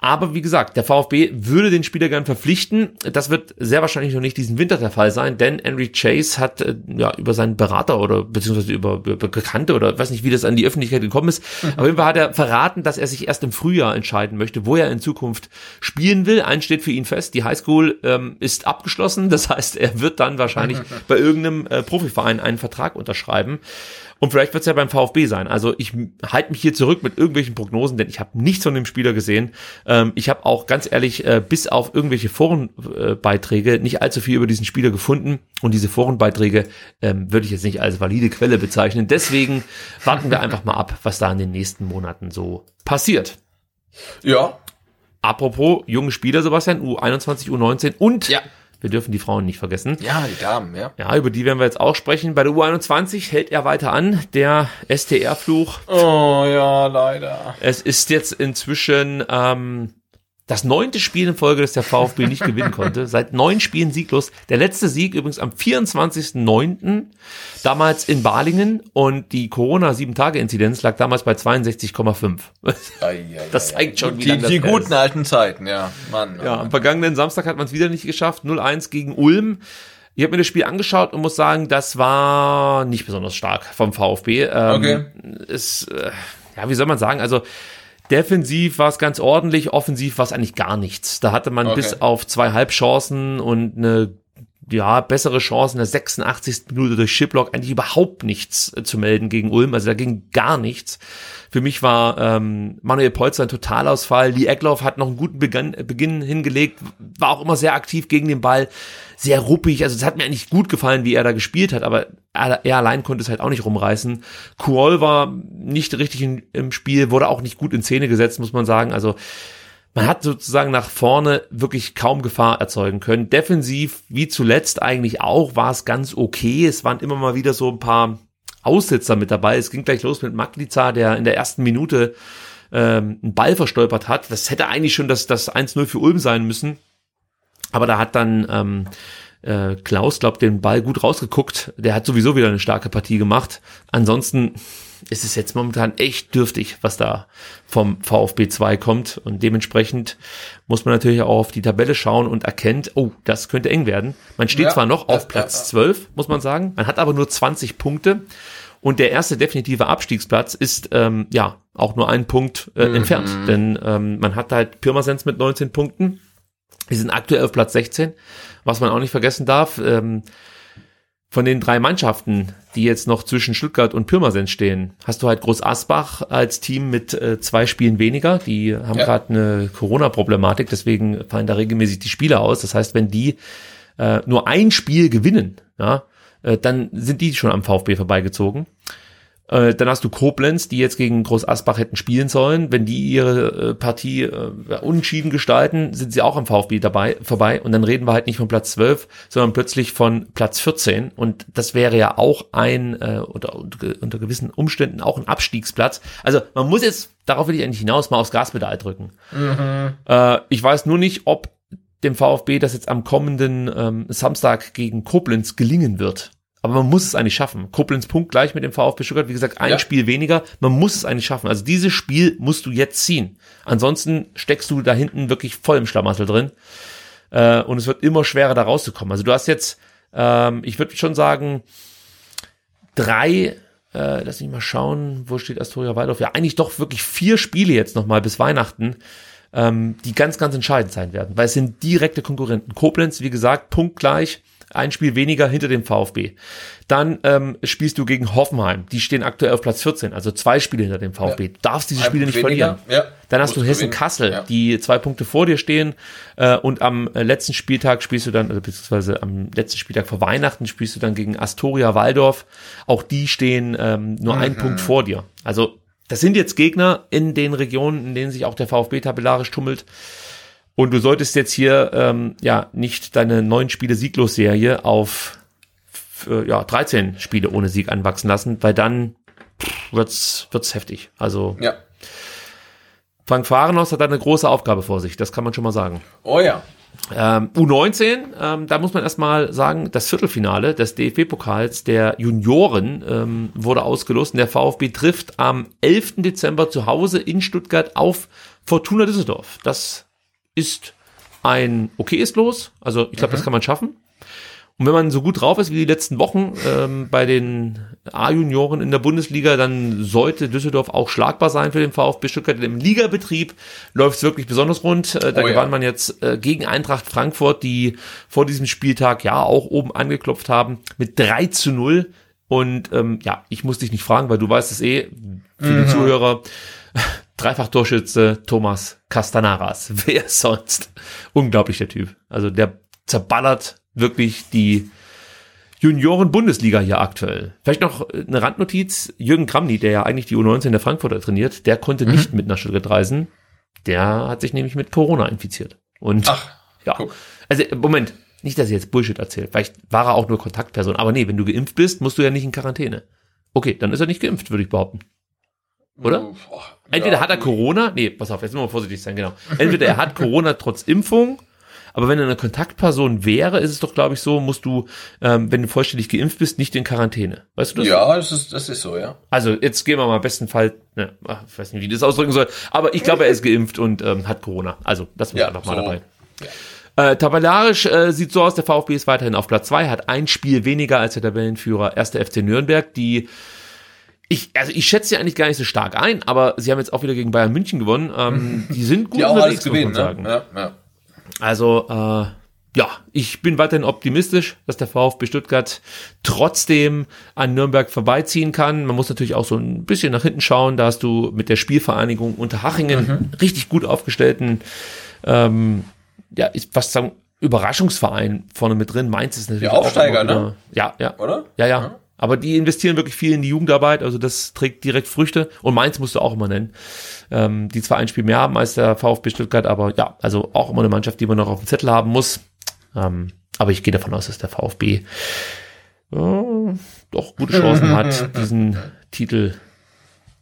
Aber wie gesagt, der VfB würde den Spieler gern verpflichten. Das wird sehr wahrscheinlich noch nicht diesen Winter der Fall sein, denn Henry Chase hat äh, ja über seinen Berater oder beziehungsweise über, über Bekannte oder weiß nicht, wie das an die Öffentlichkeit gekommen ist. Mhm. Auf jeden Fall hat er verraten, dass er sich erst im Frühjahr entscheiden möchte, wo er in Zukunft spielen will. Eins steht für ihn fest, die Highschool ähm, ist abgeschlossen. Das heißt, er wird dann wahrscheinlich bei irgendeinem äh, Profiverein einen Vertrag unterschreiben. Und vielleicht wird es ja beim VfB sein. Also ich halte mich hier zurück mit irgendwelchen Prognosen, denn ich habe nichts von dem Spieler gesehen. Ähm, ich habe auch ganz ehrlich äh, bis auf irgendwelche Forenbeiträge nicht allzu viel über diesen Spieler gefunden. Und diese Forenbeiträge ähm, würde ich jetzt nicht als valide Quelle bezeichnen. Deswegen warten wir einfach mal ab, was da in den nächsten Monaten so passiert. Ja. Apropos junge Spieler, Sebastian, U21, U19 und ja. Wir dürfen die Frauen nicht vergessen. Ja, die Damen, ja. Ja, über die werden wir jetzt auch sprechen. Bei der U21 hält er weiter an, der STR-Fluch. Oh ja, leider. Es ist jetzt inzwischen ähm, das neunte Spiel in Folge, das der VfB nicht gewinnen konnte. Seit neun Spielen sieglos. Der letzte Sieg übrigens am 24.09. Damals in Balingen und die Corona-7-Tage-Inzidenz lag damals bei 62,5. Das zeigt schon, wie die, die guten ist. alten Zeiten, ja. Mann, ja, am vergangenen Samstag hat man es wieder nicht geschafft. 0-1 gegen Ulm. Ich habe mir das Spiel angeschaut und muss sagen, das war nicht besonders stark vom VfB. Ähm, okay. Es, äh, ja, wie soll man sagen? Also Defensiv war es ganz ordentlich, offensiv war es eigentlich gar nichts. Da hatte man okay. bis auf zwei Halbchancen und eine ja, bessere Chancen in der 86. Minute durch Shiplock eigentlich überhaupt nichts äh, zu melden gegen Ulm. Also da ging gar nichts. Für mich war ähm, Manuel Polzer ein Totalausfall. Lee Eckloff hat noch einen guten Beginn, Beginn hingelegt, war auch immer sehr aktiv gegen den Ball, sehr ruppig. Also es hat mir eigentlich gut gefallen, wie er da gespielt hat, aber er, er allein konnte es halt auch nicht rumreißen. Kuol war nicht richtig in, im Spiel, wurde auch nicht gut in Szene gesetzt, muss man sagen. Also man hat sozusagen nach vorne wirklich kaum Gefahr erzeugen können. Defensiv, wie zuletzt eigentlich auch, war es ganz okay. Es waren immer mal wieder so ein paar Aussitzer mit dabei. Es ging gleich los mit Magliza, der in der ersten Minute ähm, einen Ball verstolpert hat. Das hätte eigentlich schon das, das 1-0 für Ulm sein müssen. Aber da hat dann ähm, äh, Klaus, glaubt, den Ball gut rausgeguckt. Der hat sowieso wieder eine starke Partie gemacht. Ansonsten ist es jetzt momentan echt dürftig, was da vom VfB 2 kommt. Und dementsprechend muss man natürlich auch auf die Tabelle schauen und erkennt, oh, das könnte eng werden. Man steht ja, zwar noch auf Platz 12, muss man sagen, man hat aber nur 20 Punkte. Und der erste definitive Abstiegsplatz ist ähm, ja auch nur einen Punkt äh, mhm. entfernt. Denn ähm, man hat halt Pirmasens mit 19 Punkten. Die sind aktuell auf Platz 16. Was man auch nicht vergessen darf, ähm, von den drei Mannschaften, die jetzt noch zwischen Stuttgart und Pirmasens stehen, hast du halt Groß Asbach als Team mit äh, zwei Spielen weniger. Die haben ja. gerade eine Corona-Problematik, deswegen fallen da regelmäßig die Spiele aus. Das heißt, wenn die äh, nur ein Spiel gewinnen, ja, äh, dann sind die schon am VfB vorbeigezogen. Äh, dann hast du Koblenz, die jetzt gegen Groß Asbach hätten spielen sollen. Wenn die ihre äh, Partie äh, unentschieden gestalten, sind sie auch am VfB dabei vorbei. Und dann reden wir halt nicht von Platz 12, sondern plötzlich von Platz 14. Und das wäre ja auch ein, äh, unter, unter gewissen Umständen auch ein Abstiegsplatz. Also man muss jetzt, darauf will ich eigentlich hinaus, mal aufs Gaspedal drücken. Mhm. Äh, ich weiß nur nicht, ob dem VfB das jetzt am kommenden ähm, Samstag gegen Koblenz gelingen wird. Aber man muss es eigentlich schaffen. Koblenz Punkt gleich mit dem VfB Stuttgart. Wie gesagt, ein ja. Spiel weniger. Man muss es eigentlich schaffen. Also dieses Spiel musst du jetzt ziehen. Ansonsten steckst du da hinten wirklich voll im Schlamassel drin. Äh, und es wird immer schwerer, da rauszukommen. Also du hast jetzt, ähm, ich würde schon sagen, drei, äh, lass mich mal schauen, wo steht Astoria Waldorf? Ja, eigentlich doch wirklich vier Spiele jetzt nochmal bis Weihnachten, ähm, die ganz, ganz entscheidend sein werden. Weil es sind direkte Konkurrenten. Koblenz, wie gesagt, punktgleich ein Spiel weniger hinter dem VfB. Dann ähm, spielst du gegen Hoffenheim. Die stehen aktuell auf Platz 14, also zwei Spiele hinter dem VfB. Ja. Du darfst diese Spiele nicht weniger. verlieren. Ja. Dann hast du Hessen-Kassel, ja. die zwei Punkte vor dir stehen. Äh, und am äh, letzten Spieltag spielst du dann, also beziehungsweise am letzten Spieltag vor Weihnachten spielst du dann gegen Astoria Waldorf. Auch die stehen ähm, nur mhm. einen Punkt vor dir. Also das sind jetzt Gegner in den Regionen, in denen sich auch der VfB tabellarisch tummelt. Und du solltest jetzt hier ähm, ja nicht deine neun Spiele Sieglos-Serie auf äh, ja, 13 Spiele ohne Sieg anwachsen lassen, weil dann wird's wird's heftig. Also ja. Frank Fahrenhaus hat da eine große Aufgabe vor sich, das kann man schon mal sagen. Oh ja. Ähm, U19, ähm, da muss man erstmal sagen, das Viertelfinale des DFB-Pokals der Junioren ähm, wurde ausgelost und der VfB trifft am 11. Dezember zu Hause in Stuttgart auf Fortuna Düsseldorf. Das ist ein okayes Los. Also ich glaube, mhm. das kann man schaffen. Und wenn man so gut drauf ist wie die letzten Wochen ähm, bei den A-Junioren in der Bundesliga, dann sollte Düsseldorf auch schlagbar sein für den VfB Stuttgart. Im Ligabetrieb läuft es wirklich besonders rund. Äh, da oh, gewann ja. man jetzt äh, gegen Eintracht Frankfurt, die vor diesem Spieltag ja auch oben angeklopft haben, mit 3 zu 0. Und ähm, ja, ich muss dich nicht fragen, weil du weißt es eh, für mhm. die Zuhörer, Dreifach-Torschütze Thomas Castanaras. Wer sonst? Unglaublich der Typ. Also der zerballert wirklich die Junioren-Bundesliga hier aktuell. Vielleicht noch eine Randnotiz. Jürgen Kramny, der ja eigentlich die U19 der Frankfurter trainiert, der konnte mhm. nicht mit nach Stuttgart reisen. Der hat sich nämlich mit Corona infiziert. Und Ach, ja, guck. also Moment, nicht, dass ich jetzt Bullshit erzähle. Vielleicht war er auch nur Kontaktperson. Aber nee, wenn du geimpft bist, musst du ja nicht in Quarantäne. Okay, dann ist er nicht geimpft, würde ich behaupten. Oder? Entweder ja, hat er Corona, nee, pass auf, jetzt müssen wir vorsichtig sein, genau. Entweder er hat Corona trotz Impfung, aber wenn er eine Kontaktperson wäre, ist es doch, glaube ich, so, musst du, ähm, wenn du vollständig geimpft bist, nicht in Quarantäne. Weißt du das? Ja, das ist, das ist so, ja. Also jetzt gehen wir mal besten Fall, ne, ich weiß nicht, wie ich das ausdrücken soll, aber ich glaube, er ist geimpft und ähm, hat Corona. Also, das war ja, einfach mal so. dabei. Ja. Äh, tabellarisch äh, sieht so aus, der VfB ist weiterhin auf Platz zwei, hat ein Spiel weniger als der Tabellenführer 1. FC Nürnberg, die ich, also ich schätze sie eigentlich gar nicht so stark ein, aber sie haben jetzt auch wieder gegen Bayern München gewonnen. Ähm, die sind gut die alles gewinnen, ne? Ja, ja. Also, äh, ja, ich bin weiterhin optimistisch, dass der VfB Stuttgart trotzdem an Nürnberg vorbeiziehen kann. Man muss natürlich auch so ein bisschen nach hinten schauen. Da hast du mit der Spielvereinigung Unterhachingen mhm. richtig gut aufgestellten, ähm, ja, ist fast sagen, Überraschungsverein vorne mit drin. Mainz ist natürlich Der Aufsteiger, auch wieder, ne? Ja, ja. Oder? Ja, ja. Mhm. Aber die investieren wirklich viel in die Jugendarbeit, also das trägt direkt Früchte. Und Mainz musst du auch immer nennen. Ähm, die zwar ein Spiel mehr haben als der VfB Stuttgart, aber ja, also auch immer eine Mannschaft, die man noch auf dem Zettel haben muss. Ähm, aber ich gehe davon aus, dass der VfB äh, doch gute Chancen hat, diesen Titel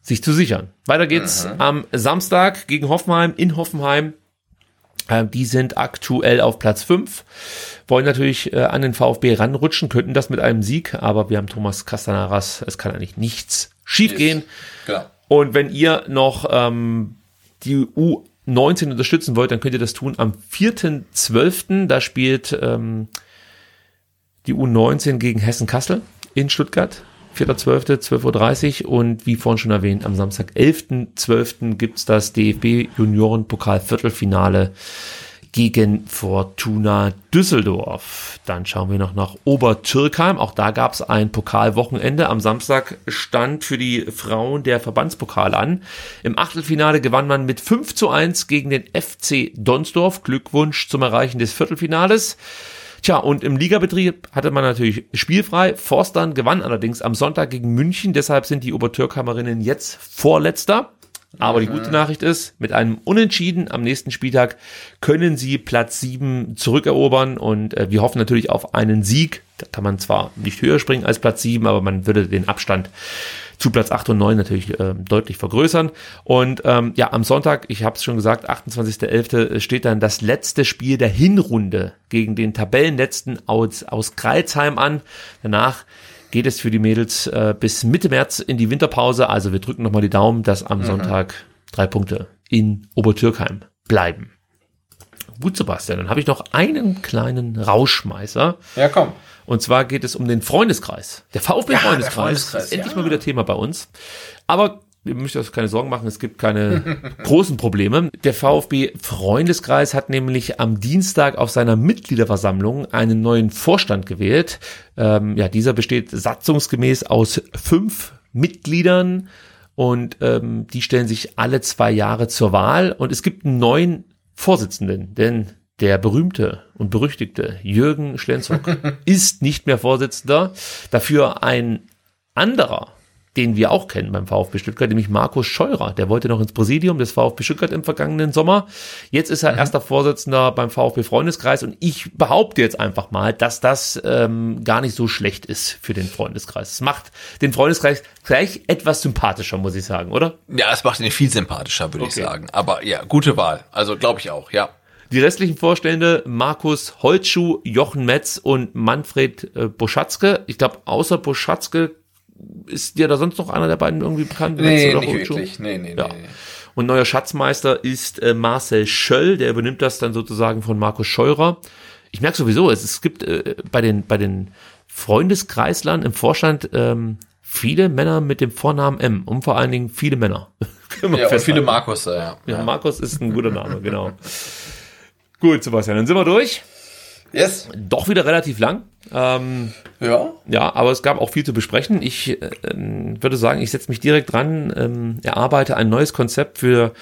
sich zu sichern. Weiter geht's am Samstag gegen Hoffenheim in Hoffenheim. Äh, Die sind aktuell auf Platz 5, wollen natürlich äh, an den VfB ranrutschen, könnten das mit einem Sieg, aber wir haben Thomas Castanaras, es kann eigentlich nichts schiefgehen. Genau. Und wenn ihr noch ähm, die U19 unterstützen wollt, dann könnt ihr das tun am 4.12. Da spielt ähm, die U19 gegen Hessen-Kassel in Stuttgart. 4.12., 12.30 Uhr und wie vorhin schon erwähnt, am Samstag 11.12. gibt's das DFB Juniorenpokal Viertelfinale gegen Fortuna Düsseldorf. Dann schauen wir noch nach Obertürkheim. Auch da gab's ein Pokalwochenende. Am Samstag stand für die Frauen der Verbandspokal an. Im Achtelfinale gewann man mit 5 zu 1 gegen den FC Donsdorf. Glückwunsch zum Erreichen des Viertelfinales. Tja, und im Ligabetrieb hatte man natürlich spielfrei. Forstern gewann allerdings am Sonntag gegen München. Deshalb sind die Obertürkheimerinnen jetzt Vorletzter. Aber die gute Nachricht ist, mit einem Unentschieden am nächsten Spieltag können sie Platz 7 zurückerobern und äh, wir hoffen natürlich auf einen Sieg. Da kann man zwar nicht höher springen als Platz 7, aber man würde den Abstand zu Platz 8 und 9 natürlich ähm, deutlich vergrößern. Und ähm, ja, am Sonntag, ich habe es schon gesagt, 28.11. steht dann das letzte Spiel der Hinrunde gegen den Tabellenletzten aus, aus Kreilsheim an. Danach geht es für die Mädels äh, bis Mitte März in die Winterpause. Also wir drücken nochmal die Daumen, dass am Sonntag drei Punkte in Obertürkheim bleiben. Gut, Sebastian, dann habe ich noch einen kleinen Rauschmeißer. Ja, komm. Und zwar geht es um den Freundeskreis. Der VfB-Freundeskreis. der Freundeskreis, ist endlich ja. mal wieder Thema bei uns. Aber ihr müsst euch keine Sorgen machen, es gibt keine großen Probleme. Der VfB-Freundeskreis hat nämlich am Dienstag auf seiner Mitgliederversammlung einen neuen Vorstand gewählt. Ähm, ja, dieser besteht satzungsgemäß aus fünf Mitgliedern und ähm, die stellen sich alle zwei Jahre zur Wahl und es gibt einen neuen Vorsitzenden, denn der berühmte und berüchtigte Jürgen Schlenzog ist nicht mehr Vorsitzender. Dafür ein anderer, den wir auch kennen beim VfB Stuttgart, nämlich Markus Scheurer. Der wollte noch ins Präsidium des VfB Stuttgart im vergangenen Sommer. Jetzt ist er erster Vorsitzender beim VfB Freundeskreis und ich behaupte jetzt einfach mal, dass das ähm, gar nicht so schlecht ist für den Freundeskreis. Es macht den Freundeskreis gleich etwas sympathischer, muss ich sagen, oder? Ja, es macht ihn viel sympathischer, würde ich Okay. sagen. Aber ja, gute Wahl. Also glaube ich auch, ja. Die restlichen Vorstände Markus Holtschuh, Jochen Metz und Manfred äh, Buschatzke. Ich glaube, außer Buschatzke ist dir da sonst noch einer der beiden irgendwie bekannt? Nee, nicht wirklich. Nee, nee, Ja. nee. Und neuer Schatzmeister ist äh, Marcel Schöll, der übernimmt das dann sozusagen von Markus Scheurer. Ich merke sowieso, es, es gibt äh, bei den bei den Freundeskreislern im Vorstand ähm, viele Männer mit dem Vornamen M und vor allen Dingen viele Männer. Ja, und viele Markus, äh, ja. Ja, Markus ist ein guter Name, genau. Gut, Sebastian, dann sind wir durch. Yes. Doch wieder relativ lang. Ähm, Ja. ja, aber es gab auch viel zu besprechen. Ich äh, würde sagen, ich setze mich direkt dran, ähm, erarbeite ein neues Konzept für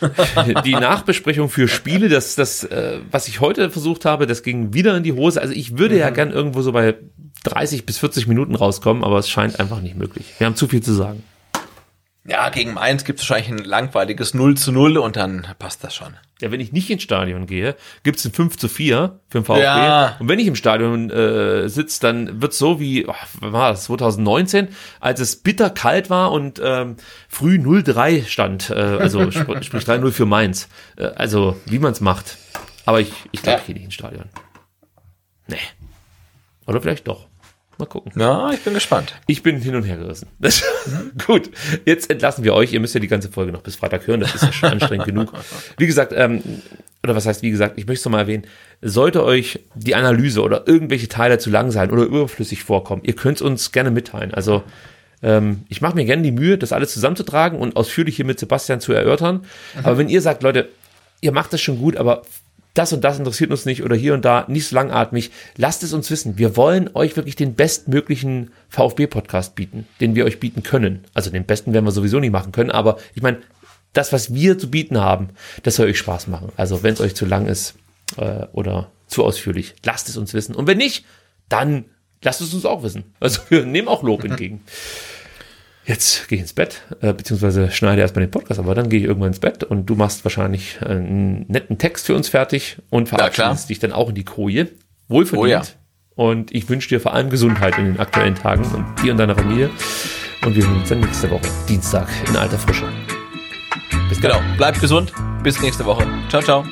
die Nachbesprechung für Spiele. Das, das, äh, was ich heute versucht habe, das ging wieder in die Hose. Also ich würde ja gern irgendwo so bei 30 bis 40 Minuten rauskommen, aber es scheint einfach nicht möglich. Wir haben zu viel zu sagen. Ja, gegen Mainz gibt es wahrscheinlich ein langweiliges 0 zu 0 und dann passt das schon. Ja, wenn ich nicht ins Stadion gehe, gibt's ein 5 zu 4 für den VfB. Ja. Und wenn ich im Stadion äh, sitze, dann wird's so wie, oh, war das, 2019, als es bitter kalt war und ähm, früh 0-3 stand. Äh, also sp sprich 3-0 für Mainz. Äh, also wie man's macht. Aber ich, ich glaube, Ja. ich gehe nicht ins Stadion. Nee. Oder vielleicht doch. Mal gucken. Ja, ich bin gespannt. Ich bin hin und her gerissen. Gut, jetzt entlassen wir euch. Ihr müsst ja die ganze Folge noch bis Freitag hören. Das ist ja schon anstrengend genug. Wie gesagt, ähm, oder was heißt wie gesagt, ich möchte es nochmal erwähnen, sollte euch die Analyse oder irgendwelche Teile zu lang sein oder überflüssig vorkommen, ihr könnt es uns gerne mitteilen. Also ähm, ich mache mir gerne die Mühe, das alles zusammenzutragen und ausführlich hier mit Sebastian zu erörtern. Aber wenn ihr sagt, Leute, ihr macht das schon gut, aber das und das interessiert uns nicht oder hier und da nicht so langatmig. Lasst es uns wissen. Wir wollen euch wirklich den bestmöglichen VfB-Podcast bieten, den wir euch bieten können. Also den besten werden wir sowieso nicht machen können, aber ich meine, das, was wir zu bieten haben, das soll euch Spaß machen. Also wenn es euch zu lang ist äh, oder zu ausführlich, lasst es uns wissen. Und wenn nicht, dann lasst es uns auch wissen. Also wir nehmen auch Lob entgegen. Jetzt gehe ich ins Bett, äh, beziehungsweise schneide erstmal den Podcast, aber dann gehe ich irgendwann ins Bett und du machst wahrscheinlich einen netten Text für uns fertig und verabschiedest dich dann auch in die Koje. Wohlverdient. Oh ja. Und ich wünsche dir vor allem Gesundheit in den aktuellen Tagen und dir und deiner Familie. Und wir sehen uns dann nächste Woche, Dienstag, in alter Frische. Bis genau. Bleibt gesund. Bis nächste Woche. Ciao, ciao.